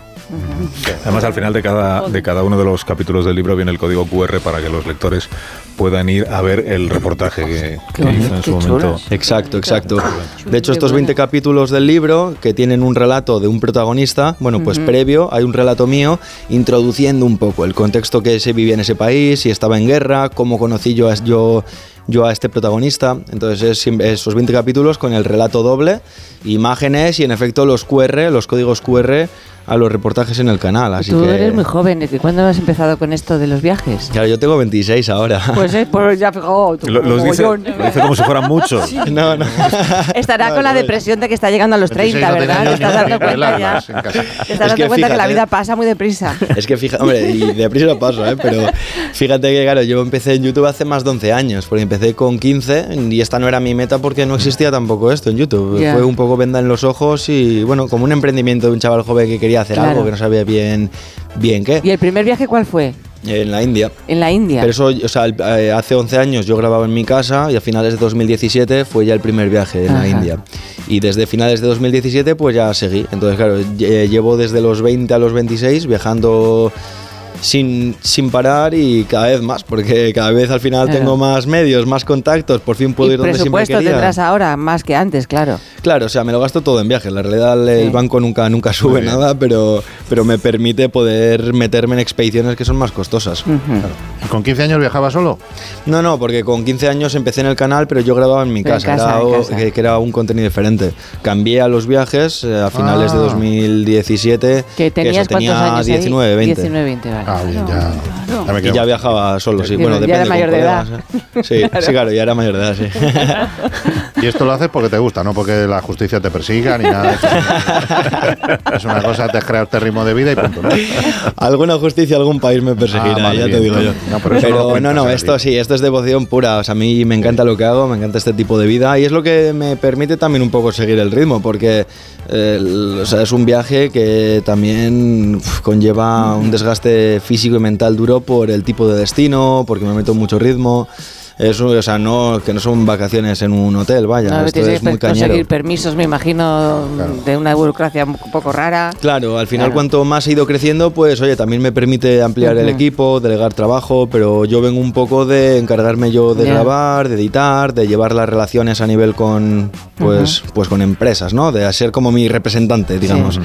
Además, al final de cada, de cada uno de los capítulos del libro viene el código QR para que los lectores puedan ir a ver el reportaje que, que hizo en su momento. Exacto, exacto. De hecho, estos 20 capítulos del libro, que tienen un relato de un protagonista, bueno, pues previo hay un relato mío introduciendo un poco el contexto que se vivía en ese país, si estaba en guerra, cómo conocí yo a, yo, yo a este protagonista. Entonces, es esos 20 capítulos con el relato doble, imágenes y en efecto los QR, los códigos QR a los reportajes en el canal. Así Tú que, eres muy joven. ¿y ¿Cuándo has empezado con esto de los viajes? Claro, yo tengo 26 ahora. Pues, eh, pues ya fijaos. Lo- los dice, lo dice como si fueran muchos. No, no. Estará con la depresión de que está llegando a los 30, 26 no ¿verdad? Te estás dando cuenta ya. Te Es estás dando que cuenta que la vida pasa muy deprisa. Es que fíjate, hombre, y deprisa pasa, ¿eh? Pero fíjate que, claro, yo empecé en YouTube hace más de 11 años, porque empecé con 15 y esta no era mi meta porque no existía tampoco esto en YouTube. Ya. Fue un poco venda en los ojos y, bueno, como un emprendimiento de un chaval joven que quería hacer Claro. algo que no sabía bien, bien qué. ¿Y el primer viaje cuál fue? En la India. En la India. Pero eso, o sea, eh, hace 11 años yo grababa en mi casa y a finales de 2017 fue ya el primer viaje en Ajá. la India. Y desde finales de 2017 pues ya seguí. Entonces, claro, lle- llevo desde los 20 a los 26 viajando sin, sin parar y cada vez más, porque cada vez al final Claro. tengo más medios, más contactos, por fin puedo y ir donde siempre presupuesto quería. tendrás ahora, más que antes, claro. Claro, o sea, me lo gasto todo en viajes. La realidad el Sí. banco nunca, nunca sube nada, pero, pero me permite poder meterme en expediciones que son más costosas. ¿Con 15 años viajaba solo? No, no, porque con 15 años empecé en el canal, pero yo grababa en mi Pero en casa, casa, era, en casa. Que, que era un contenido diferente. Cambié a los viajes eh, a finales de Ah. 2017. Que tenías eso, tenía cuántos años ahí? 19, 20. 19, 20, vale. Ah, bien, ya. Ya me Y quedo. ya viajaba solo, sí. Ya Bueno, era depende. mayor con de edad. Sí, Claro. sí, claro, ya era mayor de edad, sí. Y esto lo haces porque te gusta, no porque la justicia te persiga ni nada. de eso. es una cosa, te creado este ritmo de vida y punto. ¿no? Alguna justicia, algún país me perseguirá, Ah, ya te digo yo. No, pero no Pero cuentas no, no, esto sí, esto es devoción pura. O sea, a mí me encanta lo que hago, me encanta este tipo de vida y es lo que me permite también un poco seguir el ritmo, porque eh, el- o sea, es un viaje que también uf, conlleva un desgaste físico y mental duro por el tipo de destino, porque me meto mucho ritmo. Es, o sea, no, que no son vacaciones en un hotel, vaya. No, esto es muy cañero. conseguir permisos, me imagino, de una burocracia un poco rara. Claro, al final Claro. cuanto más he ido creciendo, pues oye, también me permite ampliar el equipo, delegar trabajo, pero yo vengo un poco de encargarme yo de grabar, de editar, de llevar las relaciones a nivel con pues pues con empresas, ¿no? De ser como mi representante, digamos.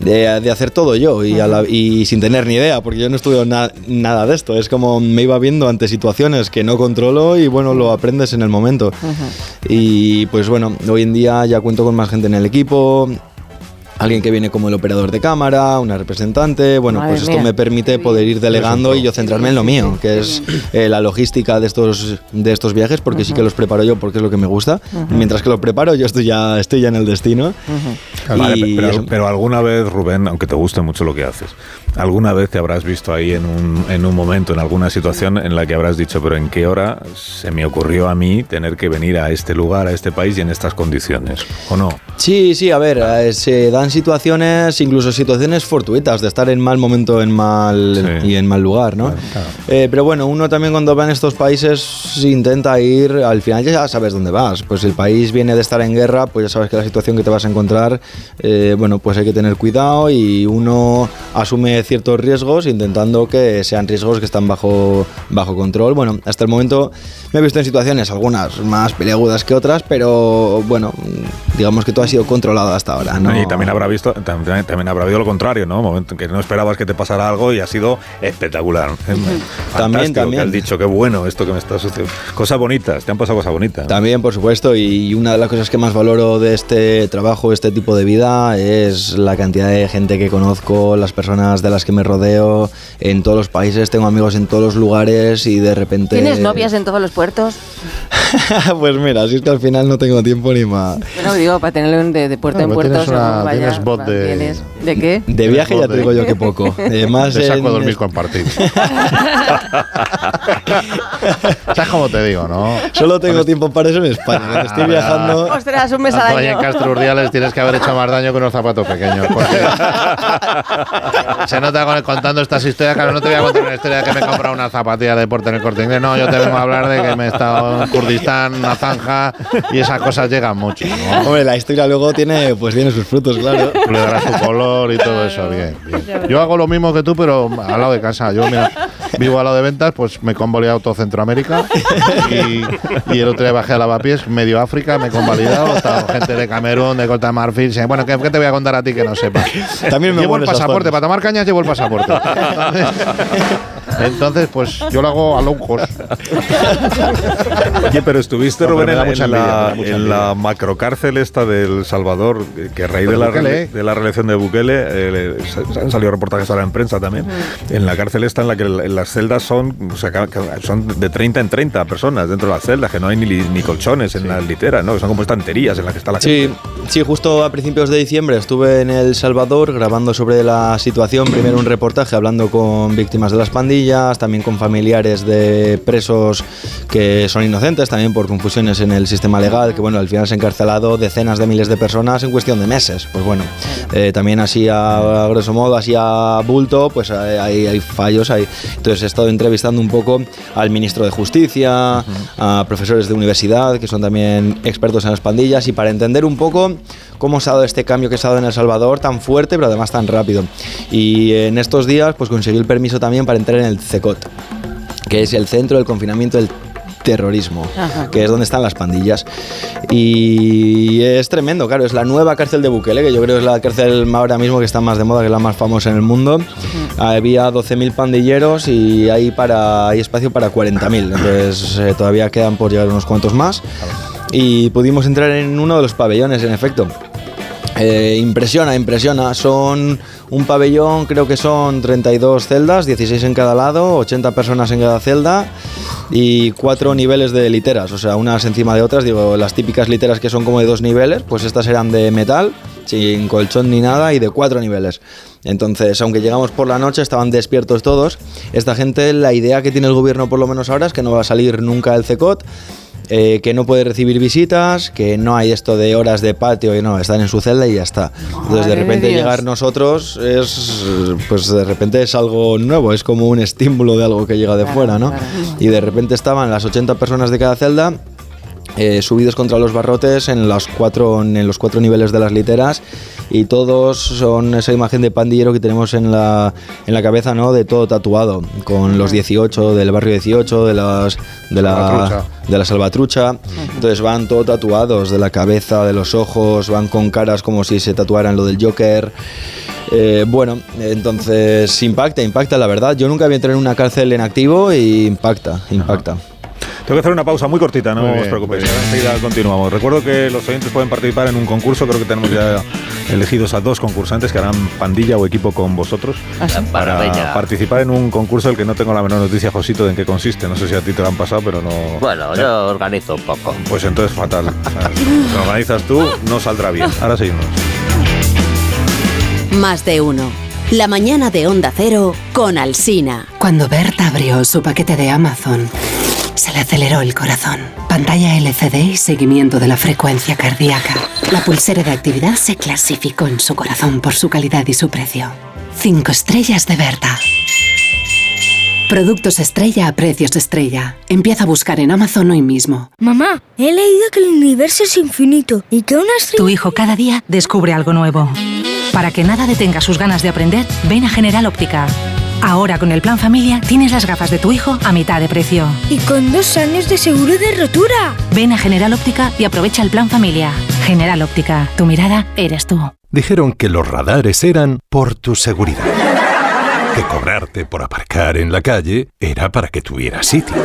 De, de hacer todo yo y, a la- y sin tener ni idea, porque yo no estudio na- nada de esto. Es como me iba viendo ante situaciones que no controlo y bueno, lo aprendes en el momento. Y pues bueno, hoy en día ya cuento con más gente en el equipo. Alguien que viene como el operador de cámara, una representante. Bueno, Madre pues esto mía. me permite poder ir delegando y yo centrarme en lo mío, que es eh, la logística de estos, de estos viajes, porque sí que los preparo yo porque es lo que me gusta. Ujú. Mientras que los preparo, yo estoy ya, estoy ya en el destino. Vale, Y pero, eso- pero alguna vez, Rubén, aunque te guste mucho lo que haces, alguna vez te habrás visto ahí en un, en un momento, en alguna situación en la que habrás dicho, pero ¿en qué hora se me ocurrió a mí tener que venir a este lugar, a este país y en estas condiciones? ¿O no? Sí, sí, a ver, eh, se dan situaciones, incluso situaciones fortuitas de estar en mal momento en mal y en mal lugar, ¿no? Eh, pero bueno, uno también cuando va en estos países intenta ir, al final ya sabes dónde vas. Pues el país viene de estar en guerra, pues ya sabes que la situación que te vas a encontrar, eh, bueno, pues hay que tener cuidado y uno asume ciertos riesgos intentando que sean riesgos que están bajo, bajo control. Bueno, hasta el momento me he visto en situaciones, algunas más peliagudas que otras, pero bueno, digamos que todo ha sido controlado hasta ahora. ¿no? Y también habrá visto, también, también habrá habido lo contrario, ¿no? Momento en que no esperabas que te pasara algo y ha sido espectacular. También, también. has dicho, qué bueno esto que me está sucediendo. Cosas bonitas, te han pasado cosas bonitas. También, por supuesto, y una de las cosas que más valoro de este trabajo, este tipo de vida, es la cantidad de gente que conozco, las personas de las que me rodeo en todos los países, tengo amigos en todos los lugares y de repente... ¿Tienes novias en todos los puertos? pues mira, si es que al final no tengo tiempo ni más. Bueno, digo, para tenerlo en- de, de puerto Ah, en puerto. una- tienes bot de- tienes- ¿De qué? De viaje ya te digo yo que poco. Eh, más Te saco en- a dormir compartido. ¿Sabes cómo te digo, no? Solo tengo tiempo para eso en España. Estoy viajando... Ostras, un mes al ahí en año. Castro Urdiales tienes que haber hecho más daño con unos zapatos pequeños. porque se nota con- contando estas historias. Claro, no te voy a contar una historia de que me he comprado una zapatilla de deporte en el corte inglés. No, yo te vengo a hablar de que me he estado en Kurdistán, una zanja, y esas cosas llegan mucho. ¿no? Hombre, la historia luego tiene, pues tiene sus frutos, claro. Le dará su color y todo eso, bien, bien. Yo hago lo mismo que tú, pero al lado de casa. Yo, mira, vivo al lado de ventas, pues me convalidado todo Centroamérica y, y el otro día bajé a Lavapiés, medio África, me he convalidado, estaba gente de Camerún, de Costa de Marfil. Bueno, ¿qué, qué te voy a contar a ti que no sepas? También me llevo el pasaporte, para tomar cañas llevo el pasaporte. Entonces, pues yo lo hago a low cost. Oye, pero estuviste, Rubén, en, envidia, la, en la macrocárcel esta del Salvador, que- a raíz de Pues la, Bukele, rele- ¿eh? de la reelección de Bukele, eh, se- han salido reportajes ahora en prensa también, en la cárcel esta en la que las celdas son, o sea, son de 30 en 30 personas dentro de las celdas, que no hay ni, ni colchones en las literas, ¿no? Que son como estanterías en las que está la Sí, gente. sí, justo a principios de diciembre estuve en El Salvador grabando sobre la situación, primero un reportaje hablando con víctimas de las pandillas, también con familiares de presos que son inocentes, también por confusiones en el sistema legal, que bueno, al final se han encarcelado decenas de miles de personas en cuestión de meses. Pues bueno, eh, también así a, a grosso modo, así a bulto, pues hay, hay- hay fallos ahí. Entonces he estado entrevistando un poco al ministro de Justicia, a profesores de universidad que son también expertos en las pandillas y para entender un poco cómo se ha dado este cambio que se ha dado en El Salvador tan fuerte pero además tan rápido. Y en estos días pues conseguí el permiso también para entrar en el CECOT, que es el Centro del Confinamiento del Terrorismo, Ajá. que es donde están las pandillas. Y es tremendo, claro, es la nueva cárcel de Bukele, que yo creo que es la cárcel ahora mismo que está más de moda, que es la más famosa en el mundo. Había 12.000 pandilleros y hay, para, hay espacio para 40.000, entonces eh, todavía quedan por llegar unos cuantos más. Y pudimos entrar en uno de los pabellones, en efecto. Eh, impresiona, impresiona. Son un pabellón, creo que son 32 celdas, 16 en cada lado, 80 personas en cada celda y cuatro niveles de literas, o sea, unas encima de otras. Digo, las típicas literas que son como de dos niveles, pues estas eran de metal, sin colchón ni nada y de cuatro niveles. Entonces, aunque llegamos por la noche, estaban despiertos todos. Esta gente, la idea que tiene el gobierno por lo menos ahora es que no va a salir nunca el CECOT eh, que no puede recibir visitas, que no hay esto de horas de patio y no, están en su celda y ya está. Entonces de de repente Dios. llegar nosotros es, pues de repente es algo nuevo, es como un estímulo de algo que llega de fuera, ¿no? Y de repente estaban las 80 personas de cada celda eh, subidos contra los barrotes en los, cuatro, en los cuatro niveles de las literas y todos son esa imagen de pandillero que tenemos en la, en la cabeza, ¿no? De todo tatuado, con los 18 del barrio 18, de las de la, Salvatrucha. de la salvatrucha. Entonces van todo tatuados, de la cabeza, de los ojos, van con caras como si se tatuaran lo del Joker. Eh, bueno, entonces impacta, impacta la verdad. Yo nunca había entrado en una cárcel en activo y impacta, impacta. Tengo que hacer una pausa muy cortita, no Muy os preocupéis. Enseguida continuamos. Recuerdo que los oyentes pueden participar en un concurso. Creo que tenemos ya elegidos a dos concursantes que harán pandilla o equipo con vosotros para maravilla. participar en un concurso del que no tengo la menor noticia, Josito, de en qué consiste. No sé si a ti te lo han pasado, pero no. Bueno, yo organizo un poco. Pues entonces fatal. Si lo organizas tú, no saldrá bien. Ahora seguimos. Más de uno. La mañana de Onda Cero con Alsina. Cuando Berta abrió su paquete de Amazon, se le aceleró el corazón. Pantalla LCD y seguimiento de la frecuencia cardíaca. La pulsera de actividad se clasificó en su corazón por su calidad y su precio. Cinco estrellas de Berta. Productos estrella a precios estrella. Empieza a buscar en Amazon hoy mismo. Mamá, he leído que el universo es infinito y que una estrella... Tu hijo cada día descubre algo nuevo. Para que nada detenga sus ganas de aprender, ven a General Óptica. Ahora con el plan familia tienes las gafas de tu hijo a mitad de precio. Y con dos años de seguro de rotura. Ven a General Óptica y aprovecha el plan familia. General Óptica, tu mirada eres tú. Dijeron que los radares eran por tu seguridad. Que cobrarte por aparcar en la calle era para que tuvieras sitio.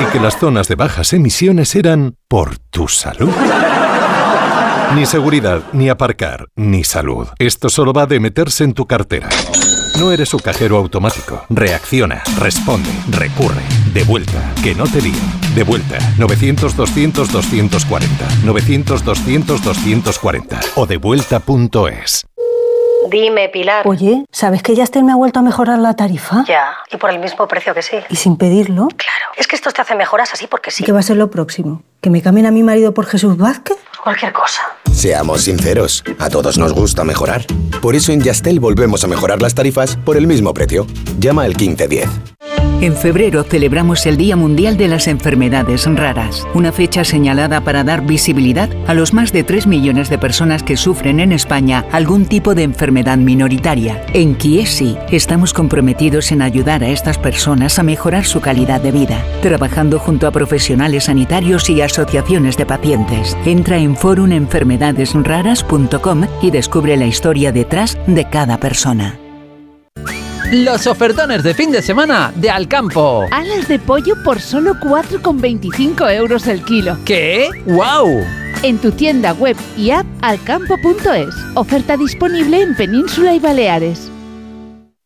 Y que las zonas de bajas emisiones eran por tu salud. Ni seguridad, ni aparcar, ni salud. Esto solo va de meterse en tu cartera. No eres su cajero automático. Reacciona, responde, recurre. De vuelta, que no te líen. De vuelta, 900-200-240. 900-200-240. O devuelta.es. Dime, Pilar. Oye, ¿sabes que Yastel me ha vuelto a mejorar la tarifa? Ya, y por el mismo precio que sí. ¿Y sin pedirlo? Claro. Es que estos te hacen mejoras así porque sí. ¿Qué va a ser lo próximo? ¿Que me cambien a mi marido por Jesús Vázquez? Cualquier cosa. Seamos sinceros, a todos nos gusta mejorar. Por eso en Yastel volvemos a mejorar las tarifas por el mismo precio. Llama al 1510. En febrero celebramos el Día Mundial de las Enfermedades Raras, una fecha señalada para dar visibilidad a los más de 3 millones de personas que sufren en España algún tipo de enfermedad minoritaria. En Kiesi estamos comprometidos en ayudar a estas personas a mejorar su calidad de vida, trabajando junto a profesionales sanitarios y asociaciones de pacientes. Entra en forumenfermedadesraras.com y descubre la historia detrás de cada persona. Los ofertones de fin de semana de Alcampo. Alas de pollo por solo 4,25 euros el kilo. ¿Qué? ¡Wow! En tu tienda web y app alcampo.es. Oferta disponible en Península y Baleares.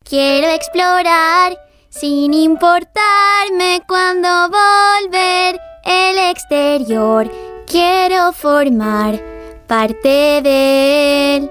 Quiero explorar sin importarme cuando volver el exterior. Quiero formar parte de él.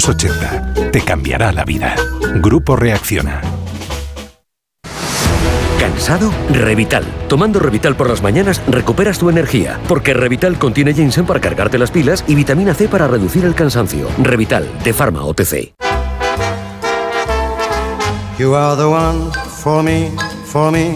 Te cambiará la vida. Grupo Reacciona. ¿Cansado? Revital. Tomando Revital por las mañanas recuperas tu energía, porque Revital contiene ginseng para cargarte las pilas y vitamina C para reducir el cansancio. Revital, de Pharma OTC. You are the one for me, for me,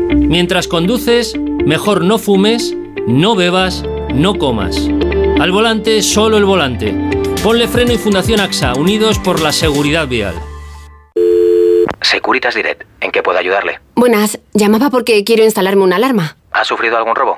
Mientras conduces, mejor no fumes, no bebas, no comas. Al volante, solo el volante. Ponle freno y Fundación AXA, unidos por la seguridad vial. Securitas Direct, ¿en qué puedo ayudarle? Buenas, llamaba porque quiero instalarme una alarma. ¿Ha sufrido algún robo?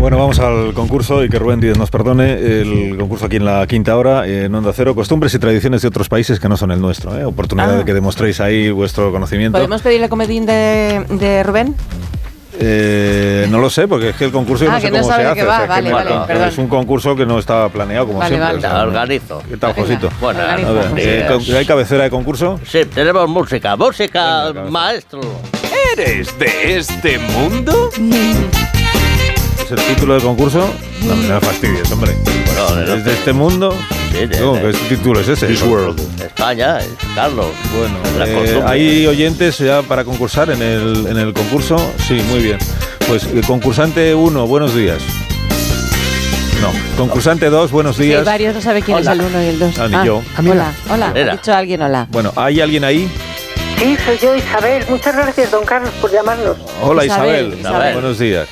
Bueno, vamos al concurso y que Rubén Díez nos perdone. El concurso aquí en la quinta hora, en Onda Cero. Costumbres y tradiciones de otros países que no son el nuestro. ¿eh? Oportunidad Ah. de que demostréis ahí vuestro conocimiento. ¿Podemos pedirle comedín de, de Rubén? Eh, no lo sé, porque es que el concurso Ah, no sé cómo se hace. es un concurso que no estaba planeado, como Vale, siempre. vale. o sea, Organizo. ¿Qué tal, Josito? Bueno, eh, ¿Hay cabecera de concurso? Sí, tenemos música. Música, maestro. ¿Eres de este mundo? ¿Es el título del concurso? No, me fastidies, hombre. Bueno, ¿Es de este mundo? Sí, de- No, de- ¿Qué título es ese? This world. España, es Carlos. Bueno, eh. ¿hay oyentes ya para concursar en el, en el concurso? Sí, muy bien. Pues eh, concursante 1, buenos días. No, concursante 2, buenos Sí, días. varios no sabe quién Hola. es el uno y el dos. Ah, ni yo. Hola, hola. Era. Ha dicho alguien hola. Bueno, ¿hay alguien ahí? Sí, soy yo, Isabel. Muchas gracias, don Carlos, por llamarnos. Hola Isabel, Isabel. Isabel. Buenos días.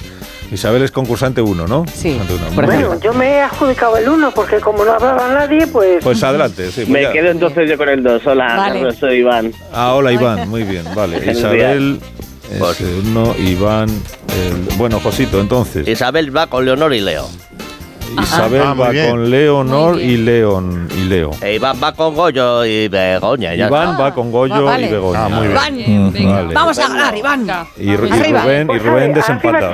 Isabel es concursante 1, ¿no? Sí. Bueno, yo me he adjudicado el uno porque como no hablaba nadie, pues... Pues adelante, sí. Me ya. quedo entonces yo con el 2. Hola, Vale. Carlos, soy Iván. Ah, hola Iván, muy bien, vale. Isabel es uno, Iván, el- bueno, Josito, entonces. Isabel va con Leonor y Leo. Isabel Ah, va bien. con Leonor y León y Leo. E Iván va con Goyo y Begoña. ya Iván está. va con Goyo Ah, vale. y Begoña. Ah, muy bien. Mm, Venga. vale. Vamos a ganar, Iván. Y, y. Rubén, y Pues Rubén desempata.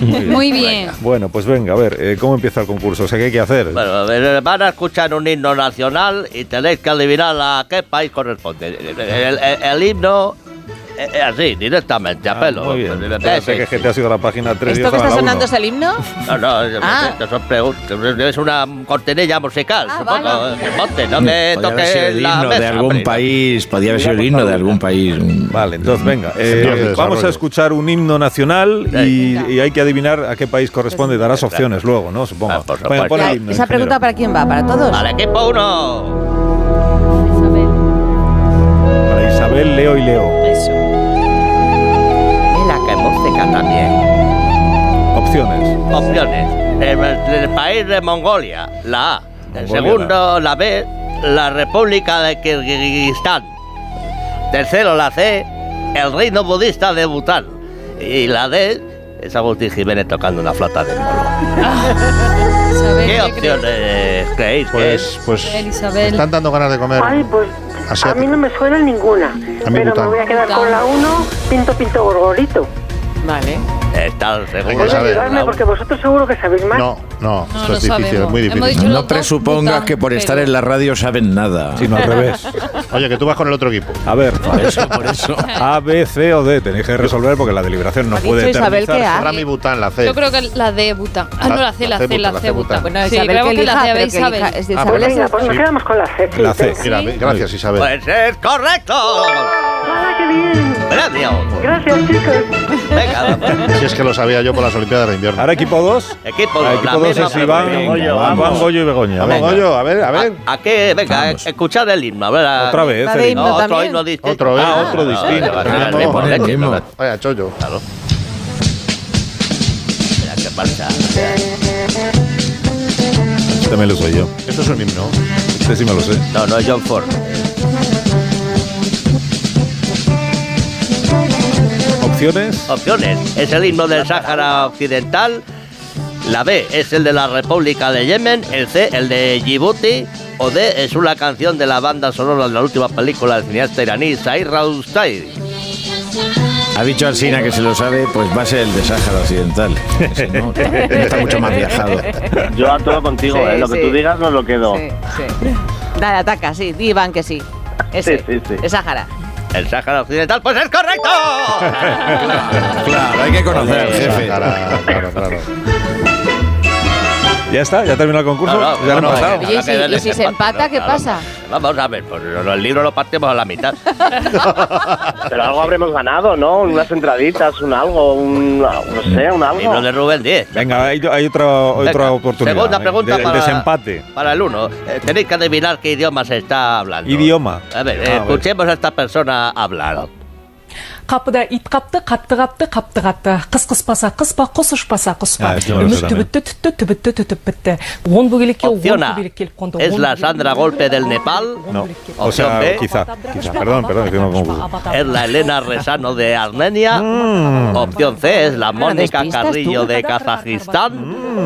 Muy bien. Bueno, pues venga, a ver, eh, ¿cómo empieza el concurso? O sea, ¿qué hay que hacer? Bueno, ver, van a escuchar un himno nacional y tenéis que adivinar a qué país corresponde. El, el- el- el himno es es así, directamente, a pelo. Ah, Muy bien. Sí, Espérate, sí, que es que te has ido a la página 3 y ¿Esto que está sonando uno. es el himno? No, no, es- Ah. es- son preguntas. Es una cortinilla musical, supongo. vale. Monte, no me Podría haber sido el la himno de mesa, algún hombre. país, podría haber sido el himno de algún país. Vale, entonces venga, eh, el vamos a escuchar un himno nacional y, y hay que adivinar a qué país corresponde. Darás opciones luego, ¿no? Supongo. Venga, pon el himno, ¿Esa ingeniero. pregunta para quién va? ¿Para todos? Al equipo 1. Para Isabel, Leo y Leo. Mira Opciones. Opciones. El, el país de Mongolia, la A. El Mongolia, segundo, la B, la República de Kirguistán. Tercero, la C, el Reino Budista de Bután. Y la D, es Agustín Jiménez tocando una flauta de molo. ¿Qué opciones creéis que es? Pues, pues Isabel. están dando ganas de comer. Ay, pues a mí no me suena ninguna. A mí pero Bután. me voy a quedar con la 1, pinto, pinto, gorgorito. Vale. ¿Estás seguro? Ayudarme porque vosotros seguro que sabéis más. No, no, No esto es difícil, sabemos. es muy Hemos difícil. dicho No dos presupongas que por pero- estar en la radio saben nada. Sino al revés. Oye, que tú vas con el otro equipo. A ver, Por eso, por eso. A, B, C o D. Tenéis que resolver porque la deliberación no Ha puede dicho Isabel eternizarse. que A. Rami Bután, la C. Yo creo que la de Bután. Ah, no, la C, la C, la C, Bután. Bueno, Sí, Isabel creo que que la C, pero que Isabel. elija. Es de Ah, Isabel. pues Venga, pues nos Sí. quedamos con la C. sí, La C. sí. Mira, gracias Isabel. Pues es correcto. ¡Hala, qué bien! Premio. Gracias, chicos. Venga, vamos. Si es que lo sabía yo por las Olimpiadas de invierno. Ahora equipo 2. Equipo Ah, dos, equipo la 2 misma es Iván. Iván, Goyo y Begoña. Vamos, Venga. Goyo, a ver, a ver. ¿A qué? Venga, escuchar el himno. a ver, a- Otra vez, el himno. himno No, otro himno distinto. Otro, ¿eh? Ah, otro distinto. Vaya chollo. Claro. Mira qué pasa. Este me lo soy yo. Esto es un himno. Este sí me lo sé. No, no es John Ford. Opciones. Opciones. Es el himno del Sáhara Occidental. La B es el de la República de Yemen. El C, el de Djibouti. O D es una canción de la banda sonora de la última película del cineasta iraní Sair Raustay. Ha dicho Alsina que se lo sabe, pues va a ser el de Sáhara Occidental. Ese no, está mucho más viajado. Yo a todo contigo, Sí, ¿eh? Lo que tú digas no lo quedo. Sí, sí. Dale, ataca, sí. Di, Iván, que sí. Ese. Sí, sí, sí. Es Sáhara. El Sáhara Occidental, pues es correcto. Claro, hay que conocer jefe. Claro, claro, claro. ¿Ya está? ¿Ya terminó el concurso? No, no, ¿Ya lo no, han pasado? Oye, ¿y si, y si se empata, qué pasa? Vamos a ver, pues el libro lo partimos a la mitad. Pero algo habremos ganado, ¿no? Unas entraditas, un algo, un. No sé, un algo. Libro de Rubén 10. Venga, hay, hay otra, otra Venga, oportunidad. Segunda pregunta de- para, El desempate. para el uno. Eh, tenéis que adivinar qué idioma se está hablando. Idioma. A ver, Ah, eh, a ver. escuchemos a esta persona hablar қапыда ит қапты қапты қапты қапты қатты қыс қыспаса қыс па құс ұшпаса құс па Ah, esto me lo үміт sé también. түбітті түтті түбітті түтіп бітті он бөгелекке он Opción A. көбелек келіп қонды Es он la бөгелек- Sandra Golpe del Nepal. No. O Opción sea, B. quizá, quizá. Perdón, perdón, que no confundo. Es la Elena Resano de Armenia. Mm. Opción C es la Mónica despistas Carrillo tú. de Kazajistán.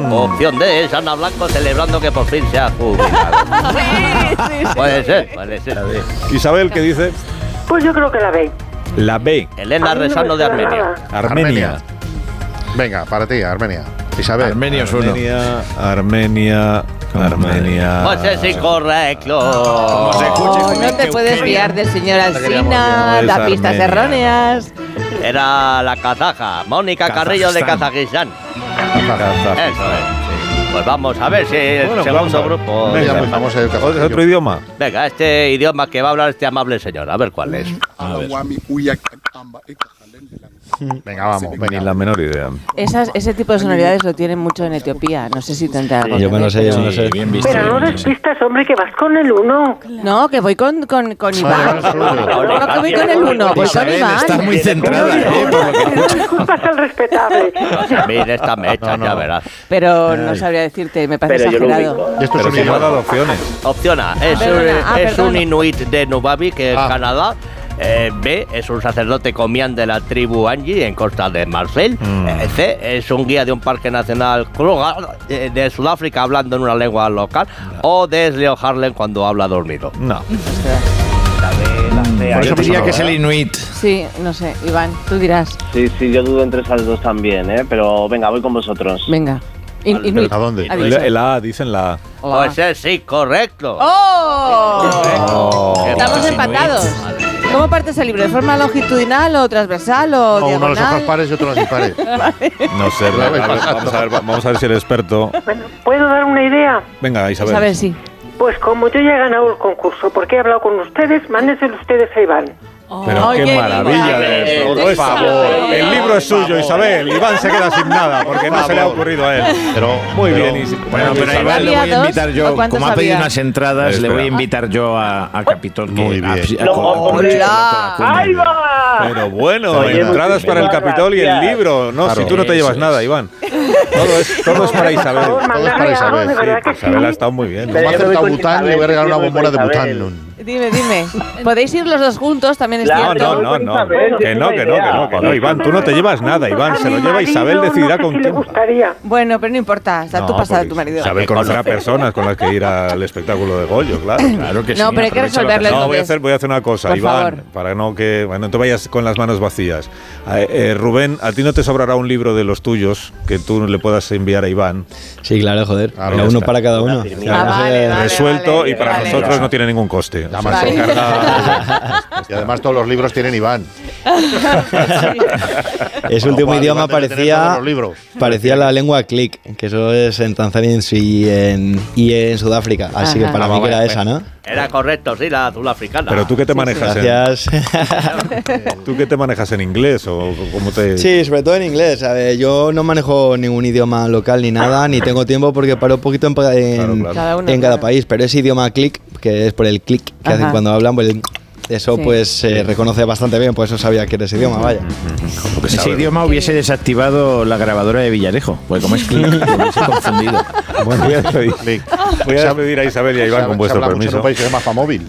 Mm. Opción D es Ana Blanco celebrando que por fin se ha jubilado. Puede ser, puede ser. Isabel, ¿qué dice? Pues yo creo que la ve. La B. Elena Resano de Armenia. Armenia. Venga, para ti, Armenia. Isabel. Armenio es uno. Armenia, Armenia, Armenia. Pues es incorrecto. Oh, no te puedes fiar del señor Alsina, No da pistas Armenia. erróneas. Era la kazaja, Mónica Carrillo de Kazajistán. Eso es. Pues vamos a ver si el Bueno, segundo grupo. Venga, Venga, Vamos a ir ¿Otro otro idioma? Venga, este idioma que va a hablar este amable señor, a ver cuál es. Venga, vamos, Ni venga. la menor idea. Esas, ese tipo de sonoridades lo tienen mucho en Etiopía. No sé si tendrá algo. Yo que me lo sé, yo pero- me lo sé. Bien visto. Pero no sí. despistas, hombre, que vas con el uno. No, que voy con, con, con Iván. No, que voy con el uno, voy con Iván. estás muy centrada, ¿eh? Que- disculpas al respetable. Mira esta mecha, ya verás. Pero no sabría decirte, me parece yo exagerado. Y esto es un no ha dado opciones. Opción A es, un, ah, es inuit de Nubavik, en Ah. Canadá. Eh, B es un sacerdote comián de la tribu Angie en costa de Marseille. Mm. Eh, C es un guía de un parque nacional Kruger, eh, de Sudáfrica hablando en una lengua local. O D es Leo Harlem cuando habla dormido. No. La B, la C, Yo ahí diría que es el Inuit. Sí, no sé, Iván, tú dirás. Sí, sí, yo dudo entre esas dos también, ¿eh? Pero venga, voy con vosotros. Venga. In- Inuit. ¿A dónde? El, el A, dicen la A. Pues es incorrecto. ¡Oh! Oh. Estamos empatados. ¿Cómo partes el libro? ¿De forma longitudinal o transversal o O uno los ojos diagonal? pares y otro los impares. No sé, a ver, vamos, a ver, vamos a ver si el experto. Bueno, ¿puedo dar una idea? Venga, Isabel. A ver, sí. Pues como yo ya he ganado el concurso, porque he hablado con ustedes, mándenselo ustedes a Iván. Pero Ay, qué, qué maravilla de eso. Por Todo favor. El libro es suyo, Isabel. Iván se queda sin nada porque no se le ha ocurrido a él. Pero, Muy pero- bien. Bueno, pero a Isabel. Iván le voy ¿Había a invitar ¿O yo, como ha pedido unas entradas, le voy a invitar yo a, a Capitol. Que, Muy bien. Pero bueno, Oye, entradas para el Capitol y el libro. No, Claro. si tú no te llevas nada. Iván. Todo es, todo es para Isabel. Todo es para Isabel, sí, Isabel ha estado muy bien. Como Pero ha me acertado Bután, le voy a regalar una me bombona de Bután. Dime, dime. Podéis ir los dos juntos, también es Claro, No, cierto. no, no, no. Isabel, Que no, que no, que no, que no. Iván, tú no te llevas nada, Iván. Se lo lleva Isabel, decidirá no sé si le gustaría. Bueno, pero no importa. Está tú No, pasada porque tu marido. Isabel conocerá personas con las que ir al espectáculo de Goyo, claro. Claro que sí. No, pero hay que aprovecha lo resolverle No, voy a hacer, voy a hacer una cosa, Por Iván, favor. para no que bueno, no te vayas con las manos vacías. Eh, eh, Rubén, a ti no te sobrará un libro de los tuyos que tú le puedas enviar a Iván. Sí, claro, joder. Ya uno está. para cada uno. Ah, vale, vale, Resuelto vale, y para vale. nosotros no tiene ningún coste. Además, y además todos los libros tienen Iván. Ese último idioma Iván parecía, parecía la lengua click, que eso es en Tanzania y en, y en, Sudáfrica. Así que para Ah, mí que era vale. esa, ¿no? Era correcto, sí, la azul africana. Pero tú qué te manejas en, Gracias. tú qué te manejas en inglés o cómo te Sí, sobre todo en inglés. A ver, yo no manejo ningún idioma local ni nada, ni tengo tiempo porque paro un poquito en, en- Claro, claro. Cada uno, en cada claro. país. Pero ese idioma click, que es por el click que Ajá. hacen cuando hablan, pues el- Eso Sí. pues se reconoce bastante bien, por eso sabía que era ese idioma, vaya. Ese idioma hubiese desactivado la grabadora de Villarejo, porque como es clic, hubiese confundido. Bueno, voy a voy a Isabel y a Iván con vuestro permiso. un país que se llama Famóvil.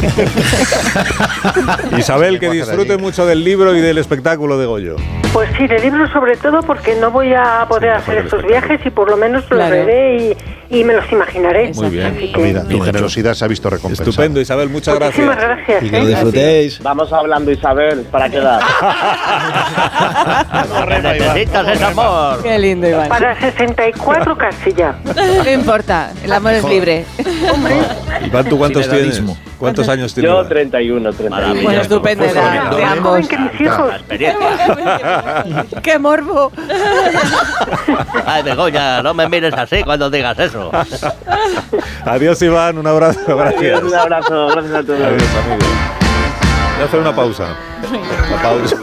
Isabel, que disfrute mucho del libro y del espectáculo de Goyo. Pues sí, de libros sobre todo porque no voy a poder hacer estos viajes y por lo menos los Claro. veré y, y me los imaginaré. Muy bien. Que- Mira, tu generosidad se ha visto recompensada. Estupendo, Isabel, muchas Muchísimas gracias. gracias. Y que lo ¿eh? disfrutéis. Vamos hablando, Isabel, para quedar. Lo que necesitas es amor. Qué lindo, Iván. Para 64 casi ya. No importa, el amor es libre. Iván, ¿tú cuántos tienes? ¿Cuántos años tienes? Yo 31, 31. Bueno, estupenda Pues edad de ambos. Joven que mis hijos. ¡Qué morbo! Ay, Begoña, no me mires así cuando digas eso. Adiós, Iván, un abrazo, gracias. Un abrazo, gracias a todos. Adiós, amigo. Voy a hacer una pausa. Una pausa.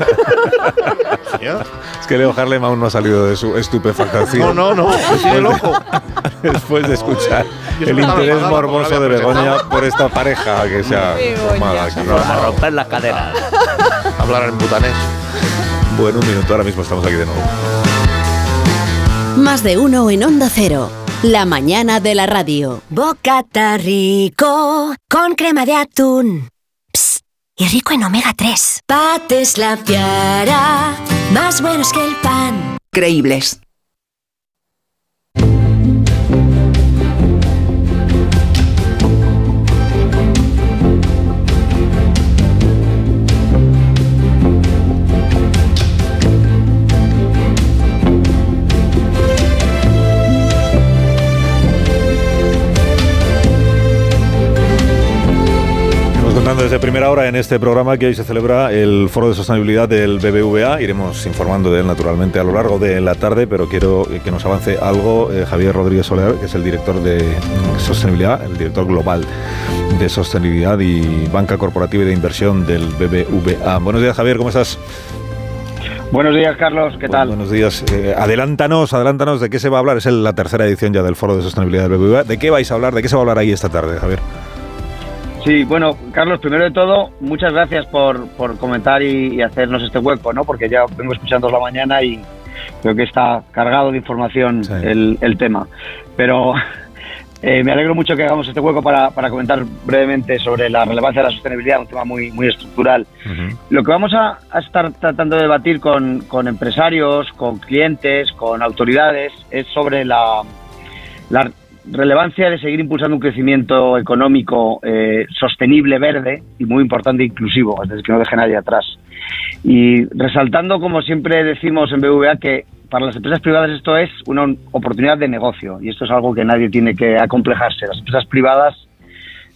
es que Leo Harlem aún no ha salido de su estupefactación. No, no, no, sigue loco. Después de escuchar Yo el interés morboso de Begoña por esta pareja que se ha formado aquí. A romper las caderas. Hablar en butanés. Bueno, un minuto, ahora mismo estamos aquí de nuevo. Más de uno en Onda Cero. La mañana de la radio. Bocata rico con crema de atún. Y rico en omega 3. Pates la piara, más buenos que el pan. Creíbles. Contando desde primera hora en este programa que hoy se celebra el Foro de Sostenibilidad del BBVA. Iremos informando de él naturalmente a lo largo de la tarde, pero quiero que nos avance algo eh, Javier Rodríguez Soler, que es el director de Sostenibilidad, el director global de Sostenibilidad y Banca Corporativa y de Inversión del BBVA. Buenos días, Javier, ¿cómo estás? Buenos días, Carlos, ¿qué tal? Buenos días. Eh, adelántanos, adelántanos de qué se va a hablar. Es la tercera edición ya del Foro de Sostenibilidad del BBVA. ¿De qué vais a hablar? ¿De qué se va a hablar ahí esta tarde, Javier? Sí, bueno, Carlos, primero de todo, muchas gracias por, por comentar y, y hacernos este hueco, ¿no? Porque ya vengo escuchando la mañana y creo que está cargado de información el, el tema. Pero eh, me alegro mucho que hagamos este hueco para, para comentar brevemente sobre la relevancia de la sostenibilidad, un tema muy, muy estructural. Lo que vamos a, a estar tratando de debatir con, con empresarios, con clientes, con autoridades, es sobre la, la relevancia de seguir impulsando un crecimiento económico eh, sostenible, verde y muy importante inclusivo, es decir, que no deje nadie atrás. Y resaltando, como siempre decimos en BVA, que para las empresas privadas esto es una oportunidad de negocio y esto es algo que nadie tiene que acomplejarse. Las empresas privadas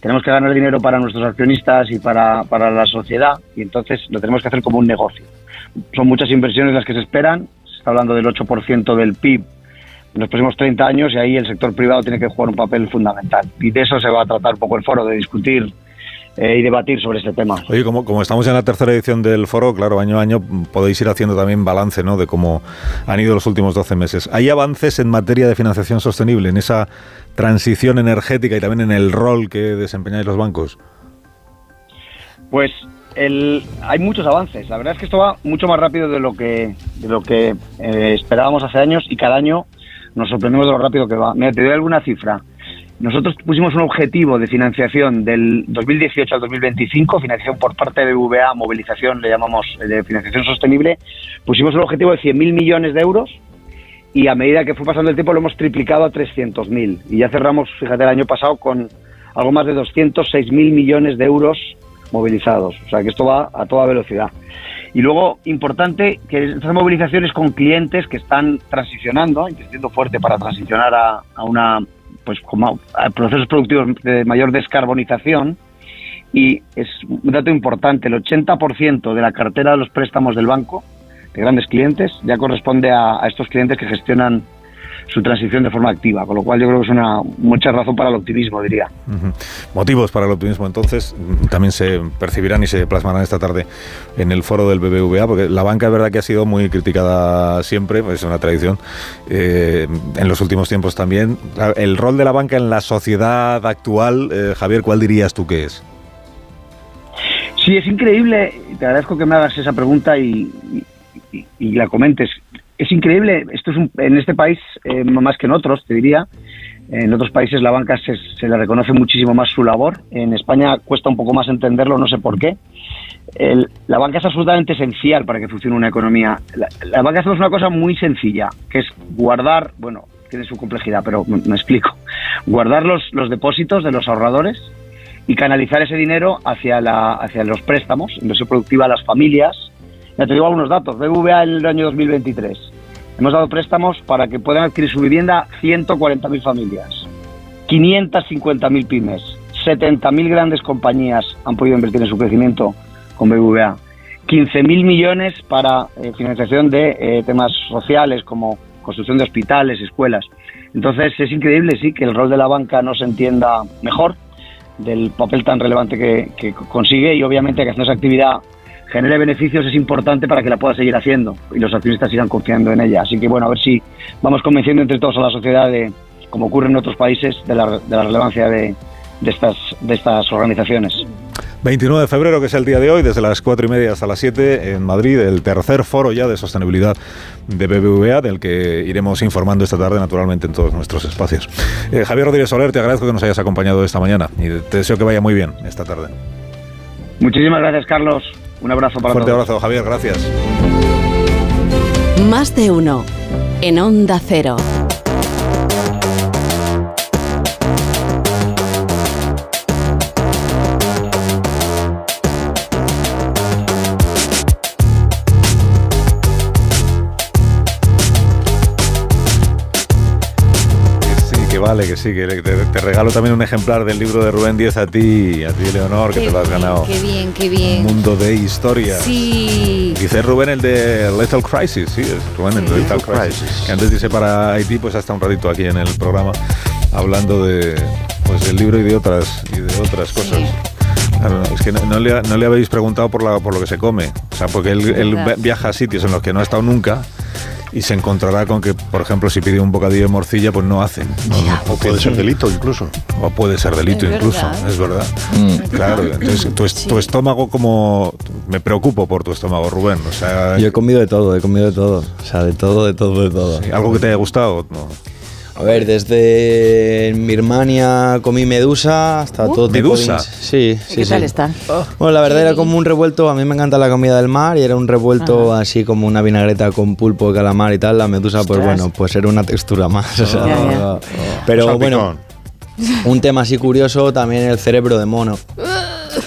tenemos que ganar dinero para nuestros accionistas y para, para la sociedad y entonces lo tenemos que hacer como un negocio. Son muchas inversiones las que se esperan, se está hablando del 8% del PIB en los próximos 30 años y ahí el sector privado tiene que jugar un papel fundamental. Y de eso se va a tratar un poco el foro, de discutir eh, y debatir sobre este tema. Oye, como, como estamos en la tercera edición del foro, claro, año a año podéis ir haciendo también balance ¿no? de cómo han ido los últimos 12 meses. ¿Hay avances en materia de financiación sostenible, en esa transición energética y también en el rol que desempeñáis los bancos? Pues el, hay muchos avances. La verdad es que esto va mucho más rápido de lo que, de lo que eh, esperábamos hace años y cada año nos sorprendemos de lo rápido que va. Mira, te doy alguna cifra. Nosotros pusimos un objetivo de financiación del 2018 al 2025, financiación por parte de BVA, movilización, le llamamos eh, financiación sostenible. Pusimos un objetivo de 100.000 millones de euros y a medida que fue pasando el tiempo lo hemos triplicado a 300.000. Y ya cerramos, fíjate, el año pasado con algo más de 206.000 millones de euros movilizados. O sea que esto va a toda velocidad. Y luego, importante, que estas movilizaciones con clientes que están transicionando, invirtiendo fuerte para transicionar a, a una pues a procesos productivos de mayor descarbonización. Y es un dato importante, el 80% de la cartera de los préstamos del banco, de grandes clientes, ya corresponde a estos clientes que gestionan su transición de forma activa, con lo cual yo creo que es una mucha razón para el optimismo, diría. Motivos para el optimismo, entonces, mm, también se percibirán y se plasmarán esta tarde en el foro del BBVA, porque la banca es verdad que ha sido muy criticada siempre, es una tradición, eh, en los últimos tiempos también. El rol de la banca en la sociedad actual, eh, Javier, ¿cuál dirías tú que es? Sí, es increíble. Te agradezco que me hagas esa pregunta y, y- y la comentes. Es increíble. Esto es un- en este país, eh, más que en otros, te diría. En otros países la banca se, le reconoce muchísimo más su labor. En España cuesta un poco más entenderlo, no sé por qué. La banca es absolutamente esencial para que funcione una economía. La, banca hacemos una cosa muy sencilla, que es guardar, bueno, tiene su complejidad, pero me, me explico. Guardar los, los depósitos de los ahorradores y canalizar ese dinero hacia, la, hacia los préstamos, inversión productiva a las familias. Ya te digo algunos datos. BBVA en el año 2023. Hemos dado préstamos para que puedan adquirir su vivienda 140.000 familias, 550.000 pymes, 70.000 grandes compañías han podido invertir en su crecimiento con BBVA, 15.000 millones para eh, financiación de eh, temas sociales como construcción de hospitales, escuelas. Entonces es increíble, sí, que el rol de la banca no se entienda mejor del papel tan relevante que, consigue y obviamente que haciendo esa actividad genere beneficios es importante para que la pueda seguir haciendo y los accionistas sigan confiando en ella. Así que bueno, a ver si vamos convenciendo entre todos a la sociedad de, como ocurre en otros países, de la, de la relevancia de, de estas, de estas organizaciones. 29 de febrero, que es el día de hoy, desde las 4 y media hasta las 7 en Madrid, el tercer foro ya de sostenibilidad de BBVA, del que iremos informando esta tarde, naturalmente, en todos nuestros espacios. Eh, Javier Rodríguez Soler, te agradezco que nos hayas acompañado esta mañana y te deseo que vaya muy bien esta tarde. Muchísimas gracias, Carlos. Un abrazo para Fuerte todos. abrazo, Javier, gracias. Más de uno. En Onda Cero. Vale, que sí, que te, te regalo también un ejemplar del libro de Rubén Díez a ti, a ti, Leonor, que Qué te lo has bien, ganado. Qué bien, qué bien. Mundo de historia. Sí. Dice Rubén el de Lethal Crisis, sí, es Rubén el de Lethal Crisis. Que antes dice para Haití, pues hasta un ratito aquí en el programa, hablando de pues del libro y de otras y de otras cosas. Claro, es que no, no le, no le habéis preguntado por, la, por lo que se come. O sea, porque él, viaja a sitios en los que no ha estado nunca y se encontrará con que, por ejemplo, si pide un bocadillo de morcilla, pues no hacen. O puede ser delito incluso. O puede ser delito Es incluso, verdad. es verdad. Claro, entonces tu, es- tu estómago como... Me preocupo por tu estómago, Rubén. O sea, Yo he comido de todo, he comido de todo. O sea, de todo, de todo, de todo. ¿Algo que te haya gustado? No. A ver, desde Birmania comí medusa hasta Uh. todo tipo ¿Medusa? de... Sí, sí, ¿Qué sí. tal está? Bueno, la verdad era como un revuelto, a mí me encanta la comida del mar y era un revuelto así como una vinagreta con pulpo, calamar y tal. La medusa, pues bueno, pues era una textura más. o sea, Pero Salpicón. bueno, un tema así curioso también el cerebro de mono.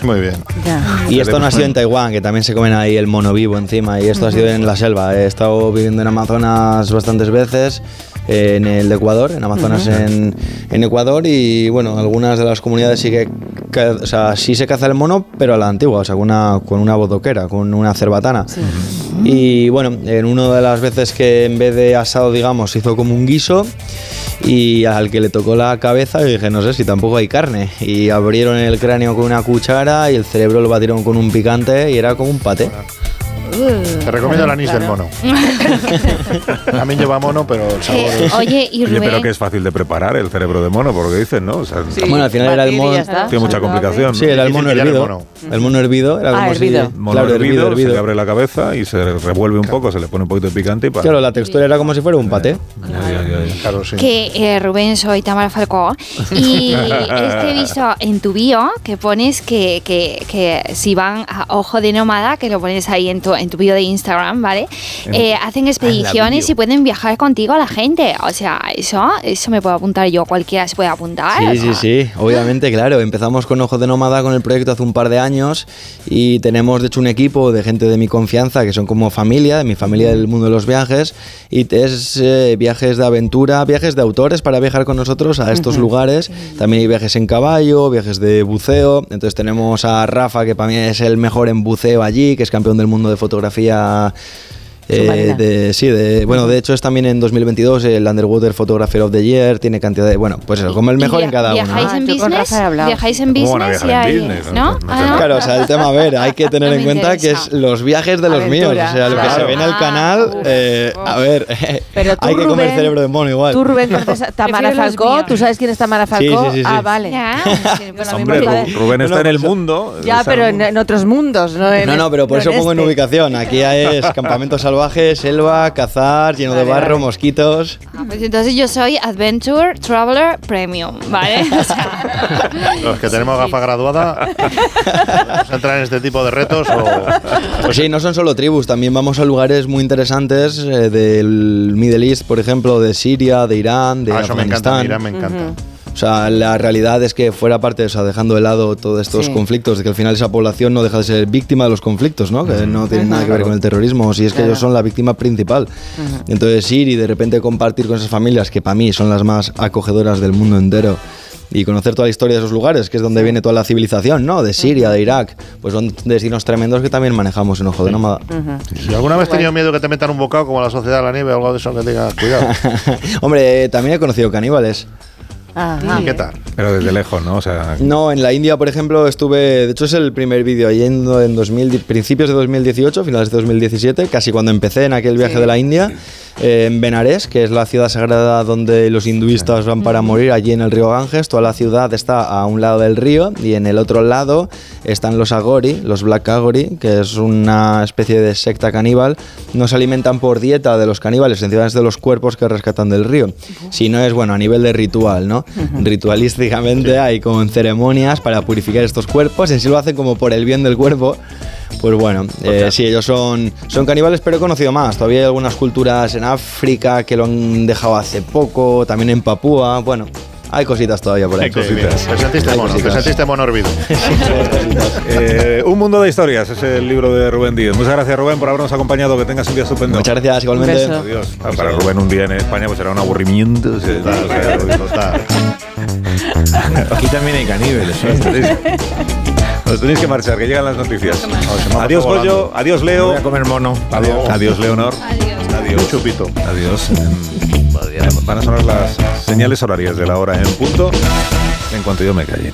Muy bien. Ya. Y esto no ha sido en Taiwán, que también se comen ahí el mono vivo encima, y esto ha sido en la selva. He estado viviendo en Amazonas bastantes veces, en el de Ecuador, en Amazonas en, en Ecuador, y bueno, algunas de las comunidades sí que, que- o sea, sí se caza el mono, pero a la antigua, o sea, con una, con una bodoquera, con una cerbatana. Y bueno, en una de las veces que en vez de asado, digamos, se hizo como un guiso y al que le tocó la cabeza yo dije, no sé si tampoco hay carne. Y abrieron el cráneo con una cuchara y el cerebro lo batieron con un picante y era como un paté. Te recomiendo el anís del mono. También lleva mono, pero el sabor Eh, es... oye, y Oye, Rubén. pero que es fácil de preparar el cerebro de mono, por lo que dicen, ¿no? O sea, Bueno, al final era el mono. tiene mucha complicación. Sí, era el mono hervido. El mono hervido era Ah, como si- hervido. Mono Claro, hervido, hervido, se le abre la cabeza y se revuelve un poco, se le pone un poquito de picante y para. Claro, la textura era como si fuera un paté. Ya, ya, ya, ya. Claro, sí. Que eh, Rubén, soy Tamara Falcó y es que he visto en tu bio que pones que, que, que si van a Ojo de Nómada, que lo pones ahí en tu, en tu bio de Instagram, ¿vale? Eh, hacen expediciones y pueden viajar contigo a la gente. O sea, eso, eso me puedo apuntar yo, cualquiera se puede apuntar. Sí, sí, sí, obviamente, claro. Empezamos con Ojo de Nómada con el proyecto hace un par de años y tenemos de hecho un equipo de gente de mi confianza que son como familia, de mi familia del mundo de los viajes y es eh, viajes de aventura, viajes de autores para viajar con nosotros a estos lugares. También hay viajes en caballo, viajes de buceo. Entonces tenemos a Rafa que para mí es el mejor en buceo allí, que es campeón del mundo de fotografía fotografía eh, de, sí, de, bueno, de hecho es también en 2022 el Underwater Photographer of the Year, tiene cantidad de, bueno, pues eso, como el mejor ¿Y en cada uno. ¿Viajáis Ah, business? ¿Viajáis en ¿Cómo van a business? viajar y en business? ¿No? Ah, ¿no? Claro, o sea, el tema, a ver, hay que tener No en cuenta que es los viajes de los míos, o sea, lo que se ve en el Ah, canal, eh, a ver, Pero tú, hay que comer Rubén, cerebro de mono igual. Tú, Rubén, Tamara Falcó. ¿Tú sabes quién es Tamara Falcó? sí, sí, sí. Ah, vale. Hombre, Rubén está en el pues- mundo. Ya, pero en- otros mundos, ¿no? En No, no, pero por eso pongo en ubicación. Aquí es campamento salvaje, selva, cazar, lleno de Vale, barro, vale. mosquitos. Ah, pues entonces yo soy Adventure Traveler Premium, ¿vale? O sea, Los que tenemos gafa graduada, ¿vamos a entrar en este tipo de retos o...? Pues sí, no son solo tribus, también vamos a lugares muy interesantes eh, del Middle East, por ejemplo, de Siria, de Irán, de Ah, eso me encanta, Afganistán. mira, me encanta. O sea, la realidad es que fuera parte, o sea, dejando de lado todos estos Sí. conflictos, de que al final esa población no deja de ser víctima de los conflictos, ¿no? Que no tienen nada que ver con el terrorismo, si es que Claro. ellos son la víctima principal. Entonces ir y de repente compartir con esas familias, que para mí son las más acogedoras del mundo entero, y conocer toda la historia de esos lugares, que es donde viene toda la civilización, ¿no? De Siria, de Irak, pues son destinos tremendos que también manejamos en Ojo de Nómada. Si alguna vez has tenido miedo que te metan un bocado como la Sociedad de la Nieve o algo de eso, que tengas cuidado. Hombre, también he conocido caníbales. Ajá. ¿Qué tal? Pero desde lejos, ¿no? O sea, No, en la India, por ejemplo, estuve. De hecho, es el primer vídeo yendo en 2000, principios de 2018, finales de 2017, casi cuando empecé en aquel viaje de la India, eh, en Benares, que es la ciudad sagrada donde los hinduistas van para morir, allí en el río Ganges. Toda la ciudad está a un lado del río y en el otro lado están los Agori, los Black Agori, que es una especie de secta caníbal. No se alimentan por dieta de los caníbales, sencillamente de los cuerpos que rescatan del río. Si no es, bueno, a nivel de ritual, ¿no? Ritualísticamente hay como ceremonias para purificar estos cuerpos, en sí lo hacen como por el bien del cuerpo. Pues bueno, eh, sí, ellos son, son caníbales, pero he conocido más. Todavía hay algunas culturas en África que lo han dejado hace poco, también en Papúa. Bueno, hay cositas todavía por ahí. Hay mono, te cositas. sentiste mono hervido. eh, un mundo de historias es el libro de Rubén Díez. Muchas gracias, Rubén, por habernos acompañado. Que tengas un día estupendo. Muchas gracias, igualmente. Un beso. Adiós. Ah, para Rubén un día en España pues será un aburrimiento. Sí, o sea, Aquí también hay caníbales. ¿eh? Os tenéis que marchar, que llegan las noticias. Adiós, Goyo. Adiós, Leo. Voy a comer mono. Adiós, Adiós Leonor. Adiós. Un chupito. Adiós. Van a sonar las señales horarias de la hora en punto en cuanto yo me calle.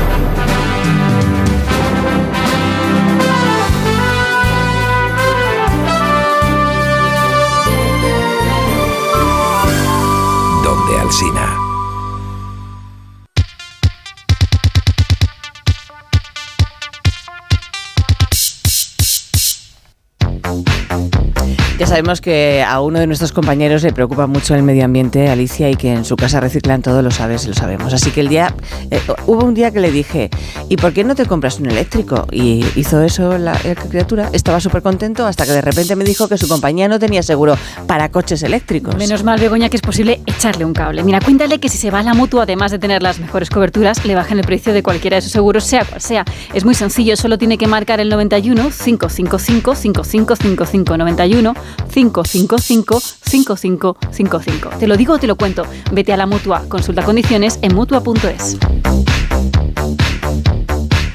Sabemos que a uno de nuestros compañeros le preocupa mucho el medio ambiente, Alicia, y que en su casa reciclan todo, lo sabes, lo sabemos. Así que el día, eh, hubo un día que le dije, ¿y por qué no te compras un eléctrico? Y hizo eso la, criatura, estaba súper contento hasta que de repente me dijo que su compañía no tenía seguro para coches eléctricos. Menos mal, Begoña, que es posible echarle un cable. Mira, cuéntale que si se va a la mutua, además de tener las mejores coberturas, le bajan el precio de cualquiera de sus seguros, sea cual sea. Es muy sencillo, solo tiene que marcar el 91 555 5555 91 555 5555. Te lo digo o te lo cuento. Vete a la mutua, consulta condiciones en mutua.es.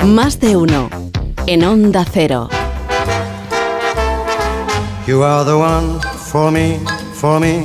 Más de uno en Onda Cero. You are the one for me, for me,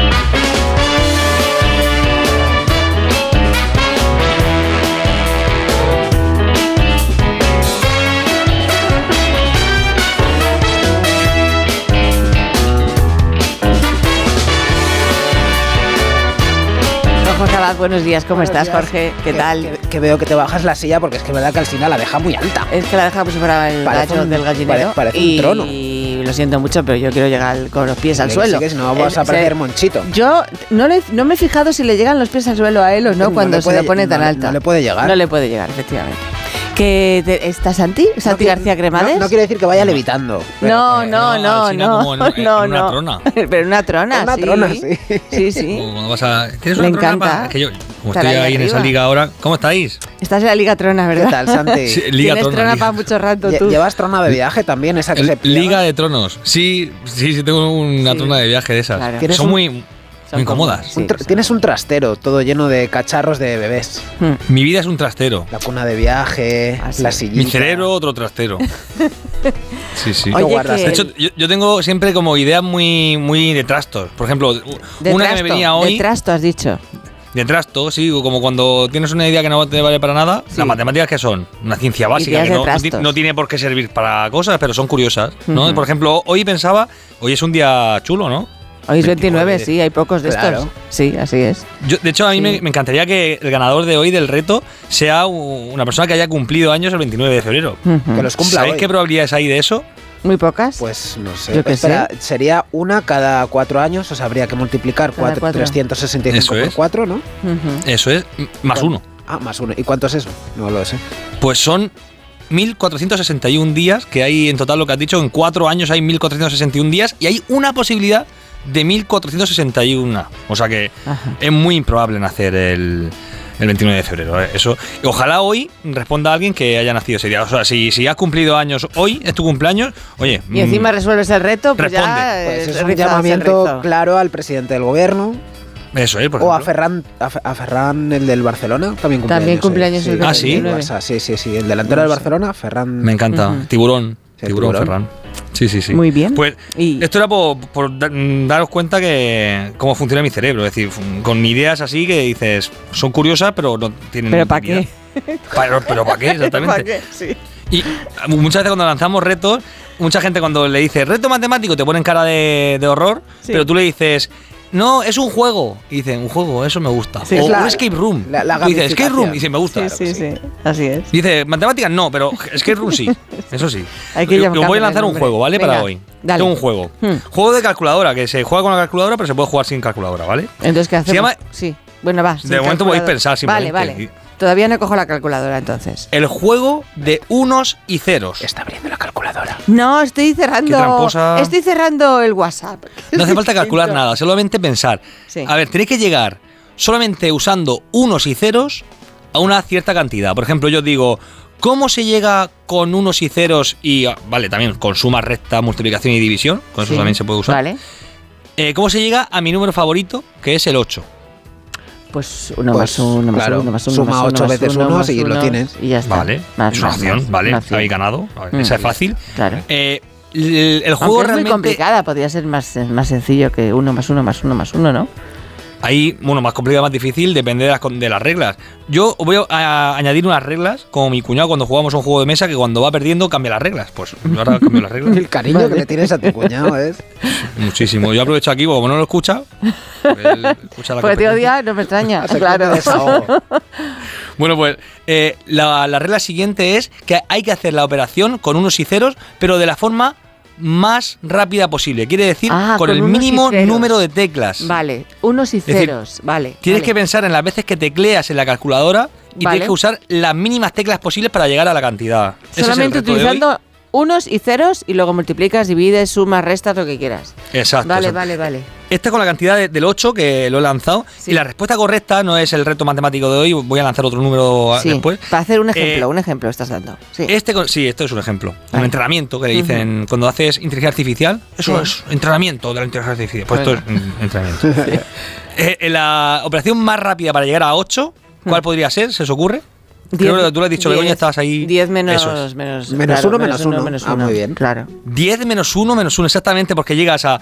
Abad, buenos días, ¿cómo estás, Jorge? ¿Qué tal? Que, que veo que te bajas la silla porque es que que al final la deja muy alta. Es que la deja fuera el Parece gallo un- del gallinero. pare- parece un y, trono. Y lo siento mucho, pero yo quiero llegar con los pies al suelo. sí, que si no vas Eh, a parecer se- monchito. Yo no, le- no me he fijado si le llegan los pies al suelo a él o no, No cuando se puede- lo pone tan no alta. no le puede llegar. No le puede llegar, efectivamente. ¿Que te- ¿Está Santi? ¿Santi García Cremades? No, no quiere decir que vaya levitando. No, no, no, no, como en- en no, una no. trona. Pero en una trona, Una sí. trona, sí. Sí, sí. Cuando vas a- ¿Tienes una trona encanta. para- que yo, como Estar estoy ahí ahí en esa liga ahora, ¿cómo estáis? Estás en la Liga Trona, ¿verdad? ¿Qué tal, Santi? Sí, Liga Tienes Trona, trona Liga. para mucho rato tú. ¿Llevas trona de viaje también? Esa que El- se Liga de Tronos. Sí, sí, sí, tengo una Sí. trona de viaje de esas. Claro. ¿Tienes Son un- muy, muy incómodas. Un tra- Tienes un trastero todo lleno de cacharros de bebés. Mi vida es un trastero. La cuna de viaje, Ah, la sillita. Mi cerebro, otro trastero. Sí, sí. Oye, guardas? que De hecho, yo, yo tengo siempre como ideas muy, muy de trastos. Por ejemplo, de una trasto, que me venía hoy. De trasto, has dicho. De trasto, sí, como cuando tienes una idea que no te vale para nada. Las matemáticas que son una ciencia básica Ideas que no, tiene por qué servir para cosas, pero son curiosas. Por ejemplo, hoy pensaba, hoy es un día chulo, ¿no? Hoy es 29, sí, hay pocos de Claro. estos. Sí, así es. Yo, de hecho, a mí me, me encantaría que el ganador de hoy del reto sea una persona que haya cumplido años el 29 de febrero. Ujú. Que los cumpla ¿Sabéis hoy. qué probabilidades hay de eso? Muy pocas. Pues no sé. Yo Espera, sería una cada cuatro años, o sea, habría que multiplicar cuatro- cuatro. 365 Eso por es. 4, ¿no? Eso es, más uno. Ah, más uno. ¿Y cuánto es eso? No lo sé. Pues son 1461 días, que hay en total lo que has dicho, en cuatro años hay 1461 días y hay una posibilidad de 1461. O sea que Ajá. es muy improbable nacer el, el 29 de febrero. ¿eh? Eso. Ojalá hoy responda alguien que haya nacido ese día. O sea, si, si has cumplido años hoy, es tu cumpleaños, oye. Y encima mm, resuelves el reto, pues responde. ya Pues es un llamamiento claro al presidente del gobierno. eso es, por O a. Ferran, a, Fe- a Ferran, el del Barcelona, también cumpleaños. También cumpleaños el Ah, ¿sí? Barça, sí, sí, sí. El delantero del Barcelona, Ferran. Me encanta. Sí, tiburón, tiburón. Ferran. Sí, sí, sí. Muy bien. Pues Y- esto era por, por da- daros cuenta que cómo funciona mi cerebro. Es decir, con ideas así que dices, son curiosas, pero no tienen. ¿Pero para qué? Pero, pero ¿para qué? Exactamente. ¿Para qué? Sí. Y muchas veces cuando lanzamos retos, mucha gente cuando le dice reto matemático te ponen cara de, de horror, Sí. pero tú le dices, no, es un juego. Y dicen, un juego, eso me gusta. Sí, o es la- un escape room. la- la Tú dices, escape room. Y dice, me gusta. Sí, sí, sí. Así es. Dice, matemáticas no, pero escape room sí. Eso sí. Hay que Yo- Os voy a lanzar un juego, ¿vale? Venga, Para hoy. dale. Tengo un juego. Hmm. Juego de calculadora, que se juega con la calculadora, pero se puede jugar sin calculadora, ¿vale? Entonces, ¿qué hacemos? Se llama- Sí. Bueno, va. De momento podéis pensar simplemente. Vale, vale. Todavía no cojo la calculadora entonces. El juego de unos y ceros. Está abriendo la calculadora. No, estoy cerrando. Qué tramposa. Estoy cerrando el WhatsApp. No hace falta calcular nada, solamente pensar. Sí. A ver, tenéis que llegar solamente usando unos y ceros a una cierta cantidad. Por ejemplo, yo digo, ¿cómo se llega con unos y ceros y, ah, vale, también con suma recta, multiplicación y división? Con eso Sí. también se puede usar. Vale. Eh, ¿Cómo se llega a mi número favorito, que es el 8? Pues uno Pues, más uno, más claro, uno, más uno. suma más uno, ocho más veces uno, uno más y lo tienes. Y ya está. Vale, Más, es una más, opción, más, vale, habéis ganado. Ver, Mm. Esa es fácil. Claro. Eh, el, el juego Aunque es muy realmente. complicada, podría ser más, más sencillo que uno más uno más uno más uno, ¿no? Ahí, bueno, más complicado, más difícil, depende de las, con- de las reglas. Yo voy a, añadir unas reglas, como mi cuñado cuando jugamos un juego de mesa, que cuando va perdiendo cambia las reglas. Pues yo ahora cambio las reglas. El cariño que le tienes a tu cuñado es. Muchísimo. Yo aprovecho aquí, como no lo escucha, pues él escucha la Porque te odia, no me extraña. Claro. Bueno, pues eh, la, la regla siguiente es que hay que hacer la operación con unos y ceros, pero de la forma más rápida posible. Quiere decir, Ah, con, con el mínimo número de teclas. Vale, unos y decir, ceros, vale. Tienes vale. que pensar en las veces que tecleas en la calculadora y Vale. tienes que usar las mínimas teclas posibles para llegar a la cantidad. Solamente utilizando unos y ceros y luego multiplicas, divides, sumas, restas, lo que quieras. Exacto. Vale, exacto. vale, vale. Este con la cantidad de- del 8 que lo he lanzado. Y la respuesta correcta no es el reto matemático de hoy. Voy a lanzar otro número a- Sí, después. para hacer un ejemplo, Eh, un ejemplo estás dando. Sí. Este, con- sí, esto es un ejemplo. Un entrenamiento que le dicen cuando haces inteligencia artificial. Eso Sí. es entrenamiento de la inteligencia artificial. Pues esto es mm, entrenamiento. Eh, eh, la operación más rápida para llegar a 8, ¿cuál podría ser? ¿Se os ocurre? Creo que tú lo has dicho, Diez- Begoña, estabas ahí. 10 menos, es. menos, Menos claro, uno, menos uno. menos Ah, muy bien. Claro. 10 menos 1 menos 1, exactamente, porque llegas a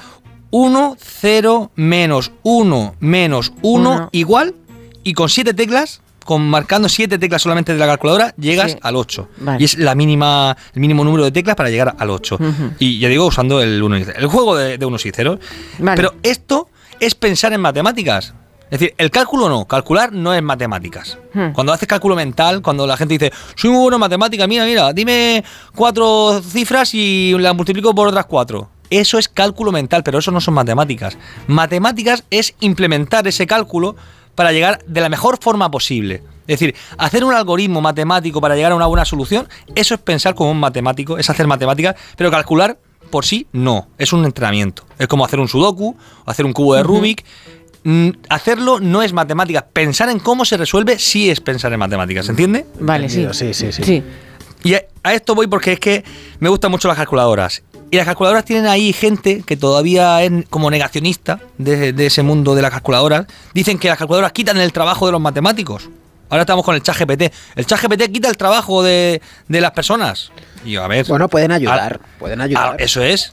1, 0, menos 1, menos 1, Uno. igual, y con 7 teclas, con marcando 7 teclas solamente de la calculadora, llegas Sí. al 8. Vale. Y es la mínima, el mínimo número de teclas para llegar al 8. Ujú. Y ya digo, usando el 1 y 0. El juego de, de unos y ceros. Vale. Pero esto es pensar en matemáticas. Es decir, el cálculo no, calcular no es matemáticas. Hmm. Cuando haces cálculo mental, cuando la gente dice, soy muy bueno en matemáticas, mira, mira, dime cuatro cifras y las multiplico por otras cuatro. Eso es cálculo mental, pero eso no son matemáticas. Matemáticas es implementar ese cálculo para llegar de la mejor forma posible. Es decir, hacer un algoritmo matemático para llegar a una buena solución, eso es pensar como un matemático, es hacer matemáticas, pero calcular por sí no, es un entrenamiento. Es como hacer un sudoku, o hacer un cubo de. Rubik. Mm, Hacerlo no es matemáticas, pensar en cómo se resuelve sí es pensar en matemáticas, ¿se entiende? Vale, sí. Sí, sí, sí. Sí. Y a esto voy porque es que me gustan mucho las calculadoras. Y las calculadoras tienen ahí gente que todavía es como negacionista de, de ese mundo de las calculadoras. Dicen que las calculadoras quitan el trabajo de los matemáticos. Ahora estamos con el chat GPT. El chat GPT quita el trabajo de, de las personas. Y a ver. Bueno, pueden ayudar. pueden ayudar. eso es.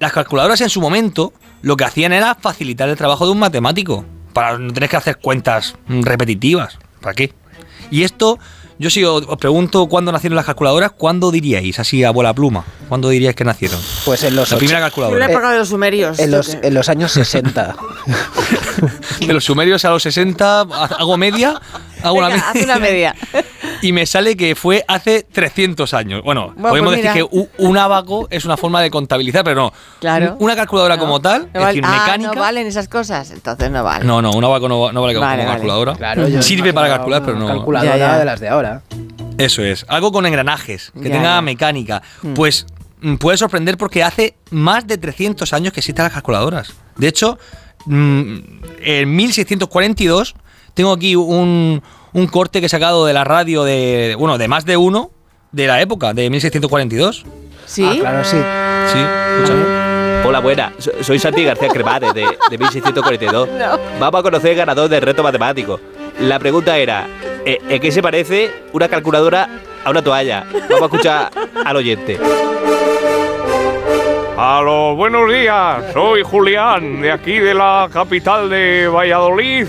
Las calculadoras en su momento lo que hacían era facilitar el trabajo de un matemático. Para no tener que hacer cuentas repetitivas. ¿Para qué? Y esto, yo si os, pregunto cuándo nacieron las calculadoras, ¿cuándo diríais? Así a bola pluma. ¿Cuándo diríais que nacieron? Pues en los La primera En la calculadora. época de los sumerios. En los, en los años 60. De los sumerios a los 60, hago media. Hago una Venga, haz una media. Y me sale que fue hace 300 años. Bueno, Bueno, podemos pues decir que un abaco es una forma de contabilizar, pero no. Claro. Una calculadora como tal, No es vale- decir, ah, mecánica. no valen esas cosas, entonces no vale. No, no, un abaco no, no vale como Vale, vale. calculadora. Claro, yo Sirve para calcular, una pero no. Calculadora Ya, ya. de las de ahora. Eso es. Algo con engranajes, que Ya, tenga ya. mecánica. Mm. Pues mm, puede sorprender porque hace más de 300 años que existen las calculadoras. De hecho, mm, en 1642 tengo aquí un, un corte que he sacado de la radio de, bueno, de más de uno de la época, de 1642. ¿Sí? Ah, claro, sí. Sí, escúchame. Hola, buena. So- Soy Santi García Cremades, de, de 1642. Vamos a conocer el ganador del reto matemático. La pregunta era, eh, ¿en qué se parece una calculadora a una toalla? Vamos a escuchar al oyente. A los buenos días, soy Julián, de aquí de la capital de Valladolid.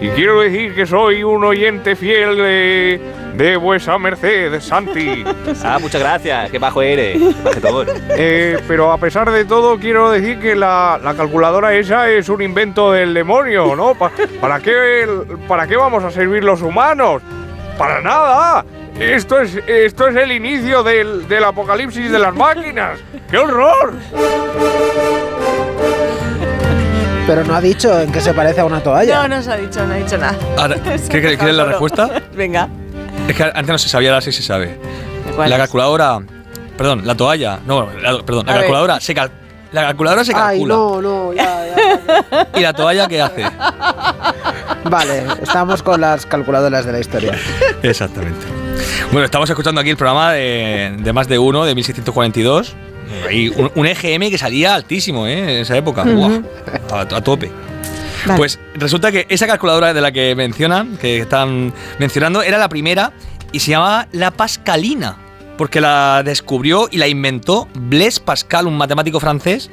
Y quiero decir que soy un oyente fiel de, de vuesa merced, Santi. Ah, muchas gracias, qué bajo eres. majetón. Eh, pero a pesar de todo, quiero decir que la, la calculadora esa es un invento del demonio, ¿no? Pa- ¿para, qué, ¿Para qué vamos a servir los humanos? ¡Para nada! Esto es, esto es el inicio del, del apocalipsis de las máquinas. ¡Qué horror! Pero no ha dicho en qué se parece a una toalla. No, no se ha dicho, no ha dicho nada. Ahora, Se ¿qué- ha qué- ¿Quieres la respuesta? Venga. Es que antes no se sabía, ahora sí se sabe. ¿Cuál La es? calculadora. Perdón, la toalla. No, la- perdón, la ver. calculadora se cal- La calculadora se Ay, calcula. no, no, ya, ya. ¿Y la toalla qué hace? Vale, estamos con las calculadoras de la historia. Exactamente. Bueno, estamos escuchando aquí el programa de, de más de uno, de 1642. Hay un, un EGM que salía altísimo, ¿eh? En esa época. A, a tope. Vale. Pues resulta que esa calculadora de la que mencionan, que están mencionando, era la primera y se llamaba la Pascalina. Porque la descubrió y la inventó Blaise Pascal, un matemático francés,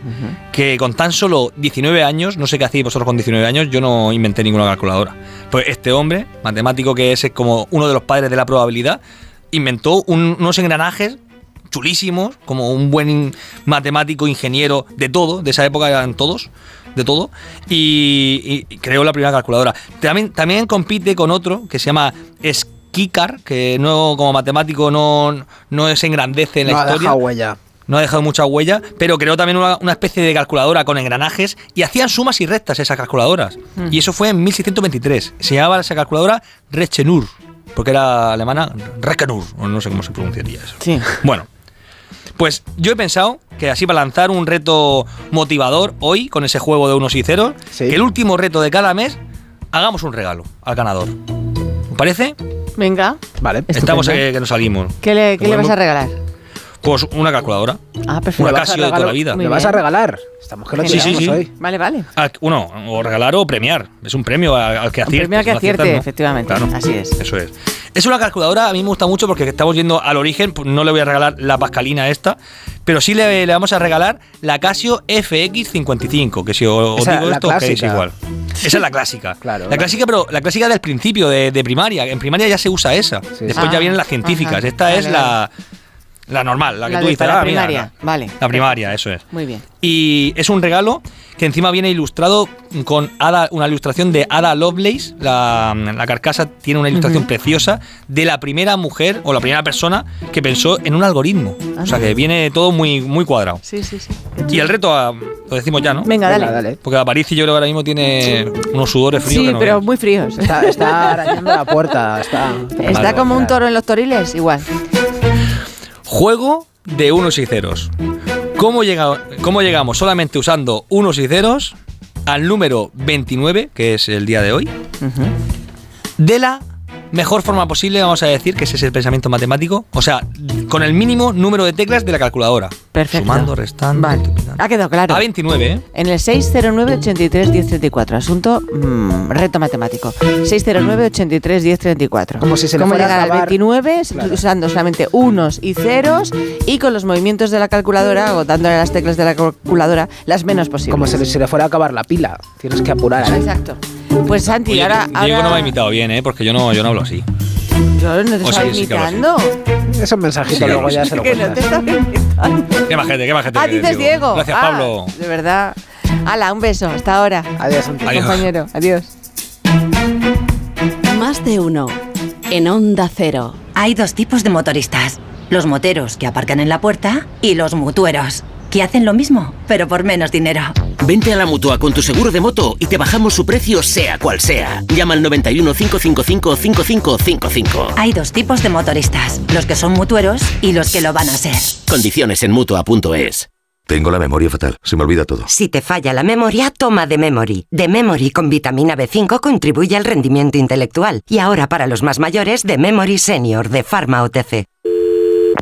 que con tan solo 19 años, no sé qué hacéis vosotros con 19 años, yo no inventé ninguna calculadora. Pues este hombre, matemático que es como uno de los padres de la probabilidad, inventó un- unos engranajes chulísimos, como un buen matemático, ingeniero, de todo, de esa época eran todos, de todo, y, y creó la primera calculadora. También, también compite con otro que se llama Skikar, que no como matemático no, no se engrandece en la No ha historia. dejado huella. No ha dejado mucha huella, pero creó también una, una especie de calculadora con engranajes y hacían sumas y rectas esas calculadoras. Mm. Y eso fue en 1623. Se llamaba esa calculadora Rechenur, porque era alemana Rechenur, o no sé cómo se pronunciaría eso. Sí. Bueno, Pues yo he pensado que así para lanzar un reto motivador hoy con ese juego de unos y ceros, que el último reto de cada mes hagamos un regalo al ganador. ¿Os parece? Venga. Vale. Estamos eh, que nos salimos. ¿Qué le, qué le vas a regalar? Pues una calculadora. Ah, perfecto. Una ¿Le vas a Casio de toda la vida. ¿Le vas a regalar? Estamos que lo Sí, sí, sí. hoy. Vale, vale. Ah, uno, o regalar o premiar. Es un premio al, al que Un acierte. premio al que acierte, no. efectivamente. Claro. Así es. Eso es. Es una calculadora, a mí me gusta mucho porque estamos yendo al origen. pues no le voy a regalar la pascalina esta, pero sí le, le vamos a regalar la Casio FX55, que si os, Esa, digo la esto, os quedáis clásica. igual. Esa es la clásica. Claro. La clásica, pero la clásica del principio, de, de primaria. En primaria ya se usa esa. Después Ah, ya vienen las científicas. ajá. Esta Vale, es vale. La, la normal, la que La tú dices. la "Ah, mira, primaria. la- Vale. La primaria, eso es. Muy bien. Y es un regalo que encima viene ilustrado con Ada, una ilustración de Ada Lovelace. La, la carcasa tiene una ilustración Ujú. preciosa de la primera mujer o la primera persona que pensó en un algoritmo. O sea que viene todo muy, muy cuadrado. Sí, sí, sí. Y el reto, ah, lo decimos ya, ¿no? Venga, dale. Venga, dale. Porque Aparici yo creo que ahora mismo tiene unos sudores fríos. Sí, que no pero veas. muy fríos. Está, está arañando la puerta. Está, Está como un toro en los toriles, igual. Juego de unos y ceros. ¿Cómo, llega- ¿Cómo llegamos solamente usando unos y ceros al número 29, que es el día de hoy? de la mejor forma posible, vamos a decir que ese es el pensamiento matemático, o sea, con el mínimo número de teclas de la calculadora. Perfecto. Sumando, restando. Vale. Ha quedado claro. A 29, ¿eh? En el 609-83-1034. Asunto mm, reto matemático. 609-83-1034. Como si se le ¿Cómo fuera a llegar al acabar? 29 Claro. usando solamente unos y ceros y con los movimientos de la calculadora o dándole a las teclas de la calculadora las menos posibles. Como si si le fuera a acabar la pila. Tienes que apurar ahí. Exacto. Pues Santi, Oye, ahora, Diego no me ha imitado bien, ¿eh? Porque yo no, yo no hablo así. yo no te O sí imitando. Es un mensajito, Sí, luego ya se lo que no te imitando. Qué majete, qué majete. Ah, dices Diego. Gracias, Ah, Pablo. De verdad. Hala, un beso. Hasta ahora. Adiós, Santi. Adiós. Compañero. Adiós. Más de uno. En Onda Cero. Hay dos tipos de motoristas. Los moteros que aparcan en la puerta y los mutueros, que hacen lo mismo, pero por menos dinero. Vente a la mutua con tu seguro de moto y te bajamos su precio, sea cual sea. Llama al 91 555 5555. Hay dos tipos de motoristas, los que son mutueros y los que lo van a ser. Condiciones en mutua.es. Tengo la memoria fatal, se me olvida todo. Si te falla la memoria, toma The Memory. The Memory con vitamina B5 contribuye al rendimiento intelectual. Y ahora para los más mayores, The Memory Senior de Pharma OTC.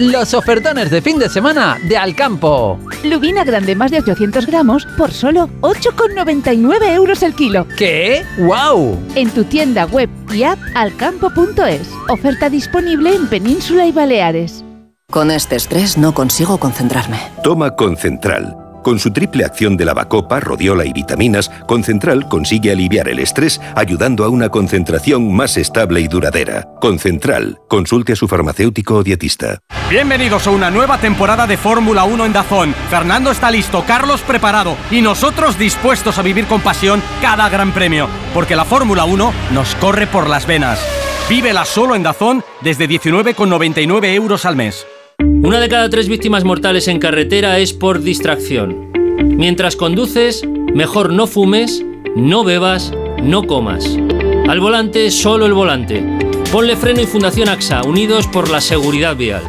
Los ofertones de fin de semana de Alcampo. Lubina grande más de 800 gramos por solo 8,99 euros el kilo. ¿Qué? ¡Wow! En tu tienda web y app alcampo.es. Oferta disponible en Península y Baleares. Con este estrés no consigo concentrarme. Toma Concentral. Con su triple acción de lavacopa, rodiola y vitaminas, Concentral consigue aliviar el estrés ayudando a una concentración más estable y duradera. Concentral. Consulte a su farmacéutico o dietista. Bienvenidos a una nueva temporada de Fórmula 1 en Dazón. Fernando está listo, Carlos preparado y nosotros dispuestos a vivir con pasión cada gran premio, porque la Fórmula 1 nos corre por las venas. Vívela solo en Dazón desde 19,99 euros al mes. Una de cada tres víctimas mortales en carretera es por distracción. Mientras conduces, mejor no fumes, no bebas, no comas. Al volante, solo el volante. Ponle freno y Fundación AXA, unidos por la seguridad vial.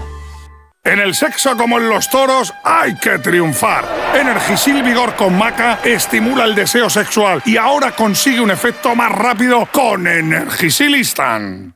En el sexo como en los toros hay que triunfar. Energisil Vigor con Maca estimula el deseo sexual y ahora consigue un efecto más rápido con Energisilistan.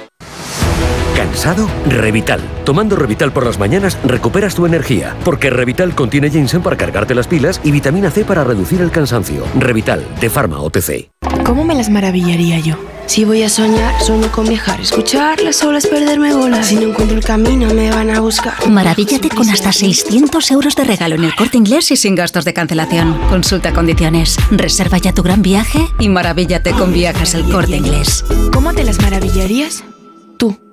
Cansado? Revital. Tomando Revital por las mañanas recuperas tu energía, porque Revital contiene ginseng para cargarte las pilas y vitamina C para reducir el cansancio. Revital, de Pharma OTC. ¿Cómo me las maravillaría yo? Si voy a soñar, sueño con viajar. Escuchar las olas, perderme bolas. Si no encuentro el camino, me van a buscar. Maravíllate con hasta 600 euros de regalo en el corte inglés y sin gastos de cancelación. Consulta condiciones. Reserva ya tu gran viaje y maravíllate con viajes el corte inglés. ¿Cómo te las maravillarías?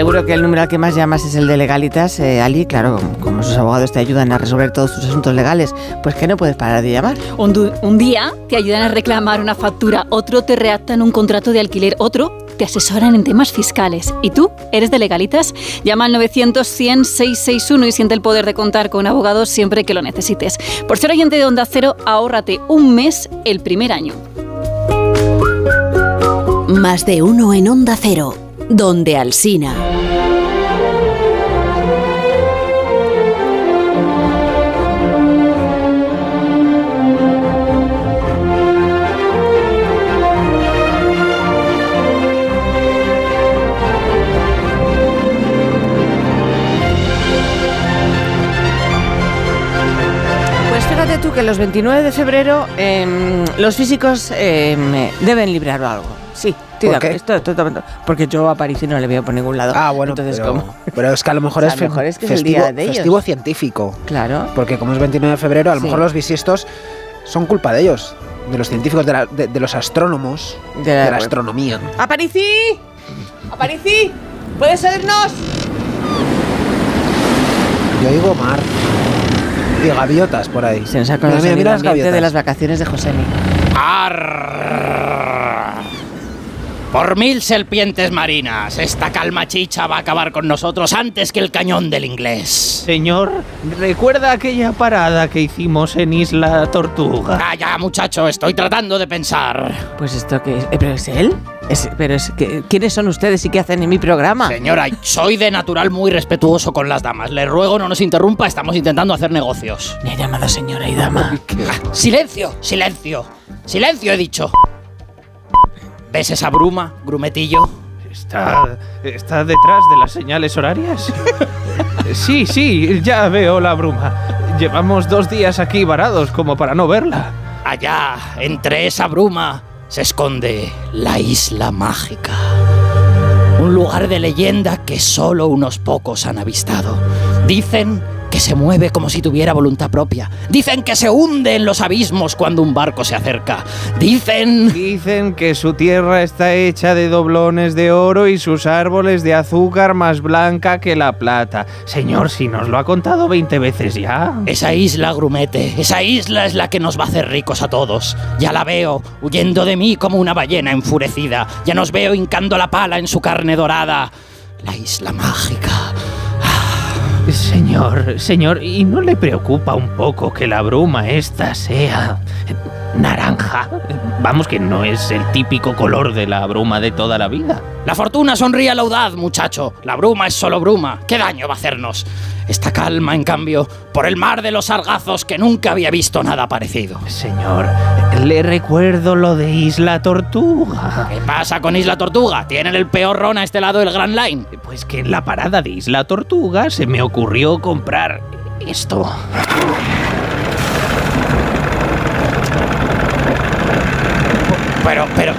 Seguro que el número al que más llamas es el de legalitas, eh, Ali. Claro, como sus abogados te ayudan a resolver todos tus asuntos legales, pues que no puedes parar de llamar. Un, día te ayudan a reclamar una factura, otro te redactan un contrato de alquiler, otro te asesoran en temas fiscales. ¿Y tú? ¿Eres de legalitas? Llama al 900-100-661 y siente el poder de contar con abogados siempre que lo necesites. Por ser oyente de Onda Cero, ahórrate un mes el primer año. Más de uno en Onda Cero, donde Alsina. Que los 29 de febrero em, los físicos em, deben librar algo. Sí, estoy ¿Por qué? acuerdo, estoy totalmente- porque yo a París no le veo por ningún lado. Ah, bueno, Entonces, pero, ¿cómo? pero es que a lo mejor O sea, es, a lo fe- mejor es que es el festivo, día de ellos. festivo científico. Claro. Porque como es 29 de febrero, a lo Sí. mejor los bisiestos son culpa de ellos, de los científicos, de, la- de- de los astrónomos, De de la- astronomía. ¡Aparici! ¡Aparici! ¿Puedes oírnos? Yo oigo mar y gaviotas por ahí. Se nos ha Mira, conocido el ambiente de gaviotas. las vacaciones de Josemi. Por mil serpientes marinas, esta calma chicha va a acabar con nosotros antes que el cañón del inglés. Señor, ¿recuerda aquella parada que hicimos en Isla Tortuga? Calla, muchacho, estoy tratando de pensar. Pues esto que... ¿Pero es él? Es- pero es que, ¿Quiénes son ustedes y qué hacen en mi programa? Señora, soy de natural muy respetuoso con las damas. Le ruego no nos interrumpa, estamos intentando hacer negocios. Me ha llamado señora y dama. Silencio, silencio. Silencio, he dicho. ¿Ves esa bruma, grumetillo? ¿Está, ¿Está detrás de las señales horarias? sí, sí, ya veo la bruma. Llevamos dos días aquí varados como para no verla. Allá, entre esa bruma, se esconde la isla mágica. Un lugar de leyenda que solo unos pocos han avistado. Dicen que se mueve como si tuviera voluntad propia. Dicen que se hunde en los abismos cuando un barco se acerca. Dicen... Dicen que su tierra está hecha de doblones de oro y sus árboles de azúcar más blanca que la plata. Señor, si nos lo ha contado 20 veces ya. Esa isla, Grumete, esa isla es la que nos va a hacer ricos a todos. Ya la veo, huyendo de mí como una ballena enfurecida. Ya nos veo hincando la pala en su carne dorada. La isla mágica. Señor, señor, ¿y no le preocupa un poco que la bruma esta sea naranja? Vamos, que no es el típico color de la bruma de toda la vida. La fortuna sonríe a la audaz, muchacho. La bruma es solo bruma. ¿Qué daño va a hacernos? Esta calma, en cambio, por el mar de los sargazos que nunca había visto nada parecido. Señor, le recuerdo lo de Isla Tortuga. ¿Qué pasa con Isla Tortuga? ¿Tienen el peor ron a este lado del Grand Line? Pues que en la parada de Isla Tortuga se me ocurrió comprar esto. Pero, pero,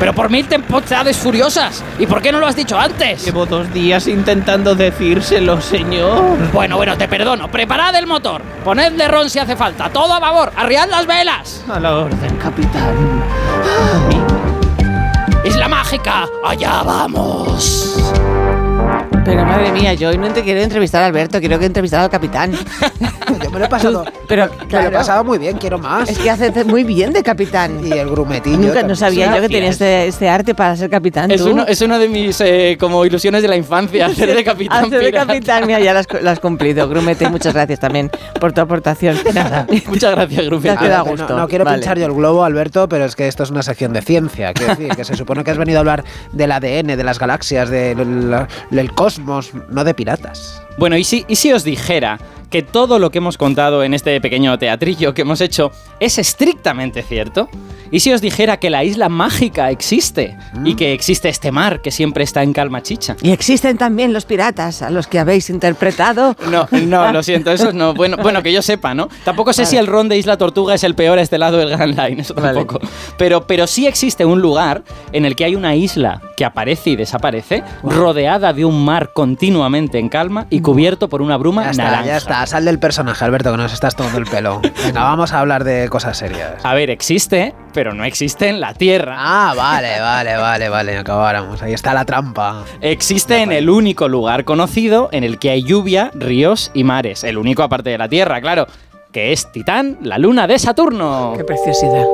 pero por mil tempestades furiosas. ¿Y por qué no lo has dicho antes? Llevo dos días intentando decírselo, señor. Bueno, bueno, te perdono. Preparad el motor. Ponedle ron si hace falta. Todo a favor. Arriad las velas. A la orden, capitán. Isla mágica. Allá vamos. Pero madre mía, yo hoy no te quiero entrevistar a Alberto, quiero que entrevistar al capitán. me lo he pasado. Pero, Me lo claro. he pasado muy bien, quiero más. Es que hace muy bien de capitán. Y el grumetillo. Nunca no sabía yo que tenías este, este arte para ser capitán. Es uno, es una de mis eh, como ilusiones de la infancia, hacer de capitán Hacer de pirata. capitán, mira, ya lo has, lo has cumplido. Grumete, muchas gracias también por tu aportación. Nada. Muchas gracias, Te Grumete. has quedado a No, gusto. No, quiero Vale. pinchar yo el globo, Alberto, pero es que esto es una sección de ciencia. Quiero decir, que se supone que has venido a hablar del ADN, de las galaxias, del, del cosmos, no de piratas. Bueno, ¿y si, ¿y si os dijera que todo lo que hemos contado en este pequeño teatrillo que hemos hecho es estrictamente cierto? ¿Y si os dijera que la isla mágica existe y que existe este mar que siempre está en calma chicha? Y existen también los piratas a los que habéis interpretado. No, no, lo siento, esos no. Bueno, bueno que yo sepa, ¿no? Tampoco sé si el ron de Isla Tortuga es el peor a este lado del Grand Line, eso Vale. tampoco. Pero, pero sí existe un lugar en el que hay una isla que aparece y desaparece, rodeada de un mar continuamente en calma y cubierto por una bruma Ya está, naranja. ya está. Sal del personaje, Alberto, que nos estás tomando el pelo. Venga, vamos a hablar de cosas serias. A ver, existe, pero no existe en la Tierra. Ah, vale, vale, vale, vale. Acabáramos. Ahí está la trampa. Existe en el único lugar conocido en el que hay lluvia, ríos y mares. El único aparte de la Tierra, claro. Que es Titán, la luna de Saturno. Qué preciosidad.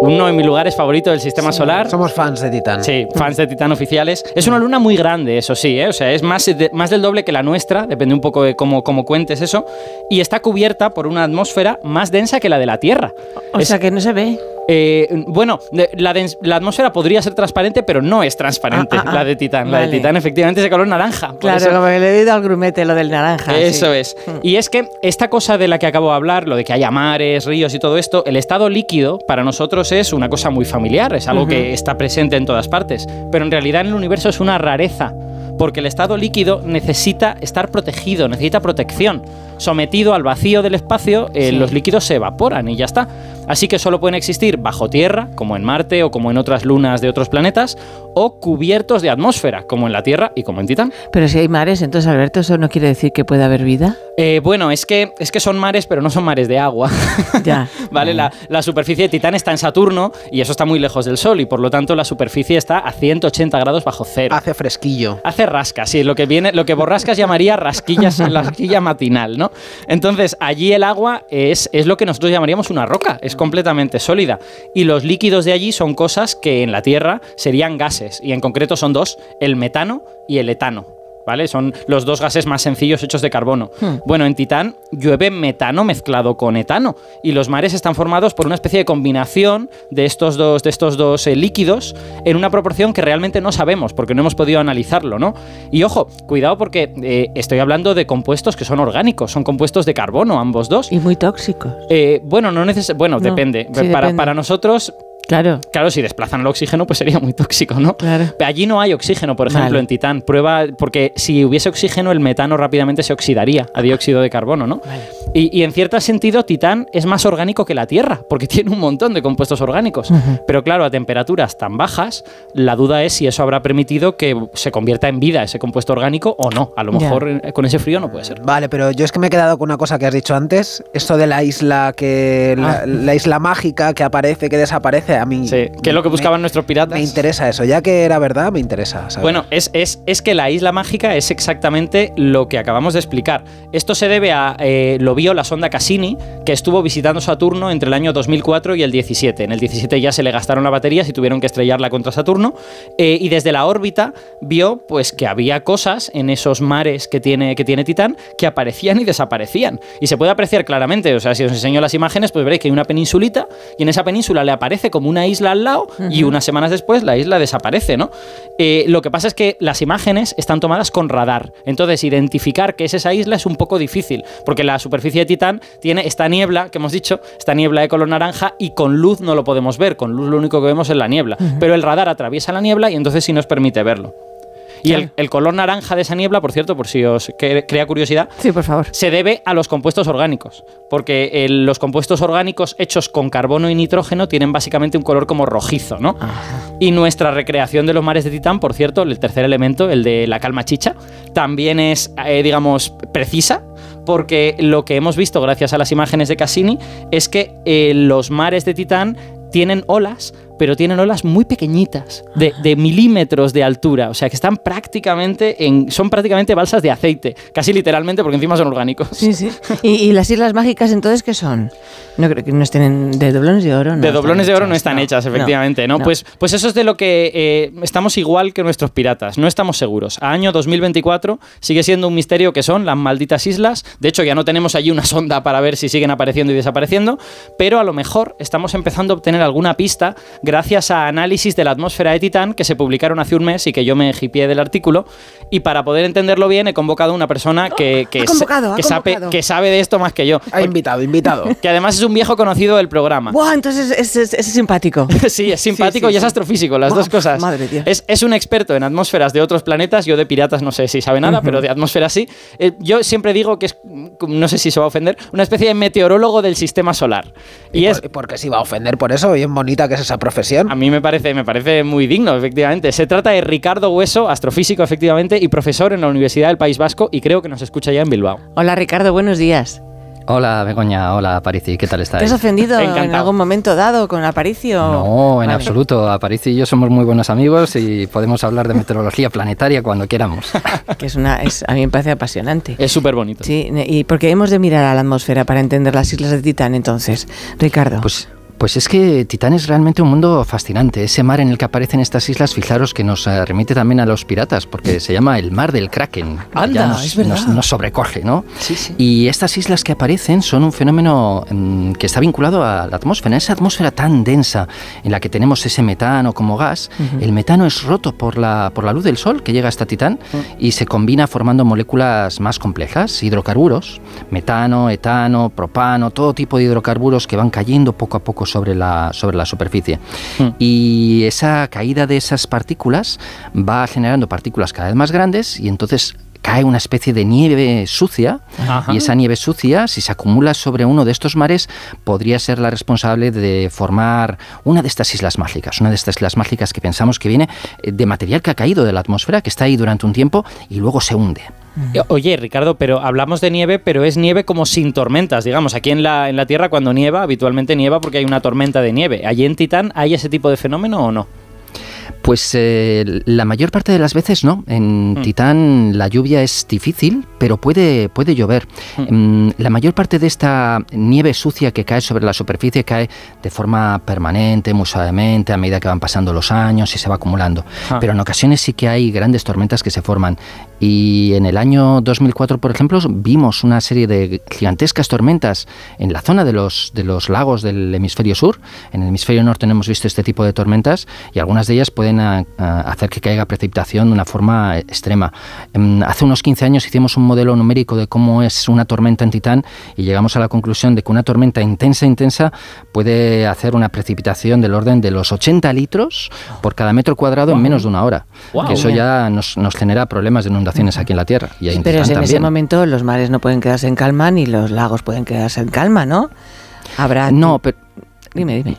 Uno de mis lugares favoritos del sistema solar. Somos fans de Titán. Sí, fans de Titán oficiales. Es una luna muy grande, eso sí, ¿eh? o sea, es más, de- más del doble que la nuestra, depende un poco de cómo, cómo cuentes eso, y está cubierta por una atmósfera más densa que la de la Tierra. O Es- sea que no se ve. eh, bueno, la, atmósfera podría ser transparente, pero no es transparente Ah, ah, ah. la de Titán. La de. Titán efectivamente es de color naranja. Claro, eso- como le he al grumete lo del naranja. eso sí. es. Y es que esta cosa de la que acabo de hablar, lo de que haya mares, ríos y todo esto, el estado líquido para nosotros es una cosa muy familiar, es algo que está presente en todas partes. Pero en realidad en el universo es una rareza, porque el estado líquido necesita estar protegido, necesita protección. Sometido al vacío del espacio, eh, Sí. los líquidos se evaporan y ya está. Así que solo pueden existir bajo tierra, como en Marte o como en otras lunas de otros planetas, o cubiertos de atmósfera, como en la Tierra y como en Titán. Pero si hay mares, entonces Alberto, ¿eso no quiere decir que pueda haber vida? Eh, bueno, es que, es que son mares, pero no son mares de agua. Ya. ¿Vale? La, la superficie de Titán está en Saturno y eso está muy lejos del Sol y por lo tanto la superficie está a 180 grados bajo cero. Hace fresquillo. Hace rasca, sí, lo que viene, lo que Borrascas llamaría rasquillas, rasquilla matinal, ¿no? Entonces, allí el agua es, es lo que nosotros llamaríamos una roca, es completamente sólida. Y los líquidos de allí son cosas que en la Tierra serían gases, y en concreto son dos, el metano y el etano. ¿Vale? Son los dos gases más sencillos hechos de carbono. Hmm. Bueno, en Titán llueve metano mezclado con etano y los mares están formados por una especie de combinación de estos dos, de estos dos eh, líquidos en una proporción que realmente no sabemos porque no hemos podido analizarlo, ¿no? Y ojo, cuidado porque eh, estoy hablando de compuestos que son orgánicos, son compuestos de carbono ambos dos. Y muy tóxicos. Eh, bueno, no neces bueno, No, depende. sí, para, depende. para nosotros Claro. Claro, si desplazan el oxígeno, pues sería muy tóxico, ¿no? Claro. Allí no hay oxígeno, por ejemplo, Vale. en Titán. Prueba, porque si hubiese oxígeno, el metano rápidamente se oxidaría a dióxido de carbono, ¿no? Y, y en cierto sentido, Titán es más orgánico que la Tierra, porque tiene un montón de compuestos orgánicos. Pero claro, a temperaturas tan bajas, la duda es si eso habrá permitido que se convierta en vida ese compuesto orgánico o no. A lo mejor eh, con ese frío no puede ser. Vale, pero yo es que me he quedado con una cosa que has dicho antes, esto de la isla que la, Ah. la isla mágica que aparece, que desaparece, a mí Sí, que es lo que buscaban nuestros piratas. me interesa eso, ya que era verdad, me interesa. saber. Bueno, es, es- es que la isla mágica es exactamente lo que acabamos de explicar. Esto se debe a, eh, lo vio la sonda Cassini, que estuvo visitando Saturno entre el año 2004 y el 17. En el 17 ya se le gastaron las baterías y tuvieron que estrellarla contra Saturno. eh, y desde la órbita vio pues, que había cosas en esos mares que tiene, que tiene Titán que aparecían y desaparecían. Y se puede apreciar claramente, o sea, si os enseño las imágenes, pues veréis que hay una peninsulita y en esa península le aparece como una isla al lado y unas semanas después la isla desaparece, ¿no? Eh, lo que pasa es que las imágenes están tomadas con radar. Entonces, identificar que es esa isla es un poco difícil, porque la superficie de Titán tiene esta niebla que hemos dicho, esta niebla de color naranja, y con luz no lo podemos ver. Con luz lo único que vemos es la niebla. Pero el radar atraviesa la niebla y entonces sí nos permite verlo. Y el, el color naranja de esa niebla, por cierto, por si os cre- crea curiosidad, Sí, por favor. se debe a los compuestos orgánicos, porque eh, los compuestos orgánicos hechos con carbono y nitrógeno tienen básicamente un color como rojizo, ¿no? Y nuestra recreación de los mares de Titán, por cierto, el tercer elemento, el de la calma chicha, también es, eh, digamos, precisa, porque lo que hemos visto gracias a las imágenes de Cassini es que eh, los mares de Titán tienen olas pero tienen olas muy pequeñitas, de, de milímetros de altura, o sea que están prácticamente en, son prácticamente balsas de aceite, casi literalmente porque encima son orgánicos. Sí, sí. ¿Y, y las Islas Mágicas entonces qué son? No creo que no estén de doblones de oro. No de doblones de oro no están hechas, efectivamente, ¿no? no. Pues, pues eso es de lo que eh, estamos igual que nuestros piratas, no estamos seguros. A año 2024 sigue siendo un misterio que son las malditas islas. De hecho, ya no tenemos allí una sonda para ver si siguen apareciendo y desapareciendo, pero a lo mejor estamos empezando a obtener alguna pista gracias a análisis de la atmósfera de Titán que se publicaron hace un mes y que yo me hipié del artículo. Y para poder entenderlo bien, he convocado a una persona que, que, ha convocado, ha que sabe, que sabe de esto más que yo. Ha invitado, invitado. Que además es un viejo conocido del programa. Buah, entonces es, es- es simpático. Sí, es simpático Sí, sí, y es sí. astrofísico, las Buah, dos cosas. madre Dios. Es, es un experto en atmósferas de otros planetas, yo de piratas no sé si sabe nada, Ujú. pero de atmósferas sí. Eh, yo siempre digo que es, mm, no sé si se va a ofender, una especie de meteorólogo del sistema solar. Y, es... ¿Por, por qué se iba a ofender por eso? Bien bonita que es esa profesión. A mí me parece, me parece muy digno, efectivamente. Se trata de Ricardo Hueso, astrofísico, efectivamente, y profesor en la Universidad del País Vasco, y creo que nos escucha ya en Bilbao. Hola Ricardo, buenos días. Hola Begoña, hola Aparici, ¿qué tal ¿Te estáis? has ofendido en algún momento dado con Aparicio? No, en Vale. absoluto. Aparici y yo somos muy buenos amigos y podemos hablar de meteorología planetaria cuando queramos. Que es una, es, a mí me parece apasionante. Es súper bonito. Sí, y porque hemos de mirar a la atmósfera para entender las islas de Titán, entonces, Ricardo. Pues, pues es que Titán es realmente un mundo fascinante. Ese mar en el que aparecen estas islas, fijaros que nos eh, remite también a los piratas, porque se llama el mar del Kraken. Anda, nos, es verdad. Nos, nos sobrecoge, ¿no? Sí, sí. Y estas islas que aparecen son un fenómeno mm, que está vinculado a la atmósfera. Esa atmósfera tan densa en la que tenemos ese metano como gas, el metano es roto por la, por la luz del sol que llega hasta Titán y se combina formando moléculas más complejas, hidrocarburos, metano, etano, propano, todo tipo de hidrocarburos que van cayendo poco a poco sobre la, sobre la superficie. Hmm. Y esa caída de esas partículas va generando partículas cada vez más grandes y entonces cae una especie de nieve sucia Ajá. y esa nieve sucia, si se acumula sobre uno de estos mares, podría ser la responsable de formar una de estas islas mágicas, una de estas islas mágicas que pensamos que viene eh, de material que ha caído de la atmósfera, que está ahí durante un tiempo y luego se hunde. Eh, Oye, Ricardo, pero hablamos de nieve, pero es nieve como sin tormentas, digamos. Aquí en la, en la Tierra cuando nieva, habitualmente nieva porque hay una tormenta de nieve. ¿Allí en Titán hay ese tipo de fenómeno o no? Pues eh, la mayor parte de las veces no. En Mm. Titán la lluvia es difícil, pero puede, puede llover. Mm, la mayor parte de esta nieve sucia que cae sobre la superficie cae de forma permanente, muy suavemente, a medida que van pasando los años y se va acumulando. Ah. Pero en ocasiones sí que hay grandes tormentas que se forman. Y en el año 2004, por ejemplo, vimos una serie de gigantescas tormentas en la zona de los, de los lagos del hemisferio sur. En el hemisferio norte no hemos visto este tipo de tormentas y algunas de ellas pueden ah, ah, hacer que caiga precipitación de una forma extrema. Em, hace unos 15 años hicimos un modelo numérico de cómo es una tormenta en Titán y llegamos a la conclusión de que una tormenta intensa, intensa, puede hacer una precipitación del orden de los 80 litros por cada metro cuadrado en menos de una hora. Guau. que eso ya nos, nos genera problemas de inundaciones aquí en la Tierra. Y en Pero Titán en ese momento los mares no pueden quedarse en calma ni los lagos pueden quedarse en calma, ¿no? Habrá. No, pero. Dime, dime.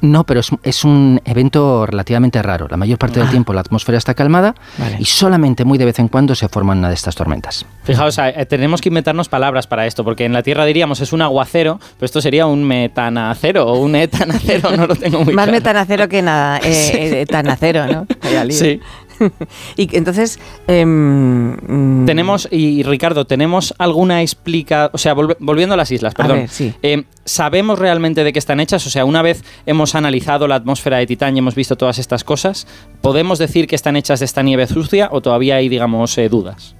No, pero es, es un evento relativamente raro. La mayor parte del Ah. tiempo la atmósfera está calmada Vale. y solamente muy de vez en cuando se forman una de estas tormentas. Fijaos, eh, tenemos que inventarnos palabras para esto, porque en la Tierra diríamos es un aguacero, pero esto sería un metanacero o un etanacero, no lo tengo muy Más claro. metanacero que nada, eh, eh, tanacero, ¿no? Sí. y entonces. em, mm, Tenemos, y Ricardo, ¿tenemos alguna explica, o sea, volviendo a las islas, perdón, ver, sí. eh, ¿sabemos realmente de qué están hechas? O sea, una vez hemos analizado la atmósfera de Titán y hemos visto todas estas cosas, ¿podemos decir que están hechas de esta nieve sucia o todavía hay, digamos, eh, dudas?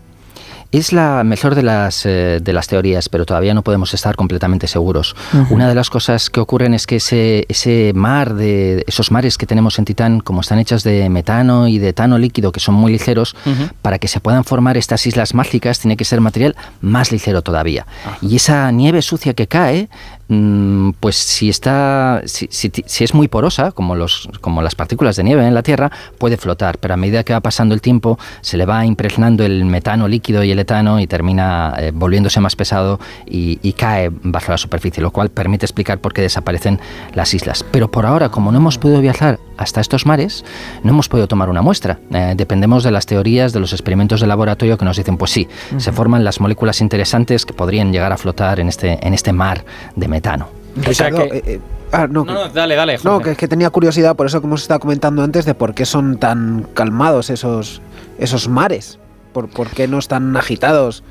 Es la mejor de las, eh, de las teorías, pero todavía no podemos estar completamente seguros. Una de las cosas que ocurren es que ese, ese mar, de esos mares que tenemos en Titán, como están hechas de metano y de etano líquido, que son muy ligeros, para que se puedan formar estas islas mágicas tiene que ser material más ligero todavía. Y esa nieve sucia que cae, pues si está, si es muy porosa, como, los, como las partículas de nieve en la Tierra, puede flotar, pero a medida que va pasando el tiempo se le va impregnando el metano líquido y el etano y termina eh, volviéndose más pesado y, y cae bajo la superficie, lo cual permite explicar por qué desaparecen las islas. Pero por ahora, como no hemos podido viajar hasta estos mares, no hemos podido tomar una muestra. Eh, dependemos de las teorías, de los experimentos de laboratorio que nos dicen, pues sí, se forman las moléculas interesantes que podrían llegar a flotar en este, en este mar de metano. Ricardo, que- eh, eh, ah, no, No, no, dale, dale, No, que es que tenía curiosidad por eso que hemos estado comentando antes de por qué son tan calmados esos, esos mares. Por, por qué no están agitados.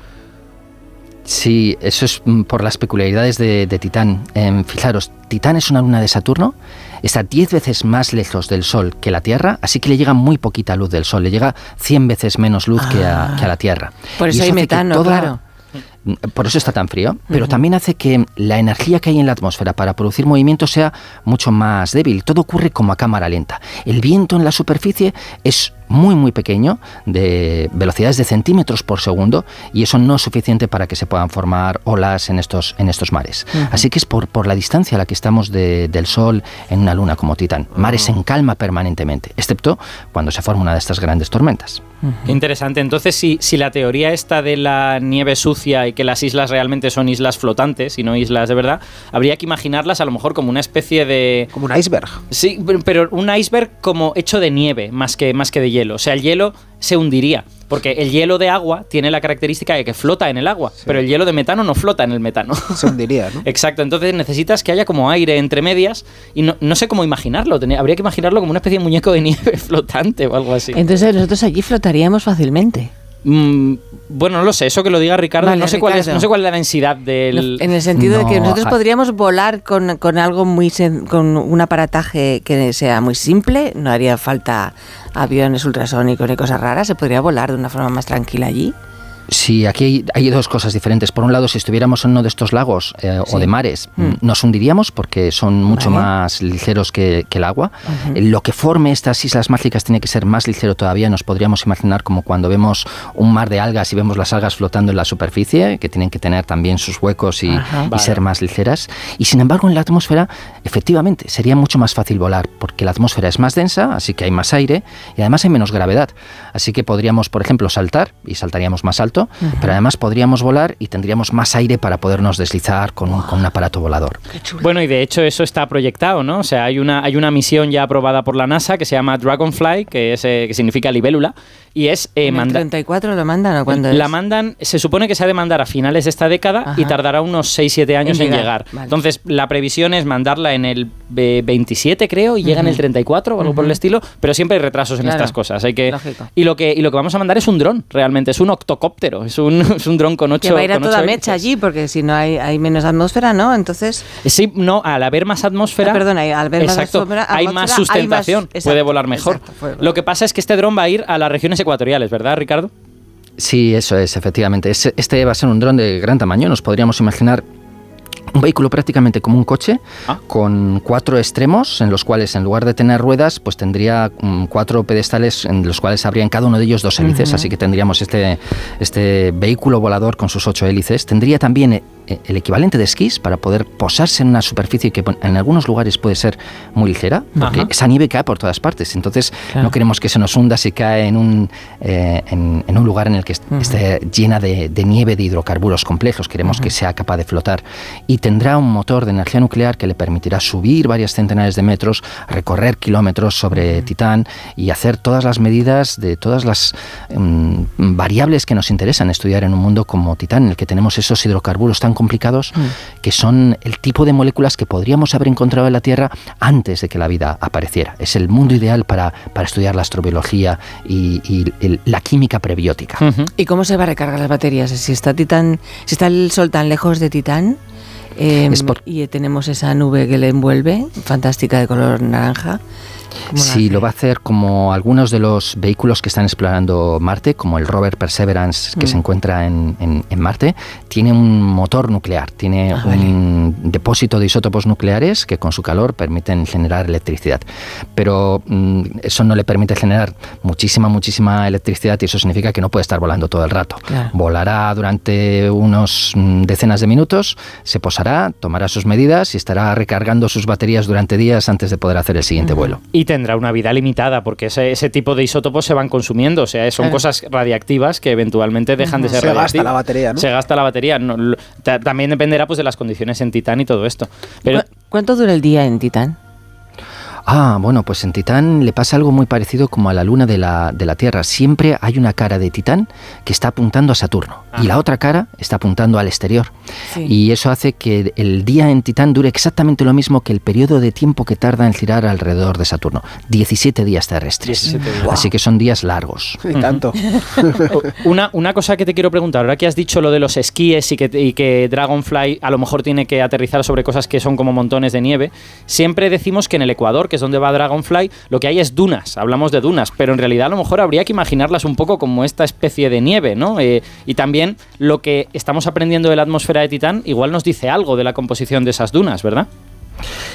Sí, eso es mm, por las peculiaridades de, de Titán. Em, fijaros, Titán es una luna de Saturno, está 10 veces más lejos del Sol que la Tierra, así que le llega muy poquita luz del Sol, le llega 100 veces menos luz que, a, que a la Tierra. Por eso hay metano, toda- claro. Por eso está tan frío, pero también hace que la energía que hay en la atmósfera para producir movimiento sea mucho más débil. Todo ocurre como a cámara lenta. El viento en la superficie es muy muy pequeño, de velocidades de centímetros por segundo, y eso no es suficiente para que se puedan formar olas en estos, en estos mares. Así que es por, por la distancia a la que estamos de- del Sol en una luna como Titán. Mares en calma permanentemente, excepto cuando se forma una de estas grandes tormentas. Qué interesante. Entonces, si, si la teoría esta de la nieve sucia y que las islas realmente son islas flotantes y no islas de verdad, habría que imaginarlas a lo mejor como una especie de... Como un iceberg. Sí, pero- pero un iceberg como hecho de nieve más que, más que de hielo. O sea, el hielo se hundiría. Porque el hielo de agua tiene la característica de que flota en el agua, pero el hielo de metano no flota en el metano. Se hundiría, ¿no? Exacto, entonces necesitas que haya como aire entre medias y no, no sé cómo imaginarlo. Tenía- habría que imaginarlo como una especie de muñeco de nieve flotante o algo así. Entonces nosotros allí flotaríamos fácilmente. Mm, bueno, no lo sé, eso que lo diga Ricardo, Vale, no, sé Cuál es, no sé cuál es la densidad del... En el sentido de que No, nosotros podríamos volar con, con algo muy sen- con un aparataje que sea muy simple, no haría falta aviones ultrasónicos ni cosas raras, se podría volar de una forma más tranquila allí. Sí, aquí hay, hay dos cosas diferentes. Por un lado, si estuviéramos en uno de estos lagos eh, Sí. o de mares, Mm. nos hundiríamos porque son mucho Vale. más ligeros que, que el agua. Ujú. Eh, Lo que forme estas islas mágicas tiene que ser más ligero todavía. Nos podríamos imaginar como cuando vemos un mar de algas y vemos las algas flotando en la superficie, que tienen que tener también sus huecos y, Ajá. y Vale. ser más ligeras. Y sin embargo, en la atmósfera, efectivamente, sería mucho más fácil volar porque la atmósfera es más densa, así que hay más aire y además hay menos gravedad. Así que podríamos, por ejemplo, saltar y saltaríamos más alto, Pero además podríamos volar y tendríamos más aire para podernos deslizar con un, con un aparato volador. Bueno, y de hecho eso está proyectado, ¿no? O sea, hay una, hay una misión ya aprobada por la NASA que se llama Dragonfly, que, es, eh, que significa libélula, y es eh, ¿En el manda- 34 lo mandan o cuándo la es? mandan, se supone que se ha de mandar a finales de esta década y tardará unos 6-7 años En en llegar, llegar. vale. Entonces, la previsión es mandarla en el eh, 27, creo, y llega en el 34 o algo por el estilo, pero siempre hay retrasos en Claro. estas cosas. Hay que, Lógico. y, lo que, y lo que vamos a mandar es un dron, realmente, es un octocóptero, es un, es un dron con 8 Que va a ir a toda mecha allí, porque si no hay, hay menos atmósfera, ¿no? Entonces... Sí, no, al haber más atmósfera. Ah, perdón, hay- al haber más exacto, atmósfera- hay más hay sustentación, más- puede exacto, volar mejor. exacto, puede volar. Lo que pasa es que este dron va a ir a las regiones ecuatoriales, ¿verdad, Ricardo? Sí, eso es, efectivamente. Es- Este va a ser un dron de gran tamaño. Nos podríamos imaginar un vehículo prácticamente como un coche, Ah. con cuatro extremos, en los cuales en lugar de tener ruedas, pues tendría mm, cuatro pedestales en los cuales habría en cada uno de ellos dos hélices. Así que tendríamos este, este vehículo volador con sus ocho hélices. Tendría también el equivalente de esquís para poder posarse en una superficie que en algunos lugares puede ser muy ligera, porque Ajá. esa nieve cae por todas partes. Entonces Claro. no queremos que se nos hunda si cae en un, eh, en, en un lugar en el que Ujú. esté llena de, de nieve de hidrocarburos complejos. Queremos que sea capaz de flotar. Y tendrá un motor de energía nuclear que le permitirá subir varias centenares de metros, recorrer kilómetros sobre Titán y hacer todas las medidas de todas las mm, variables que nos interesan estudiar en un mundo como Titán, en el que tenemos esos hidrocarburos tan complicados que son el tipo de moléculas que podríamos haber encontrado en la Tierra antes de que la vida apareciera. Es el mundo ideal para, para estudiar la astrobiología y, y el- la química prebiótica. ¿Y cómo se va a recargar las baterías? Si está Titán, si está el Sol tan lejos de Titán eh, Es por- y tenemos esa nube que le envuelve, fantástica de color naranja. ¿Cómo la Sí, lo va a hacer como algunos de los vehículos que están explorando Marte, como el rover Perseverance que Mm. se encuentra en, en- en Marte, tiene un motor nuclear, tiene Ah, un depósito de isótopos nucleares que con su calor permiten generar electricidad. Pero mm, eso no le permite generar muchísima, muchísima electricidad y eso significa que no puede estar volando todo el rato. Claro. Volará durante unos mm, decenas de minutos, se posará, tomará sus medidas y estará recargando sus baterías durante días antes de poder hacer el siguiente vuelo. Y tendrá una vida limitada, porque ese, ese tipo de isótopos se van consumiendo. O sea, son Claro. cosas radiactivas que eventualmente dejan de ser Se gasta radiactivas. la batería, ¿no? Se gasta la batería. No, lo- ta- también dependerá pues, de las condiciones en Titán y todo esto. Pero ¿Cu- ¿Cuánto dura el día en Titán? Ah, bueno, pues en Titán le pasa algo muy parecido como a la luna de la, de la Tierra. Siempre hay una cara de Titán que está apuntando a Saturno y la otra cara está apuntando al exterior. Sí. Y eso hace que el día en Titán dure exactamente lo mismo que el periodo de tiempo que tarda en girar alrededor de Saturno. 17 días terrestres. 17 días. Así que son días largos. Y tanto. Una, una cosa que te quiero preguntar, ahora que has dicho lo de los esquíes y que, y que Dragonfly a lo mejor tiene que aterrizar sobre cosas que son como montones de nieve, siempre decimos que en el Ecuador, que es donde va Dragonfly, lo que hay es dunas, hablamos de dunas, pero en realidad a lo mejor habría que imaginarlas un poco como esta especie de nieve, ¿no? Eh, y también lo que estamos aprendiendo de la atmósfera de Titán igual nos dice algo de la composición de esas dunas, ¿verdad?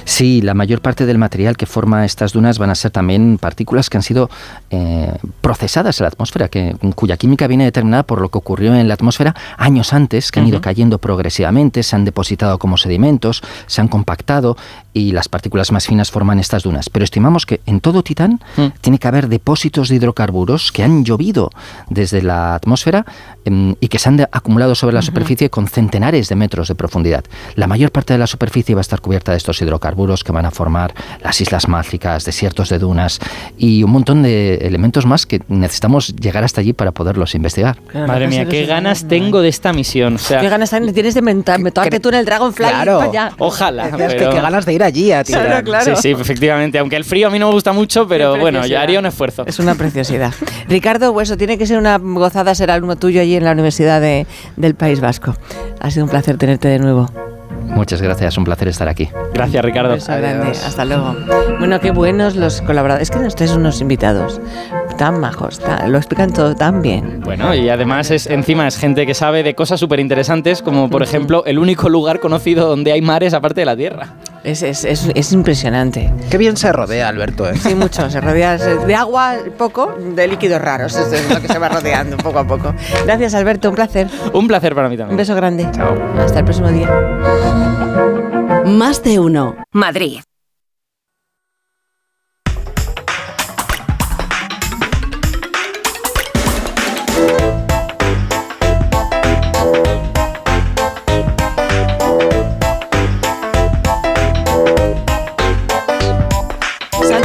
Sí, la mayor parte del material que forma estas dunas van a ser también partículas que han sido eh, procesadas en la atmósfera, que, cuya química viene determinada por lo que ocurrió en la atmósfera años antes, que han ido cayendo progresivamente, se han depositado como sedimentos, se han compactado y las partículas más finas forman estas dunas. Pero estimamos que en todo Titán tiene que haber depósitos de hidrocarburos que han llovido desde la atmósfera em, y que se han acumulado sobre la superficie con centenares de metros de profundidad. La mayor parte de la superficie va a estar cubierta de estos hidrocarburos que van a formar las islas mágicas, desiertos de dunas y un montón de elementos más que necesitamos llegar hasta allí para poderlos investigar. Madre mía, qué ganas tengo de esta misión. O sea, ¿Qué ganas tienes de meterte tú en el Dragonfly Claro. y para allá? Ojalá. Es que pero- qué ganas de ir allí a tirar. Claro, claro. Sí, sí, efectivamente. Aunque el frío a mí no me gusta mucho, pero bueno, yo haría un esfuerzo. Es una preciosidad. Ricardo Hueso, tiene que ser una gozada ser alumno tuyo allí en la Universidad de- del País Vasco. Ha sido un placer tenerte de nuevo. Muchas gracias, un placer estar aquí. Gracias, Ricardo. Un beso grande. Hasta luego. Bueno, qué buenos los colaboradores. Es que nos traes unos invitados tan majos, tan- lo explican todo tan bien. Bueno, y además es encima es gente que sabe de cosas súper interesantes, como por ejemplo el único lugar conocido donde hay mares aparte de la Tierra. Es, es, es, es impresionante. Qué bien se rodea, Alberto. ¿eh? Sí, mucho. Se rodea de agua poco, de líquidos raros. Eso es lo que se va rodeando poco a poco. Gracias, Alberto. Un placer. Un placer para mí también. Un beso grande. Chao. Hasta el próximo día. Más de uno. Madrid.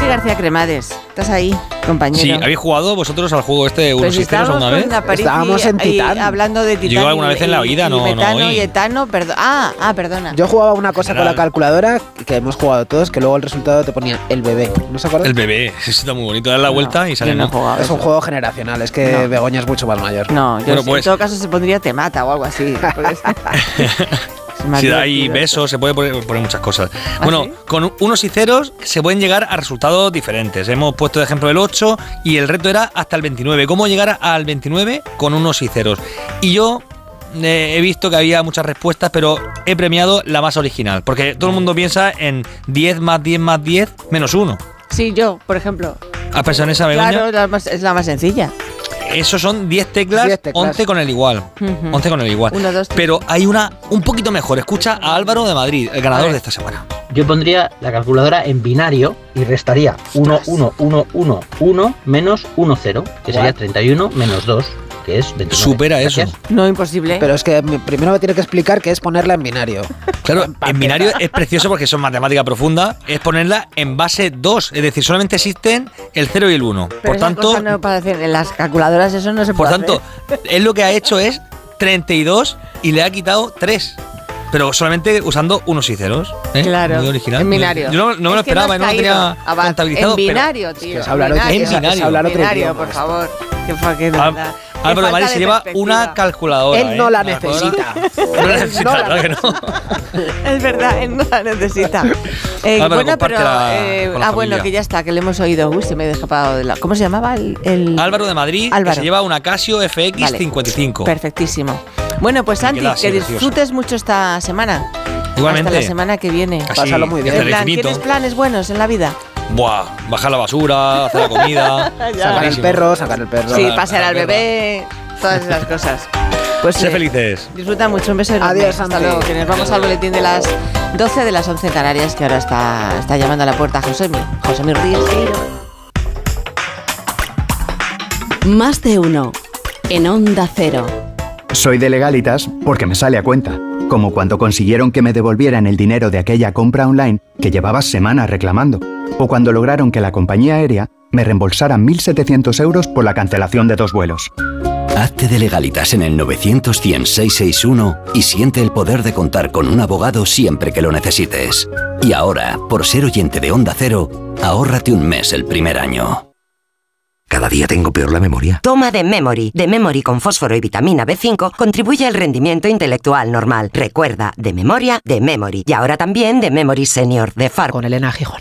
García Cremades, estás ahí, compañero. Sí, ¿habéis jugado vosotros al juego este de Pues unos y ceros estábamos alguna vez? Estábamos en Titán. hablando de Titán. Yo alguna vez en la y- vida, y no- no metano hoy. y etano, perdón. Ah, ah, perdona. Yo jugaba una cosa con la calculadora que hemos jugado todos, que luego el resultado te ponía el bebé. ¿No se acuerdan? El bebé, eso está muy bonito. Dar la vuelta y sale. no he ¿no? jugado Es un juego generacional, es que No. Begoña es mucho más mayor. No, yo Bueno, en pues- todo caso se pondría te mata o algo así. Si hay besos, se puede poner, poner muchas cosas. ¿Ah, bueno, sí? con unos y ceros se pueden llegar a resultados diferentes. Hemos puesto de ejemplo el 8 y el reto era hasta el 29. ¿Cómo llegar al 29 con unos y ceros? Y yo eh, he visto que había muchas respuestas, pero he premiado la más original. Porque todo el mundo piensa en 10 más 10 más 10 menos 1. Sí, yo, por ejemplo. ¿Has pensado en esa, Begoña? Claro, la más- es la más sencilla. Esos son 10 teclas, 10 teclas. 11 con el igual. Ujú. 11 con el igual. Uno, dos. Pero hay una un poquito mejor. Escucha a Álvaro de Madrid, el ganador de esta semana. Yo pondría la calculadora en binario y restaría 1, 1, 1, 1, 1 menos 1, 0, que sería 31 menos 2, que es 29. Supera eso. No, imposible. Pero es que me- primero me tiene que explicar qué es ponerla en binario. Claro, en binario es precioso porque son matemática profunda. Es ponerla en base 2. Es decir, solamente existen el 0 y el 1. Pero Por esa tanto, cosa no para hacer, en las calculadoras eso no se por puede tanto, él lo que ha hecho es 32 y le ha quitado 3. Pero solamente usando unos y ceros. ¿eh? Claro, Muy original. en binario. Yo no, no me lo Es que no esperaba, has no lo tenía contabilizado. En binario, tío. es hablar en otro- binario. es- es hablar otro binario, idioma, por esto. favor. Qué Álvaro Madrid se lleva una calculadora. Él no ¿eh? la necesita. No la necesita, No la claro que no. Es verdad, él no la necesita. Eh, Álvaro, bueno, comparte pero. la- eh, ah, bueno, que ya está, que le hemos oído. Uy, se me ha escapado de la. ¿Cómo se llamaba el.? el- Álvaro de Madrid, que Álvaro. se lleva una Casio FX Vale. 55. Perfectísimo. Bueno, pues Santi, que disfrutes mucho esta semana. Igualmente. Hasta la semana que viene. Así, Pásalo muy bien. hasta ¿Qué el plan-. ¿Tienes planes buenos en la vida? Buah, bajar la basura, hacer la comida. Sacar el perro, sacar el perro. Sí, la- pasear la al perra. bebé, todas esas cosas. Pues Sé eh, felices. Disfruta mucho, un beso enorme. Adiós, Hasta luego, que nos vamos al boletín de las 12 de las 11 en Canarias, que ahora está, está llamando a la puerta Josemi. Josemi Ríos. Más de uno. En Onda Cero. Soy de legalitas porque me sale a cuenta. Como cuando consiguieron que me devolvieran el dinero de aquella compra online que llevaba semanas reclamando. O cuando lograron que la compañía aérea me reembolsara 1.700 euros por la cancelación de dos vuelos. Hazte de legalitas en el 900 y siente el poder de contar con un abogado siempre que lo necesites. Y ahora, por ser oyente de Onda Cero, ahórrate un mes el primer año. Cada día tengo peor la memoria. Toma de Memory. De Memory con fósforo y vitamina B5 contribuye al rendimiento intelectual normal. Recuerda, de memoria, de Memory. Y ahora también de Memory Senior de Far Con Elena Gijón.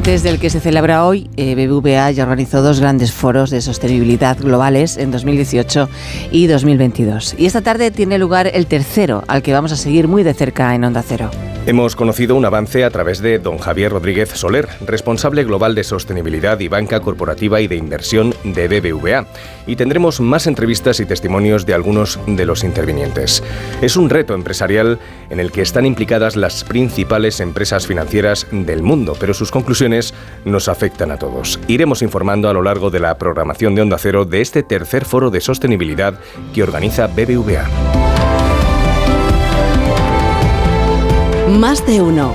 Antes del que se celebra hoy, eh, BBVA ya organizó dos grandes foros de sostenibilidad globales en 2018 y 2022. Y esta tarde tiene lugar el tercero, al que vamos a seguir muy de cerca en Onda Cero. Hemos conocido un avance a través de don Javier Rodríguez Soler, responsable global de sostenibilidad y banca corporativa y de inversión de BBVA. Y tendremos más entrevistas y testimonios de algunos de los intervinientes. Es un reto empresarial en el que están implicadas las principales empresas financieras del mundo, pero sus conclusiones nos afectan a todos. Iremos informando a lo largo de la programación de Onda Cero de este tercer foro de sostenibilidad que organiza BBVA. Más de uno.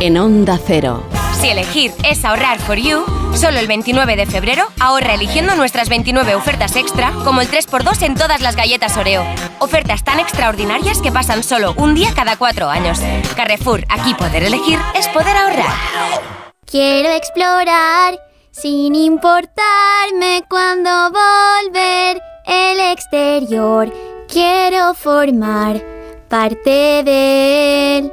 En Onda Cero. Si elegir es ahorrar for you, solo el 29 de febrero ahorra eligiendo nuestras 29 ofertas extra, como el 3x2 en todas las galletas Oreo. Ofertas tan extraordinarias que pasan solo un día cada cuatro años. Carrefour, aquí poder elegir es poder ahorrar. Quiero explorar sin importarme cuando volver el exterior. Quiero formar parte de él.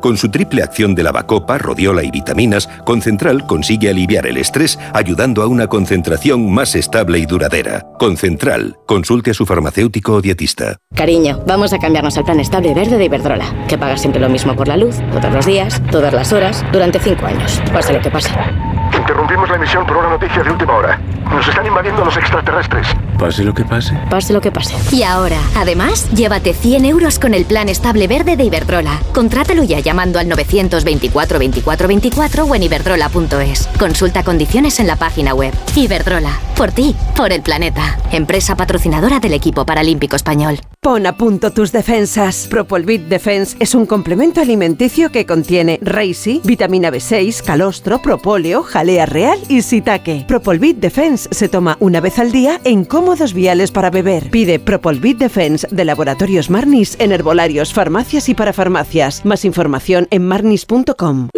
Con su triple acción de lavacopa, rodiola y vitaminas, Concentral consigue aliviar el estrés ayudando a una concentración más estable y duradera. Concentral. Consulte a su farmacéutico o dietista. Cariño, vamos a cambiarnos al plan estable verde de Iberdrola, que paga siempre lo mismo por la luz, todos los días, todas las horas, durante cinco años, pase lo que pase. Interrumpimos la emisión por una noticia de última hora. Nos están invadiendo los extraterrestres. Pase lo que pase. Pase lo que pase. Y ahora, además, llévate 100 euros con el plan estable verde de Iberdrola. Contrátalo ya llamando al 924 24 24 o en iberdrola.es. Consulta condiciones en la página web. Iberdrola. Por ti, por el planeta. Empresa patrocinadora del equipo paralímpico español. Pon a punto tus defensas. Propolvit Defense es un complemento alimenticio que contiene Reishi, vitamina B6, calostro, propóleo, jalea real y sitaque. Propolvit Defense se toma una vez al día en cómodos viales para beber. Pide Propolvit Defense de Laboratorios Marnis en herbolarios, farmacias y parafarmacias. Más información en marnis.com.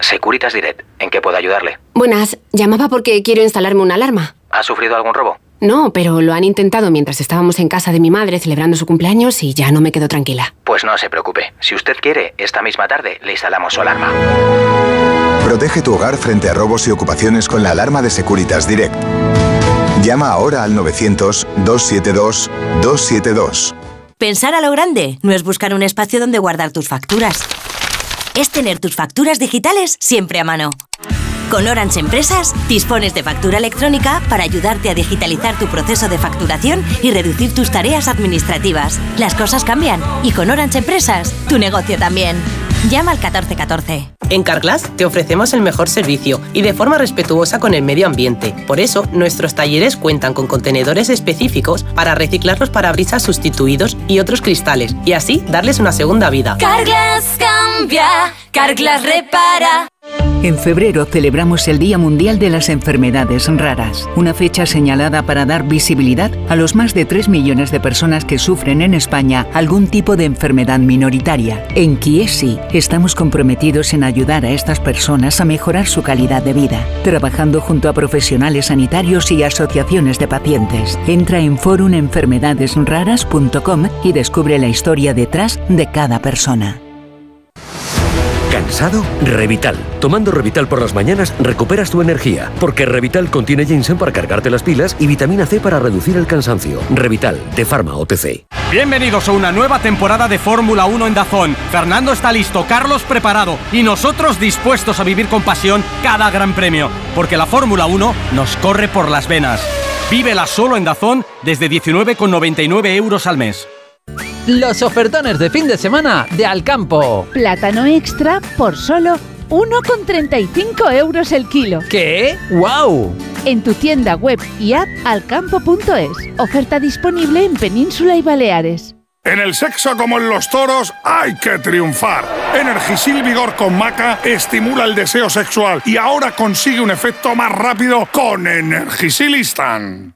Securitas Direct, ¿en qué puedo ayudarle? Buenas, llamaba porque quiero instalarme una alarma. ¿Ha sufrido algún robo? No, pero lo han intentado mientras estábamos en casa de mi madre celebrando su cumpleaños y ya no me quedo tranquila. Pues no se preocupe. Si usted quiere, esta misma tarde le instalamos su alarma. Protege tu hogar frente a robos y ocupaciones con la alarma de Securitas Direct. Llama ahora al 900-272-272. Pensar a lo grande no es buscar un espacio donde guardar tus facturas. Es tener tus facturas digitales siempre a mano. Con Orange Empresas dispones de factura electrónica para ayudarte a digitalizar tu proceso de facturación y reducir tus tareas administrativas. Las cosas cambian y con Orange Empresas tu negocio también. Llama al 1414. En Carglass te ofrecemos el mejor servicio y de forma respetuosa con el medio ambiente. Por eso, nuestros talleres cuentan con contenedores específicos para reciclar los parabrisas sustituidos y otros cristales y así darles una segunda vida. Carglass cambia, Carglass repara. En febrero celebramos el Día Mundial de las Enfermedades Raras, una fecha señalada para dar visibilidad a los más de 3 millones de personas que sufren en España algún tipo de enfermedad minoritaria. En Kiesi estamos comprometidos en ayudar a estas personas a mejorar su calidad de vida, trabajando junto a profesionales sanitarios y asociaciones de pacientes. Entra en forumenfermedadesraras.com y descubre la historia detrás de cada persona. ¿Cansado? Revital. Tomando Revital por las mañanas recuperas tu energía, porque Revital contiene ginseng para cargarte las pilas y vitamina C para reducir el cansancio. Revital, de Pharma OTC. Bienvenidos a una nueva temporada de Fórmula 1 en Dazón. Fernando está listo, Carlos preparado y nosotros dispuestos a vivir con pasión cada gran premio, porque la Fórmula 1 nos corre por las venas. Vívela solo en Dazón desde 19,99 euros al mes. Los ofertones de fin de semana de Alcampo. Plátano extra por solo 1,35 euros el kilo. ¿Qué? ¡Wow! En tu tienda web y app alcampo.es. Oferta disponible en Península y Baleares. En el sexo como en los toros hay que triunfar. Energisil Vigor con Maca estimula el deseo sexual y ahora consigue un efecto más rápido con Energisil Instant.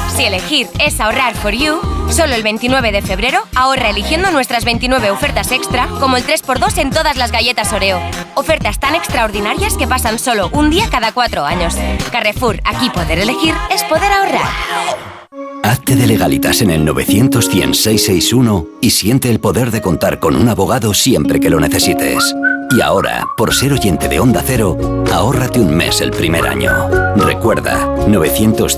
Si elegir es ahorrar for you, solo el 29 de febrero ahorra eligiendo nuestras 29 ofertas extra, como el 3x2 en todas las galletas Oreo. Ofertas tan extraordinarias que pasan solo un día cada cuatro años. Carrefour, aquí poder elegir es poder ahorrar. Hazte de legalitas en el 900 661 y siente el poder de contar con un abogado siempre que lo necesites. Y ahora, por ser oyente de Onda Cero, ahórrate un mes el primer año. Recuerda, 900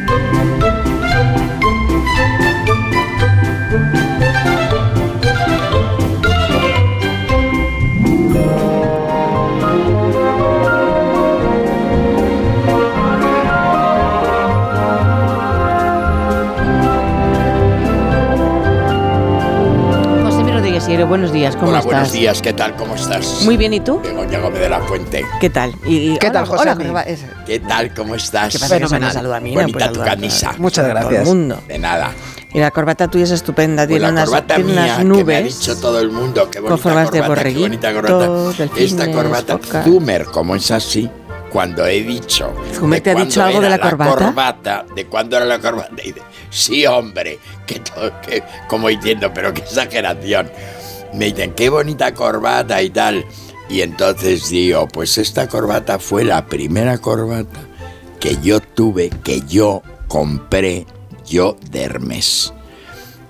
Siero, buenos días, ¿cómo Hola, estás? buenos días, ¿qué tal? ¿Cómo estás? Muy bien, ¿y tú? Begoña Gómez de la Fuente. ¿Qué tal? Y, y- ¿Qué tal, hola, José? hola, ¿Qué tal? ¿Cómo estás? ¿Qué pasa, que se me saluda a mí? No Bonita puedo tu saludar a- camisa. Muchas A todo gracias. el mundo. De nada. Y la corbata tuya es estupenda, Pues tiene, la unas, tiene mía, unas que me ha nubes. dicho todo el mundo, qué bonita con formas de qué bonita corbata. borreguito, delfines, Esta corbata, focas. Zumer, como es así, cuando he dicho... ¿Zumer de te ha cuándo dicho algo de era la corbata? corbata, ¿De cuándo era la corbata? Y dice, sí, hombre, que, que como diciendo, pero qué exageración. Me dicen, qué bonita corbata y tal. Y entonces digo, pues esta corbata fue la primera corbata que yo tuve, que yo compré yo de Hermes.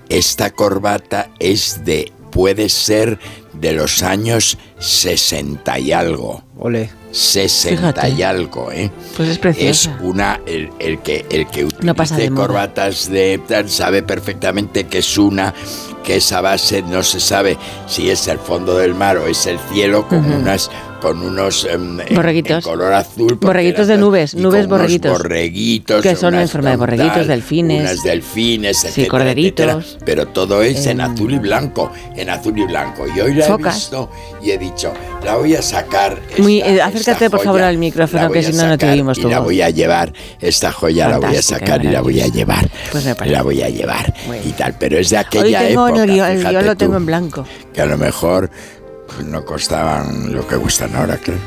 Esta corbata es de, puede ser de los años 60 y algo. Ole. 60 Fíjate. y algo, ¿eh? Pues es preciosa. Es una, el, el que, el que No pasa de utilice corbatas de tal sabe perfectamente que es una, que esa base no se sabe si es el fondo del mar o es el cielo con Ujú. unas con unos em, en- Borreguitos. en color azul Borreguitos de nubes, nubes borreguitos. borreguitos Que son en forma de tal, borreguitos, delfines. unas delfines Sí, etcétera, corderitos. etcétera. pero todo es en azul y blanco en azul y blanco y hoy la Focas. he visto y he dicho la voy a sacar Muy, esta- eh, esta acércate por favor al micrófono, que si no, no te oímos y tu la voz. voy a llevar esta joya la voy a Fantástica, sacar y la voy a llevar Pues me parece. la voy a llevar y tal pero es de Hoy aquella tengo época el guion, el fíjate guion lo tú, tengo en blanco. que a lo mejor no costaban lo que cuestan ahora claro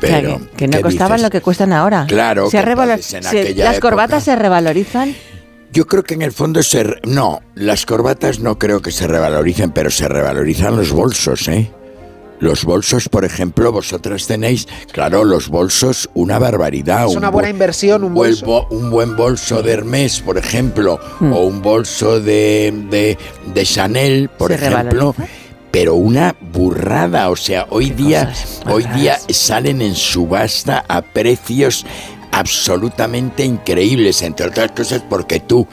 pero que, que no ¿qué costaban dices? lo que cuestan ahora. Claro, Se entonces en se- aquella las época- corbatas se revalorizan. Yo creo que en el fondo se... re- No, las corbatas no creo que se revaloricen, pero se revalorizan los bolsos, ¿eh? Los bolsos, por ejemplo, vosotras tenéis, claro, los bolsos, una barbaridad. Es un una buena bu- inversión, un buen bolso. bo- un buen bolso de Hermès, por ejemplo, Hmm. o un bolso de, de, de Chanel, por ¿Se ejemplo. Pero una burrada, o sea, hoy día, hoy día salen en subasta a precios absolutamente increíbles, entre otras cosas porque tú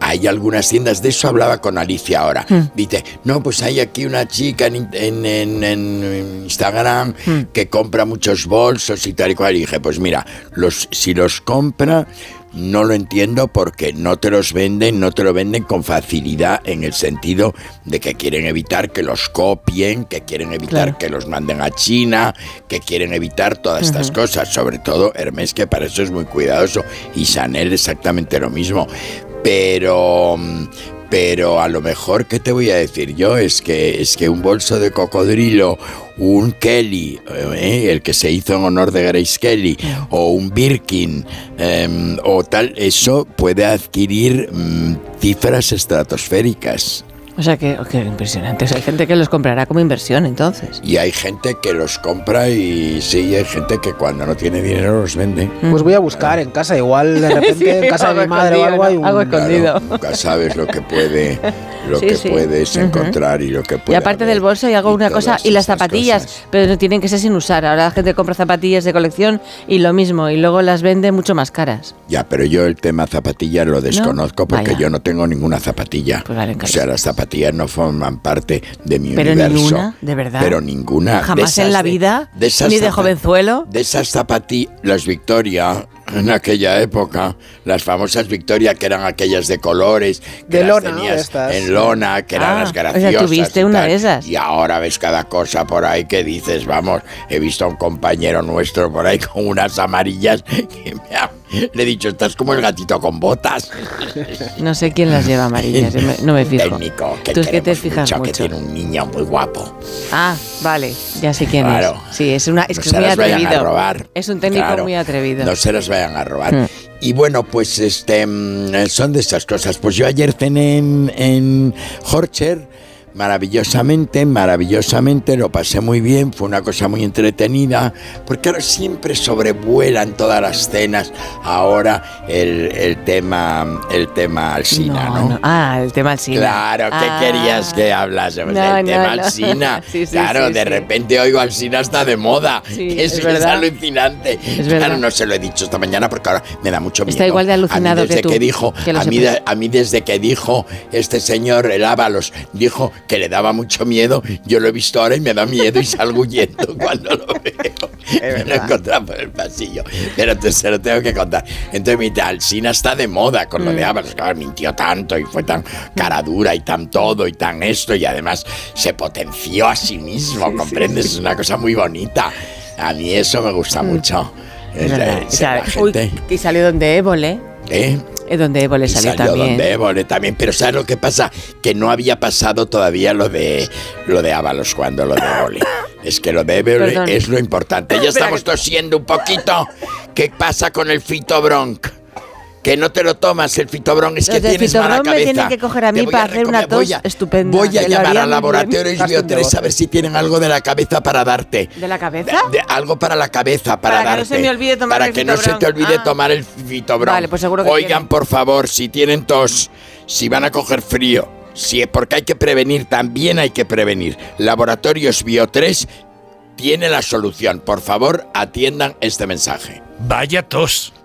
hay algunas tiendas, de eso hablaba con Alicia ahora. Dice, no, pues hay aquí una chica en, en- en- en Instagram que compra muchos bolsos y tal y cual. Y dije, pues mira, los, si los compra, no lo entiendo porque no te los venden, no te lo venden con facilidad en el sentido de que quieren evitar que los copien, que quieren evitar Claro. que los manden a China, que quieren evitar todas estas cosas, sobre todo Hermes que para eso es muy cuidadoso y Chanel exactamente lo mismo. Pero mm, pero a lo mejor qué te voy a decir yo es que es que un bolso de cocodrilo, un Kelly, eh, el que se hizo en honor de Grace Kelly, o un Birkin em, o tal, eso puede adquirir mm, cifras estratosféricas. O sea que, impresionante. O sea, hay gente que los comprará como inversión entonces. Y hay gente que los compra y sí, hay gente que cuando no tiene dinero los vende. Pues voy a buscar en casa, igual de repente Sí, en casa de mi madre o algo hay un... Algo escondido. Nunca sabes lo que puede, lo Sí, que sí. puedes encontrar y lo que Y puede. aparte del bolso hay alguna cosa todas y las zapatillas, pero no tienen que ser sin usar. Ahora la gente compra zapatillas de colección y lo mismo y luego las vende mucho más caras. Ya, pero yo el tema zapatillas lo desconozco porque Vaya. yo no tengo ninguna zapatilla. o sea, las zapatillas no forman parte de mi Pero universo. ninguna, de verdad. Pero ninguna. De Jamás en la vida, de esas ni de jovenzuelo. De esas zapatillas, las Victoria, en aquella época, las famosas Victoria que eran aquellas de colores, que De las lona, tenías estas. en lona, que eran Ah, las o sea, graciosas. tuviste y una de esas. Y ahora ves cada cosa por ahí que dices, vamos, he visto a un compañero nuestro por ahí con unas amarillas que me ha- le he dicho, estás como el gatito con botas. No sé quién las lleva amarillas, no me fijo. Técnico, que Tú es que te fijas mucho, que mucho. tiene un niño muy guapo. Ah, vale, ya sé quién Claro. es. Sí, es una es No que es muy a robar. Es un técnico Claro. muy atrevido. No se las vayan a robar. Hmm. Y bueno, pues este mm, son de estas cosas. Pues yo ayer cené en, en Horcher, maravillosamente, maravillosamente, lo pasé muy bien, fue una cosa muy entretenida, porque ahora siempre sobrevuelan todas las cenas ahora el, el tema el tema Alsina, ¿no? No, Ah, el tema Alsina. Claro, ¿qué Ah. querías que hablásemos No, no, tema. Alsina? Sí, sí, claro, sí, de repente oigo Alsina está de moda. Sí, es, es alucinante. Es claro, no se lo he dicho esta mañana porque ahora me da mucho miedo. Está igual de alucinado a mí desde que tú, dijo, que a, mí a mí desde que dijo este señor, el Ábalos, dijo que le daba mucho miedo, yo lo he visto ahora y me da miedo y salgo huyendo cuando lo veo. Me lo he encontrado por el pasillo. Pero te, se lo tengo que contar. Entonces me dice, Alsina está de moda con lo de Mm. Ábalos. Claro, mintió tanto y fue tan cara dura y tan todo y tan esto y además se potenció a sí mismo, ¿comprendes? Es una cosa muy bonita. A mí eso me gusta mucho. Es Es es O sea, la uy, gente. y salió donde Évole. ¿Eh? Es donde Évole salió, salió también. donde Évole también, pero ¿sabes lo que pasa? Que no había pasado todavía lo de lo de Ábalos cuando lo de Évole. Es que lo de Évole Perdón. es lo importante. Ya estamos tosiendo un poquito. ¿Qué pasa con el fitobronc? Que no te lo tomas el fitobronc, es que Los tienes mala Fitobron me cabeza. tienen que coger a mí voy para a hacer una recomendar- voy tos a- estupenda. Voy a llamar haría a muy Laboratorios bien. Bio3 a ver si tienen algo de la cabeza para darte. ¿De la cabeza? De- algo para la cabeza, para, Para que no darte. se me olvide tomar Para el que no se Fitobron. te olvide Ah. tomar el Fitobron. Vale, pues seguro que Oigan, tienen. por favor, si tienen tos, si van a coger frío, si es porque hay que prevenir, también hay que prevenir. Laboratorios Bio 3 tiene la solución. Por favor, atiendan este mensaje. Vaya tos.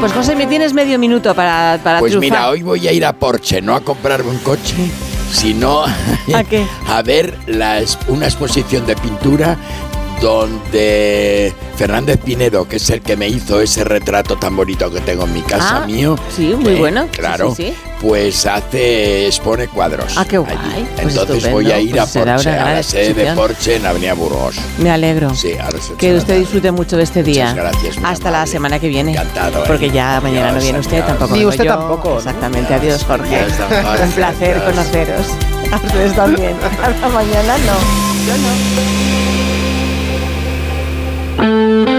Pues José, me tienes medio minuto para, para Pues triunfar. mira, hoy voy a ir a Porsche, no a comprarme un coche, sino ¿A qué? a ver la una exposición de pintura donde Fernández Pinedo, que es el que me hizo ese retrato tan bonito que tengo en mi casa Ah, mío. sí, muy eh, bueno. Claro. sí, sí. Pues hace, expone cuadros. Ah, qué guay. allí. Pues Entonces voy a ir Pues a Porsche, una a la sede de. Porsche en Avenida Burgos. Me alegro. Sí, a la Que usted disfrute mucho de este día. Muchas gracias, Hasta la semana que viene. Encantado, ¿eh? Porque ya mañana no viene usted, adiós. tampoco. Ni usted yo. tampoco. Exactamente. Adiós, Jorge. Adiós, don Jorge. Un placer Adiós. conoceros. A ustedes también. Hasta mañana no. Yo no. Música